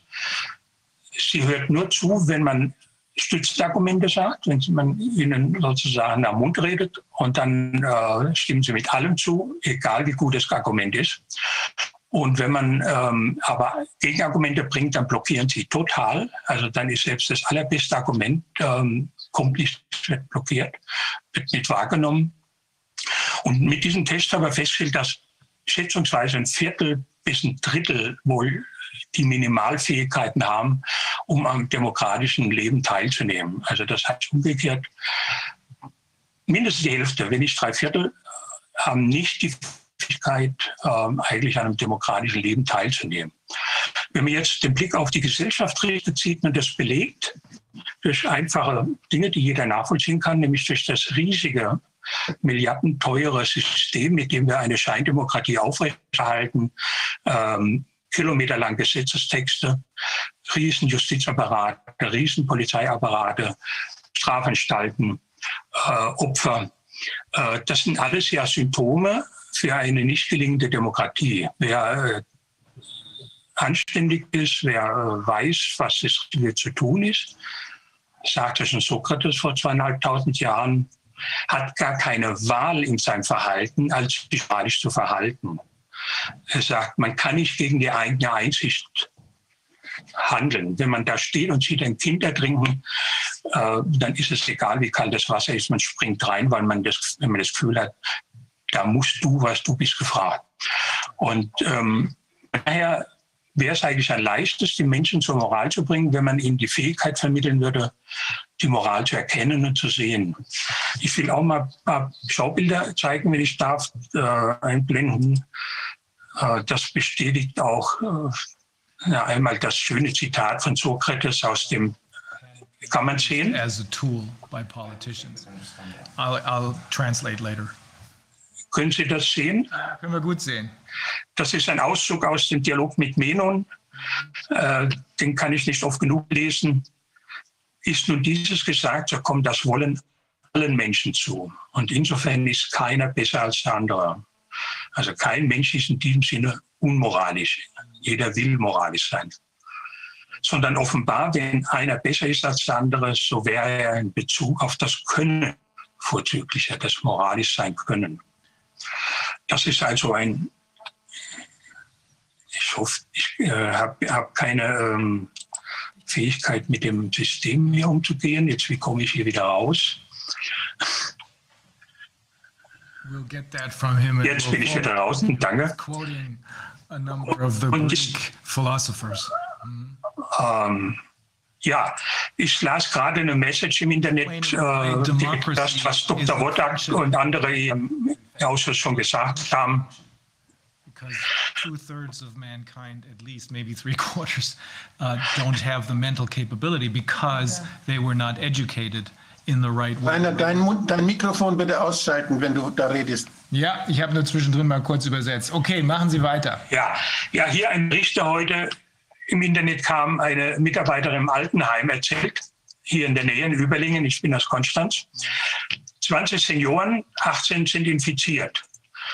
sie hört nur zu, wenn man Stützargumente sagt, wenn man ihnen sozusagen am Mund redet und dann äh, stimmen sie mit allem zu, egal wie gut das Argument ist. Und wenn man ähm, aber Gegenargumente bringt, dann blockieren sie total. Also dann ist selbst das allerbeste Argument, ähm, kommt nicht, wird blockiert, wird nicht wahrgenommen. Und mit diesem Test haben wir festgestellt, dass schätzungsweise ein Viertel bis ein Drittel wohl die Minimalfähigkeiten haben, um am demokratischen Leben teilzunehmen. Also das heißt umgekehrt, mindestens die Hälfte, wenn nicht drei Viertel, haben nicht die Fähigkeit, ähm, eigentlich an einem demokratischen Leben teilzunehmen. Wenn man jetzt den Blick auf die Gesellschaft richtet, sieht man das belegt durch einfache Dinge, die jeder nachvollziehen kann, nämlich durch das riesige milliardenteure System, mit dem wir eine Scheindemokratie aufrechterhalten, ähm, kilometerlang Gesetzestexte, Riesenjustizapparate, Riesenpolizeiapparate, Strafanstalten, äh, Opfer. Äh, das sind alles ja Symptome für eine nicht gelingende Demokratie. Wer äh, anständig ist, wer äh, weiß, was es hier zu tun ist, sagte schon Sokrates vor zweieinhalbtausend Jahren, hat gar keine Wahl in seinem Verhalten, als sich moralisch zu verhalten. Er sagt, man kann nicht gegen die eigene Einsicht handeln. Wenn man da steht und sieht ein Kind ertrinken, äh, dann ist es egal, wie kalt das Wasser ist. Man springt rein, weil man das, wenn man das Gefühl hat, da musst du was, du bist gefragt. Und ähm, daher wäre es eigentlich ein leichtes, die Menschen zur Moral zu bringen, wenn man ihnen die Fähigkeit vermitteln würde, die Moral zu erkennen und zu sehen. Ich will auch mal ein paar Schaubilder zeigen, wenn ich darf, äh, einblenden. Äh, das bestätigt auch äh, ja, einmal das schöne Zitat von Sokrates aus dem kann man sehen? As a tool by politicians. I'll, I'll translate later. Können Sie das sehen? Können wir gut sehen. Das ist ein Auszug aus dem Dialog mit Menon. Äh, den kann ich nicht oft genug lesen. Ist nun dieses gesagt, so kommt das Wollen allen Menschen zu. Und insofern ist keiner besser als der andere. Also kein Mensch ist in diesem Sinne unmoralisch. Jeder will moralisch sein. Sondern offenbar, wenn einer besser ist als der andere, so wäre er in Bezug auf das Können vorzüglicher, das moralisch sein können. Das ist also ein, ich hoffe, ich äh, habe hab keine ähm, Fähigkeit, mit dem System hier umzugehen. Jetzt, wie komme ich hier wieder raus? We'll get that from him Jetzt bin ich wieder draußen, danke. Philosophers. Ähm, ja, ich las gerade eine Message im Internet, äh, das, was Dr. Wodak und andere Ausschuss schon gesagt haben. Because two thirds of mankind, at least maybe three quarters, uh, don't have the mental capability because they were not educated in the right way. Rainer, dein, Mund- dein Mikrofon bitte ausschalten, wenn du da redest. Ja, ich habe nur zwischendrin mal kurz übersetzt. Okay, machen Sie weiter. Ja, ja, hier ein Bericht, der heute im Internet kam, eine Mitarbeiterin im Altenheim erzählt, hier in der Nähe in Überlingen, ich bin aus Konstanz. 20 Senioren, 18 sind infiziert.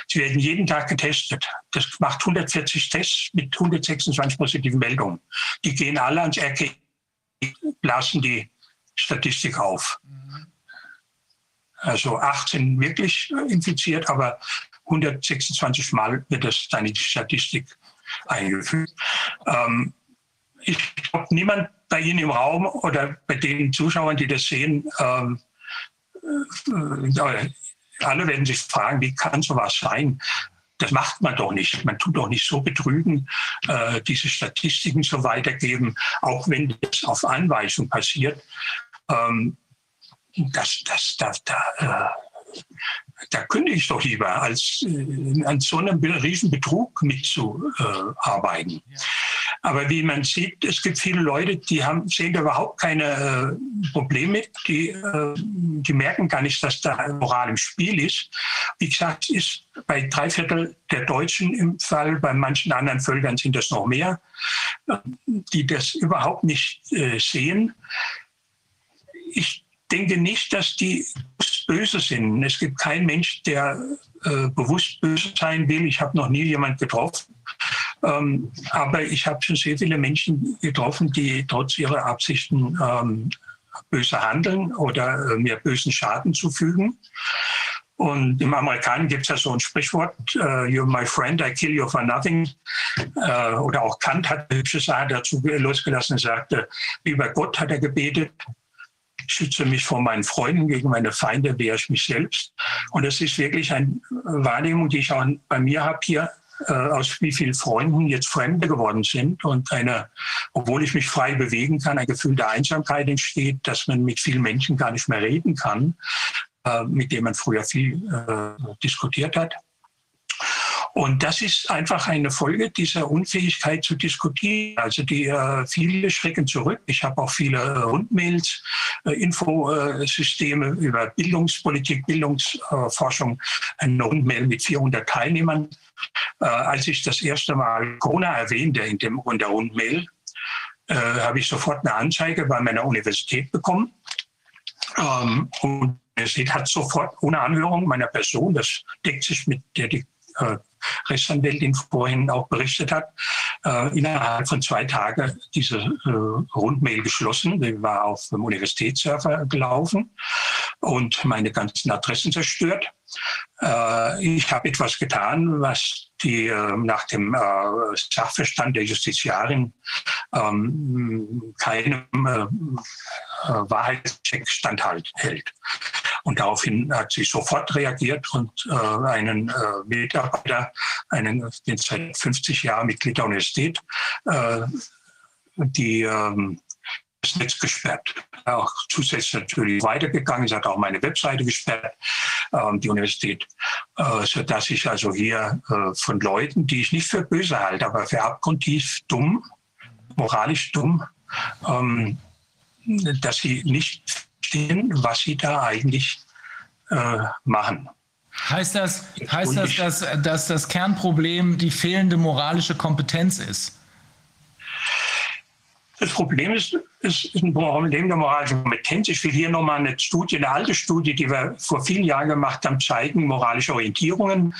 Sie werden jeden Tag getestet. Das macht 140 Tests mit 126 positiven Meldungen. Die gehen alle ans RKI, blasen die Statistik auf. Also 18 wirklich infiziert, aber 126 Mal wird das dann in die Statistik eingefügt. Ähm, ich glaube, niemand bei Ihnen im Raum oder bei den Zuschauern, die das sehen, ähm, äh, alle werden sich fragen, wie kann sowas sein? Das macht man doch nicht. Man tut doch nicht so betrügen, äh, diese Statistiken so weitergeben, auch wenn das auf Anweisung passiert. Ähm, das, das, das, da, äh, da kündige ich doch lieber, als äh, an so einem riesen Betrug mitzuarbeiten. Aber wie man sieht, es gibt viele Leute, die haben, sehen da überhaupt keine äh, Probleme. Die, äh, die merken gar nicht, dass da Moral im Spiel ist. Wie gesagt, ist bei drei Viertel der Deutschen im Fall, bei manchen anderen Völkern sind das noch mehr, äh, die das überhaupt nicht äh, sehen. Ich denke nicht, dass die böse sind. Es gibt keinen Mensch, der äh, bewusst böse sein will. Ich habe noch nie jemand getroffen. Ähm, aber ich habe schon sehr viele Menschen getroffen, die trotz ihrer Absichten ähm, böse handeln oder äh, mir bösen Schaden zufügen. Und im Amerikanischen gibt es ja so ein Sprichwort, uh, you're my friend, I kill you for nothing. Uh, oder auch Kant hat eine hübsche Sache dazu losgelassen und sagte, bei Gott hat er gebetet, schütze mich vor meinen Freunden, gegen meine Feinde wehre ich mich selbst. Und das ist wirklich eine Wahrnehmung, die ich auch bei mir habe hier, äh, aus wie vielen Freunden jetzt Fremde geworden sind und eine, obwohl ich mich frei bewegen kann, ein Gefühl der Einsamkeit entsteht, dass man mit vielen Menschen gar nicht mehr reden kann, äh, mit denen man früher viel äh, diskutiert hat. Und das ist einfach eine Folge dieser Unfähigkeit zu diskutieren. Also die äh, viele schrecken zurück. Ich habe auch viele äh, Rundmails, äh, Infosysteme über Bildungspolitik, Bildungsforschung, eine Rundmail mit 400 Teilnehmern. Äh, als ich das erste Mal Corona erwähnte in, dem, in der Rundmail, äh, habe ich sofort eine Anzeige bei meiner Universität bekommen. Ähm, und Universität hat sofort ohne Anhörung meiner Person, das deckt sich mit der äh, Rechtsanwältin vorhin auch berichtet hat, äh, innerhalb von zwei Tagen diese äh, Rundmail geschlossen. Die war auf dem Universitätsserver gelaufen und meine ganzen Adressen zerstört. Äh, ich habe etwas getan, was die äh, nach dem äh, Sachverstand der Justiziarin ähm, keinem äh, Wahrheitscheck standhält. Und daraufhin hat sie sofort reagiert und äh, einen äh, Mitarbeiter, einen den seit 50 Jahren Mitglied der Universität, äh, die ähm, das Netz gesperrt. Auch zusätzlich natürlich weitergegangen. Sie hat auch meine Webseite gesperrt, äh, die Universität, äh, sodass ich also hier äh, von Leuten, die ich nicht für böse halte, aber für abgrundtief dumm, moralisch dumm, ähm, dass sie nicht verstehen, was sie da eigentlich äh, machen. Heißt das, heißt das dass, dass das Kernproblem die fehlende moralische Kompetenz ist? Das Problem ist, es ist ein Problem der moralischen Kompetenz. Ich will hier nochmal eine Studie, eine alte Studie, die wir vor vielen Jahren gemacht haben, zeigen, moralische Orientierungen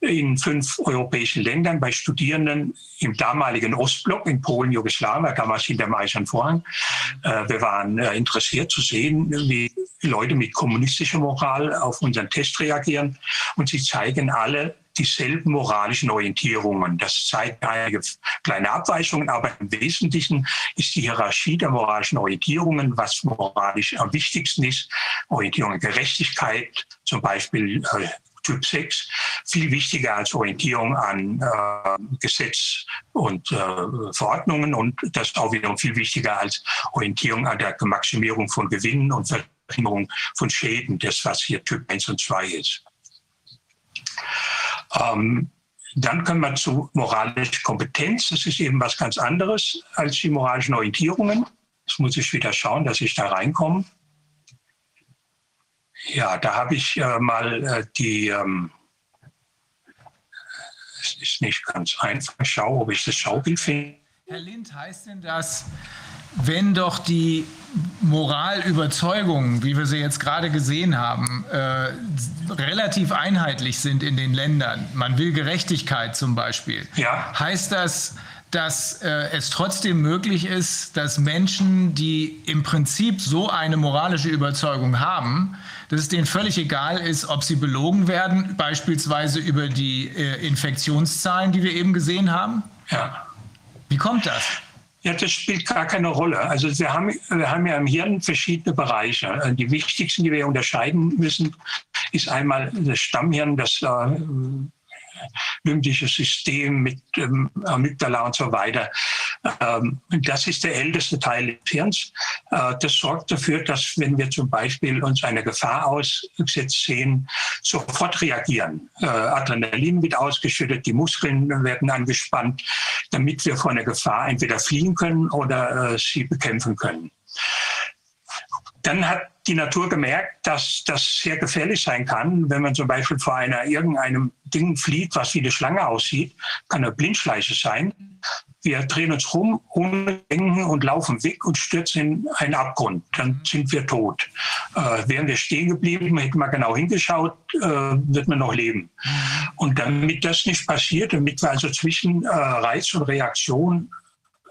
in fünf europäischen Ländern bei Studierenden im damaligen Ostblock, in Polen, Jugoslawien, damals hinter dem Eisernen Vorhang. Äh, wir waren äh, interessiert zu sehen, wie Leute mit kommunistischer Moral auf unseren Test reagieren. Und sie zeigen alle dieselben moralischen Orientierungen. Das zeigt einige kleine Abweichungen, aber im Wesentlichen ist die Hierarchie der moralischen Orientierungen, was moralisch am wichtigsten ist, Orientierung an Gerechtigkeit, zum Beispiel äh, Typ 6 viel wichtiger als Orientierung an äh, Gesetz und äh, Verordnungen und das auch wiederum viel wichtiger als Orientierung an der Maximierung von Gewinnen und Verringerung von Schäden, das was hier Typ 1 und 2 ist. Ähm, dann kommen wir zu moralischer Kompetenz. Das ist eben was ganz anderes als die moralischen Orientierungen. Jetzt muss ich wieder schauen, dass ich da reinkomme. Ja, da habe ich äh, mal äh, die, ähm, es ist nicht ganz einfach, ich schaue, ob ich das Schaubild finde. Herr Lind, heißt denn das, wenn doch die Moralüberzeugungen, wie wir sie jetzt gerade gesehen haben, äh, relativ einheitlich sind in den Ländern, man will Gerechtigkeit zum Beispiel, ja. heißt das, dass äh, es trotzdem möglich ist, dass Menschen, die im Prinzip so eine moralische Überzeugung haben, dass es denen völlig egal ist, ob sie belogen werden, beispielsweise über die äh, Infektionszahlen, die wir eben gesehen haben? Ja. Wie kommt das? Ja, das spielt gar keine Rolle. Also wir haben, wir haben ja im Hirn verschiedene Bereiche. Die wichtigsten, die wir unterscheiden müssen, ist einmal das Stammhirn, das äh, limbische System mit ähm, Amygdala und so weiter. Ähm, das ist der älteste Teil des Hirns. Äh, das sorgt dafür, dass wenn wir zum Beispiel uns einer Gefahr ausgesetzt sehen, sofort reagieren. Äh, Adrenalin wird ausgeschüttet, die Muskeln werden angespannt, damit wir vor einer Gefahr entweder fliehen können oder äh, sie bekämpfen können. Dann hat die Natur gemerkt, dass das sehr gefährlich sein kann, wenn man zum Beispiel vor einer irgendeinem Ding flieht, was wie eine Schlange aussieht, kann eine Blindschleiche sein. Wir drehen uns rum, ohne denken und laufen weg und stürzen in einen Abgrund. Dann sind wir tot. Äh, wären wir stehen geblieben, hätten wir genau hingeschaut, äh, wird man noch leben. Und damit das nicht passiert, damit wir also zwischen äh, Reiz und Reaktion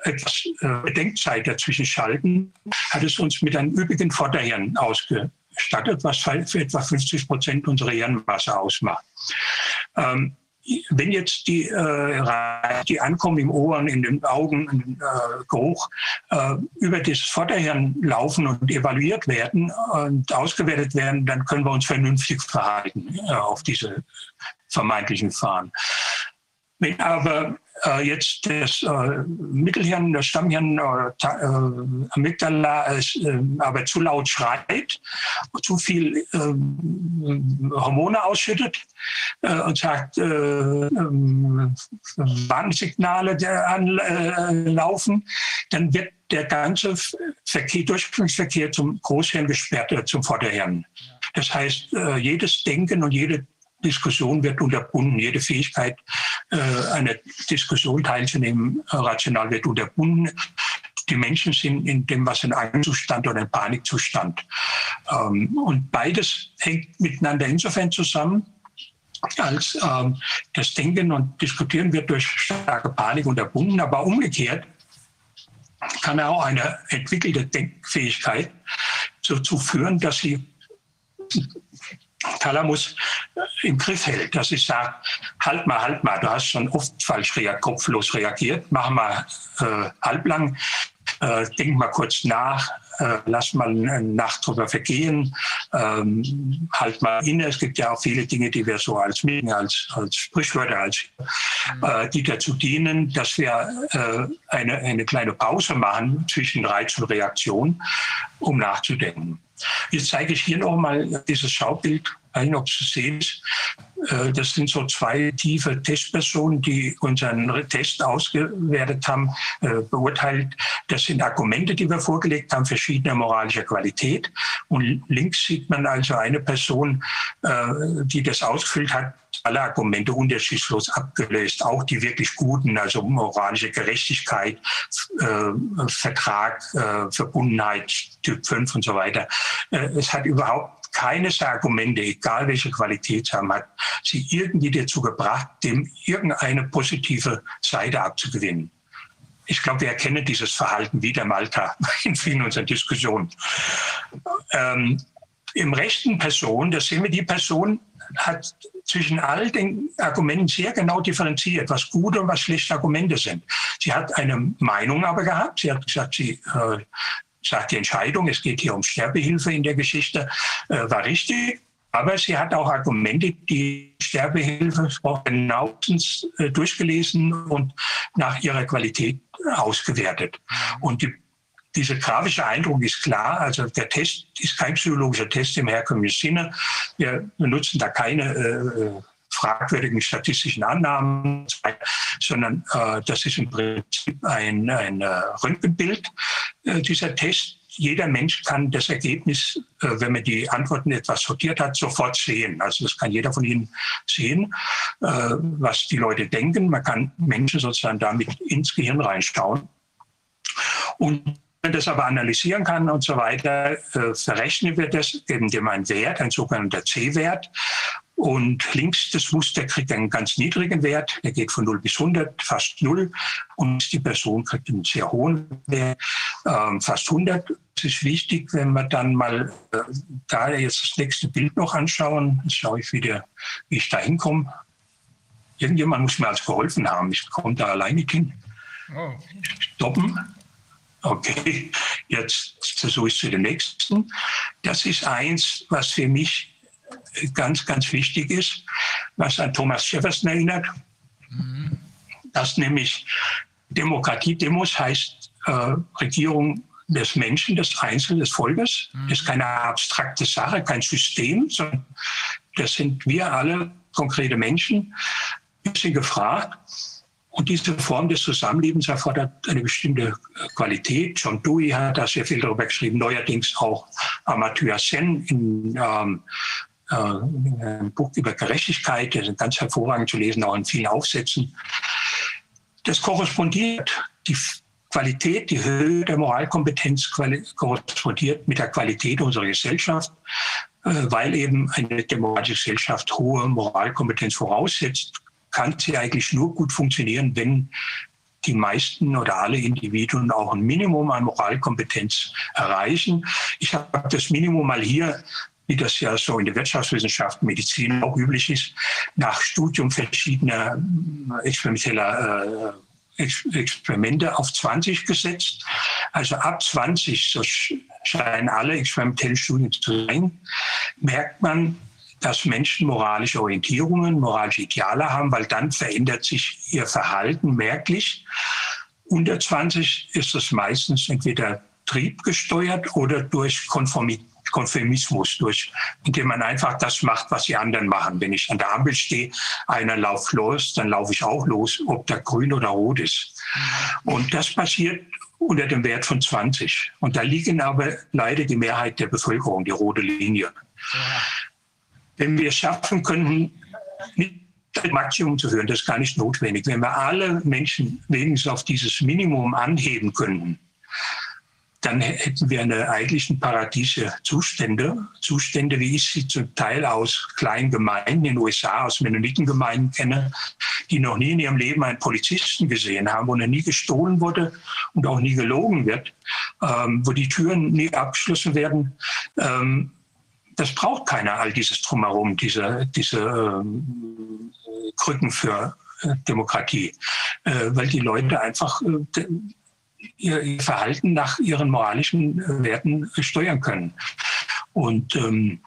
etwas äh, Bedenkzeit dazwischen schalten, hat es uns mit einem üppigen Vorderhirn ausgestattet, was für etwa 50 Prozent unserer Hirnmasse ausmacht. Ähm, wenn jetzt die, äh, die ankommen im Ohren, in den Augen, im äh, Geruch, äh, über das Vorderhirn laufen und evaluiert werden und ausgewertet werden, dann können wir uns vernünftig verhalten äh, auf diese vermeintlichen Fahren. Wenn aber äh, jetzt das äh, Mittelhirn, das Stammhirn, äh, äh Amygdala äh, aber zu laut schreit, zu viel ähm, Hormone ausschüttet äh, und sagt, ähm, Warnsignale anlaufen, dann wird der ganze Verkehr, Durchgangsverkehr zum Großhirn gesperrt, zum Vorderhirn. Das heißt, jedes Denken und jede Diskussion wird unterbunden. Jede Fähigkeit, äh, einer Diskussion teilzunehmen, äh, rational wird unterbunden. Die Menschen sind in dem, was ein Angstzustand oder ein Panikzustand. Ähm, und beides hängt miteinander insofern zusammen, als ähm, das Denken und Diskutieren wird durch starke Panik unterbunden, aber umgekehrt kann auch eine entwickelte Denkfähigkeit dazu führen, dass sie Thalamus äh, im Griff hält, dass ich sage, halt mal, halt mal, du hast schon oft falsch reagiert, kopflos reagiert, mach mal äh, halblang, äh, denk mal kurz nach, äh, lass mal eine Nacht drüber vergehen, ähm, halt mal inne. Es gibt ja auch viele Dinge, die wir so als als, als Sprichwörter, als, äh, die dazu dienen, dass wir äh, eine, eine kleine Pause machen zwischen Reiz und Reaktion, um nachzudenken. Jetzt zeige ich hier nochmal dieses Schaubild, ein, ob es zu sehen ist. Äh, das sind so zwei tiefe Testpersonen, die unseren Test ausgewertet haben, äh, beurteilt. Das sind Argumente, die wir vorgelegt haben, verschiedener moralischer Qualität. Und links sieht man also eine Person, äh, die das ausgefüllt hat, alle Argumente unterschiedslos abgelöst, auch die wirklich guten, also moralische Gerechtigkeit, Vertrag, Verbundenheit, Typ 5 und so weiter. Es hat überhaupt keines der Argumente, egal welche Qualität sie haben, hat sie irgendwie dazu gebracht, dem irgendeine positive Seite abzugewinnen. Ich glaube, wir erkennen dieses Verhalten wieder Malta in vielen unserer Diskussionen. Ähm, Im rechten Person, da sehen wir die Person, hat zwischen all den Argumenten sehr genau differenziert, was gute und was schlechte Argumente sind. Sie hat eine Meinung aber gehabt. Sie hat gesagt, sie äh, sagt, die Entscheidung, es geht hier um Sterbehilfe in der Geschichte, äh, war richtig. Aber sie hat auch Argumente, die Sterbehilfe genauestens äh, durchgelesen und nach ihrer Qualität ausgewertet. Und die dieser grafische Eindruck ist klar. Also der Test ist kein psychologischer Test im herkömmlichen Sinne. Wir benutzen da keine äh, fragwürdigen statistischen Annahmen, sondern äh, das ist im Prinzip ein, ein äh, Röntgenbild, äh, dieser Test. Jeder Mensch kann das Ergebnis, äh, wenn man die Antworten etwas sortiert hat, sofort sehen. Also das kann jeder von Ihnen sehen, äh, was die Leute denken. Man kann Menschen sozusagen damit ins Gehirn reinschauen. Und man das aber analysieren kann und so weiter, äh, verrechnen wir das, geben dem einen Wert, ein sogenannter C-Wert. Und links das Muster kriegt einen ganz niedrigen Wert, der geht von 0 bis 100, fast 0. Und die Person kriegt einen sehr hohen Wert, äh, fast 100. Es ist wichtig, wenn wir dann mal äh, da jetzt das nächste Bild noch anschauen. Jetzt schaue ich wieder, wie ich da hinkomme. Irgendjemand muss mir also geholfen haben. Ich komme da alleine hin. Stoppen. Okay, jetzt versuche ich zu dem nächsten. Das ist eins, was für mich ganz, ganz wichtig ist, was an Thomas Jefferson erinnert. Mhm. Dass nämlich Demokratie, Demos heißt äh, Regierung des Menschen, des Einzelnen, des Volkes. Mhm. Das ist keine abstrakte Sache, kein System, sondern das sind wir alle konkrete Menschen. Wir sind gefragt, und diese Form des Zusammenlebens erfordert eine bestimmte äh, Qualität. John Dewey hat da sehr viel darüber geschrieben, neuerdings auch Amateurs Sen in, ähm, äh, einem Buch über Gerechtigkeit, das ist ganz hervorragend zu lesen, auch in vielen Aufsätzen. das korrespondiert, die Qualität, die Höhe der Moralkompetenz korrespondiert mit der Qualität unserer Gesellschaft, äh, weil eben eine demokratische Gesellschaft hohe Moralkompetenz voraussetzt, kann sie eigentlich nur gut funktionieren, wenn die meisten oder alle Individuen auch ein Minimum an Moralkompetenz erreichen. Ich habe das Minimum mal hier wie das ja so in der Wirtschaftswissenschaft, Medizin auch üblich ist, nach Studium verschiedener äh, experimenteller äh, Experimente auf 20 gesetzt. Also ab 20, so scheinen alle experimentellen Studien zu sein, merkt man, dass Menschen moralische Orientierungen, moralische Ideale haben, weil dann verändert sich ihr Verhalten merklich. Unter 20 ist es meistens entweder triebgesteuert oder durch Konformität. Konformismus durch, indem man einfach das macht, was die anderen machen. Wenn ich an der Ampel stehe, einer lauft los, dann laufe ich auch los, ob der grün oder rot ist. Und das passiert unter dem Wert von 20. Und da liegen aber leider die Mehrheit der Bevölkerung, die rote Linie. Wenn wir schaffen könnten, nicht ein Maximum zu führen, das ist gar nicht notwendig. Wenn wir alle Menschen wenigstens auf dieses Minimum anheben könnten, dann hätten wir eine eigentlichen paradiesische Zustände, Zustände, wie ich sie zum Teil aus kleinen Gemeinden in den USA, aus Mennonitengemeinden kenne, die noch nie in ihrem Leben einen Polizisten gesehen haben, wo er nie gestohlen wurde und auch nie gelogen wird, ähm, wo die Türen nie abgeschlossen werden. Ähm, das braucht keiner, all dieses Drumherum, diese, diese äh, Krücken für äh, Demokratie, äh, weil die Leute einfach äh, ihr, ihr, Verhalten nach ihren moralischen äh, Werten steuern können. Und ähm,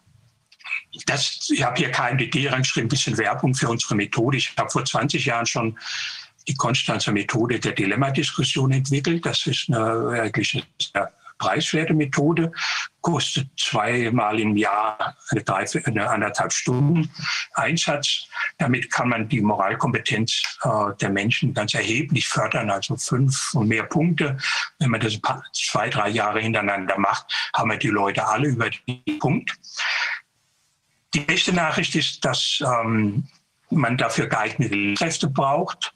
das, ich habe hier KMDD reingeschrieben, ein bisschen Werbung für unsere Methode. Ich habe vor 20 Jahren schon die Konstanzer Methode der Dilemmadiskussion entwickelt. Das ist eine, eigentlich eine preiswerte Methode, kostet zweimal im Jahr eine, drei, eine anderthalb Stunden Einsatz. Damit kann man die Moralkompetenz äh, der Menschen ganz erheblich fördern, also fünf und mehr Punkte. Wenn man das zwei, drei Jahre hintereinander macht, haben wir die Leute alle über den Punkt. Die beste Nachricht ist, dass ähm, man dafür geeignete Kräfte braucht.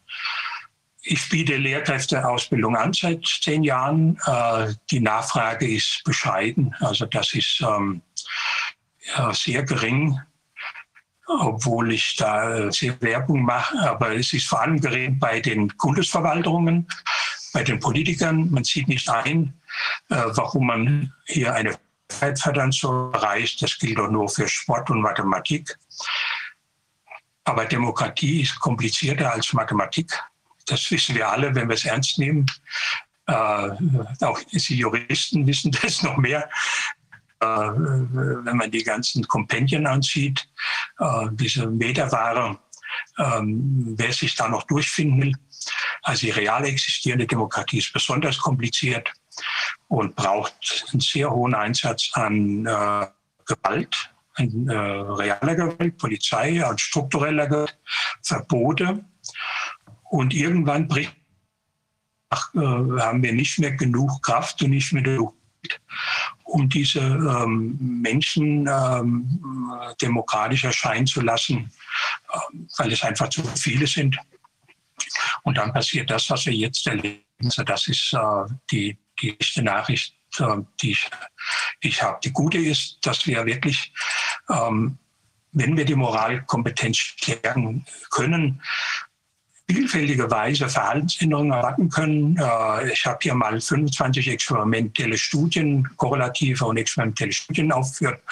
Ich biete Lehrkräfteausbildung an seit zehn Jahren. Äh, die Nachfrage ist bescheiden. Also das ist ähm, sehr gering, obwohl ich da sehr Werbung mache. Aber es ist vor allem gering bei den Bundesverwaltungen, bei den Politikern. Man sieht nicht ein, äh, warum man hier eine fördern soll. Bereich. Das gilt doch nur für Sport und Mathematik. Aber Demokratie ist komplizierter als Mathematik. Das wissen wir alle, wenn wir es ernst nehmen. Äh, auch die Juristen wissen das noch mehr. Äh, wenn man die ganzen Kompendien ansieht, äh, diese Meterware, ähm, wer sich da noch durchfinden will. Also die real existierende Demokratie ist besonders kompliziert und braucht einen sehr hohen Einsatz an äh, Gewalt, an äh, realer Gewalt, Polizei, an struktureller Gewalt, Verbote und irgendwann bricht, ach, äh, haben wir nicht mehr genug Kraft und nicht mehr genug um diese ähm, Menschen ähm, demokratisch erscheinen zu lassen, äh, weil es einfach zu viele sind. Und dann passiert das, was wir jetzt erleben. Also das ist äh, die, die echte Nachricht, äh, die ich, ich habe. Die gute ist, dass wir wirklich, ähm, wenn wir die Moralkompetenz stärken können, vielfältige Weise Verhaltensänderungen erwarten können. Äh, ich habe hier mal 25 experimentelle Studien, korrelative und experimentelle Studien aufgeführt,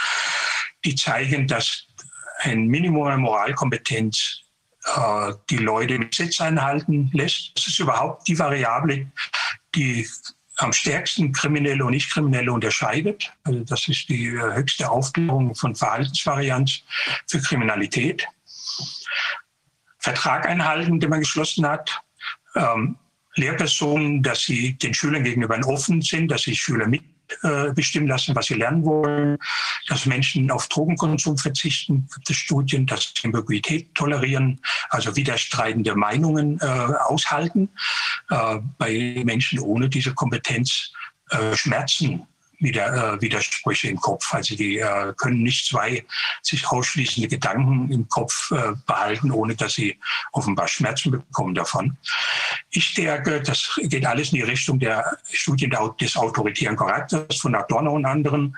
die zeigen, dass ein Minimum an Moralkompetenz äh, die Leute im Gesetz einhalten lässt. Das ist überhaupt die Variable, die am stärksten Kriminelle und Nicht-Kriminelle unterscheidet. Also das ist die äh, höchste Aufklärung von Verhaltensvarianz für Kriminalität. Vertrag einhalten, den man geschlossen hat. Ähm, Lehrpersonen, dass sie den Schülern gegenüber offen sind, dass sie Schüler mitbestimmen äh, lassen, was sie lernen wollen, dass Menschen auf Drogenkonsum verzichten, gibt es Studien, dass sie Ambiguität tolerieren, also widerstreitende Meinungen äh, aushalten, äh, bei Menschen ohne diese Kompetenz äh, Schmerzen wieder, äh, Widersprüche im Kopf. Also die äh, können nicht zwei sich ausschließende Gedanken im Kopf äh, behalten, ohne dass sie offenbar Schmerzen bekommen davon. Ich denke, das geht alles in die Richtung der Studien des autoritären Charakters von Adorno und anderen.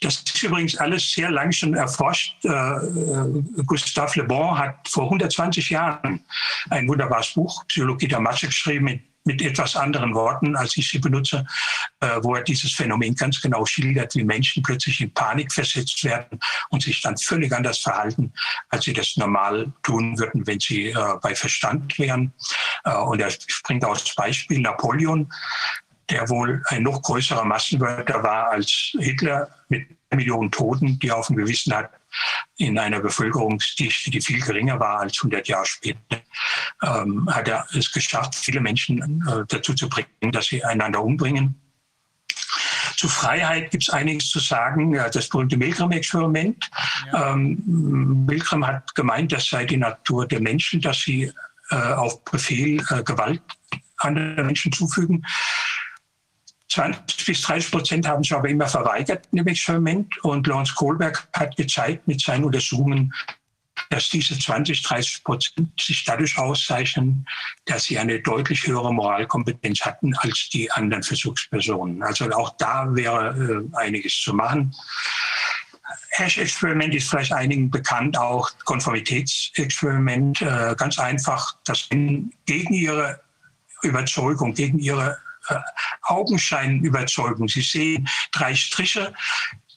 Das ist übrigens alles sehr lang schon erforscht. Äh, äh Gustave Le Bon hat vor 120 Jahren ein wunderbares Buch, Psychologie der Masse, geschrieben, mit mit etwas anderen Worten, als ich sie benutze, äh, wo er dieses Phänomen ganz genau schildert, wie Menschen plötzlich in Panik versetzt werden und sich dann völlig anders verhalten, als sie das normal tun würden, wenn sie äh, bei Verstand wären. Äh, und er springt aus Beispiel Napoleon, der wohl ein noch größerer Massenwörter war als Hitler mit Millionen Toten, die er auf dem Gewissen hat, in einer Bevölkerungsdichte, die viel geringer war als 100 Jahre später, ähm, hat er es geschafft, viele Menschen äh, dazu zu bringen, dass sie einander umbringen. Zu Freiheit gibt es einiges zu sagen. Das berühmte Milgram-Experiment. Ja. Ähm, Milgram hat gemeint, das sei die Natur der Menschen, dass sie äh, auf Befehl äh, Gewalt anderen Menschen zufügen. 20 bis 30 Prozent haben sich aber immer verweigert in dem Experiment. Und Lawrence Kohlberg hat gezeigt mit seinen Untersuchungen, dass diese 20, 30 Prozent sich dadurch auszeichnen, dass sie eine deutlich höhere Moralkompetenz hatten als die anderen Versuchspersonen. Also auch da wäre äh, einiges zu machen. Hash-Experiment ist vielleicht einigen bekannt, auch Konformitätsexperiment. Äh, ganz einfach, dass gegen ihre Überzeugung, gegen ihre Augenscheinüberzeugung. Sie sehen drei Striche,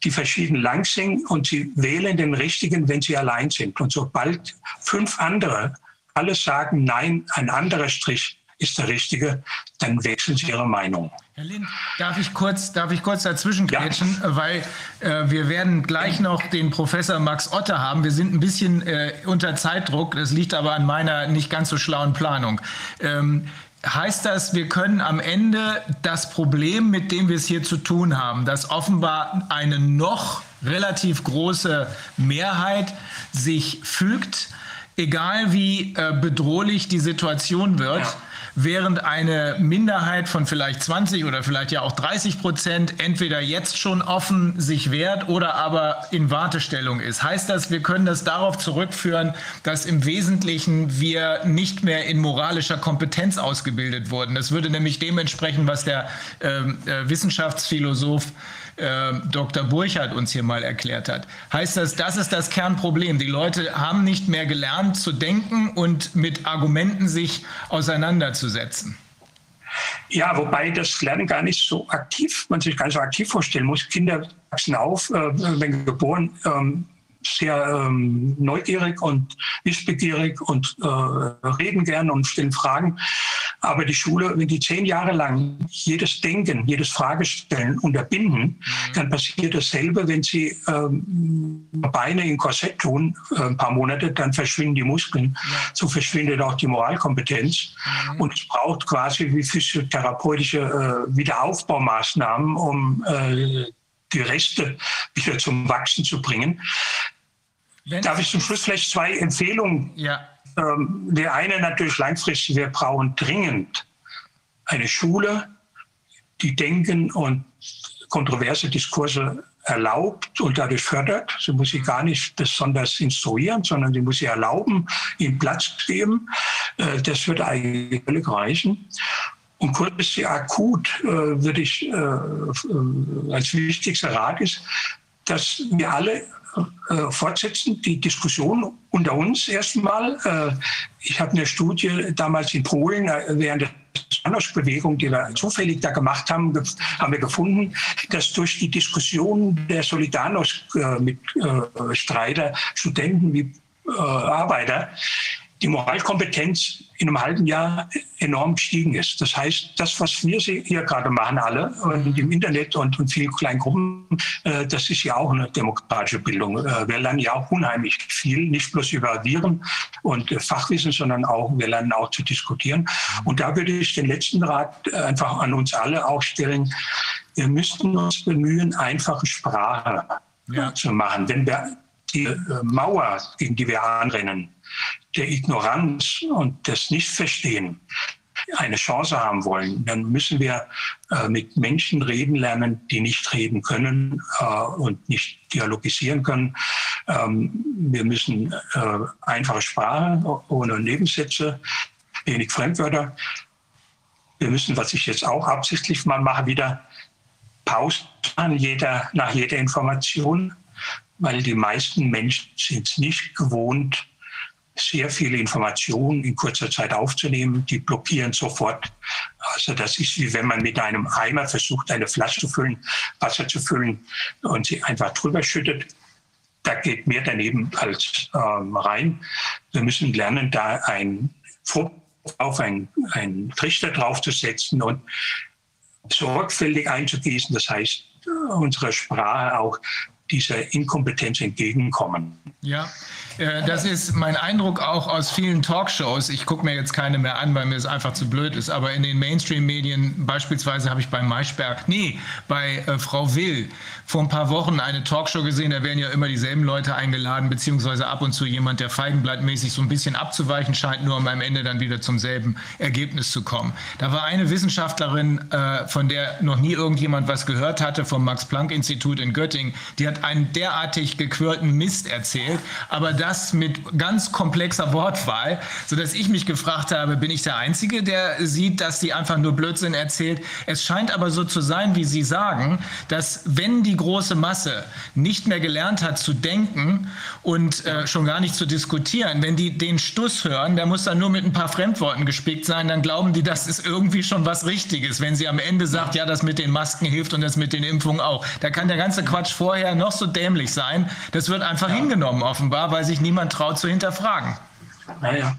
die verschieden lang sind und sie wählen den richtigen, wenn sie allein sind. Und sobald fünf andere alle sagen, nein, ein anderer Strich ist der richtige, dann wechseln sie ihre Meinung. Herr Lind, darf ich kurz, darf ich kurz dazwischen grätschen, ja. weil äh, wir werden gleich noch den Professor Max Otter haben. Wir sind ein bisschen äh, unter Zeitdruck. Das liegt aber an meiner nicht ganz so schlauen Planung. Ähm, heißt das, wir können am Ende das Problem, mit dem wir es hier zu tun haben, dass offenbar eine noch relativ große Mehrheit sich fügt, egal wie äh, bedrohlich die Situation wird, ja während eine Minderheit von vielleicht 20 oder vielleicht ja auch 30 Prozent entweder jetzt schon offen sich wehrt oder aber in Wartestellung ist. Heißt das, wir können das darauf zurückführen, dass im Wesentlichen wir nicht mehr in moralischer Kompetenz ausgebildet wurden. Das würde nämlich dementsprechend, was der ähm, äh, Wissenschaftsphilosoph äh, Dr. Burchardt uns hier mal erklärt hat. Heißt das, das ist das Kernproblem. Die Leute haben nicht mehr gelernt zu denken und mit Argumenten sich auseinanderzusetzen. Ja, wobei das Lernen gar nicht so aktiv, man sich gar nicht so aktiv vorstellen muss. Kinder wachsen auf, äh, wenn geboren, ähm, sehr ähm, neugierig und wissbegierig und äh, reden gern und stellen Fragen. Aber die Schule, wenn die zehn Jahre lang jedes Denken, jedes Fragestellen unterbinden, mhm. dann passiert dasselbe, wenn sie ähm, Beine in Korsett tun, äh, ein paar Monate, dann verschwinden die Muskeln. Ja. So verschwindet auch die Moralkompetenz. Mhm. Und es braucht quasi wie physiotherapeutische äh, Wiederaufbaumaßnahmen, um äh, die Reste wieder zum Wachsen zu bringen. Wenn Darf ich zum Schluss vielleicht zwei Empfehlungen? Ja. Ähm, der eine natürlich langfristig, wir brauchen dringend eine Schule, die Denken und kontroverse Diskurse erlaubt und dadurch fördert. Sie muss sie gar nicht besonders instruieren, sondern sie muss sie erlauben, ihm Platz geben. Äh, das wird eigentlich völlig reichen. Und kurz akut äh, würde ich äh, als wichtigster Rat ist, dass wir alle äh, fortsetzen, die Diskussion unter uns erstmal. Äh, ich habe eine Studie damals in Polen äh, während der Janosch-Bewegung, die wir zufällig da gemacht haben, haben wir gefunden, dass durch die Diskussion der Solidarność-Streiter, Studenten wie Arbeiter, die Moralkompetenz in einem halben Jahr enorm gestiegen ist. Das heißt, das, was wir hier gerade machen, alle und im Internet und in vielen kleinen Gruppen, äh, das ist ja auch eine demokratische Bildung. Äh, wir lernen ja auch unheimlich viel, nicht bloß über Viren und äh, Fachwissen, sondern auch, wir lernen auch zu diskutieren. Und da würde ich den letzten Rat einfach an uns alle auch stellen. Wir müssten uns bemühen, einfache Sprache ja. zu machen. Wenn wir die Mauer, gegen die wir anrennen, der Ignoranz und des Nichtverstehen, eine Chance haben wollen, dann müssen wir äh, mit Menschen reden lernen, die nicht reden können äh, und nicht dialogisieren können. Ähm, wir müssen äh, einfache Sprache ohne Nebensätze, wenig Fremdwörter. Wir müssen, was ich jetzt auch absichtlich mal mache, wieder Pausen jeder, nach jeder Information, weil die meisten Menschen sind es nicht gewohnt, sehr viele Informationen in kurzer Zeit aufzunehmen. Die blockieren sofort. Also das ist wie wenn man mit einem Eimer versucht, eine Flasche zu füllen, Wasser zu füllen und sie einfach drüber schüttet. Da geht mehr daneben als ähm, rein. Wir müssen lernen, da ein auf einen, einen Trichter draufzusetzen und sorgfältig einzugießen. Das heißt, unsere Sprache auch dieser Inkompetenz entgegenkommen. Ja, das ist mein Eindruck auch aus vielen Talkshows. Ich gucke mir jetzt keine mehr an, weil mir es einfach zu blöd ist. Aber in den Mainstream-Medien, beispielsweise habe ich bei Maischberg, nee, bei äh, Frau Will vor ein paar Wochen eine Talkshow gesehen. Da werden ja immer dieselben Leute eingeladen, beziehungsweise ab und zu jemand, der feigenblattmäßig so ein bisschen abzuweichen scheint, nur um am Ende dann wieder zum selben Ergebnis zu kommen. Da war eine Wissenschaftlerin, äh, von der noch nie irgendjemand was gehört hatte, vom Max-Planck-Institut in Göttingen. Die hat einen derartig gequirlten Mist erzählt, aber da das mit ganz komplexer Wortwahl, sodass ich mich gefragt habe, bin ich der Einzige, der sieht, dass die einfach nur Blödsinn erzählt? Es scheint aber so zu sein, wie Sie sagen, dass wenn die große Masse nicht mehr gelernt hat zu denken und äh, schon gar nicht zu diskutieren, wenn die den Stuss hören, der muss dann nur mit ein paar Fremdworten gespickt sein, dann glauben die, das ist irgendwie schon was Richtiges. Wenn sie am Ende sagt, ja, das mit den Masken hilft und das mit den Impfungen auch, da kann der ganze Quatsch vorher noch so dämlich sein. Das wird einfach ja. hingenommen offenbar, weil sich sich niemand traut zu hinterfragen. Naja.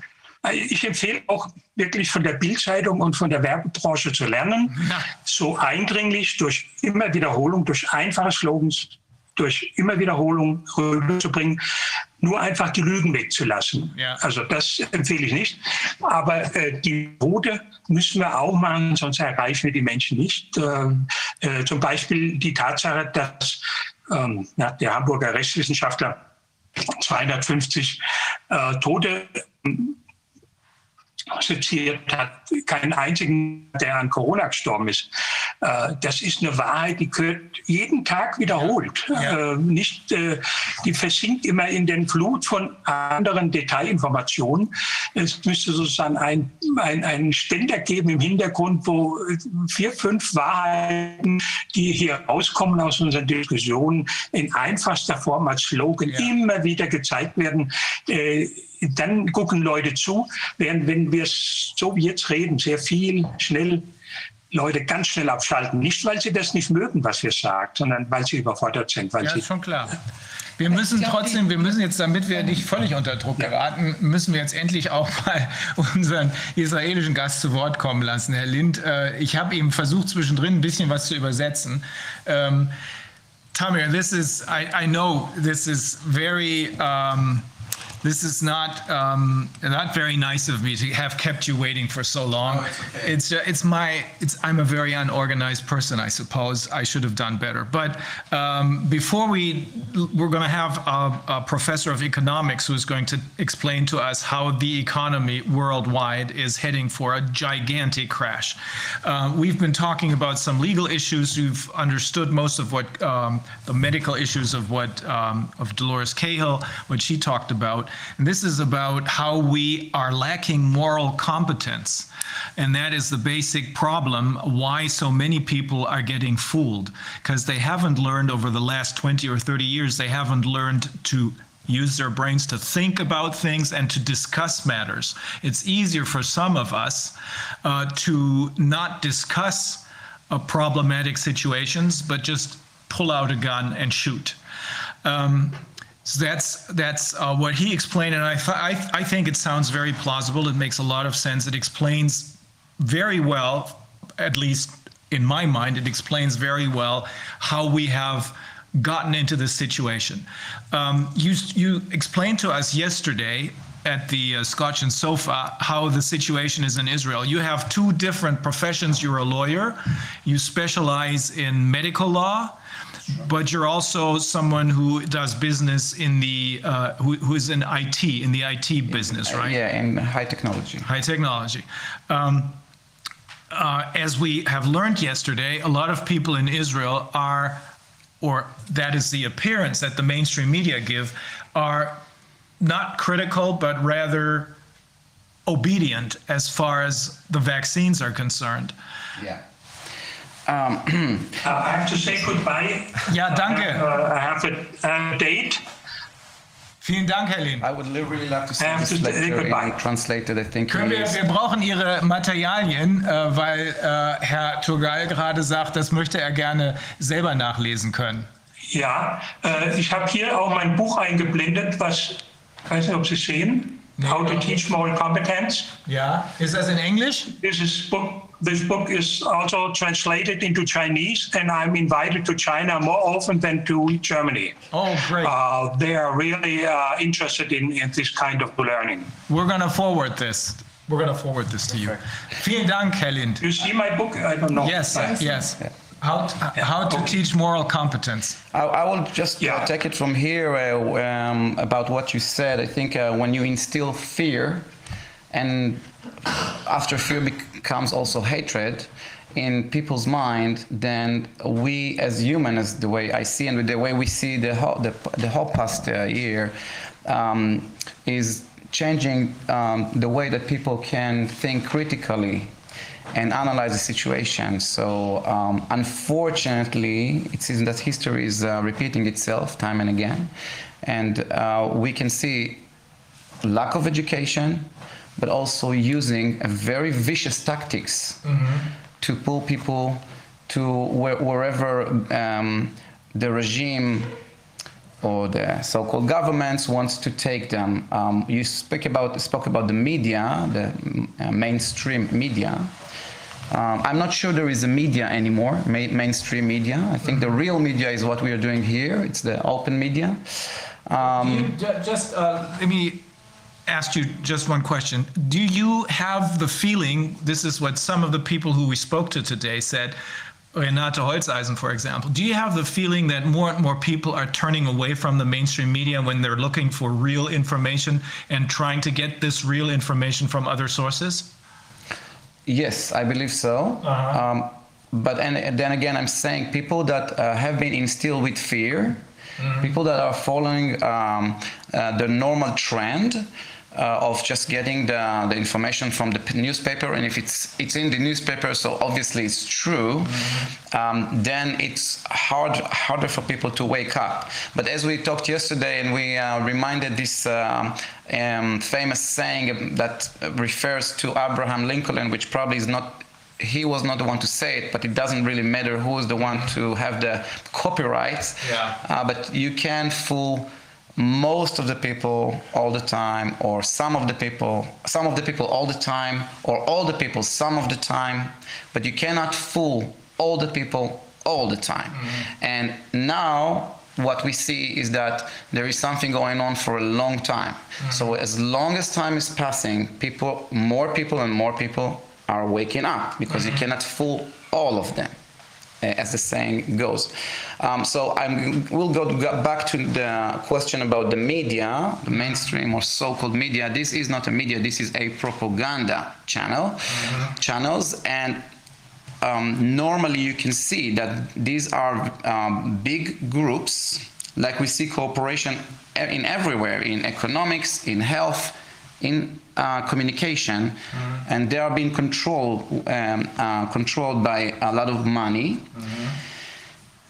Ich empfehle auch wirklich von der Bildzeitung und von der Werbebranche zu lernen, ja. so eindringlich durch immer Wiederholung, durch einfache Slogans, durch immer Wiederholung rüberzubringen, nur einfach die Lügen wegzulassen. Ja. Also das empfehle ich nicht. Aber äh, die Quote müssen wir auch machen, sonst erreichen wir die Menschen nicht. Äh, äh, zum Beispiel die Tatsache, dass ähm, ja, der Hamburger Rechtswissenschaftler 250 äh, Tote seziert hat, keinen einzigen, der an Corona gestorben ist. Äh, das ist eine Wahrheit, die gehört jeden Tag wiederholt. Ja. Äh, nicht, äh, die versinkt immer in den Flut von anderen Detailinformationen. Es müsste sozusagen ein, ein, einen Ständer geben im Hintergrund, wo vier, fünf Wahrheiten, die hier rauskommen aus unseren Diskussionen, in einfachster Form als Slogan ja. immer wieder gezeigt werden dann gucken Leute zu, während wenn wir so wie jetzt reden, sehr viel, schnell Leute ganz schnell abschalten. Nicht, weil sie das nicht mögen, was wir sagen, sondern weil sie überfordert sind. Weil ja, sie ist schon klar. Wir müssen trotzdem, wir müssen jetzt, damit wir nicht völlig unter Druck geraten, müssen wir jetzt endlich auch mal unseren israelischen Gast zu Wort kommen lassen, Herr Lind. Äh, ich habe ihm versucht, zwischendrin ein bisschen was zu übersetzen. Um, Tamir, this is, I, I know this is very um, This is not um, not very nice of me to have kept you waiting for so long. Oh, it's, okay. it's it's my it's I'm a very unorganized person. I suppose I should have done better. But um, before we we're going to have a, a, professor of economics who is going to explain to us how the economy worldwide is heading for a gigantic crash. Uh, we've been talking about some legal issues. You've understood most of what um, the medical issues of what um, of Dolores Cahill, what she talked about. And this is about how we are lacking moral competence. And that is the basic problem why so many people are getting fooled, because they haven't learned over the last 20 or 30 years, they haven't learned to use their brains to think about things and to discuss matters. It's easier for some of us uh, to not discuss uh, problematic situations, but just pull out a gun and shoot. Um, so that's that's uh, what he explained, and I, th- I I think it sounds very plausible. It makes a lot of sense. It explains very well, at least in my mind, it explains very well how we have gotten into this situation. Um, you you explained to us yesterday at the uh, Scotch and Sofa how the situation is in Israel. You have two different professions. You're a lawyer. You specialize in medical law but you're also someone who does business in the uh, who, who is in IT in the IT business, right? Yeah, in high technology. High technology. Um, uh, as we have learned yesterday, a lot of people in Israel are, or that is the appearance that the mainstream media give, are not critical, but rather obedient as far as the vaccines are concerned. Yeah. Um, I have to say goodbye. Ja, danke. Uh, I have a, a date. Vielen Dank, Herr Lehn. I would really like to see this lecture goodbye. in translated. I think Können wir, wir brauchen Ihre Materialien, äh, weil äh, Herr Turgal gerade sagt, das möchte er gerne selber nachlesen können. Ja, äh, ich habe hier auch mein Buch eingeblendet, was, ich weiß nicht, ob Sie es sehen. How to Teach Moral Competence. Ja, ist das in Englisch? This is book. This book is also translated into Chinese, and I'm invited to China more often than to Germany. Oh, great. Uh, they are really uh, interested in, in this kind of learning. We're going to forward this. We're going to forward this to you. Vielen Dank, Herr You see my book? I don't know. Yes, yes. How, how to teach moral competence. I, I will just uh, take it from here uh, um, about what you said. I think uh, when you instill fear, and after fear becomes also hatred in people's mind, then we as human, as the way I see and the way we see the whole, the, the whole past uh, year, um, is changing um, the way that people can think critically and analyze the situation. So, um, unfortunately, it seems that history is uh, repeating itself time and again, and uh, we can see lack of education, but also using a very vicious tactics to pull people to where, wherever um, the regime or the so-called governments wants to take them. Um, you speak about spoke about the media, the uh, mainstream media. Um, I'm not sure there is a media anymore, ma- mainstream media. I think the real media is what we are doing here. It's the open media. Um, Ju- Just uh, let me ask you just one question. Do you have the feeling, this is what some of the people who we spoke to today said, Renate Holzeisen, for example, do you have the feeling that more and more people are turning away from the mainstream media when they're looking for real information and trying to get this real information from other sources? Yes, I believe so. Um, but and then again, I'm saying people that uh, have been instilled with fear, people that are following um, uh, the normal trend. Uh, of just getting the, the information from the newspaper, and if it's it's in the newspaper, so obviously it's true, um, then it's hard harder for people to wake up. But as we talked yesterday, and we uh, reminded this um, um, famous saying that refers to Abraham Lincoln, which probably is not he was not the one to say it, but it doesn't really matter who is the one to have the copyright. Yeah. Uh, but you can fool most of the people all the time, or some of the people, some of the people all the time, or all the people some of the time, but you cannot fool all the people all the time. Mm-hmm. And now what we see is that there is something going on for a long time. Mm-hmm. So as long as time is passing, people, more people and more people are waking up because you mm-hmm. cannot fool all of them as the saying goes. Um, so I'm, we'll go go back to the question about the media, the mainstream or so-called media. This is not a media. This is a propaganda channel, channels, and um, normally you can see that these are um, big groups, like we see cooperation in everywhere, in economics, in health, in uh, communication, and they are being controlled, um, uh, controlled by a lot of money.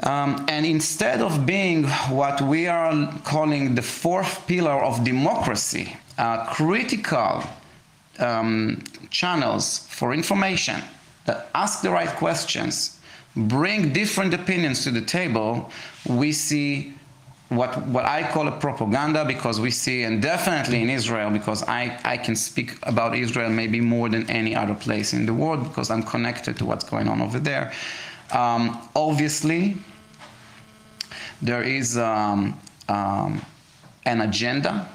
Um, and instead of being what we are calling the fourth pillar of democracy, uh, critical um, channels for information that ask the right questions, bring different opinions to the table, we see what, what I call a propaganda because we see, and definitely in Israel, because I, I can speak about Israel maybe more than any other place in the world because I'm connected to what's going on over there. Um, obviously, there is um, um, an agenda,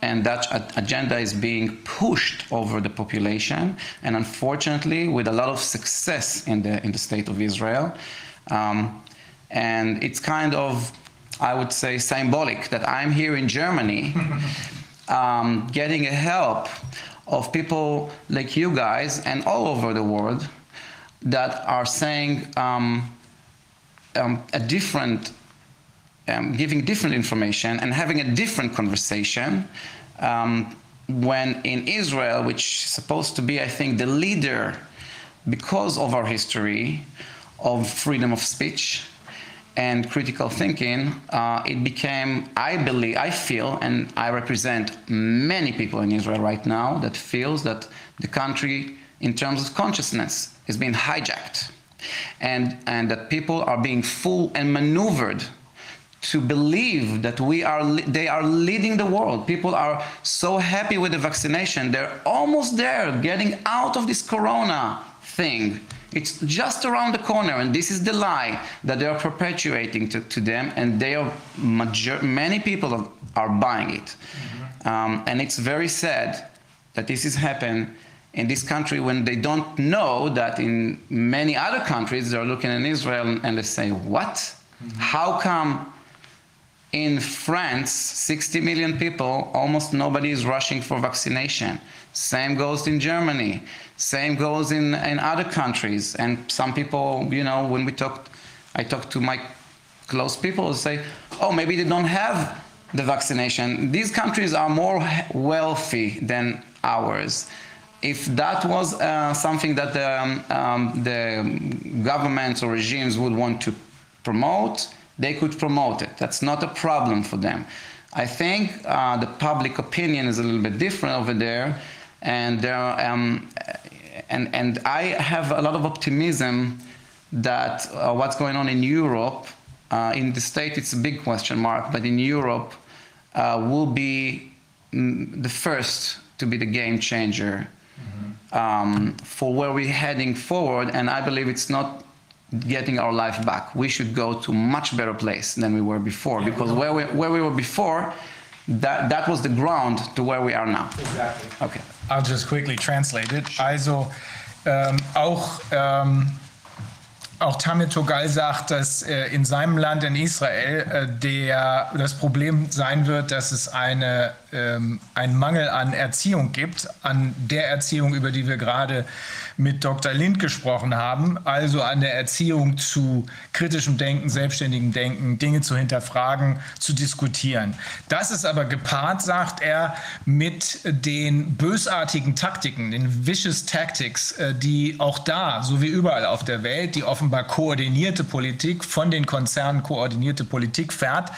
and that agenda is being pushed over the population, and unfortunately, with a lot of success in the in the state of Israel. Um, and it's kind of, I would say, symbolic that I'm here in Germany, um, getting a help of people like you guys and all over the world that are saying um, um, a different, um, giving different information and having a different conversation. Um, when in Israel, which is supposed to be, I think, the leader because of our history of freedom of speech and critical thinking, uh, it became, I believe, I feel, and I represent many people in Israel right now that feels that the country, in terms of consciousness, is being hijacked, and and that people are being fooled and maneuvered to believe that we are they are leading the world. People are so happy with the vaccination they're almost there getting out of this corona thing it's just around the corner and this is the lie that they are perpetuating to, to them and they are major, many people are, buying it mm-hmm. um, and it's very sad that this has happened in this country when they don't know that in many other countries they're looking at Israel and they say what mm-hmm. how come in France, 60 million people, almost nobody is rushing for vaccination. Same goes in Germany. Same goes in, in other countries. And some people, you know, when we talk, I talk to my close people, and say, oh, maybe they don't have the vaccination. These countries are more wealthy than ours. If that was uh, something that the, um, um, the governments or regimes would want to promote, they could promote it. That's not a problem for them. I think uh, the public opinion is a little bit different over there, and there, um, and and I have a lot of optimism that uh, what's going on in Europe, uh, in the state, it's a big question mark, but in Europe, uh, will be mm, the first to be the game changer mm-hmm. um, for where we're heading forward, and I believe it's not getting our life back. We should go to much better place than we were before because where we, where we were before, that, that was the ground to where we are now. Exactly. Okay. I'll just quickly translate it. Also ähm, auch ähm, auch Tamil Togal sagt, dass äh, in seinem Land, in Israel, äh, der, das Problem sein wird, dass es eine, ähm, einen Mangel an Erziehung gibt, an der Erziehung, über die wir gerade mit Dr. Lind gesprochen haben, also an der Erziehung zu kritischem Denken, selbstständigem Denken, Dinge zu hinterfragen, zu diskutieren. Das ist aber gepaart, sagt er, mit den bösartigen Taktiken, den vicious tactics, äh, die auch da, so wie überall auf der Welt, die offenbar koordinierte Politik, von den Konzernen koordinierte Politik fährt,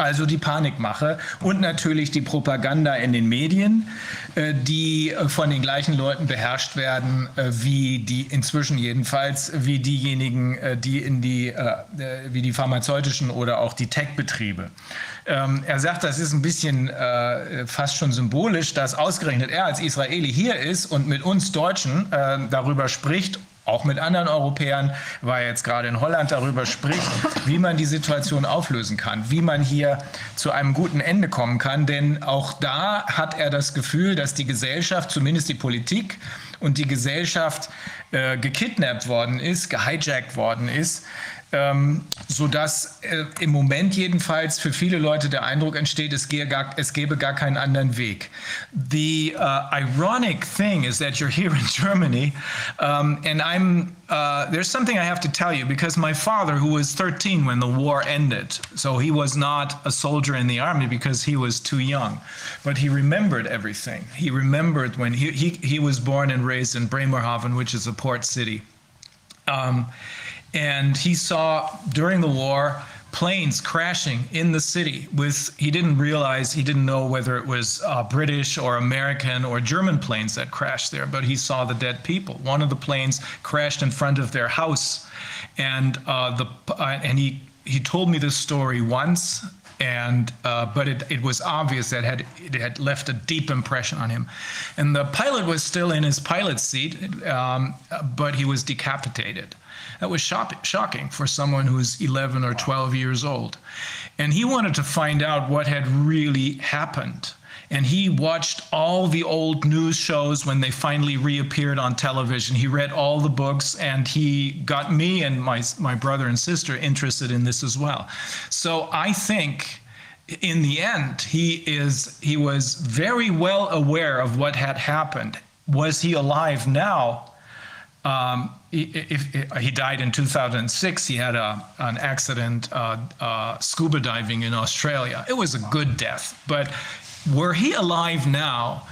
also die Panikmache und natürlich die Propaganda in den Medien, äh, die äh, von den gleichen Leuten beherrscht werden, äh, wie die inzwischen jedenfalls, wie diejenigen, die in die, wie die pharmazeutischen oder auch die Tech-Betriebe. Ähm, er sagt, das ist ein bisschen fast schon symbolisch, dass ausgerechnet er als Israeli hier ist und mit uns Deutschen darüber spricht auch mit anderen Europäern, weil jetzt gerade in Holland darüber spricht, wie man die Situation auflösen kann, wie man hier zu einem guten Ende kommen kann. Denn auch da hat er das Gefühl, dass die Gesellschaft, zumindest die Politik und die Gesellschaft äh, gekidnappt worden ist, gehijackt worden ist ähm, sodass äh, im Moment jedenfalls für viele Leute der Eindruck entsteht, es, gar, es gäbe gar keinen anderen Weg. The uh, ironic thing is that you're here in Germany, um, and I'm uh, there's something I have to tell you because my father, who was 13 when the war ended, so he was not a soldier in the army because he was too young, but he remembered everything. He remembered when he, he, he was born and raised in Bremerhaven, which is a port city. Um, and he saw during the war planes crashing in the city with he didn't realize he didn't know whether it was uh, british or american or german planes that crashed there but he saw the dead people. One of the planes crashed in front of their house. And uh, the uh, and he he told me this story once and uh, but it, it was obvious that had it had left a deep impression on him. And the pilot was still in his pilot seat um, but he was decapitated that was shock- shocking for someone who's 11 or 12 years old. And he wanted to find out what had really happened. And he watched all the old news shows when they finally reappeared on television. He read all the books and he got me and my, my brother and sister interested in this as well. So I think in the end, he is he was very well aware of what had happened. Was he alive now? Um, he, if, if, he died in 2006. He had a, an accident uh, uh, scuba diving in Australia. It was a good death. But were he alive now,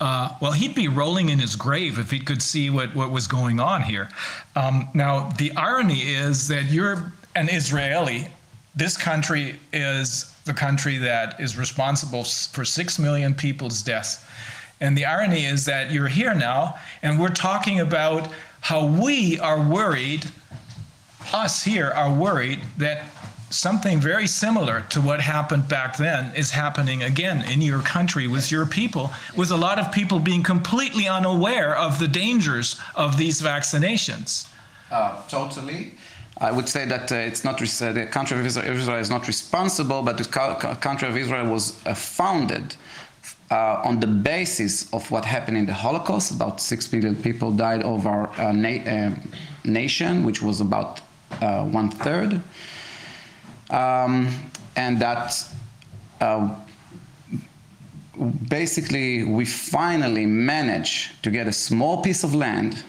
uh, well, he'd be rolling in his grave if he could see what, what was going on here. Um, now, the irony is that you're an Israeli. This country is the country that is responsible for six million people's deaths. And the irony is that you're here now, and we're talking about how we are worried, us here are worried that something very similar to what happened back then is happening again in your country with your people, with a lot of people being completely unaware of the dangers of these vaccinations. Uh, totally. I would say that uh, it's not uh, the country of Israel, Israel, is not responsible, but the country of Israel was uh, founded uh, on the basis of what happened in the Holocaust. About six million people died of our uh, na- nation, which was about one third. Um, and that uh, basically we finally managed to get a small piece of land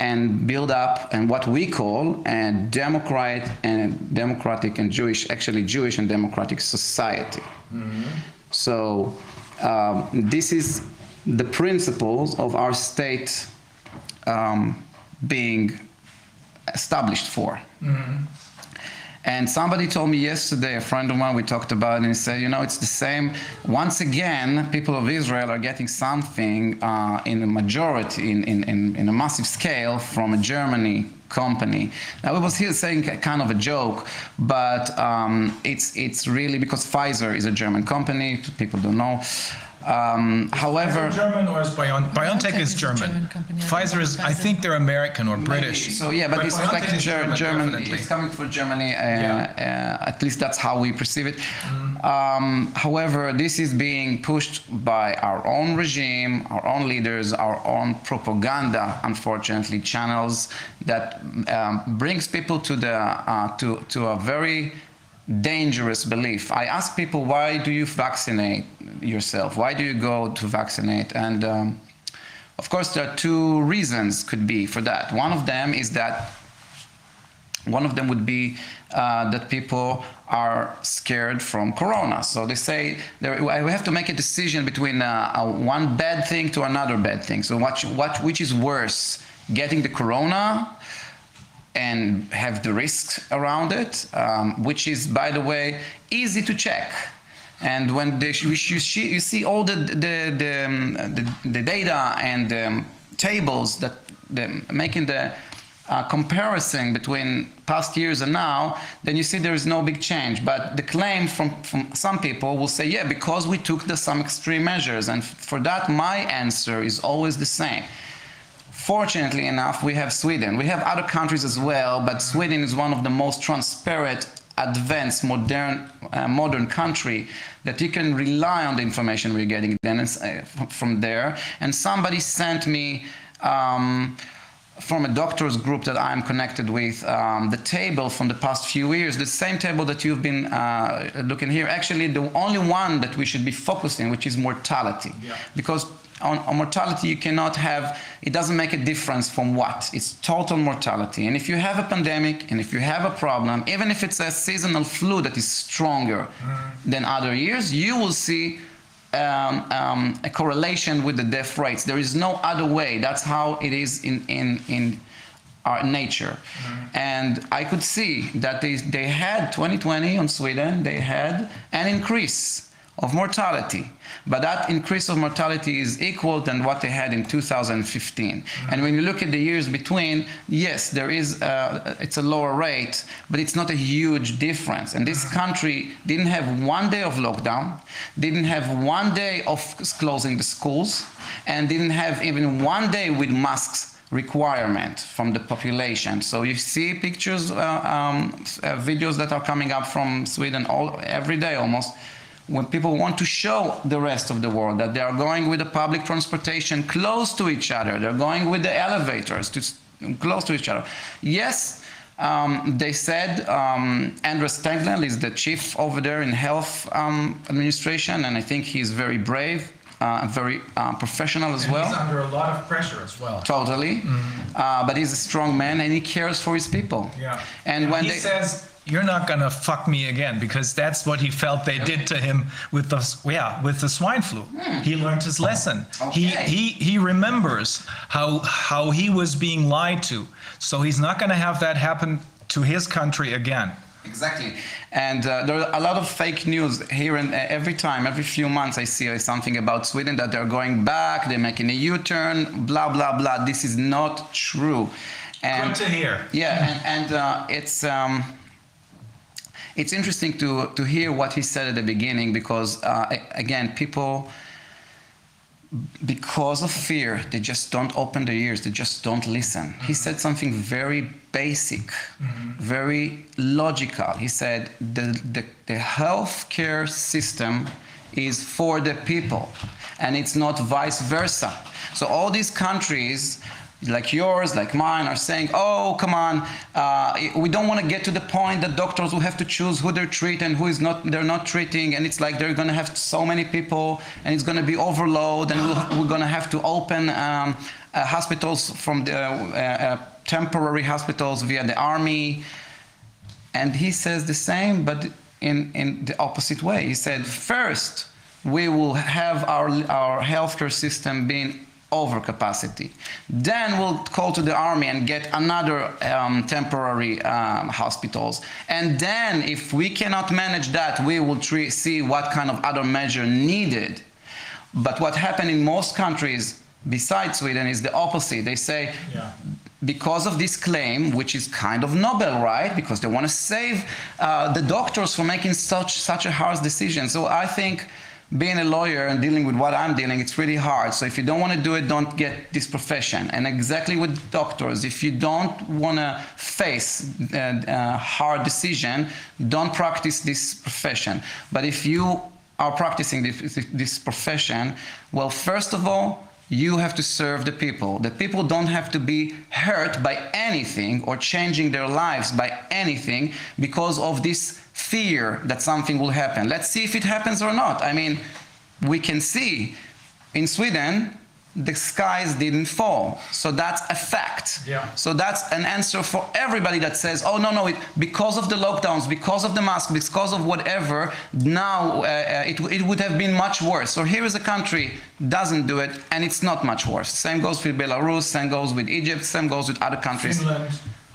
and build up and what we call a democratic and democratic and Jewish, actually Jewish and democratic society. Mm-hmm. So um, this is the principles of our state um, being established for. Mm-hmm. And somebody told me yesterday, a friend of mine, we talked about it, and he said, you know, it's the same. Once again, people of Israel are getting something uh, in a majority, in, in, in, a massive scale from a Germany company. Now, it was here saying kind of a joke, but um, it's, it's really because Pfizer is a German company, people don't know. Um, however, German or is Bion- BioNTech is German. company. Pfizer is, I think they're American or British. So yeah, but, But it's BioNTech like is Ger- German, German. definitely. It's coming from Germany. Uh, Yeah. uh, at least that's how we perceive it. Mm-hmm. Um, however, this is being pushed by our own regime, our own leaders, our own propaganda. Unfortunately, channels that um, brings people to the uh, to to a very dangerous belief. I ask people, why do you vaccinate yourself? Why do you go to vaccinate? And um, of course, there are two reasons could be for that. One of them is that one of them would be uh, that people are scared from corona. So they say there, we have to make a decision between uh, uh, one bad thing to another bad thing. So what, what, which is worse, getting the corona and have the risks around it, um, which is, by the way, easy to check. And when the, you, see, you see all the, the, the, um, the, the data and um, tables that the, making the uh, comparison between past years and now, then you see there is no big change. But the claim from, from some people will say, yeah, because we took the, some extreme measures. And for that, my answer is always the same. Fortunately enough, we have Sweden. We have other countries as well, but Sweden is one of the most transparent, advanced, modern, uh, modern country that you can rely on the information we're getting then uh, from there. And somebody sent me. Um, from a doctors group that I'm connected with, um, the table from the past few years, the same table that you've been uh, looking here, actually the only one that we should be focusing, which is mortality. Yeah. Because on, on, mortality, you cannot have, it doesn't make a difference from what. It's total mortality. And if you have a pandemic and if you have a problem, even if it's a seasonal flu that is stronger mm. than other years, you will see um, um, a correlation with the death rates. There is no other way. That's how it is in, in, in our nature. Mm-hmm. And I could see that they, they had 2020 on Sweden, they had an increase of mortality. But that increase of mortality is equal than what they had in 2015. Mm-hmm. And when you look at the years between, yes, there is a, it's a lower rate, but it's not a huge difference. And this country didn't have one day of lockdown, didn't have one day of closing the schools, and didn't have even one day with masks requirement from the population. So you see pictures, uh, um, uh, videos that are coming up from Sweden all every day almost when people want to show the rest of the world that they are going with the public transportation close to each other, they're going with the elevators to close to each other. Yes, um, they said um, Andres is the chief over there in health um, administration, and I think he's very brave. uh, very uh, professional as And well. he's under a lot of pressure as well. Totally. Uh, but he's a strong man and he cares for his people. Yeah. And when he they, says, "You're not gonna fuck me again," because that's what he felt they did to him with the yeah with the swine flu. He learned his lesson. He he he remembers how how he was being lied to. So he's not gonna have that happen to his country again. Exactly. And uh, there are a lot of fake news here and uh, every time, every few months, I see something about Sweden that they're going back, they're making a U turn, blah, blah, blah. This is not true. And, Good to hear. Yeah, and, and uh, it's. Um, it's interesting to, to hear what he said at the beginning because, uh, again, people, because of fear, they just don't open their ears, they just don't listen. He said something very basic, very logical. He said the, the, the healthcare system is for the people and it's not vice versa. So all these countries like yours, like mine, are saying, "Oh, come on, uh, we don't want to get to the point that doctors will have to choose who they're treating and who is not. They're not treating, and it's like they're going to have so many people, and it's going to be overload, and we'll, we're going to have to open um, uh, hospitals from the uh, uh, temporary hospitals via the army." And he says the same, but in, in the opposite way. He said, first, we will have our, our healthcare system being overcapacity. Then we'll call to the army and get another um, temporary um, hospitals. And then, if we cannot manage that, we will see what kind of other measure needed. But what happened in most countries besides Sweden is the opposite. They say, Yeah. because of this claim, which is kind of noble, right? Because they want to save uh, the doctors from making such such a harsh decision. So I think being a lawyer and dealing with what I'm dealing, it's really hard. So if you don't want to do it, don't get this profession. And exactly with doctors, if you don't want to face a, a hard decision, don't practice this profession. But if you are practicing this, this profession, well, first of all, you have to serve the people. The people don't have to be hurt by anything or changing their lives by anything because of this fear that something will happen. Let's see if it happens or not. I mean, we can see in Sweden, the skies didn't fall. So that's a fact. Yeah. So that's an answer for everybody that says, oh, no, no, it, because of the lockdowns, because of the mask, because of whatever, now uh, uh, it, it would have been much worse. So here is a country doesn't do it, and it's not much worse. Same goes with Belarus, same goes with Egypt, same goes with other countries. Finland,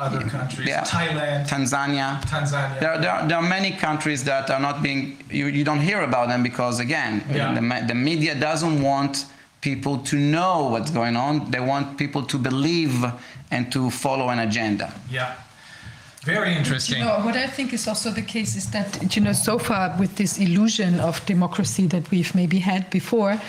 other countries, Yeah. Thailand, Tanzania. Tanzania. There, there, are, there are many countries that are not being, you, you don't hear about them because, again, Yeah. the, the media doesn't want people to know what's going on. They want people to believe and to follow an agenda. yeah. Very interesting. You know, what I think is also the case is that, you know, so far with this illusion of democracy that we've maybe had before,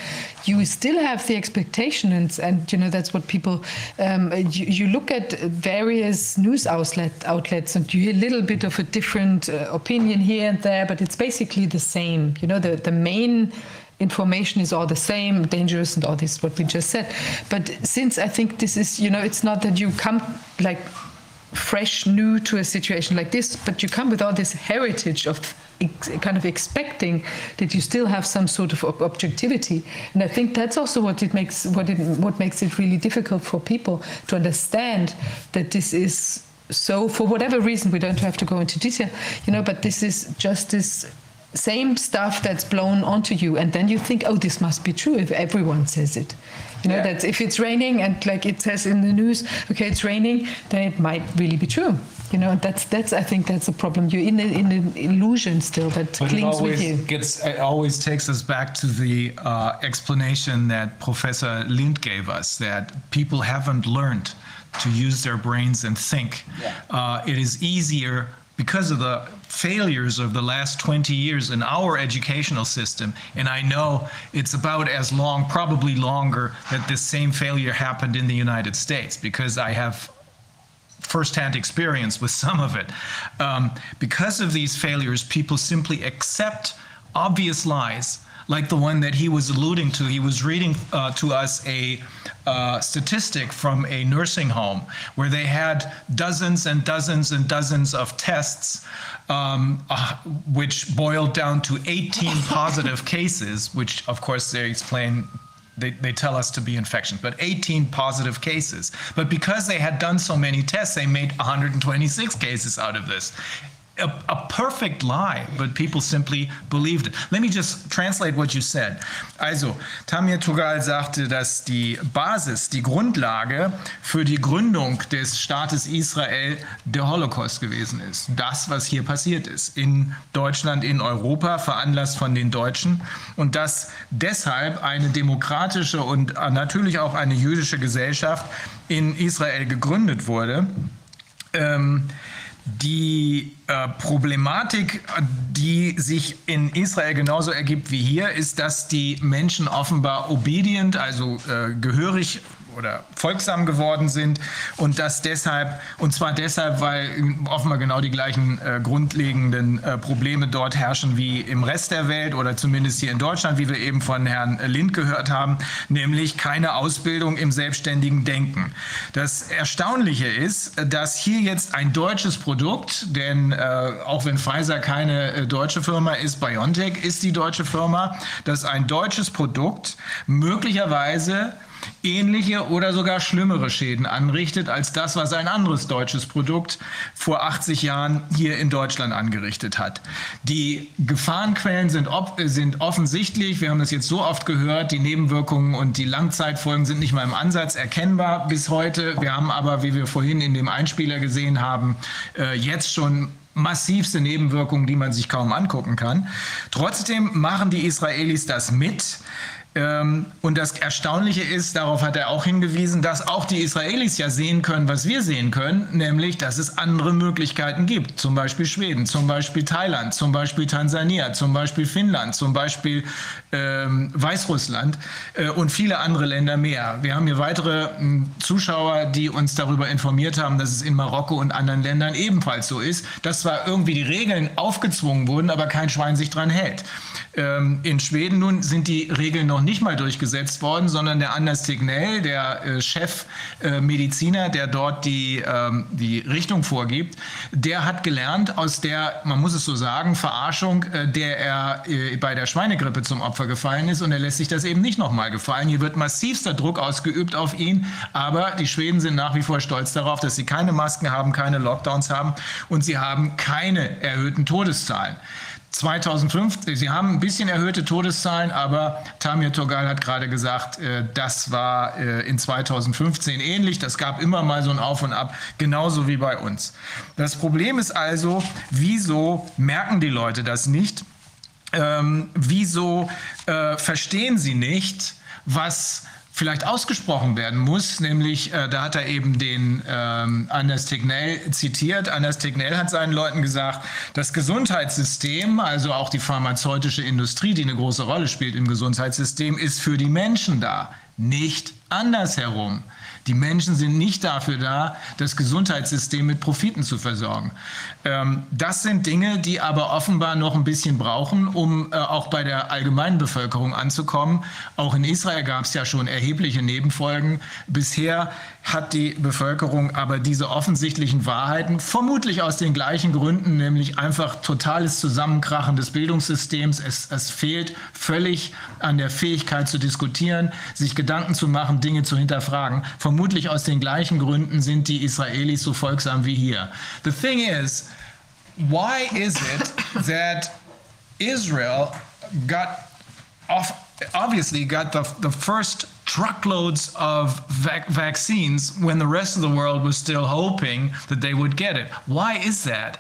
you still have the expectation, and, and you know, that's what people, um, you, you look at various news outlet, outlets and you hear a little bit of a different uh, opinion here and there, but it's basically the same. You know, the, the main information is all the same, dangerous and all this, what we just said. But since I think this is, you know, it's not that you come like fresh, new to a situation like this, but you come with all this heritage of kind of expecting that you still have some sort of ob- objectivity, and I think that's also what it makes what it what makes it really difficult for people to understand that this is so for whatever reason we don't have to go into detail, you know, but this is just this same stuff that's blown onto you. And then you think oh this must be true if everyone says it you know Yeah. that if it's raining and like it says in the news okay it's raining then it might really be true you know that's that's i think that's a problem you're in, a, in an illusion still that But it clings always with you gets it always takes us back to the uh, explanation that Professor Lind gave us that people haven't learned to use their brains and think. Uh, it is easier because of the failures of the last 20 years in our educational system and i know it's about as long probably longer that this same failure happened in the united states because i have firsthand experience with some of it. Um, because of these failures, people simply accept obvious lies like the one that he was alluding to. He was reading uh, to us a uh, statistic from a nursing home where they had dozens and dozens and dozens of tests, um, uh, which boiled down to 18 positive cases, which of course they explain they, they tell us to be infections, but 18 positive cases. But because they had done so many tests, they made 126 cases out of this. A, a, perfect lie, but people simply believed it. Let me just translate what you said. Also, Tamir Tugal sagte, dass die Basis, die Grundlage für die Gründung des Staates Israel der Holocaust gewesen ist. Das, was hier passiert ist. In Deutschland, in Europa, veranlasst von den Deutschen. Und dass deshalb eine demokratische und natürlich auch eine jüdische Gesellschaft in Israel gegründet wurde. Ähm, die äh, Problematik, die sich in Israel genauso ergibt wie hier, ist, dass die Menschen offenbar obedient, also äh, gehörig oder folgsam geworden sind und das deshalb, und zwar deshalb, weil offenbar genau die gleichen äh, grundlegenden äh, Probleme dort herrschen wie im Rest der Welt oder zumindest hier in Deutschland, wie wir eben von Herrn Lind gehört haben, nämlich keine Ausbildung im selbstständigen Denken. Das Erstaunliche ist, dass hier jetzt ein deutsches Produkt, denn äh, auch wenn Pfizer keine äh, deutsche Firma ist, BioNTech ist die deutsche Firma, dass ein deutsches Produkt möglicherweise ähnliche oder sogar schlimmere Schäden anrichtet als das, was ein anderes deutsches Produkt vor 80 Jahren hier in Deutschland angerichtet hat. Die Gefahrenquellen sind, sind offensichtlich. Wir haben das jetzt so oft gehört. Die Nebenwirkungen und die Langzeitfolgen sind nicht mal im Ansatz erkennbar bis heute. Wir haben aber, wie wir vorhin in dem Einspieler gesehen haben, äh, jetzt schon massivste Nebenwirkungen, die man sich kaum angucken kann. Trotzdem machen die Israelis das mit. Ähm, und das Erstaunliche ist, darauf hat er auch hingewiesen, dass auch die Israelis ja sehen können, was wir sehen können, nämlich, dass es andere Möglichkeiten gibt. Zum Beispiel Schweden, zum Beispiel Thailand, zum Beispiel Tansania, zum Beispiel Finnland, zum Beispiel ähm, Weißrussland äh, und viele andere Länder mehr. Wir haben hier weitere äh, Zuschauer, die uns darüber informiert haben, dass es in Marokko und anderen Ländern ebenfalls so ist, dass zwar irgendwie die Regeln aufgezwungen wurden, aber kein Schwein sich dran hält. Ähm, in Schweden nun sind die Regeln noch nicht mal durchgesetzt worden, sondern der Anders Tegnell, der äh, Chefmediziner, äh, der dort die, ähm, die Richtung vorgibt, der hat gelernt aus der, man muss es so sagen, Verarschung, äh, der er äh, bei der Schweinegrippe zum Opfer gefallen ist und er lässt sich das eben nicht nochmal gefallen. Hier wird massivster Druck ausgeübt auf ihn, aber die Schweden sind nach wie vor stolz darauf, dass sie keine Masken haben, keine Lockdowns haben und sie haben keine erhöhten Todeszahlen. 2005, Sie haben ein bisschen erhöhte Todeszahlen, aber Tamir Togal hat gerade gesagt, äh, das war äh, in 2015 ähnlich. Das gab immer mal so ein Auf und Ab, genauso wie bei uns. Das Problem ist also, wieso merken die Leute das nicht? Ähm, wieso äh, verstehen sie nicht, was vielleicht ausgesprochen werden muss, nämlich äh, da hat er eben den ähm, Anders Tegnell zitiert. Anders Tegnell hat seinen Leuten gesagt, das Gesundheitssystem, also auch die pharmazeutische Industrie, die eine große Rolle spielt im Gesundheitssystem, ist für die Menschen da, nicht andersherum. Die Menschen sind nicht dafür da, das Gesundheitssystem mit Profiten zu versorgen. Ähm, das sind Dinge, die aber offenbar noch ein bisschen brauchen, um äh, auch bei der allgemeinen Bevölkerung anzukommen. Auch in Israel gab es ja schon erhebliche Nebenfolgen. Bisher hat die Bevölkerung aber diese offensichtlichen Wahrheiten, vermutlich aus den gleichen Gründen, nämlich einfach totales Zusammenkrachen des Bildungssystems. Es, es fehlt völlig an der Fähigkeit zu diskutieren, sich Gedanken zu machen, Dinge zu hinterfragen. Vermutlich aus den gleichen Gründen sind die Israelis so folgsam wie hier. The thing is, why is it that Israel got off, obviously got the, the first truckloads of vac- vaccines when the rest of the world was still hoping that they would get it. Why is that?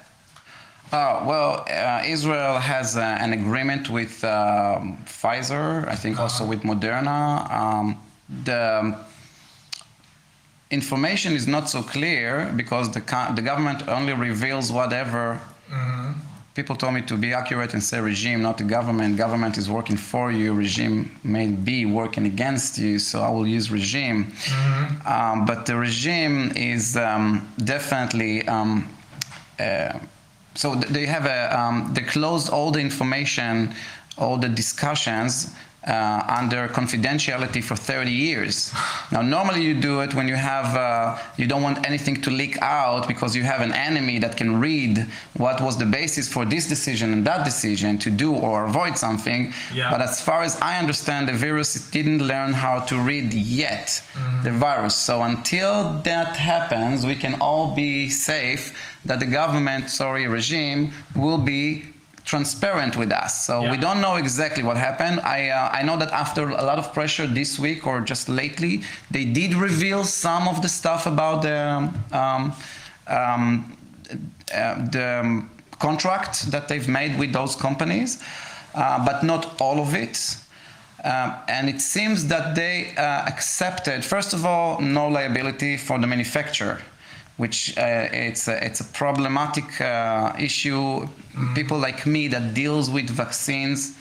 Uh, well, uh, Israel has uh, an agreement with um, Pfizer, I think also with Moderna. Um, the information is not so clear because the, the government only reveals whatever mm-hmm people told me to be accurate and say regime, not the government. Government is working for you. Regime may be working against you. So I will use regime. Mm-hmm. Um, but the regime is um, definitely. Um, uh, so they have a. Um, they closed all the information all the discussions uh, under confidentiality for 30 years. Now, normally you do it when you have, uh, you don't want anything to leak out because you have an enemy that can read what was the basis for this decision and that decision to do or avoid something. Yeah. But as far as I understand, the virus didn't learn how to read yet, the virus. So until that happens, we can all be safe that the government, sorry, regime will be transparent with us. So we don't know exactly what happened. I uh, I know that after a lot of pressure this week or just lately, they did reveal some of the stuff about the um, um, uh, the um, contract that they've made with those companies, uh, but not all of it. Um, and it seems that they uh, accepted, first of all, no liability for the manufacturer, which uh, it's a, it's a problematic uh, issue. People like me that deals with vaccines,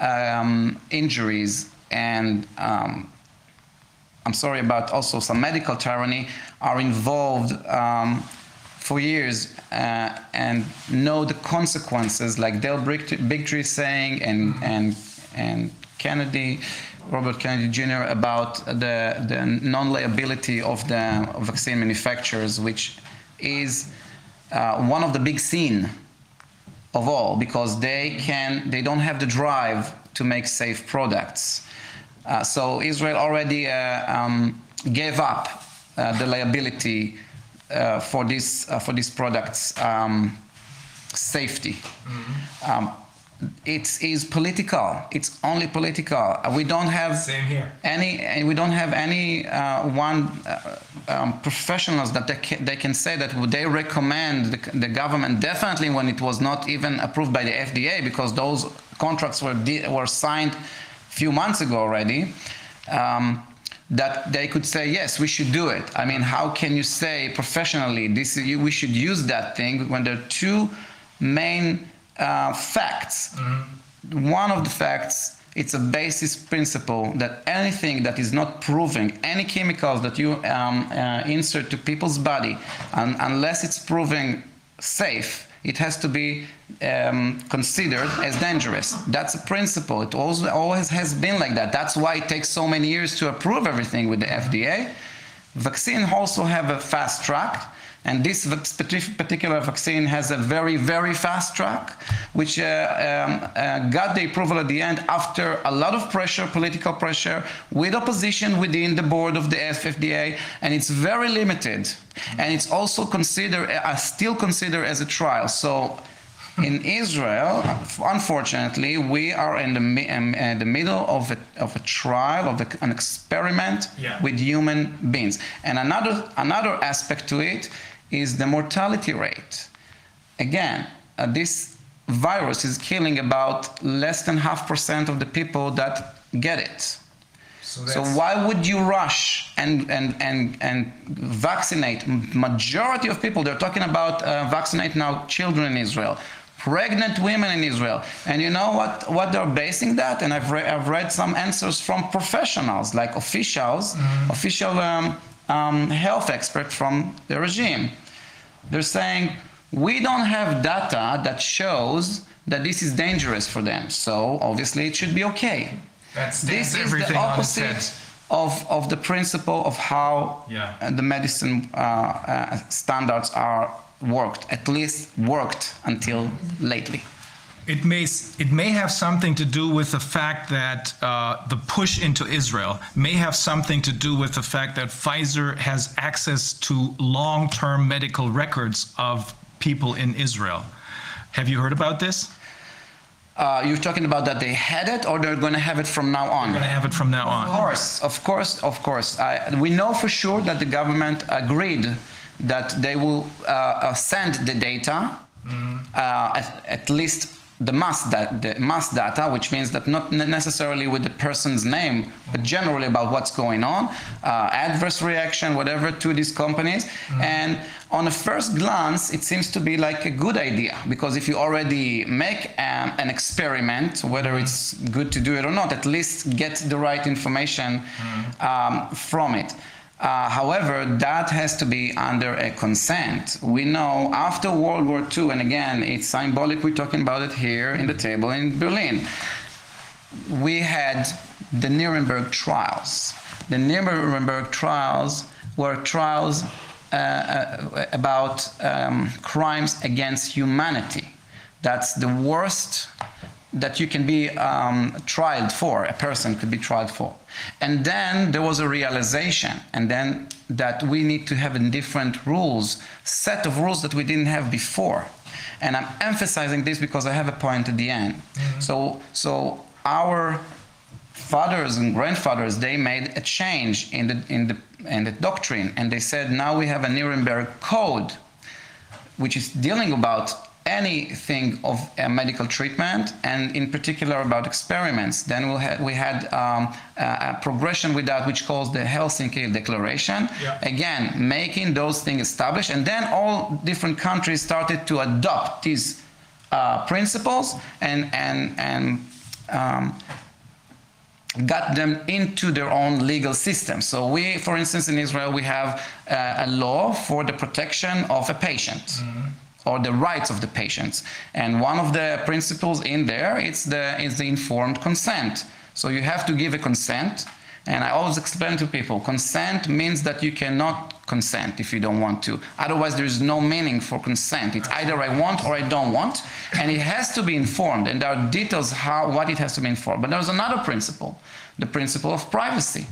um, injuries, and um, I'm sorry about also some medical tyranny are involved um, for years uh, and know the consequences, like Dale Big- Bigtree saying, and and and Kennedy, Robert Kennedy Jr. about the the non-liability of the vaccine manufacturers, which is uh, one of the big sin of all because they can they don't have the drive to make safe products. Uh, so Israel already uh, um, gave up uh, the liability uh, for this uh, for these products um, safety. Um, it is political. It's only political. Uh, We don't have Same here. any. and We don't have any uh, one uh, um, professionals that they can, they can say that they recommend the, the government definitely when it was not even approved by the FDA because those contracts were de- were signed few months ago already. Um, that they could say yes, we should do it. I mean, how can you say professionally this? is- We should use that thing when there are two main uh, facts. One of the facts, it's a basis principle that anything that is not proving any chemicals that you um, uh, insert to people's body, un- unless it's proving safe, it has to be um, considered as dangerous. That's a principle. It always, always has been like that. That's why it takes so many years to approve everything with the FDA. Vaccine also have a fast track. And this particular vaccine has a very, very fast track, which uh, um, uh, got the approval at the end after a lot of pressure, political pressure, with opposition within the board of the FDA, and it's very limited. And it's also considered, uh, still considered as a trial. So in Israel, unfortunately, we are in the, mi- um, uh, the middle of a, of a trial, of a- an experiment Yeah. with human beings. And another, another aspect to it is the mortality rate. Again, uh, this virus is killing about less than half percent of the people that get it. So that's- why would you rush and and and and vaccinate majority of people? They're talking about uh, vaccinate now children in Israel, pregnant women in Israel, and you know what what they're basing that? And I've read I've read some answers from professionals like officials, official um, um, health experts from the regime. They're saying we don't have data that shows that this is dangerous for them, so obviously it should be okay That this is the everything on its head. opposite of, of the principle of how Yeah. uh, the medicine uh, uh, standards are worked, at least worked until lately. It may it may have something to do with the fact that uh, the push into Israel may have something to do with the fact that Pfizer has access to long-term medical records of people in Israel. Have you heard about this? Uh, you're talking about that they had it or they're going to have it from now on? We're going to have it from now on. Of course, of course, of course. I, we know for sure that the government agreed that they will uh, uh, send the data, uh, at, at least the mass, that, the mass data, which means that not necessarily with the person's name, but generally about what's going on, uh, adverse reaction, whatever, to these companies. And on a first glance, it seems to be like a good idea because if you already make um, an experiment, whether it's good to do it or not, at least get the right information um, from it. Uh, however, that has to be under a consent. We know after World War II, and again, it's symbolic, we're talking about it here in the table in Berlin. we had the Nuremberg trials. The Nuremberg trials were trials uh, uh, about um, crimes against humanity. That's the worst that you can be um, tried for, a person could be tried for. And then there was a realization, and then that we need to have a different rules, set of rules that we didn't have before. And I'm emphasizing this because I have a point at the end. So, so our fathers and grandfathers they made a change in the in the in the doctrine, and they said now we have a Nuremberg code, which is dealing about anything of a medical treatment and in particular about experiments. Then we'll ha- we had um, a, a progression with that which calls the Helsinki Declaration. Yeah. Again, making those things established and then all different countries started to adopt these uh, principles and, and, and um, got them into their own legal system. So we, for instance, in Israel, we have uh, a law for the protection of a patient or the rights of the patients. And one of the principles in there is the, is the informed consent. So you have to give a consent. And I always explain to people, consent means that you cannot consent if you don't want to. Otherwise, there is no meaning for consent. It's either I want or I don't want, and it has to be informed. And there are details how what it has to be informed. But there's another principle, the principle of privacy.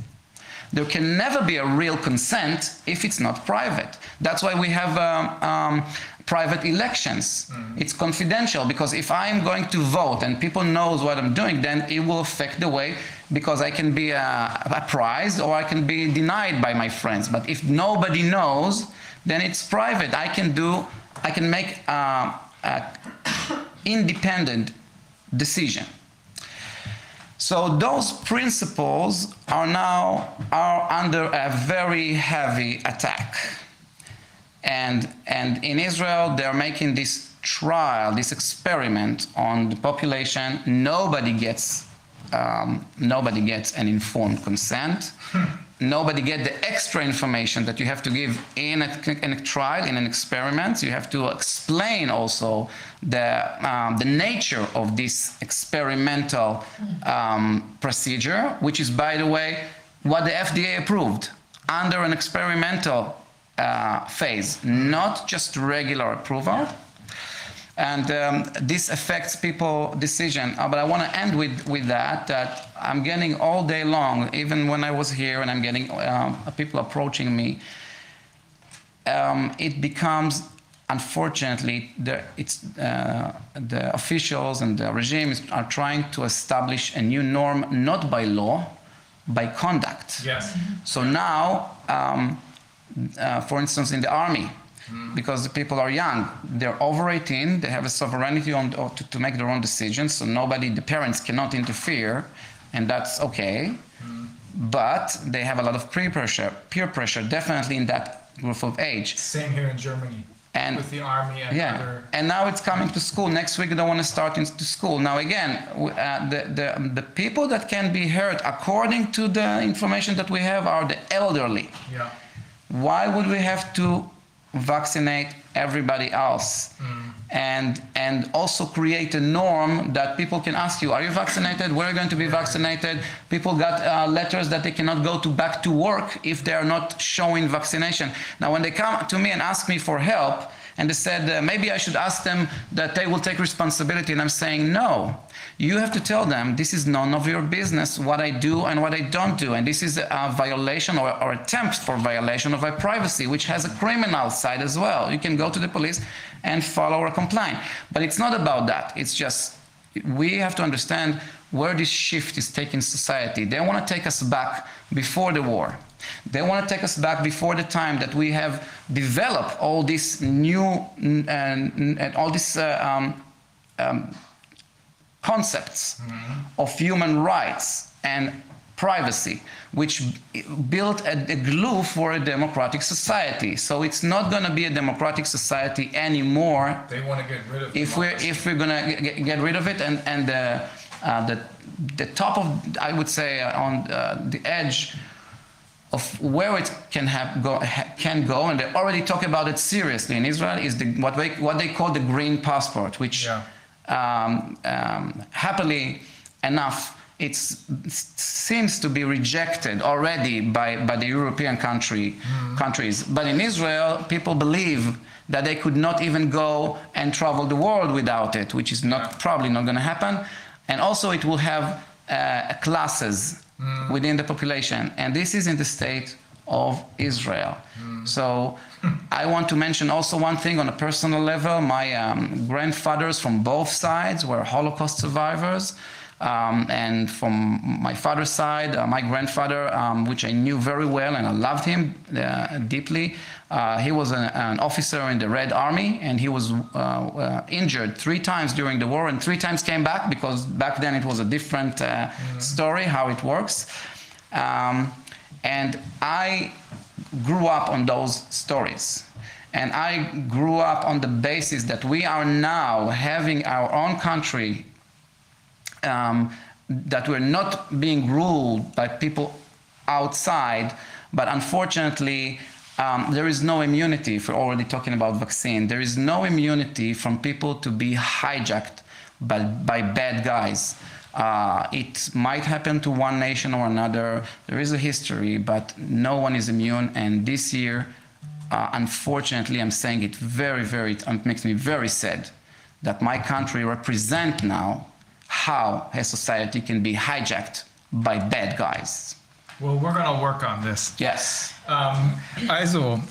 There can never be a real consent if it's not private. That's why we have um, um, private elections. It's confidential because if I'm going to vote and people knows what I'm doing, then it will affect the way because I can be uh, apprised or I can be denied by my friends. But if nobody knows, then it's private. I can do, I can make uh, a independent decision. So those principles are now are under a very heavy attack. And, and in Israel, they're making this trial, this experiment on the population. Nobody gets, um, nobody gets an informed consent. Nobody get the extra information that you have to give in a, in a trial, in an experiment. You have to explain also the, um, the nature of this experimental um, procedure, which is, by the way, what the FDA approved under an experimental uh, phase, not just regular approval. And um, this affects people decision. Uh, but I want to end with, with that, that I'm getting all day long, even when I was here and I'm getting um, people approaching me, um, it becomes, unfortunately, the, it's, uh, the officials and the regimes are trying to establish a new norm, not by law, by conduct. Yes. So now, um, uh, for instance, in the army, because the people are young, they're over 18, they have a sovereignty on, or to, to make their own decisions, so nobody, the parents cannot interfere, and that's okay. But they have a lot of peer pressure, peer pressure, definitely in that group of age. Same here in Germany And with the army and yeah, other. and now it's coming to school. Next week they want to start into school. Now again, uh, the, the the people that can be hurt, according to the information that we have, are the elderly. Yeah. Why would we have to vaccinate everybody else? And and also create a norm that people can ask you, are you vaccinated? Where are you going to be vaccinated? People got uh, letters that they cannot go to back to work if they are not showing vaccination. Now, when they come to me and ask me for help, and they said uh, maybe I should ask them that they will take responsibility, and I'm saying no. You have to tell them this is none of your business what I do and what I don't do, and this is a violation or, or attempt for violation of my privacy, which has a criminal side as well. You can go to the police and follow or complain, but it's not about that. It's just we have to understand where this shift is taking society. They want to take us back before the war. They want to take us back before the time that we have developed all this new and, and all these uh, um, um, concepts of human rights and privacy, which built a, a glue for a democratic society. So it's not going to be a democratic society anymore They want to get rid of. if we're if we're gonna get, get rid of it and and the uh, the the top of I would say uh, on uh, the edge of where it can have go ha, can go and they already talk about it seriously in Israel is the what they what they call the green passport which Yeah. Um, um, happily enough it seems to be rejected already by, by the European country, mm. countries. But in Israel, people believe that they could not even go and travel the world without it, which is not probably not going to happen. And also, it will have uh, classes mm. within the population, and this is in the state of Israel. Mm. So I want to mention also one thing on a personal level. My um, grandfathers from both sides were Holocaust survivors. Um, and from my father's side, uh, my grandfather, um, which I knew very well and I loved him uh, deeply, uh, he was an, an, officer in the Red Army and he was uh, uh, injured three times during the war and three times came back because back then it was a different mm-hmm. story how it works. Um, and I grew up on those stories. And I grew up on the basis that we are now having our own country, um, that we're not being ruled by people outside, but unfortunately, um, there is no immunity, if we're already talking about vaccine, there is no immunity from people to be hijacked by, by bad guys. Uh, it might happen to one nation or another. There is a history, but no one is immune. And this year, uh, unfortunately, I'm saying it very, very, it makes me very sad that my country represent now how a society can be hijacked by bad guys. Well, we're going to work on this. Yes. Um, also,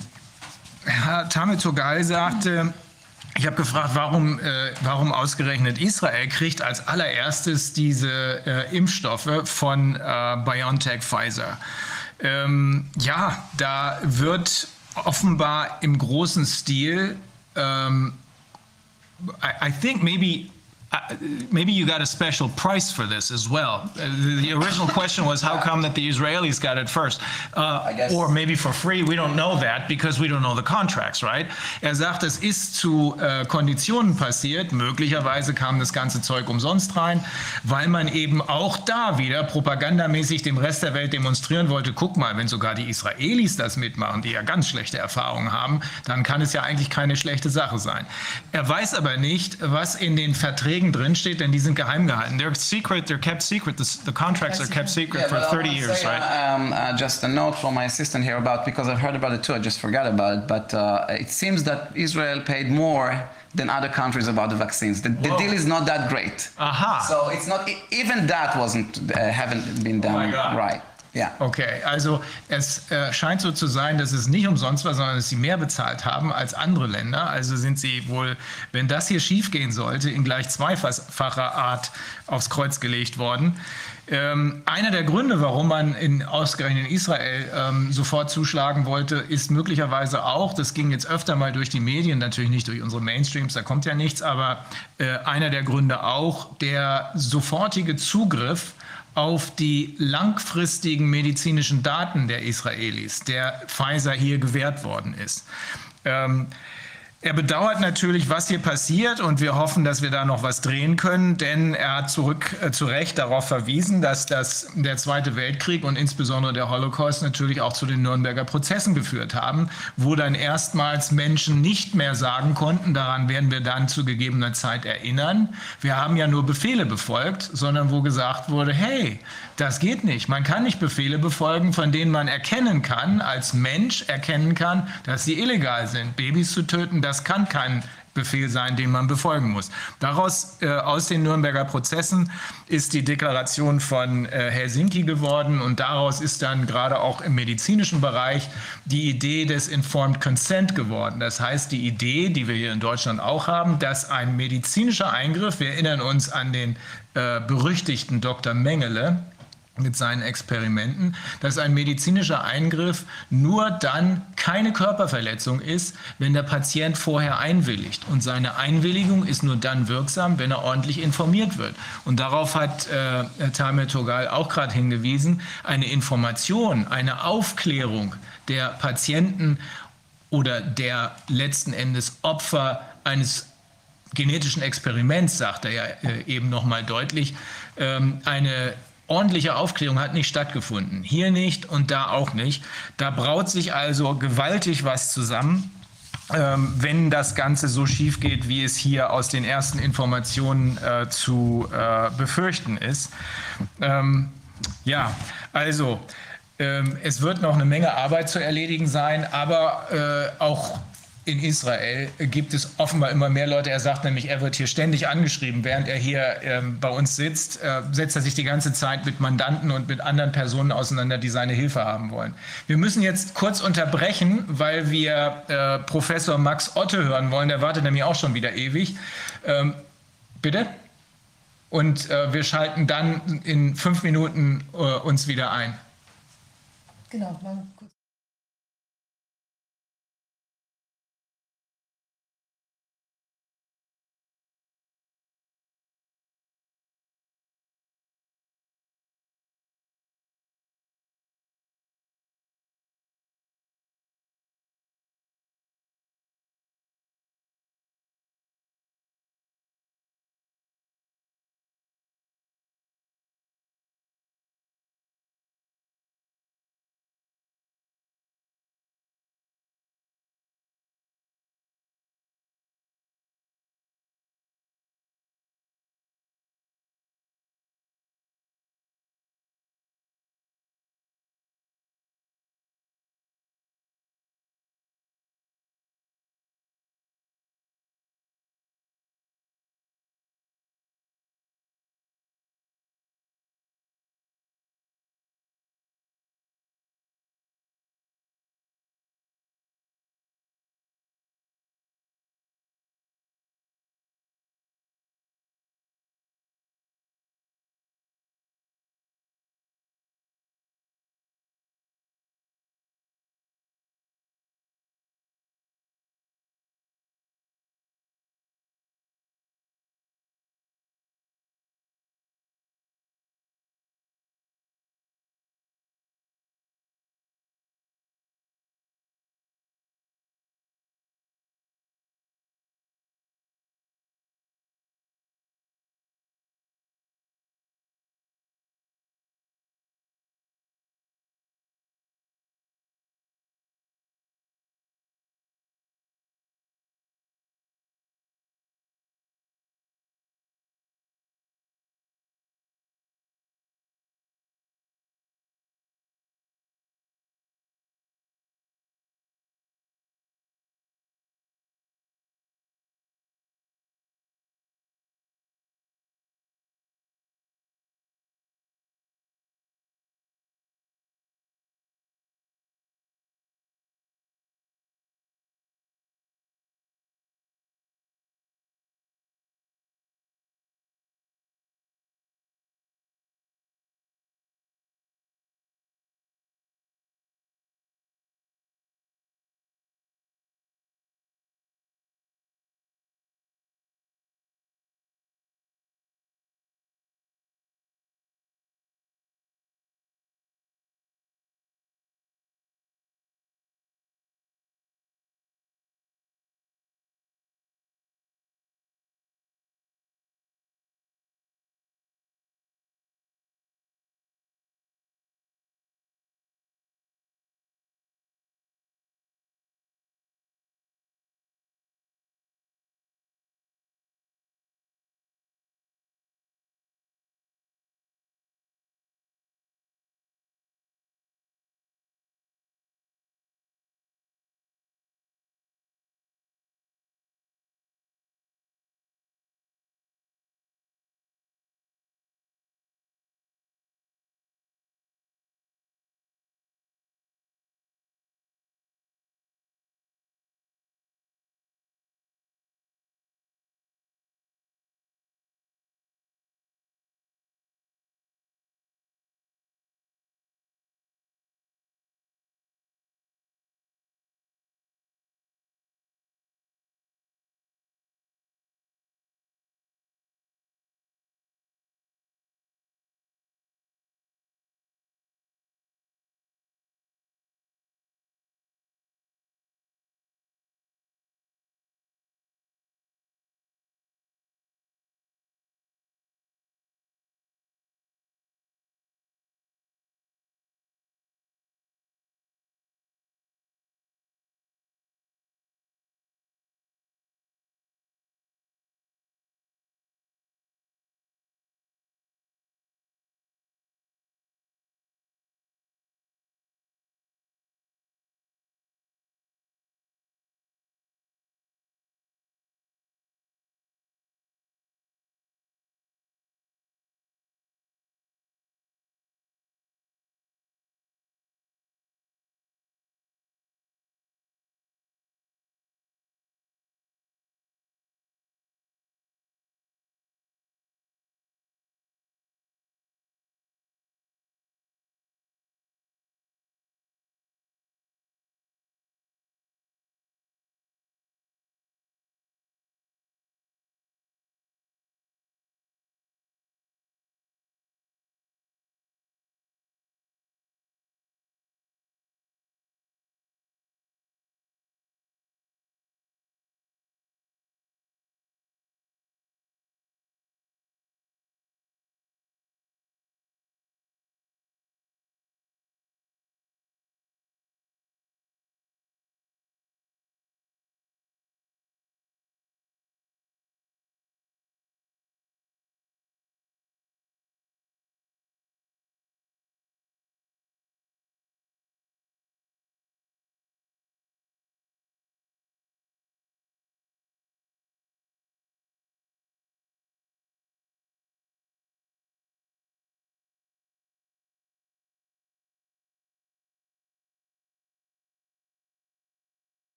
Herr Tamil Togal sagte, Ich habe gefragt, warum, äh, warum ausgerechnet Israel kriegt als allererstes diese äh, Impfstoffe von äh, BioNTech Pfizer. Ähm, ja, da wird offenbar im großen Stil, ähm, I, I think maybe Uh, maybe you got a special price for this as well. Uh, the original question was how come that the Israelis got it first? Uh, or maybe for free, we don't know that because we don't know the contracts, right? Er sagt, es ist zu äh, Konditionen passiert. Möglicherweise kam das ganze Zeug umsonst rein, weil man eben auch da wieder propagandamäßig dem Rest der Welt demonstrieren wollte, guck mal, wenn sogar die Israelis das mitmachen, die ja ganz schlechte Erfahrungen haben, dann kann es ja eigentlich keine schlechte Sache sein. Er weiß aber nicht, was in den Verträgen Verträgen drinsteht, denn die sind geheim gehalten. They're secret, they're kept secret. The, the contracts are kept secret yeah, for 30 years, say, right? Um, uh, just a note from my assistant here about, because I've heard about it too, I just forgot about it, but uh, it seems that Israel paid more than other countries about the vaccines. The, the deal is not that great. Aha. So it's not, even that wasn't, uh, haven't been done oh right. Ja. Okay, also es äh, scheint so zu sein, dass es nicht umsonst war, sondern dass sie mehr bezahlt haben als andere Länder. Also sind sie wohl, wenn das hier schiefgehen sollte, in gleich zweifacher Art aufs Kreuz gelegt worden. Ähm, einer der Gründe, warum man in, ausgerechnet in Israel ähm, sofort zuschlagen wollte, ist möglicherweise auch, das ging jetzt öfter mal durch die Medien, natürlich nicht durch unsere Mainstreams, da kommt ja nichts, aber äh, einer der Gründe auch, der sofortige Zugriff auf die langfristigen medizinischen Daten der Israelis, der Pfizer hier gewährt worden ist. Ähm, er bedauert natürlich, was hier passiert und wir hoffen, dass wir da noch was drehen können, denn er hat zurück, äh, zu Recht darauf verwiesen, dass das, der Zweite Weltkrieg und insbesondere der Holocaust natürlich auch zu den Nürnberger Prozessen geführt haben, wo dann erstmals Menschen nicht mehr sagen konnten, daran werden wir dann zu gegebener Zeit erinnern, wir haben ja nur Befehle befolgt, sondern wo gesagt wurde, hey, das geht nicht. Man kann nicht Befehle befolgen, von denen man erkennen kann, als Mensch erkennen kann, dass sie illegal sind. Babys zu töten, das kann kein Befehl sein, den man befolgen muss. Daraus, äh, aus den Nürnberger Prozessen, ist die Deklaration von äh, Helsinki geworden und daraus ist dann gerade auch im medizinischen Bereich die Idee des Informed Consent geworden. Das heißt, die Idee, die wir hier in Deutschland auch haben, dass ein medizinischer Eingriff, wir erinnern uns an den äh, berüchtigten Dr. Mengele, mit seinen Experimenten, dass ein medizinischer Eingriff nur dann keine Körperverletzung ist, wenn der Patient vorher einwilligt. Und seine Einwilligung ist nur dann wirksam, wenn er ordentlich informiert wird. Und darauf hat äh, Tamir Togal auch gerade hingewiesen, eine Information, eine Aufklärung der Patienten oder der letzten Endes Opfer eines genetischen Experiments, sagt er ja äh, eben nochmal deutlich, ähm, eine ordentliche Aufklärung hat nicht stattgefunden. Hier nicht und da auch nicht. Da braut sich also gewaltig was zusammen. ähm, wenn das Ganze so schief geht, wie es hier aus den ersten Informationen äh, zu äh, befürchten ist. Ähm, ja, also ähm, es wird noch eine Menge Arbeit zu erledigen sein, aber äh, auch in Israel gibt es offenbar immer mehr Leute. Er sagt nämlich, er wird hier ständig angeschrieben, während er hier ähm, bei uns sitzt, äh, setzt er sich die ganze Zeit mit Mandanten und mit anderen Personen auseinander, die seine Hilfe haben wollen. Wir müssen jetzt kurz unterbrechen, weil wir äh, Professor Max Otte hören wollen. Der wartet nämlich auch schon wieder ewig. Ähm, bitte? Und äh, wir schalten dann in fünf Minuten äh, uns wieder ein. Genau, mal kurz.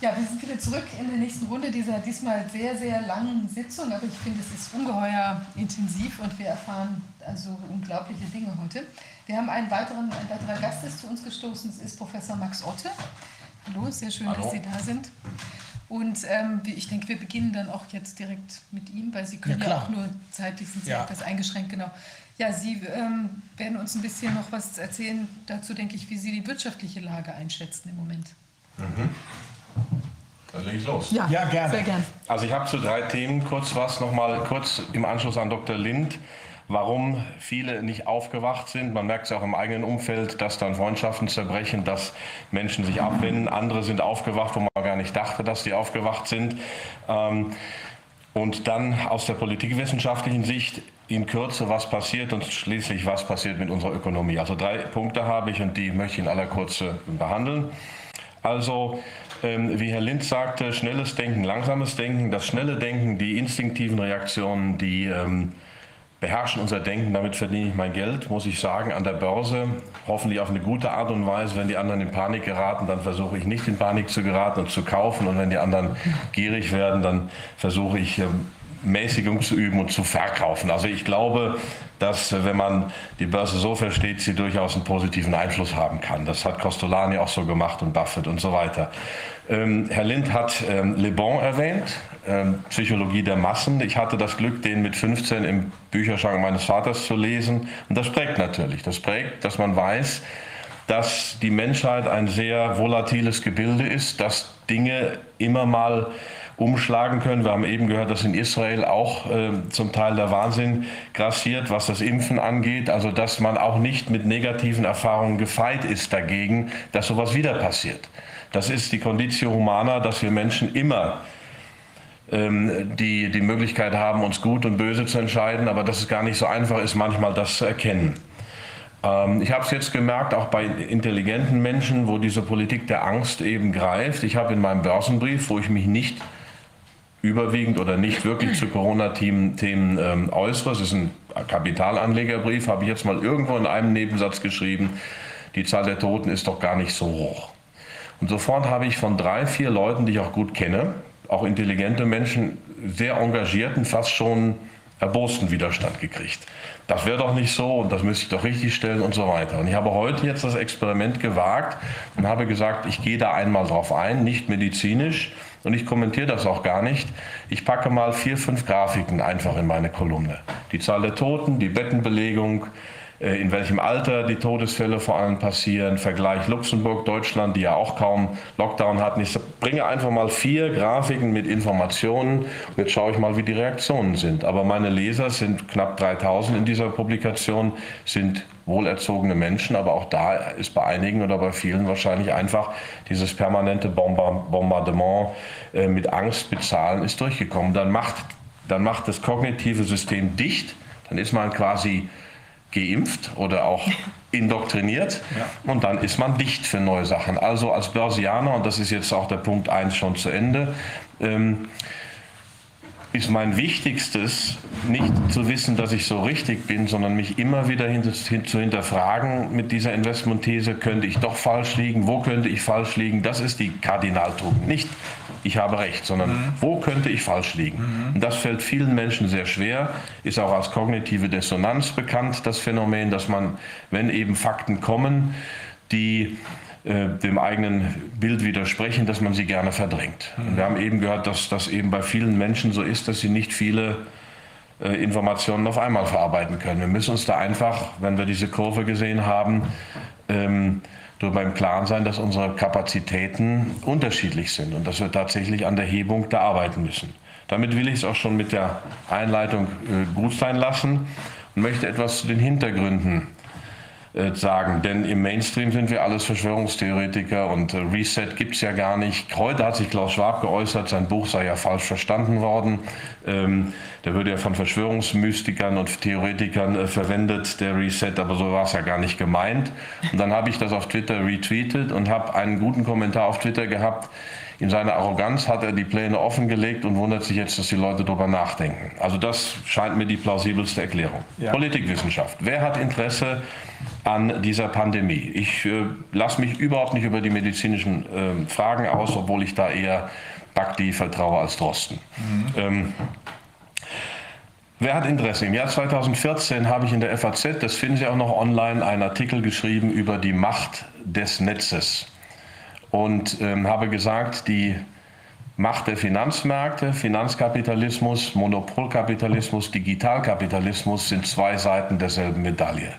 Ja, wir sind wieder zurück in der nächsten Runde dieser diesmal sehr, sehr langen Sitzung, aber ich finde, es ist ungeheuer intensiv und wir erfahren also unglaubliche Dinge heute. Wir haben einen weiteren, ein weiterer Gast ist zu uns gestoßen, das ist Professor Max Otte. Hallo, sehr schön, Hallo. dass Sie da sind. Und ähm, ich denke, wir beginnen dann auch jetzt direkt mit ihm, weil Sie können ja, ja auch nur zeitlich sind Sie ja. etwas eingeschränkt, genau. Ja, Sie ähm, werden uns ein bisschen noch was erzählen dazu, denke ich, wie Sie die wirtschaftliche Lage einschätzen im Moment. Mhm. Dann lege ich los. Ja, ja gerne. Sehr gern. Also ich habe zu drei Themen kurz was, nochmal kurz im Anschluss an Dr. Lind warum viele nicht aufgewacht sind. Man merkt es auch im eigenen Umfeld, dass dann Freundschaften zerbrechen, dass Menschen sich abwenden. Andere sind aufgewacht, wo man gar nicht dachte, dass die aufgewacht sind. Ähm, und dann aus der politikwissenschaftlichen Sicht in Kürze, was passiert und schließlich, was passiert mit unserer Ökonomie. Also drei Punkte habe ich und die möchte ich in aller Kürze behandeln. Also wie Herr Linz sagte, schnelles Denken, langsames Denken. Das schnelle Denken, die instinktiven Reaktionen, die ähm, beherrschen unser Denken. Damit verdiene ich mein Geld, muss ich sagen, an der Börse. Hoffentlich auf eine gute Art und Weise. Wenn die anderen in Panik geraten, dann versuche ich nicht in Panik zu geraten und zu kaufen. Und wenn die anderen gierig werden, dann versuche ich ähm, Mäßigung zu üben und zu verkaufen. Also ich glaube, dass wenn man die Börse so versteht, sie durchaus einen positiven Einfluss haben kann. Das hat Costolani auch so gemacht und Buffett und so weiter. Ähm, Herr Lind hat ähm, Le Bon erwähnt, ähm, Psychologie der Massen. Ich hatte das Glück, den mit 15 im Bücherschrank meines Vaters zu lesen. Und das prägt natürlich. Das prägt, dass man weiß, dass die Menschheit ein sehr volatiles Gebilde ist, dass Dinge immer mal umschlagen können. Wir haben eben gehört, dass in Israel auch äh, zum Teil der Wahnsinn grassiert, was das Impfen angeht. Also dass man auch nicht mit negativen Erfahrungen gefeit ist dagegen, dass sowas wieder passiert. Das ist die Conditio Humana, dass wir Menschen immer ähm, die, die Möglichkeit haben, uns gut und böse zu entscheiden, aber dass es gar nicht so einfach ist, manchmal das zu erkennen. Ähm, ich habe es jetzt gemerkt, auch bei intelligenten Menschen, wo diese Politik der Angst eben greift. Ich habe in meinem Börsenbrief, wo ich mich nicht überwiegend oder nicht wirklich zu Corona-Themen ähm, äußere. Es ist ein Kapitalanlegerbrief, habe ich jetzt mal irgendwo in einem Nebensatz geschrieben. Die Zahl der Toten ist doch gar nicht so hoch. Und sofort habe ich von drei, vier Leuten, die ich auch gut kenne, auch intelligente Menschen, sehr engagierten, fast schon erbosten Widerstand gekriegt. Das wäre doch nicht so und das müsste ich doch richtig stellen und so weiter. Und ich habe heute jetzt das Experiment gewagt und habe gesagt, ich gehe da einmal drauf ein, nicht medizinisch, und ich kommentiere das auch gar nicht. Ich packe mal vier, fünf Grafiken einfach in meine Kolumne. Die Zahl der Toten, die Bettenbelegung, äh, in welchem Alter die Todesfälle vor allem passieren, Vergleich Luxemburg, Deutschland, die ja auch kaum Lockdown hatten. Ich bringe einfach mal vier Grafiken mit Informationen und jetzt schaue ich mal, wie die Reaktionen sind. Aber meine Leser sind knapp 3000 in dieser Publikation, sind wohlerzogene Menschen, aber auch da ist bei einigen oder bei vielen wahrscheinlich einfach dieses permanente Bombardement äh, mit Angst bezahlen ist durchgekommen. Dann macht, dann macht das kognitive System dicht, dann ist man quasi geimpft oder auch indoktriniert ja. und dann ist man dicht für neue Sachen. Also als Börsianer, und das ist jetzt auch der Punkt 1 schon zu Ende, ähm, ist mein Wichtigstes nicht zu wissen, dass ich so richtig bin, sondern mich immer wieder hin, hin, zu hinterfragen mit dieser Investmentthese, könnte ich doch falsch liegen, wo könnte ich falsch liegen, das ist die Kardinaltugend. Nicht, ich habe recht, sondern mhm. wo könnte ich falsch liegen. Mhm. Und das fällt vielen Menschen sehr schwer, ist auch als kognitive Dissonanz bekannt, das Phänomen, dass man, wenn eben Fakten kommen, die äh, dem eigenen Bild widersprechen, dass man sie gerne verdrängt. Mhm. wir haben eben gehört, dass das eben bei vielen Menschen so ist, dass sie nicht viele äh, Informationen auf einmal verarbeiten können. Wir müssen uns da einfach, wenn wir diese Kurve gesehen haben, ähm, darüber im Klaren sein, dass unsere Kapazitäten unterschiedlich sind und dass wir tatsächlich an der Hebung da arbeiten müssen. Damit will ich es auch schon mit der Einleitung äh, gut sein lassen und möchte etwas zu den Hintergründen äh, sagen. Denn im Mainstream sind wir alles Verschwörungstheoretiker und äh, Reset gibt es ja gar nicht. Heute hat sich Klaus Schwab geäußert, sein Buch sei ja falsch verstanden worden. Ähm, der würde ja von Verschwörungsmystikern und Theoretikern äh, verwendet, der Reset, aber so war es ja gar nicht gemeint. Und dann habe ich das auf Twitter retweetet und habe einen guten Kommentar auf Twitter gehabt. In seiner Arroganz hat er die Pläne offengelegt und wundert sich jetzt, dass die Leute darüber nachdenken. Also das scheint mir die plausibelste Erklärung. Ja. Politikwissenschaft. Wer hat Interesse an dieser Pandemie. Ich äh, lasse mich überhaupt nicht über die medizinischen äh, Fragen aus, obwohl ich da eher Bakti vertraue als Drosten. Mhm. Ähm, Wer hat Interesse? Im Jahr 2014 habe ich in der FAZ, das finden Sie auch noch online, einen Artikel geschrieben über die Macht des Netzes und ähm, habe gesagt, die Macht der Finanzmärkte, Finanzkapitalismus, Monopolkapitalismus, Digitalkapitalismus sind zwei Seiten derselben Medaille.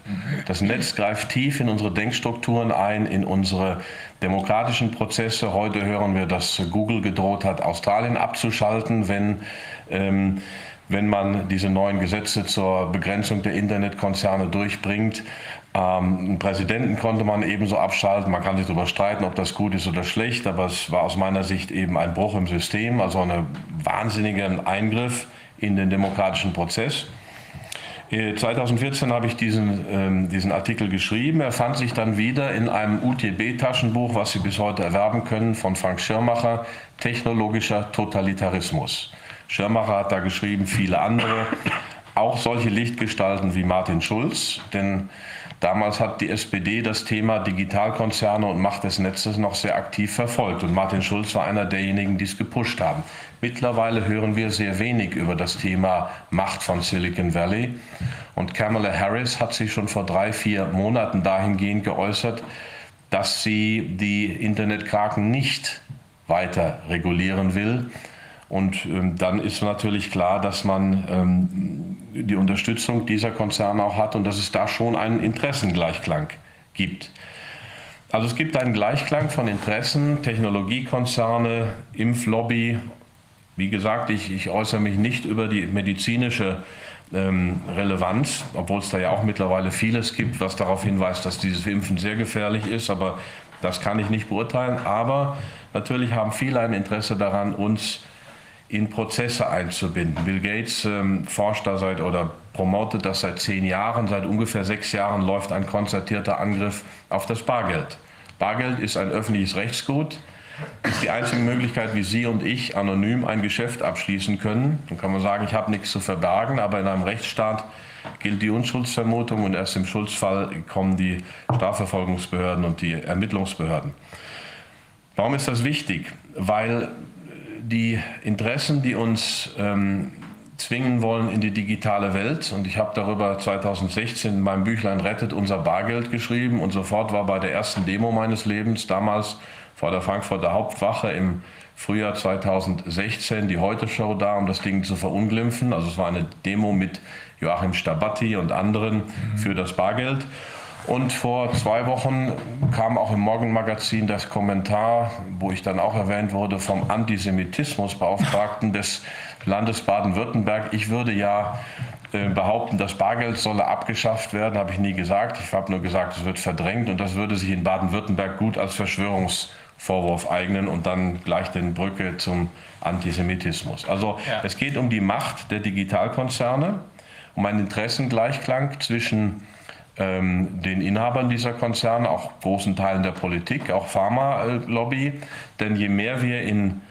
Das Netz greift tief in unsere Denkstrukturen ein, in unsere demokratischen Prozesse. Heute hören wir, dass Google gedroht hat, Australien abzuschalten, wenn ähm, wenn man diese neuen Gesetze zur Begrenzung der Internetkonzerne durchbringt. Ähm, einen Präsidenten konnte man ebenso abschalten. Man kann sich darüber streiten, ob das gut ist oder schlecht, aber es war aus meiner Sicht eben ein Bruch im System, also ein wahnsinniger Eingriff in den demokratischen Prozess. 2014 äh, habe ich diesen, ähm, diesen Artikel geschrieben. Er fand sich dann wieder in einem UTB-Taschenbuch, was Sie bis heute erwerben können, von Frank Schirmacher, Technologischer Totalitarismus. Schirmacher hat da geschrieben, viele andere, auch solche Lichtgestalten wie Martin Schulz, denn damals hat die SPD das Thema Digitalkonzerne und Macht des Netzes noch sehr aktiv verfolgt. Und Martin Schulz war einer derjenigen, die es gepusht haben. Mittlerweile hören wir sehr wenig über das Thema Macht von Silicon Valley. Und Kamala Harris hat sich schon vor drei, vier Monaten dahingehend geäußert, dass sie die Internetkraken nicht weiter regulieren will, und ähm, dann ist natürlich klar, dass man ähm, die Unterstützung dieser Konzerne auch hat und dass es da schon einen Interessengleichklang gibt. Also es gibt einen Gleichklang von Interessen, Technologiekonzerne, Impflobby. Wie gesagt, ich, ich äußere mich nicht über die medizinische ähm, Relevanz, obwohl es da ja auch mittlerweile vieles gibt, was darauf hinweist, dass dieses Impfen sehr gefährlich ist, aber das kann ich nicht beurteilen. Aber natürlich haben viele ein Interesse daran, uns in Prozesse einzubinden. Bill Gates ähm, forscht da seit oder promotet das seit zehn Jahren. Seit ungefähr sechs Jahren läuft ein konzertierter Angriff auf das Bargeld. Bargeld ist ein öffentliches Rechtsgut, ist die einzige Möglichkeit, wie Sie und ich anonym ein Geschäft abschließen können. Dann kann man sagen, ich habe nichts zu verbergen, aber in einem Rechtsstaat gilt die Unschuldsvermutung und erst im Schuldsfall kommen die Strafverfolgungsbehörden und die Ermittlungsbehörden. Warum ist das wichtig? Weil die Interessen, die uns ähm, zwingen wollen in die digitale Welt. Und ich habe darüber 2016 in meinem Büchlein Rettet unser Bargeld geschrieben und sofort war bei der ersten Demo meines Lebens, damals vor der Frankfurter Hauptwache im Frühjahr 2016, die Heute-Show da, um das Ding zu verunglimpfen. Also es war eine Demo mit Joachim Stabatti und anderen für das Bargeld. Und vor zwei Wochen kam auch im Morgenmagazin das Kommentar, wo ich dann auch erwähnt wurde, vom Antisemitismusbeauftragten des Landes Baden-Württemberg. Ich würde ja äh, behaupten, das Bargeld solle abgeschafft werden, habe ich nie gesagt. Ich habe nur gesagt, es wird verdrängt und das würde sich in Baden-Württemberg gut als Verschwörungsvorwurf eignen und dann gleich den Brücke zum Antisemitismus. Also ja. es geht um die Macht der Digitalkonzerne, um einen Interessengleichklang zwischen ähm, den Inhabern dieser Konzerne, auch großen Teilen der Politik, auch Pharmalobby. Denn je mehr wir in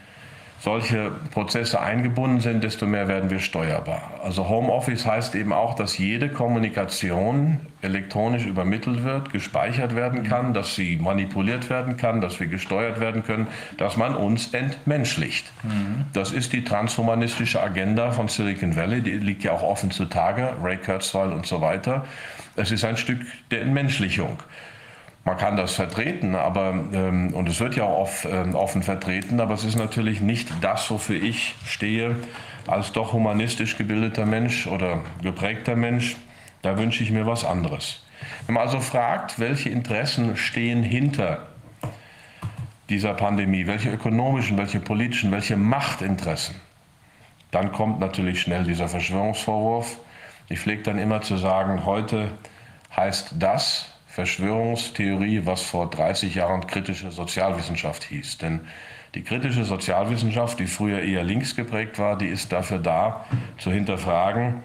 solche Prozesse eingebunden sind, desto mehr werden wir steuerbar. Also Homeoffice heißt eben auch, dass jede Kommunikation elektronisch übermittelt wird, gespeichert werden kann, dass sie manipuliert werden kann, dass wir gesteuert werden können, dass man uns entmenschlicht. Mhm. Das ist die transhumanistische Agenda von Silicon Valley, die liegt ja auch offen zutage, Ray Kurzweil und so weiter. Es ist ein Stück der Entmenschlichung. Man kann das vertreten, aber ähm, und es wird ja auch oft, ähm, offen vertreten, aber es ist natürlich nicht das, wofür ich stehe als doch humanistisch gebildeter Mensch oder geprägter Mensch. Da wünsche ich mir was anderes. Wenn man also fragt, welche Interessen stehen hinter dieser Pandemie, welche ökonomischen, welche politischen, welche Machtinteressen, dann kommt natürlich schnell dieser Verschwörungsvorwurf. Ich pflege dann immer zu sagen, heute heißt das Verschwörungstheorie, was vor 30 Jahren kritische Sozialwissenschaft hieß. Denn die kritische Sozialwissenschaft, die früher eher links geprägt war, die ist dafür da, zu hinterfragen,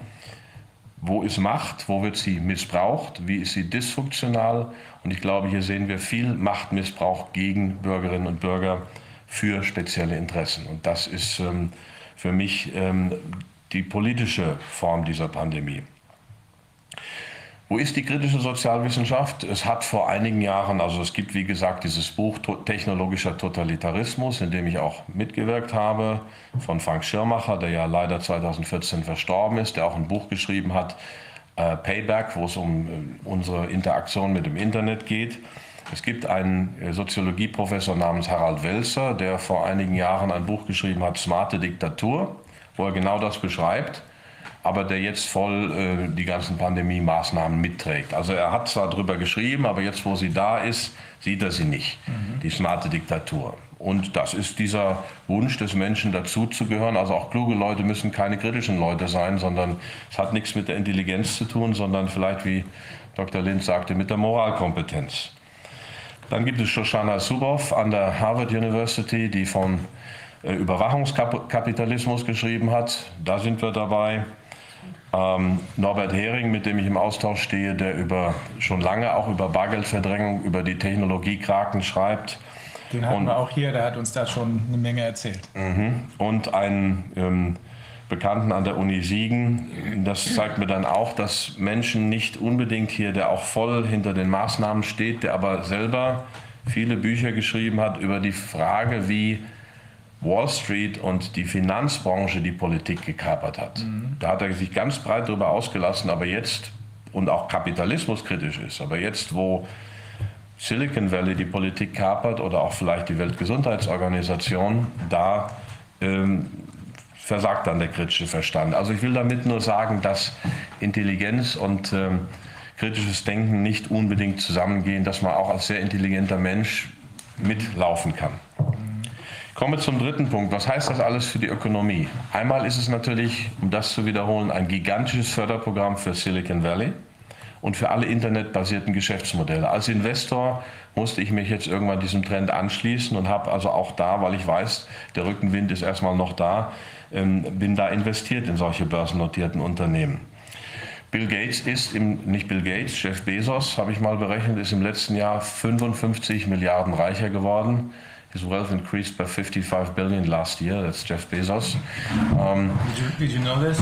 wo ist Macht, wo wird sie missbraucht, wie ist sie dysfunktional. Und ich glaube, hier sehen wir viel Machtmissbrauch gegen Bürgerinnen und Bürger für spezielle Interessen. Und das ist ähm, für mich ähm, die politische Form dieser Pandemie. Wo ist die kritische Sozialwissenschaft? Es hat vor einigen Jahren, also es gibt wie gesagt dieses Buch Technologischer Totalitarismus, in dem ich auch mitgewirkt habe, von Frank Schirmacher, der ja leider 2014 verstorben ist, der auch ein Buch geschrieben hat, äh, Payback, wo es um äh, unsere Interaktion mit dem Internet geht. Es gibt einen äh, Soziologieprofessor namens Harald Welzer, der vor einigen Jahren ein Buch geschrieben hat, Smarte Diktatur, wo er genau das beschreibt aber der jetzt voll äh, die ganzen Pandemie-Maßnahmen mitträgt. Also er hat zwar drüber geschrieben, aber jetzt, wo sie da ist, sieht er sie nicht, mhm. die smarte Diktatur. Und das ist dieser Wunsch des Menschen, dazuzugehören. Also auch kluge Leute müssen keine kritischen Leute sein, sondern es hat nichts mit der Intelligenz zu tun, sondern vielleicht, wie Dr. Lind sagte, mit der Moralkompetenz. Dann gibt es Shoshana Zuboff an der Harvard University, die von äh, Überwachungskapitalismus geschrieben hat. Da sind wir dabei. Ähm, Norbert Hering, mit dem ich im Austausch stehe, der über, schon lange auch über Bargeldverdrängung, über die Technologie Kraken schreibt. Den hatten und, wir auch hier, der hat uns da schon eine Menge erzählt. Mhm. Und einen ähm, Bekannten an der Uni Siegen. Das zeigt mir dann auch, dass Menschen nicht unbedingt hier, der auch voll hinter den Maßnahmen steht, der aber selber viele Bücher geschrieben hat über die Frage, wie Wall Street und die Finanzbranche die Politik gekapert hat. Mhm. Da hat er sich ganz breit darüber ausgelassen, aber jetzt, und auch kapitalismuskritisch ist, aber jetzt, wo Silicon Valley die Politik kapert oder auch vielleicht die Weltgesundheitsorganisation, da ähm, versagt dann der kritische Verstand. Also ich will damit nur sagen, dass Intelligenz und ähm, kritisches Denken nicht unbedingt zusammengehen, dass man auch als sehr intelligenter Mensch mitlaufen kann. Kommen wir zum dritten Punkt. Was heißt das alles für die Ökonomie? Einmal ist es natürlich, um das zu wiederholen, ein gigantisches Förderprogramm für Silicon Valley und für alle internetbasierten Geschäftsmodelle. Als Investor musste ich mich jetzt irgendwann diesem Trend anschließen und habe also auch da, weil ich weiß, der Rückenwind ist erstmal noch da, ähm, bin da investiert in solche börsennotierten Unternehmen. Bill Gates ist im, nicht Bill Gates, Jeff Bezos, habe ich mal berechnet, ist im letzten Jahr 55 Milliarden reicher geworden his wealth increased by 55 billion last year. That's Jeff Bezos. Um, did, you, did you know this?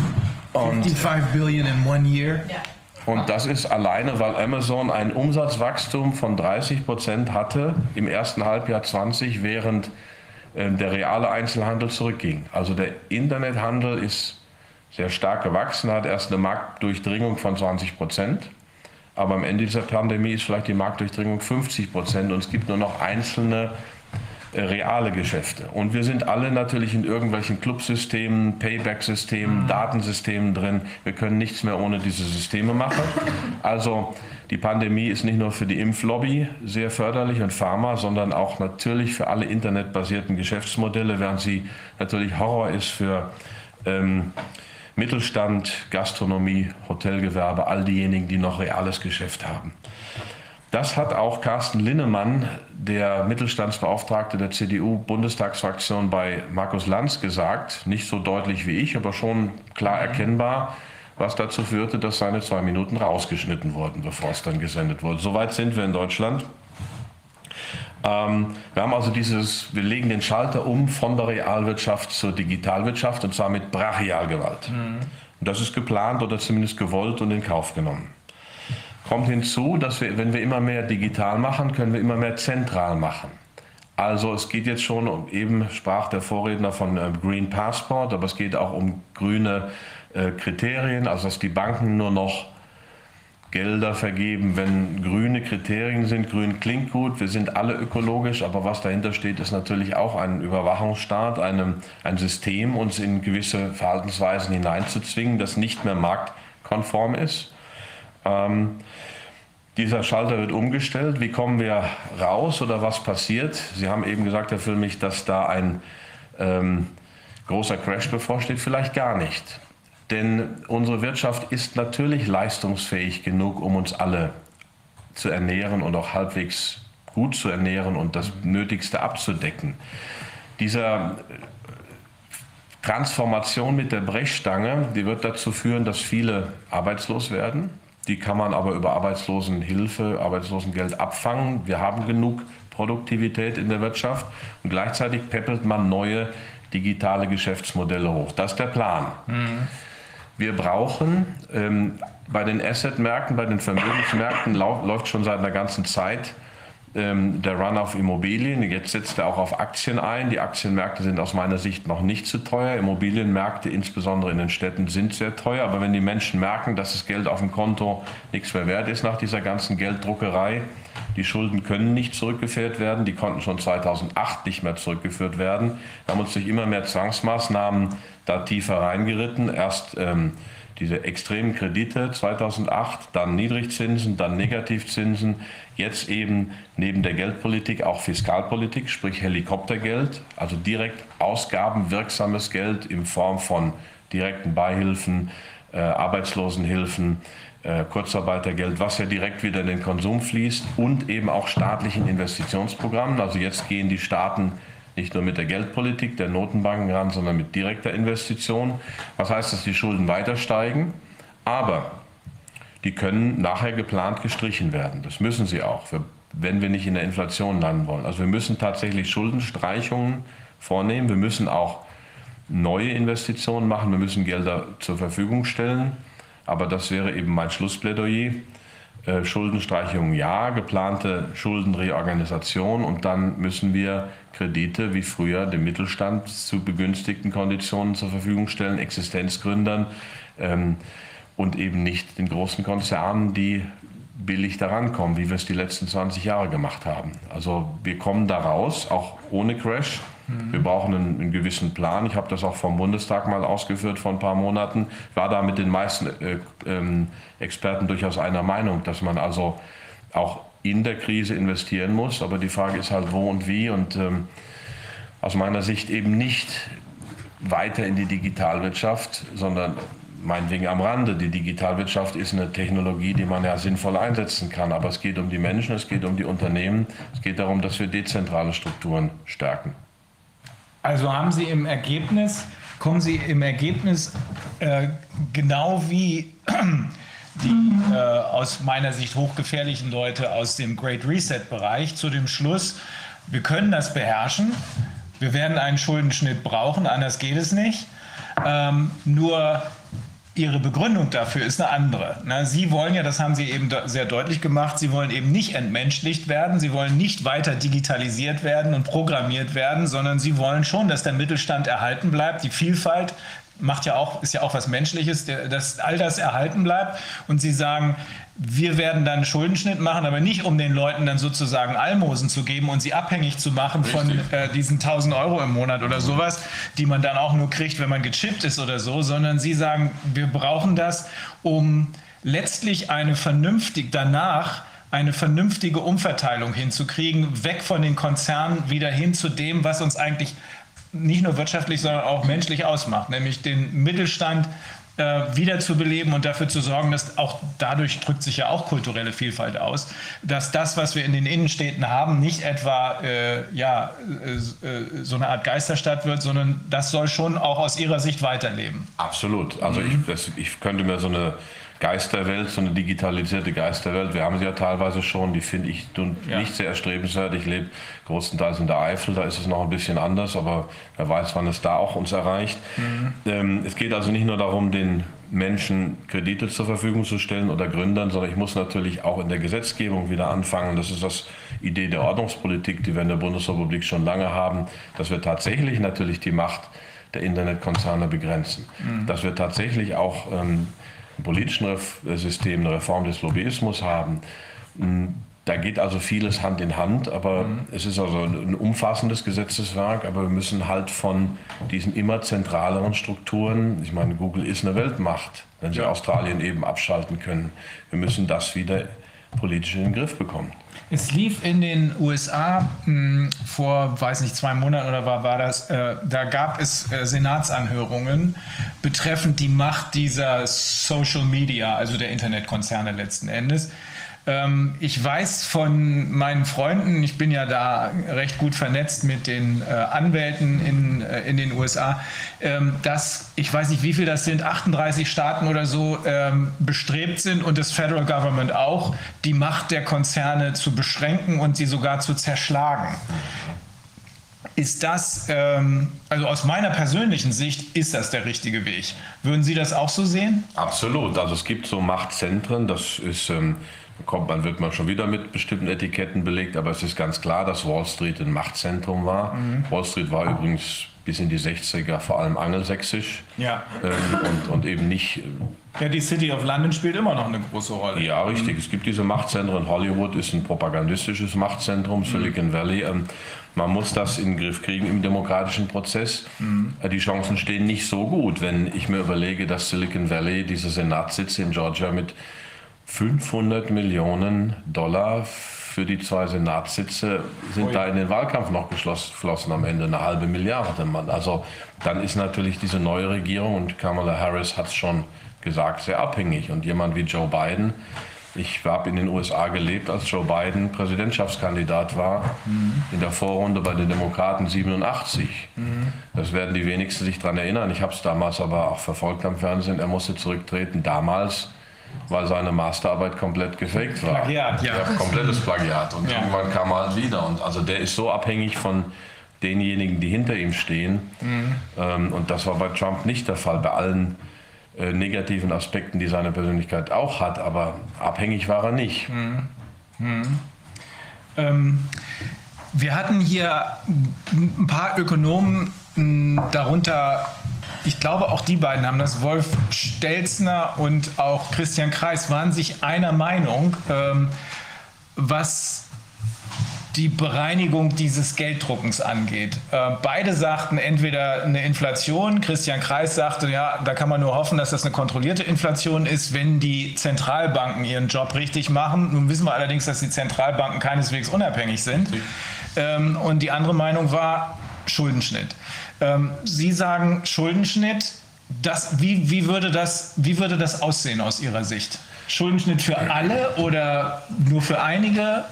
55 billion in one year? Yeah. Und das ist alleine, weil Amazon ein Umsatzwachstum von 30 Prozent hatte im ersten Halbjahr 20, während äh, der reale Einzelhandel zurückging. Also der Internethandel ist sehr stark gewachsen, hat erst eine Marktdurchdringung von 20 Prozent. Aber am Ende dieser Pandemie ist vielleicht die Marktdurchdringung 50 Prozent und es gibt nur noch einzelne reale Geschäfte. Und wir sind alle natürlich in irgendwelchen Clubsystemen, Payback-Systemen, mhm. Datensystemen drin. Wir können nichts mehr ohne diese Systeme machen. Also die Pandemie ist nicht nur für die Impflobby sehr förderlich und Pharma, sondern auch natürlich für alle internetbasierten Geschäftsmodelle, während sie natürlich Horror ist für ähm, Mittelstand, Gastronomie, Hotelgewerbe, all diejenigen, die noch reales Geschäft haben. Das hat auch Carsten Linnemann, der Mittelstandsbeauftragte der CDU-Bundestagsfraktion bei Markus Lanz, gesagt. Nicht so deutlich wie ich, aber schon klar erkennbar, was dazu führte, dass seine zwei Minuten rausgeschnitten wurden, bevor es dann gesendet wurde. Soweit sind wir in Deutschland. Ähm, wir haben also dieses, wir legen den Schalter um von der Realwirtschaft zur Digitalwirtschaft und zwar mit Brachialgewalt. Mhm. Und das ist geplant oder zumindest gewollt und in Kauf genommen. Kommt hinzu, dass wir, wenn wir immer mehr digital machen, können wir immer mehr zentral machen. Also es geht jetzt schon, um, eben sprach der Vorredner von äh, Green Passport, aber es geht auch um grüne äh, Kriterien, also dass die Banken nur noch Gelder vergeben, wenn grüne Kriterien sind. Grün klingt gut, wir sind alle ökologisch, aber was dahinter steht, ist natürlich auch ein Überwachungsstaat, eine, ein System, uns in gewisse Verhaltensweisen hineinzuzwingen, das nicht mehr marktkonform ist. Ähm, dieser Schalter wird umgestellt. Wie kommen wir raus oder was passiert? Sie haben eben gesagt, Herr Füllmich, dass da ein ähm, großer Crash bevorsteht. Vielleicht gar nicht. Denn unsere Wirtschaft ist natürlich leistungsfähig genug, um uns alle zu ernähren und auch halbwegs gut zu ernähren und das Nötigste abzudecken. Dieser Transformation mit der Brechstange, die wird dazu führen, dass viele arbeitslos werden die kann man aber über Arbeitslosenhilfe, Arbeitslosengeld abfangen. Wir haben genug Produktivität in der Wirtschaft und gleichzeitig peppelt man neue digitale Geschäftsmodelle hoch. Das ist der Plan. Mhm. Wir brauchen ähm, bei den Assetmärkten, bei den Vermögensmärkten läuft schon seit einer ganzen Zeit der Run auf Immobilien. Jetzt setzt er auch auf Aktien ein. Die Aktienmärkte sind aus meiner Sicht noch nicht zu teuer. Immobilienmärkte, insbesondere in den Städten, sind sehr teuer. Aber wenn die Menschen merken, dass das Geld auf dem Konto nichts mehr wert ist nach dieser ganzen Gelddruckerei, die Schulden können nicht zurückgeführt werden, die konnten schon 2008 nicht mehr zurückgeführt werden. Haben uns durch immer mehr Zwangsmaßnahmen da tiefer reingeritten. Erst ähm, diese extremen Kredite 2008, dann Niedrigzinsen, dann Negativzinsen, jetzt eben neben der Geldpolitik auch Fiskalpolitik, sprich Helikoptergeld, also direkt ausgabenwirksames Geld in Form von direkten Beihilfen, äh, Arbeitslosenhilfen, äh, Kurzarbeitergeld, was ja direkt wieder in den Konsum fließt und eben auch staatlichen Investitionsprogrammen. Also jetzt gehen die Staaten nicht nur mit der Geldpolitik der Notenbanken ran, sondern mit direkter Investition. Was heißt, dass die Schulden weiter steigen? Aber die können nachher geplant gestrichen werden. Das müssen sie auch, wenn wir nicht in der Inflation landen wollen. Also wir müssen tatsächlich Schuldenstreichungen vornehmen. Wir müssen auch neue Investitionen machen. Wir müssen Gelder zur Verfügung stellen. Aber das wäre eben mein Schlussplädoyer. Äh, Schuldenstreichung ja, geplante Schuldenreorganisation und dann müssen wir Kredite wie früher dem Mittelstand zu begünstigten Konditionen zur Verfügung stellen, Existenzgründern ähm, und eben nicht den großen Konzernen, die billig daran kommen, wie wir es die letzten 20 Jahre gemacht haben. Also wir kommen da raus, auch ohne Crash. Wir brauchen einen, einen, gewissen Plan. Ich habe das auch vom Bundestag mal ausgeführt vor ein paar Monaten. Ich war da mit den meisten äh, ähm, Experten durchaus einer Meinung, dass man also auch in der Krise investieren muss. Aber die Frage ist halt, wo und wie. Und ähm, aus meiner Sicht eben nicht weiter in die Digitalwirtschaft, sondern meinetwegen am Rande. Die Digitalwirtschaft ist eine Technologie, die man ja sinnvoll einsetzen kann. Aber es geht um die Menschen, es geht um die Unternehmen, es geht darum, dass wir dezentrale Strukturen stärken. Also haben Sie im Ergebnis, kommen Sie im Ergebnis äh, genau wie die äh, aus meiner Sicht hochgefährlichen Leute aus dem Great Reset-Bereich zu dem Schluss, wir können das beherrschen, wir werden einen Schuldenschnitt brauchen, anders geht es nicht. Ähm, nur Ihre Begründung dafür ist eine andere. Sie wollen ja, das haben Sie eben sehr deutlich gemacht, Sie wollen eben nicht entmenschlicht werden, Sie wollen nicht weiter digitalisiert werden und programmiert werden, sondern Sie wollen schon, dass der Mittelstand erhalten bleibt, die Vielfalt macht ja auch, ist ja auch was Menschliches, dass all das erhalten bleibt und Sie sagen, wir werden dann einen Schuldenschnitt machen, aber nicht um den Leuten dann sozusagen Almosen zu geben und sie abhängig zu machen Richtig. von äh, diesen 1000 Euro im Monat oder sowas, die man dann auch nur kriegt, wenn man gechippt ist oder so, sondern sie sagen, wir brauchen das, um letztlich eine vernünftig danach eine vernünftige Umverteilung hinzukriegen, weg von den Konzernen wieder hin zu dem, was uns eigentlich nicht nur wirtschaftlich, sondern auch menschlich ausmacht, nämlich den Mittelstand äh, wiederzubeleben und dafür zu sorgen, dass auch dadurch drückt sich ja auch kulturelle Vielfalt aus, dass das, was wir in den Innenstädten haben, nicht etwa äh, ja, äh, äh, so eine Art Geisterstadt wird, sondern das soll schon auch aus Ihrer Sicht weiterleben. Absolut. Also mhm. ich, das, ich könnte mir so eine Geisterwelt, so eine digitalisierte Geisterwelt. Wir haben sie ja teilweise schon, die finde ich ja. nicht sehr erstrebenswert. Ich lebe großenteils in der Eifel, da ist es noch ein bisschen anders, aber wer weiß, wann es da auch uns erreicht. Mhm. Ähm, es geht also nicht nur darum, den Menschen Kredite zur Verfügung zu stellen oder Gründern, sondern ich muss natürlich auch in der Gesetzgebung wieder anfangen. Das ist das Idee der Ordnungspolitik, die wir in der Bundesrepublik schon lange haben, dass wir tatsächlich natürlich die Macht der Internetkonzerne begrenzen. Mhm. Dass wir tatsächlich auch ähm, politischen äh, System eine Reform des Lobbyismus haben. Hm, da geht also vieles Hand in Hand, aber mhm. es ist also ein umfassendes Gesetzeswerk, aber wir müssen halt von diesen immer zentraleren Strukturen, ich meine, Google ist eine Weltmacht, wenn sie ja. Australien eben abschalten können, wir müssen das wieder politisch in den Griff bekommen. Es lief in den USA mh, hm, vor, weiß nicht, zwei Monaten oder war, war das, äh, da gab es äh, Senatsanhörungen betreffend die Macht dieser Social Media, also der Internetkonzerne letzten Endes. Ähm, ich weiß von meinen Freunden, ich bin ja da recht gut vernetzt mit den äh, Anwälten in, äh, in den USA, ähm, dass ich weiß nicht, wie viel das sind, 38 Staaten oder so ähm, bestrebt sind und das Federal Government auch, die Macht der Konzerne zu beschränken und sie sogar zu zerschlagen. Ist das, ähm, also aus meiner persönlichen Sicht, ist das der richtige Weg? Würden Sie das auch so sehen? Absolut. Also es gibt so Machtzentren, das ist, ähm, kommt man, wird man schon wieder mit bestimmten Etiketten belegt, aber es ist ganz klar, dass Wall Street ein Machtzentrum war. Mhm. Wall Street war übrigens bis in die 60er vor allem angelsächsisch ja. ähm, und, und eben nicht. Ja, die City of London spielt immer noch eine große Rolle. Ja, richtig. Es gibt diese Machtzentren. Hollywood ist ein propagandistisches Machtzentrum, mhm. Silicon mhm. Valley. Ähm, man muss das in den Griff kriegen im demokratischen Prozess. Mhm. Die Chancen stehen nicht so gut, wenn ich mir überlege, dass Silicon Valley, diese Senatssitze in Georgia mit 500 Millionen Dollar für die zwei Senatssitze sind Ui. da in den Wahlkampf noch geflossen am Ende, eine halbe Milliarde. Also dann ist natürlich diese neue Regierung und Kamala Harris hat es schon gesagt, sehr abhängig. Und jemand wie Joe Biden, ich habe in den USA gelebt, als Joe Biden Präsidentschaftskandidat war, mhm. in der Vorrunde bei den Demokraten 87. Mhm. Das werden die wenigsten sich daran erinnern. Ich habe es damals aber auch verfolgt am Fernsehen. Er musste zurücktreten. Damals weil seine Masterarbeit komplett gefaked war. Plagiat, ja. ja komplettes Plagiat. Und ja. irgendwann kam er halt wieder. Und also der ist so abhängig von denjenigen, die hinter ihm stehen. Mhm. Ähm, und das war bei Trump nicht der Fall, bei allen äh, negativen Aspekten, die seine Persönlichkeit auch hat. Aber abhängig war er nicht. Mhm. Mhm. Ähm, wir hatten hier ein paar Ökonomen, darunter ich glaube, auch die beiden haben das. Wolf Stelzner und auch Christian Kreis waren sich einer Meinung, ähm, was die Bereinigung dieses Gelddruckens angeht. Äh, beide sagten entweder eine Inflation. Christian Kreis sagte, ja, da kann man nur hoffen, dass das eine kontrollierte Inflation ist, wenn die Zentralbanken ihren Job richtig machen. Nun wissen wir allerdings, dass die Zentralbanken keineswegs unabhängig sind. Ähm, und die andere Meinung war Schuldenschnitt. Ähm, Sie sagen Schuldenschnitt. Das, wie, wie, würde das, wie würde das aussehen aus Ihrer Sicht? Schuldenschnitt für alle oder nur für einige?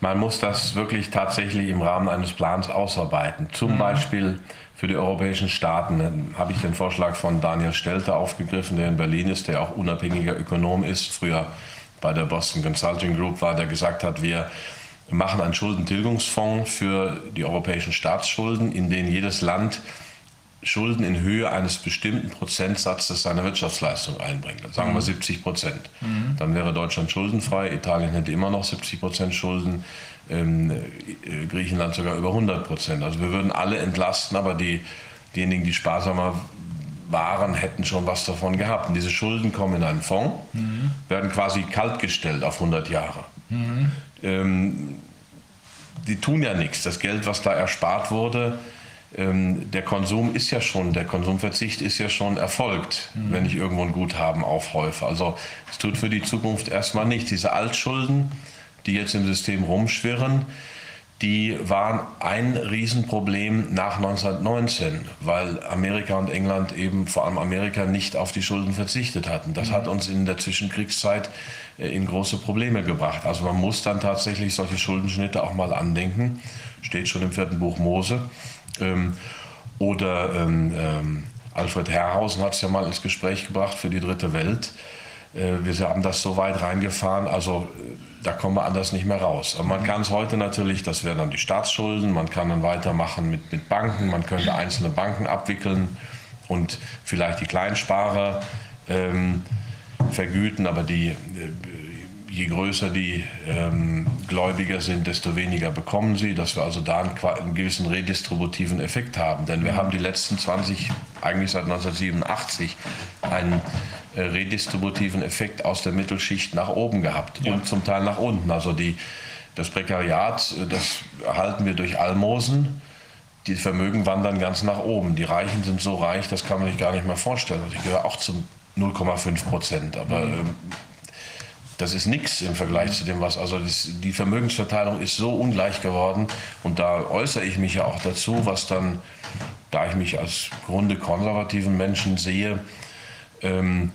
Man muss das wirklich tatsächlich im Rahmen eines Plans ausarbeiten. Zum mhm. Beispiel für die europäischen Staaten Dann habe ich den Vorschlag von Daniel Stelter aufgegriffen, der in Berlin ist, der auch unabhängiger Ökonom ist, früher bei der Boston Consulting Group war, der gesagt hat, wir wir machen einen Schuldentilgungsfonds für die europäischen Staatsschulden, in den jedes Land Schulden in Höhe eines bestimmten Prozentsatzes seiner Wirtschaftsleistung einbringt. Sagen wir 70 mhm. Prozent. Mhm. Dann wäre Deutschland schuldenfrei, Italien hätte immer noch 70 Prozent Schulden, ähm, äh, Griechenland sogar über 100 Prozent. Also wir würden alle entlasten, aber die, diejenigen, die sparsamer waren, hätten schon was davon gehabt. Und diese Schulden kommen in einen Fonds, mhm. werden quasi kaltgestellt auf 100 Jahre. Mhm ähm, die tun ja nichts. Das Geld, was da erspart wurde, ähm, der Konsum ist ja schon, der Konsumverzicht ist ja schon erfolgt, mhm. wenn ich irgendwo ein Guthaben aufhäufe. Also es tut für die Zukunft erstmal nichts. Diese Altschulden, die jetzt im System rumschwirren, die waren ein Riesenproblem nach 1919, weil Amerika und England eben vor allem Amerika nicht auf die Schulden verzichtet hatten. Das mhm. hat uns in der Zwischenkriegszeit in große Probleme gebracht. Also man muss dann tatsächlich solche Schuldenschnitte auch mal andenken. Steht schon im vierten Buch Mose. Ähm, oder ähm, ähm, Alfred Herrhausen hat es ja mal ins Gespräch gebracht für die dritte Welt. Äh, wir haben das so weit reingefahren, also äh, da kommen wir anders nicht mehr raus. Aber man kann es heute natürlich, das wären dann die Staatsschulden, man kann dann weitermachen mit, mit Banken, man könnte einzelne Banken abwickeln und vielleicht die Kleinsparer. Ähm, vergüten, aber die, äh, je größer die ähm, Gläubiger sind, desto weniger bekommen sie, dass wir also da einen, einen gewissen redistributiven Effekt haben. Denn wir haben die letzten 20, eigentlich seit 1987, einen äh, redistributiven Effekt aus der Mittelschicht nach oben gehabt ja. und zum Teil nach unten. Also die, das Prekariat, äh, das erhalten wir durch Almosen. Die Vermögen wandern ganz nach oben. Die Reichen sind so reich, das kann man sich gar nicht mehr vorstellen. Also ich gehöre auch zum 0,5 Prozent. Aber ähm, das ist nichts im Vergleich zu dem, was. Also das, die Vermögensverteilung ist so ungleich geworden. Und da äußere ich mich ja auch dazu, was dann, da ich mich als Grunde konservativen Menschen sehe, ähm,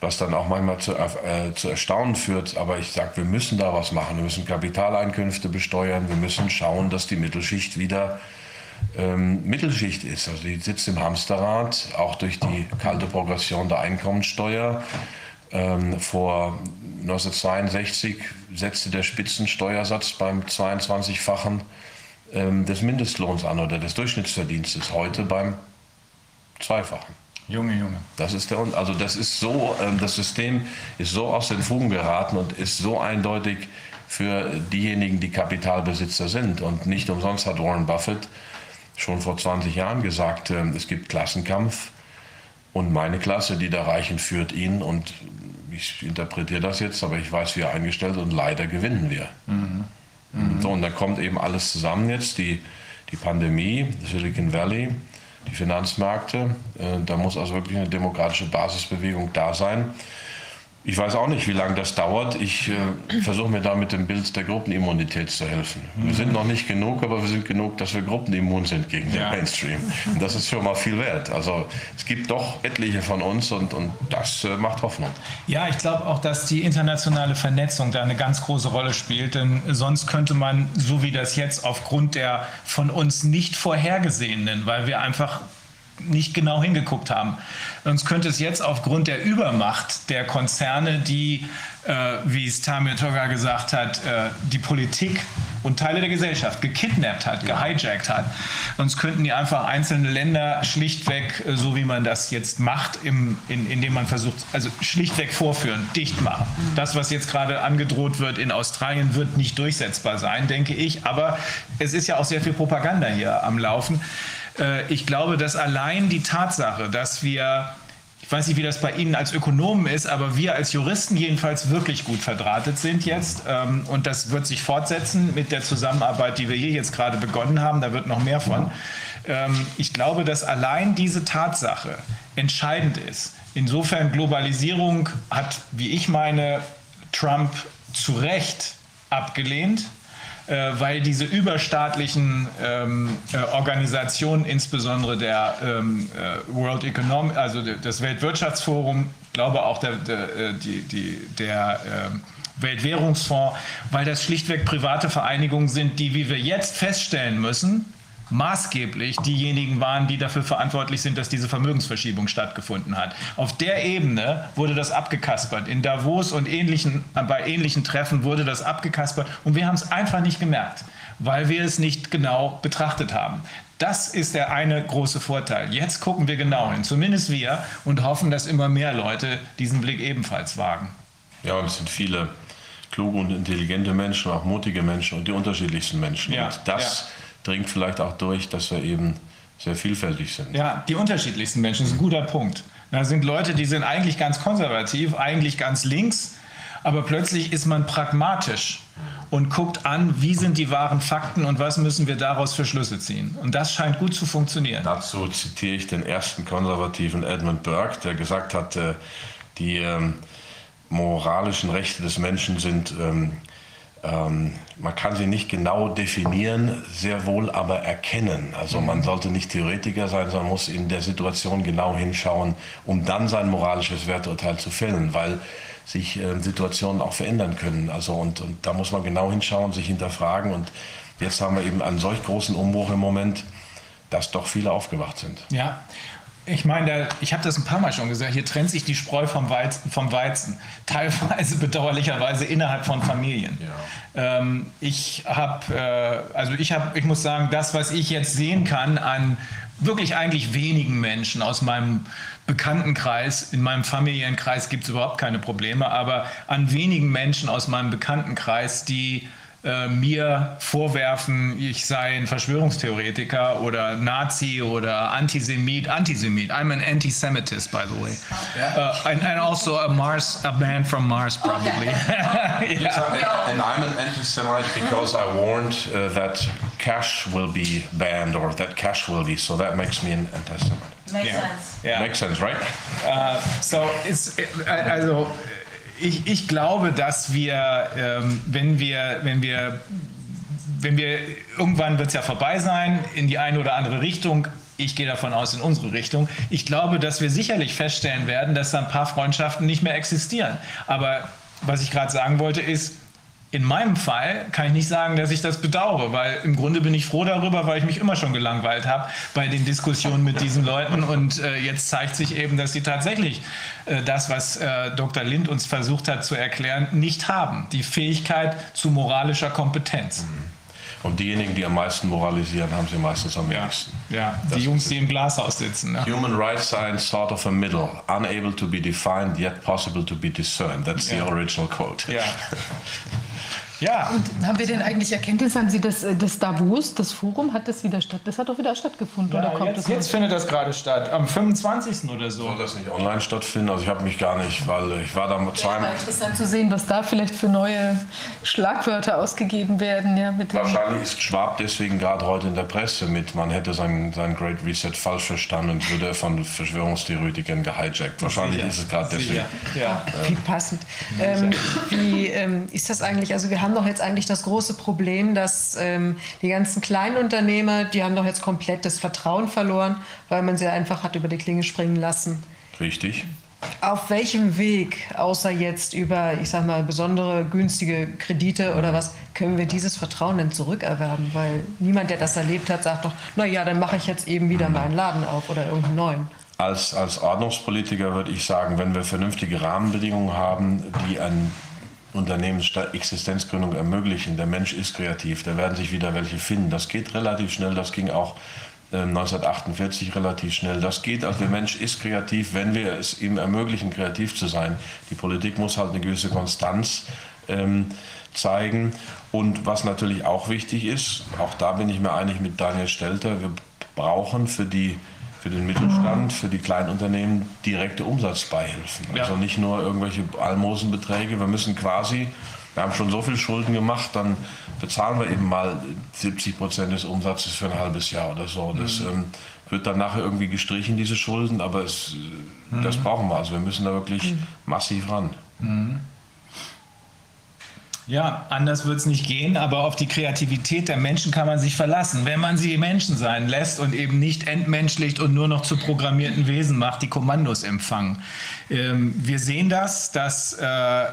was dann auch manchmal zu, äh, zu Erstaunen führt. Aber ich sage, wir müssen da was machen. Wir müssen Kapitaleinkünfte besteuern. Wir müssen schauen, dass die Mittelschicht wieder ähm, Mittelschicht ist. Also die sitzt im Hamsterrad, auch durch die kalte Progression der Einkommensteuer. Ähm, vor 1962 setzte der Spitzensteuersatz beim 22-fachen ähm, des Mindestlohns an oder des Durchschnittsverdienstes heute beim Zweifachen. Junge, Junge. Das ist der, also das ist so, ähm, das System ist so aus den Fugen geraten und ist so eindeutig für diejenigen, die Kapitalbesitzer sind. Und nicht umsonst hat Warren Buffett schon vor 20 Jahren gesagt, ähm, es gibt Klassenkampf und meine Klasse, die da reichen, führt ihn. Und ich interpretiere das jetzt, aber ich weiß, wie er eingestellt ist und leider gewinnen wir. Mhm. Mhm. So, und da kommt eben alles zusammen jetzt, die, die Pandemie, Silicon Valley, die Finanzmärkte. Äh, da muss also wirklich eine demokratische Basisbewegung da sein. Ich weiß auch nicht, wie lange das dauert. Ich äh, versuche mir da mit dem Bild der Gruppenimmunität zu helfen. Wir sind noch nicht genug, aber wir sind genug, dass wir gruppenimmun sind gegen den Mainstream. Und das ist schon mal viel wert. Also es gibt doch etliche von uns und, und das äh, macht Hoffnung. Ja, ich glaube auch, dass die internationale Vernetzung da eine ganz große Rolle spielt. Denn sonst könnte man, so wie das jetzt aufgrund der von uns nicht vorhergesehenen, weil wir einfach nicht genau hingeguckt haben. Sonst könnte es jetzt aufgrund der Übermacht der Konzerne, die, äh, wie es Tamir Toga gesagt hat, äh, die Politik und Teile der Gesellschaft gekidnappt hat, gehijackt hat. Sonst könnten die einfach einzelne Länder schlichtweg, äh, so wie man das jetzt macht, im, in, indem man versucht, also schlichtweg vorführen, dicht machen. Das, was jetzt gerade angedroht wird in Australien, wird nicht durchsetzbar sein, denke ich. Aber es ist ja auch sehr viel Propaganda hier am Laufen. Äh, ich glaube, dass allein die Tatsache, dass wir ich weiß nicht, wie das bei Ihnen als Ökonomen ist, aber wir als Juristen jedenfalls wirklich gut verdrahtet sind jetzt. Ähm, und das wird sich fortsetzen mit der Zusammenarbeit, die wir hier jetzt gerade begonnen haben. Da wird noch mehr von. Ähm, ich glaube, dass allein diese Tatsache entscheidend ist. Insofern Globalisierung hat, wie ich meine, Trump zu Recht abgelehnt äh, weil diese überstaatlichen ähm, äh, Organisationen, insbesondere der ähm, äh, World Economic, also das Weltwirtschaftsforum, glaube auch der, der, äh, die, die, der ähm, Weltwährungsfonds, weil das schlichtweg private Vereinigungen sind, die, wie wir jetzt feststellen müssen, maßgeblich diejenigen waren, die dafür verantwortlich sind, dass diese Vermögensverschiebung stattgefunden hat. Auf der Ebene wurde das abgekaspert. In Davos und ähnlichen, bei ähnlichen Treffen wurde das abgekaspert und wir haben es einfach nicht gemerkt, weil wir es nicht genau betrachtet haben. Das ist der eine große Vorteil. Jetzt gucken wir genau hin, zumindest wir, und hoffen, dass immer mehr Leute diesen Blick ebenfalls wagen. Ja, und es sind viele kluge und intelligente Menschen, auch mutige Menschen und die unterschiedlichsten Menschen. Ja, und das ja dringt vielleicht auch durch, dass wir eben sehr vielfältig sind. Ja, die unterschiedlichsten Menschen, das ist ein guter Punkt. Da sind Leute, die sind eigentlich ganz konservativ, eigentlich ganz links, aber plötzlich ist man pragmatisch und guckt an, wie sind die wahren Fakten und was müssen wir daraus für Schlüsse ziehen. Und das scheint gut zu funktionieren. Dazu zitiere ich den ersten konservativen Edmund Burke, der gesagt hat, äh, die ähm, moralischen Rechte des Menschen sind ähm, ähm, man kann sie nicht genau definieren, sehr wohl aber erkennen. Also man sollte nicht Theoretiker sein, sondern muss in der Situation genau hinschauen, um dann sein moralisches Werturteil zu fällen, weil sich äh, Situationen auch verändern können. Also und, und da muss man genau hinschauen, sich hinterfragen. Und jetzt haben wir eben einen solch großen Umbruch im Moment, dass doch viele aufgewacht sind. Ja, ich meine, ich habe das ein paar Mal schon gesagt, hier trennt sich die Spreu vom Weizen, vom Weizen teilweise bedauerlicherweise innerhalb von Familien. Ja. Ähm, ich habe, äh, also ich habe, ich muss sagen, das, was ich jetzt sehen kann an wirklich eigentlich wenigen Menschen aus meinem Bekanntenkreis, in meinem Familienkreis gibt es überhaupt keine Probleme, aber an wenigen Menschen aus meinem Bekanntenkreis, die äh, mir vorwerfen, ich sei ein Verschwörungstheoretiker oder Nazi oder Antisemit. Antisemit. I'm an anti-Semitist, by the way. Uh, and, and, also a Mars, a man from Mars, probably. Okay. yeah. And I'm an anti-Semite because I warned uh, that cash will be banned or that cash will be, so that makes me an anti-Semite. Makes yeah. sense. Yeah. Makes sense, right? Uh, so it's, it, also, ich, ich glaube, dass wir, ähm, wenn wir, wenn wir, wenn wir, irgendwann wird es ja vorbei sein, in die eine oder andere Richtung. Ich gehe davon aus, in unsere Richtung. Ich glaube, dass wir sicherlich feststellen werden, dass da ein paar Freundschaften nicht mehr existieren. Aber was ich gerade sagen wollte, ist, in meinem Fall kann ich nicht sagen, dass ich das bedauere, weil im Grunde bin ich froh darüber, weil ich mich immer schon gelangweilt habe bei den Diskussionen mit diesen Leuten. Und äh, jetzt zeigt sich eben, dass sie tatsächlich äh, das, was äh, Dr. Lind uns versucht hat zu erklären, nicht haben. Die Fähigkeit zu moralischer Kompetenz. Und diejenigen, die am meisten moralisieren, haben sie meistens am wenigsten. Ja, die Jungs, die im Glashaus sitzen. Ne? Human rights science sort of a middle, unable to be defined, yet possible to be discerned. That's the Ja. original quote. Ja. Ja. Und haben wir denn eigentlich Erkenntnisse? Haben Sie das, äh, das Davos, das Forum, hat das wieder statt? Das hat doch wieder stattgefunden, oder Ja, kommt jetzt, das jetzt findet das gerade statt, am 25. oder so. Soll das nicht online stattfinden? Also ich habe mich gar nicht, weil ich war da mit zweimal. Interessant zu sehen, was da vielleicht für neue Schlagwörter ausgegeben werden. Ja, Wahrscheinlich ist Schwab deswegen gerade heute in der Presse mit, man hätte sein, sein Great Reset falsch verstanden und würde von Verschwörungstheoretikern gehijackt. Wahrscheinlich ist es gerade deswegen. Ja. Wie passend. Ähm, wie ähm, ist das eigentlich? Also wir haben doch jetzt eigentlich das große Problem, dass ähm, die ganzen kleinen Unternehmer, die haben doch jetzt komplett das Vertrauen verloren, weil man sie einfach hat über die Klinge springen lassen. Richtig. Auf welchem Weg, außer jetzt über, ich sag mal, besondere günstige Kredite oder was, können wir dieses Vertrauen denn zurückerwerben? Weil niemand, der das erlebt hat, sagt doch, na ja, dann mache ich jetzt eben wieder meinen Laden auf oder irgendeinen neuen. Als, als Ordnungspolitiker würde ich sagen, wenn wir vernünftige Rahmenbedingungen haben, die Unternehmensexistenzgründung ermöglichen, der Mensch ist kreativ, da werden sich wieder welche finden. Das geht relativ schnell, das ging auch äh, 1948 relativ schnell. Das geht, also der Mensch ist kreativ, wenn wir es ihm ermöglichen, kreativ zu sein. Die Politik muss halt eine gewisse Konstanz ähm, zeigen. Und was natürlich auch wichtig ist, auch da bin ich mir einig mit Daniel Stelter, wir brauchen für die für den Mittelstand, für die Kleinunternehmen direkte Umsatzbeihilfen. Ja. Also nicht nur irgendwelche Almosenbeträge. Wir müssen quasi, wir haben schon so viel Schulden gemacht, dann bezahlen wir eben mal 70 Prozent des Umsatzes für ein halbes Jahr oder so. Das Mhm. ähm, wird dann nachher irgendwie gestrichen, diese Schulden, aber es, äh, das Mhm. brauchen wir. Also wir müssen da wirklich massiv ran. Ja, anders wird es nicht gehen, aber auf die Kreativität der Menschen kann man sich verlassen, wenn man sie Menschen sein lässt und eben nicht entmenschlicht und nur noch zu programmierten Wesen macht, die Kommandos empfangen. Ähm, wir sehen das, dass äh,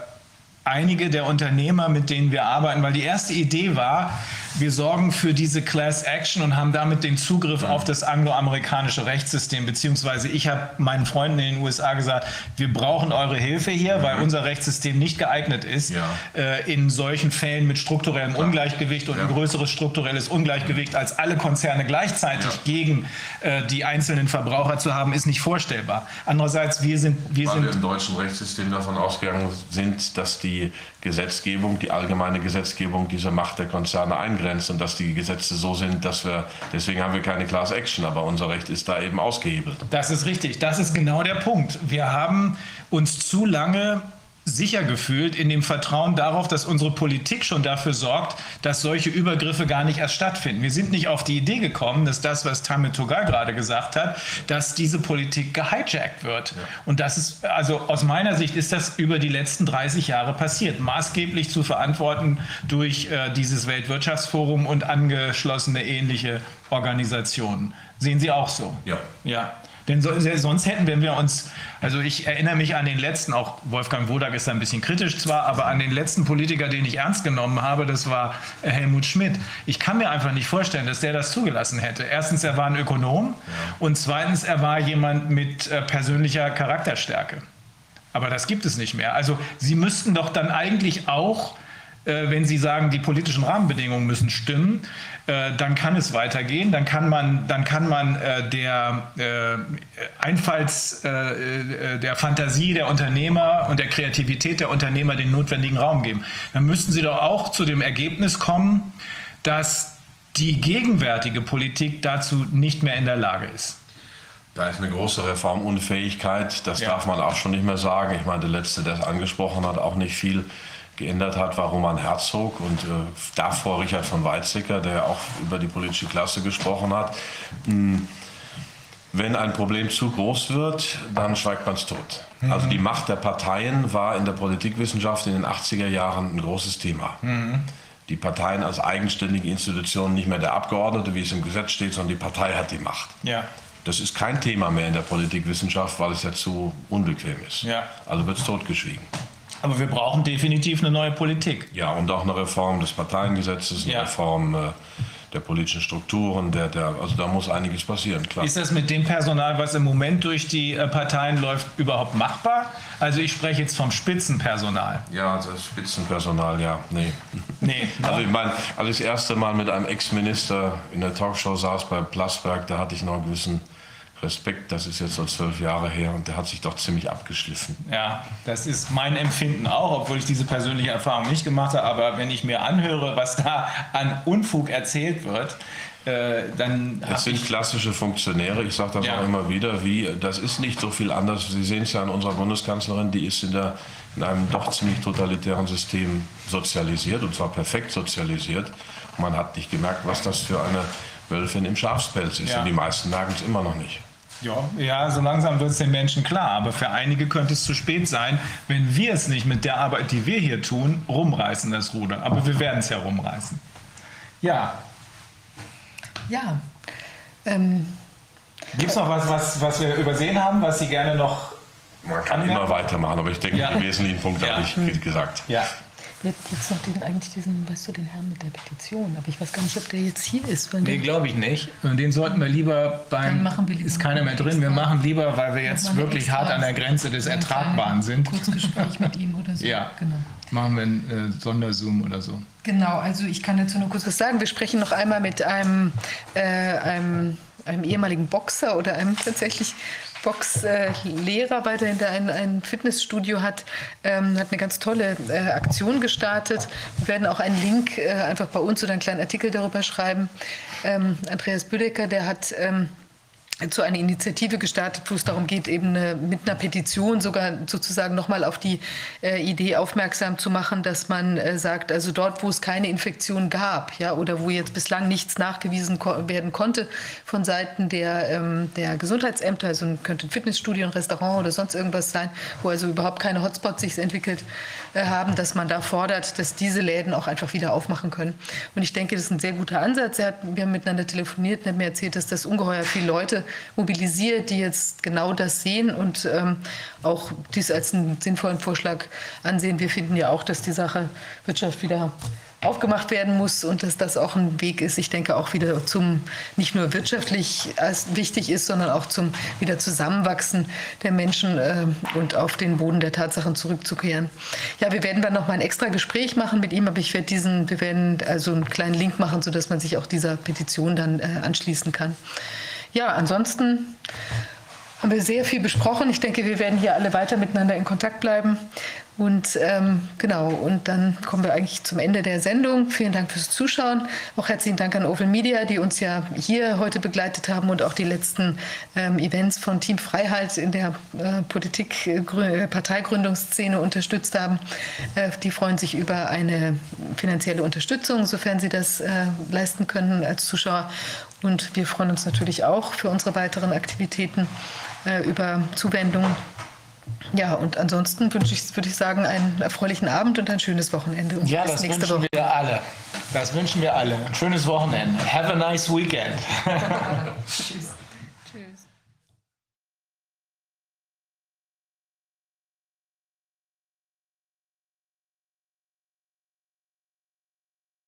einige der Unternehmer, mit denen wir arbeiten, weil die erste Idee war, wir sorgen für diese Class Action und haben damit den Zugriff auf das angloamerikanische Rechtssystem, beziehungsweise ich habe meinen Freunden in den USA gesagt, wir brauchen eure Hilfe hier, weil unser Rechtssystem nicht geeignet ist, äh, in solchen Fällen mit strukturellem Ungleichgewicht und ein größeres strukturelles Ungleichgewicht als alle Konzerne gleichzeitig gegen äh, die einzelnen Verbraucher zu haben, ist nicht vorstellbar. Andererseits, wir sind, wir Weil wir sind im deutschen Rechtssystem davon ausgegangen sind, dass die Gesetzgebung, die allgemeine Gesetzgebung diese Macht der Konzerne eingrenzt und dass die Gesetze so sind, dass wir, deswegen haben wir keine Class Action, aber unser Recht ist da eben ausgehebelt. Das ist richtig. Das ist genau der Punkt. Wir haben uns zu lange sicher gefühlt in dem Vertrauen darauf, dass unsere Politik schon dafür sorgt, dass solche Übergriffe gar nicht erst stattfinden. Wir sind nicht auf die Idee gekommen, dass das, was Tamil Togar gerade gesagt hat, dass diese Politik gehijackt wird. Und das ist, also aus meiner Sicht ist das über die letzten 30 Jahre passiert, maßgeblich zu verantworten durch äh, dieses Weltwirtschaftsforum und angeschlossene ähnliche Organisationen. Sehen Sie auch so? Ja. Ja. Denn so, sonst hätten wenn wir uns, also ich erinnere mich an den letzten, auch Wolfgang Wodak ist da ein bisschen kritisch zwar, aber an den letzten Politiker, den ich ernst genommen habe, das war äh, Helmut Schmidt. Ich kann mir einfach nicht vorstellen, dass der das zugelassen hätte. Erstens, er war ein Ökonom und zweitens, er war jemand mit äh, persönlicher Charakterstärke. Aber das gibt es nicht mehr. Also Sie müssten doch dann eigentlich auch äh, wenn Sie sagen, die politischen Rahmenbedingungen müssen stimmen, äh, dann kann es weitergehen. Dann kann man, dann kann man äh, der Einfalls, der Fantasie der Unternehmer und der Kreativität der Unternehmer den notwendigen Raum geben. Dann müssten Sie doch auch zu dem Ergebnis kommen, dass die gegenwärtige Politik dazu nicht mehr in der Lage ist. Da ist eine große Reformunfähigkeit, das darf man auch schon nicht mehr sagen. Ich meine, der Letzte, der es angesprochen hat, auch nicht viel geändert hat, war Roman Herzog und äh, davor Richard von Weizsäcker, der auch über die politische Klasse gesprochen hat. Hm, Wenn ein Problem zu groß wird, dann schweigt man es tot. Mhm. Also die Macht der Parteien war in der Politikwissenschaft in den 80er Jahren ein großes Thema. Mhm. Die Parteien als eigenständige Institutionen, nicht mehr der Abgeordnete, wie es im Gesetz steht, sondern die Partei hat die Macht. Ja. Das ist kein Thema mehr in der Politikwissenschaft, weil es ja zu unbequem ist. Ja. Also wird es totgeschwiegen. Aber wir brauchen definitiv eine neue Politik. Ja, und auch eine Reform des Parteiengesetzes, eine Ja. Reform äh, der politischen Strukturen, der, der, also da muss einiges passieren, klar. Ist das mit dem Personal, was im Moment durch die äh, Parteien läuft, überhaupt machbar? Also ich spreche jetzt vom Spitzenpersonal. Ja, das Spitzenpersonal, ja, nee. Nee. Also ich meine, als ich das erste Mal mit einem Ex-Minister in der Talkshow saß bei Plasberg, da hatte ich noch einen gewissen Respekt, das ist jetzt so zwölf Jahre her und der hat sich doch ziemlich abgeschliffen. Ja, das ist mein Empfinden auch, obwohl ich diese persönliche Erfahrung nicht gemacht habe. Aber wenn ich mir anhöre, was da an Unfug erzählt wird, äh, dann. Das sind klassische Funktionäre, ich sage das Ja. auch immer wieder, wie, das ist nicht so viel anders. Sie sehen es ja an unserer Bundeskanzlerin, die ist in, der, in einem doch ziemlich totalitären System sozialisiert und zwar perfekt sozialisiert. Man hat nicht gemerkt, was das für eine Wölfin im Schafspelz ist Ja. und die meisten merken es immer noch nicht. Ja, ja, so langsam wird es den Menschen klar. Aber für einige könnte es zu spät sein, wenn wir es nicht mit der Arbeit, die wir hier tun, rumreißen, das Ruder. Aber wir werden es ja rumreißen. Ja, Ja. Ähm, gibt es noch was, was, was wir übersehen haben, was Sie gerne noch Man kann anmerken? immer weitermachen, aber ich denke, Ja. die wesentlichen Punkte habe ich gesagt. Ja. Jetzt jetzt noch den, eigentlich diesen, weißt du, den Herrn mit der Petition. Aber ich weiß gar nicht, ob der jetzt hier ist. Weil Nee, der, glaube ich nicht. Und den sollten wir lieber beim. Dann machen wir lieber ist keiner mehr drin. Wir machen lieber, weil wir jetzt wirklich extra hart an der Grenze des Ertragbaren sind. Kurzgespräch mit ihm oder so. Ja. Genau. Machen wir einen äh, Sonderzoom oder so. Genau, also ich kann dazu nur kurz was sagen. Wir sprechen noch einmal mit einem, äh, einem, einem ehemaligen Boxer oder einem tatsächlich Boxlehrer, der der ein, ein Fitnessstudio hat, ähm, hat eine ganz tolle äh, Aktion gestartet. Wir werden auch einen Link äh, einfach bei uns oder einen kleinen Artikel darüber schreiben. Ähm, Andreas Büdecker, der hat ähm, zu einer Initiative gestartet, wo es darum geht, eben eine, mit einer Petition sogar sozusagen nochmal auf die äh, Idee aufmerksam zu machen, dass man äh, sagt, also dort, wo es keine Infektion gab, ja, oder wo jetzt bislang nichts nachgewiesen ko werden konnte von Seiten der, ähm, der Gesundheitsämter, also könnte ein Fitnessstudio, ein Restaurant oder sonst irgendwas sein, wo also überhaupt keine Hotspots sich entwickelt äh, haben, dass man da fordert, dass diese Läden auch einfach wieder aufmachen können. Und ich denke, das ist ein sehr guter Ansatz. Hat, wir haben miteinander telefoniert und hat mir erzählt, dass das ungeheuer viele Leute mobilisiert, die jetzt genau das sehen und ähm, auch dies als einen sinnvollen Vorschlag ansehen. Wir finden ja auch, dass die Sache Wirtschaft wieder aufgemacht werden muss und dass das auch ein Weg ist, ich denke auch wieder zum nicht nur wirtschaftlich als wichtig ist, sondern auch zum wieder Zusammenwachsen der Menschen äh, und auf den Boden der Tatsachen zurückzukehren. Ja, wir werden dann noch mal ein extra Gespräch machen mit ihm, aber ich werde diesen, wir werden also einen kleinen Link machen, sodass man sich auch dieser Petition dann äh, anschließen kann. Ja, ansonsten haben wir sehr viel besprochen. Ich denke, wir werden hier alle weiter miteinander in Kontakt bleiben. Und ähm, genau, und dann kommen wir eigentlich zum Ende der Sendung. Vielen Dank fürs Zuschauen. Auch herzlichen Dank an Oval Media, die uns ja hier heute begleitet haben und auch die letzten ähm, Events von Team Freiheit in der äh, Politik, äh, Grü- Parteigründungsszene unterstützt haben. Äh, die freuen sich über eine finanzielle Unterstützung, sofern sie das äh, leisten können als Zuschauer. Und wir freuen uns natürlich auch für unsere weiteren Aktivitäten äh, über Zuwendungen. Ja, und ansonsten wünsche ich, würde ich sagen, einen erfreulichen Abend und ein schönes Wochenende. Und Ja, das wünschen Woche. wir alle. Das wünschen wir alle. Ein schönes Wochenende. Have a nice weekend. Tschüss.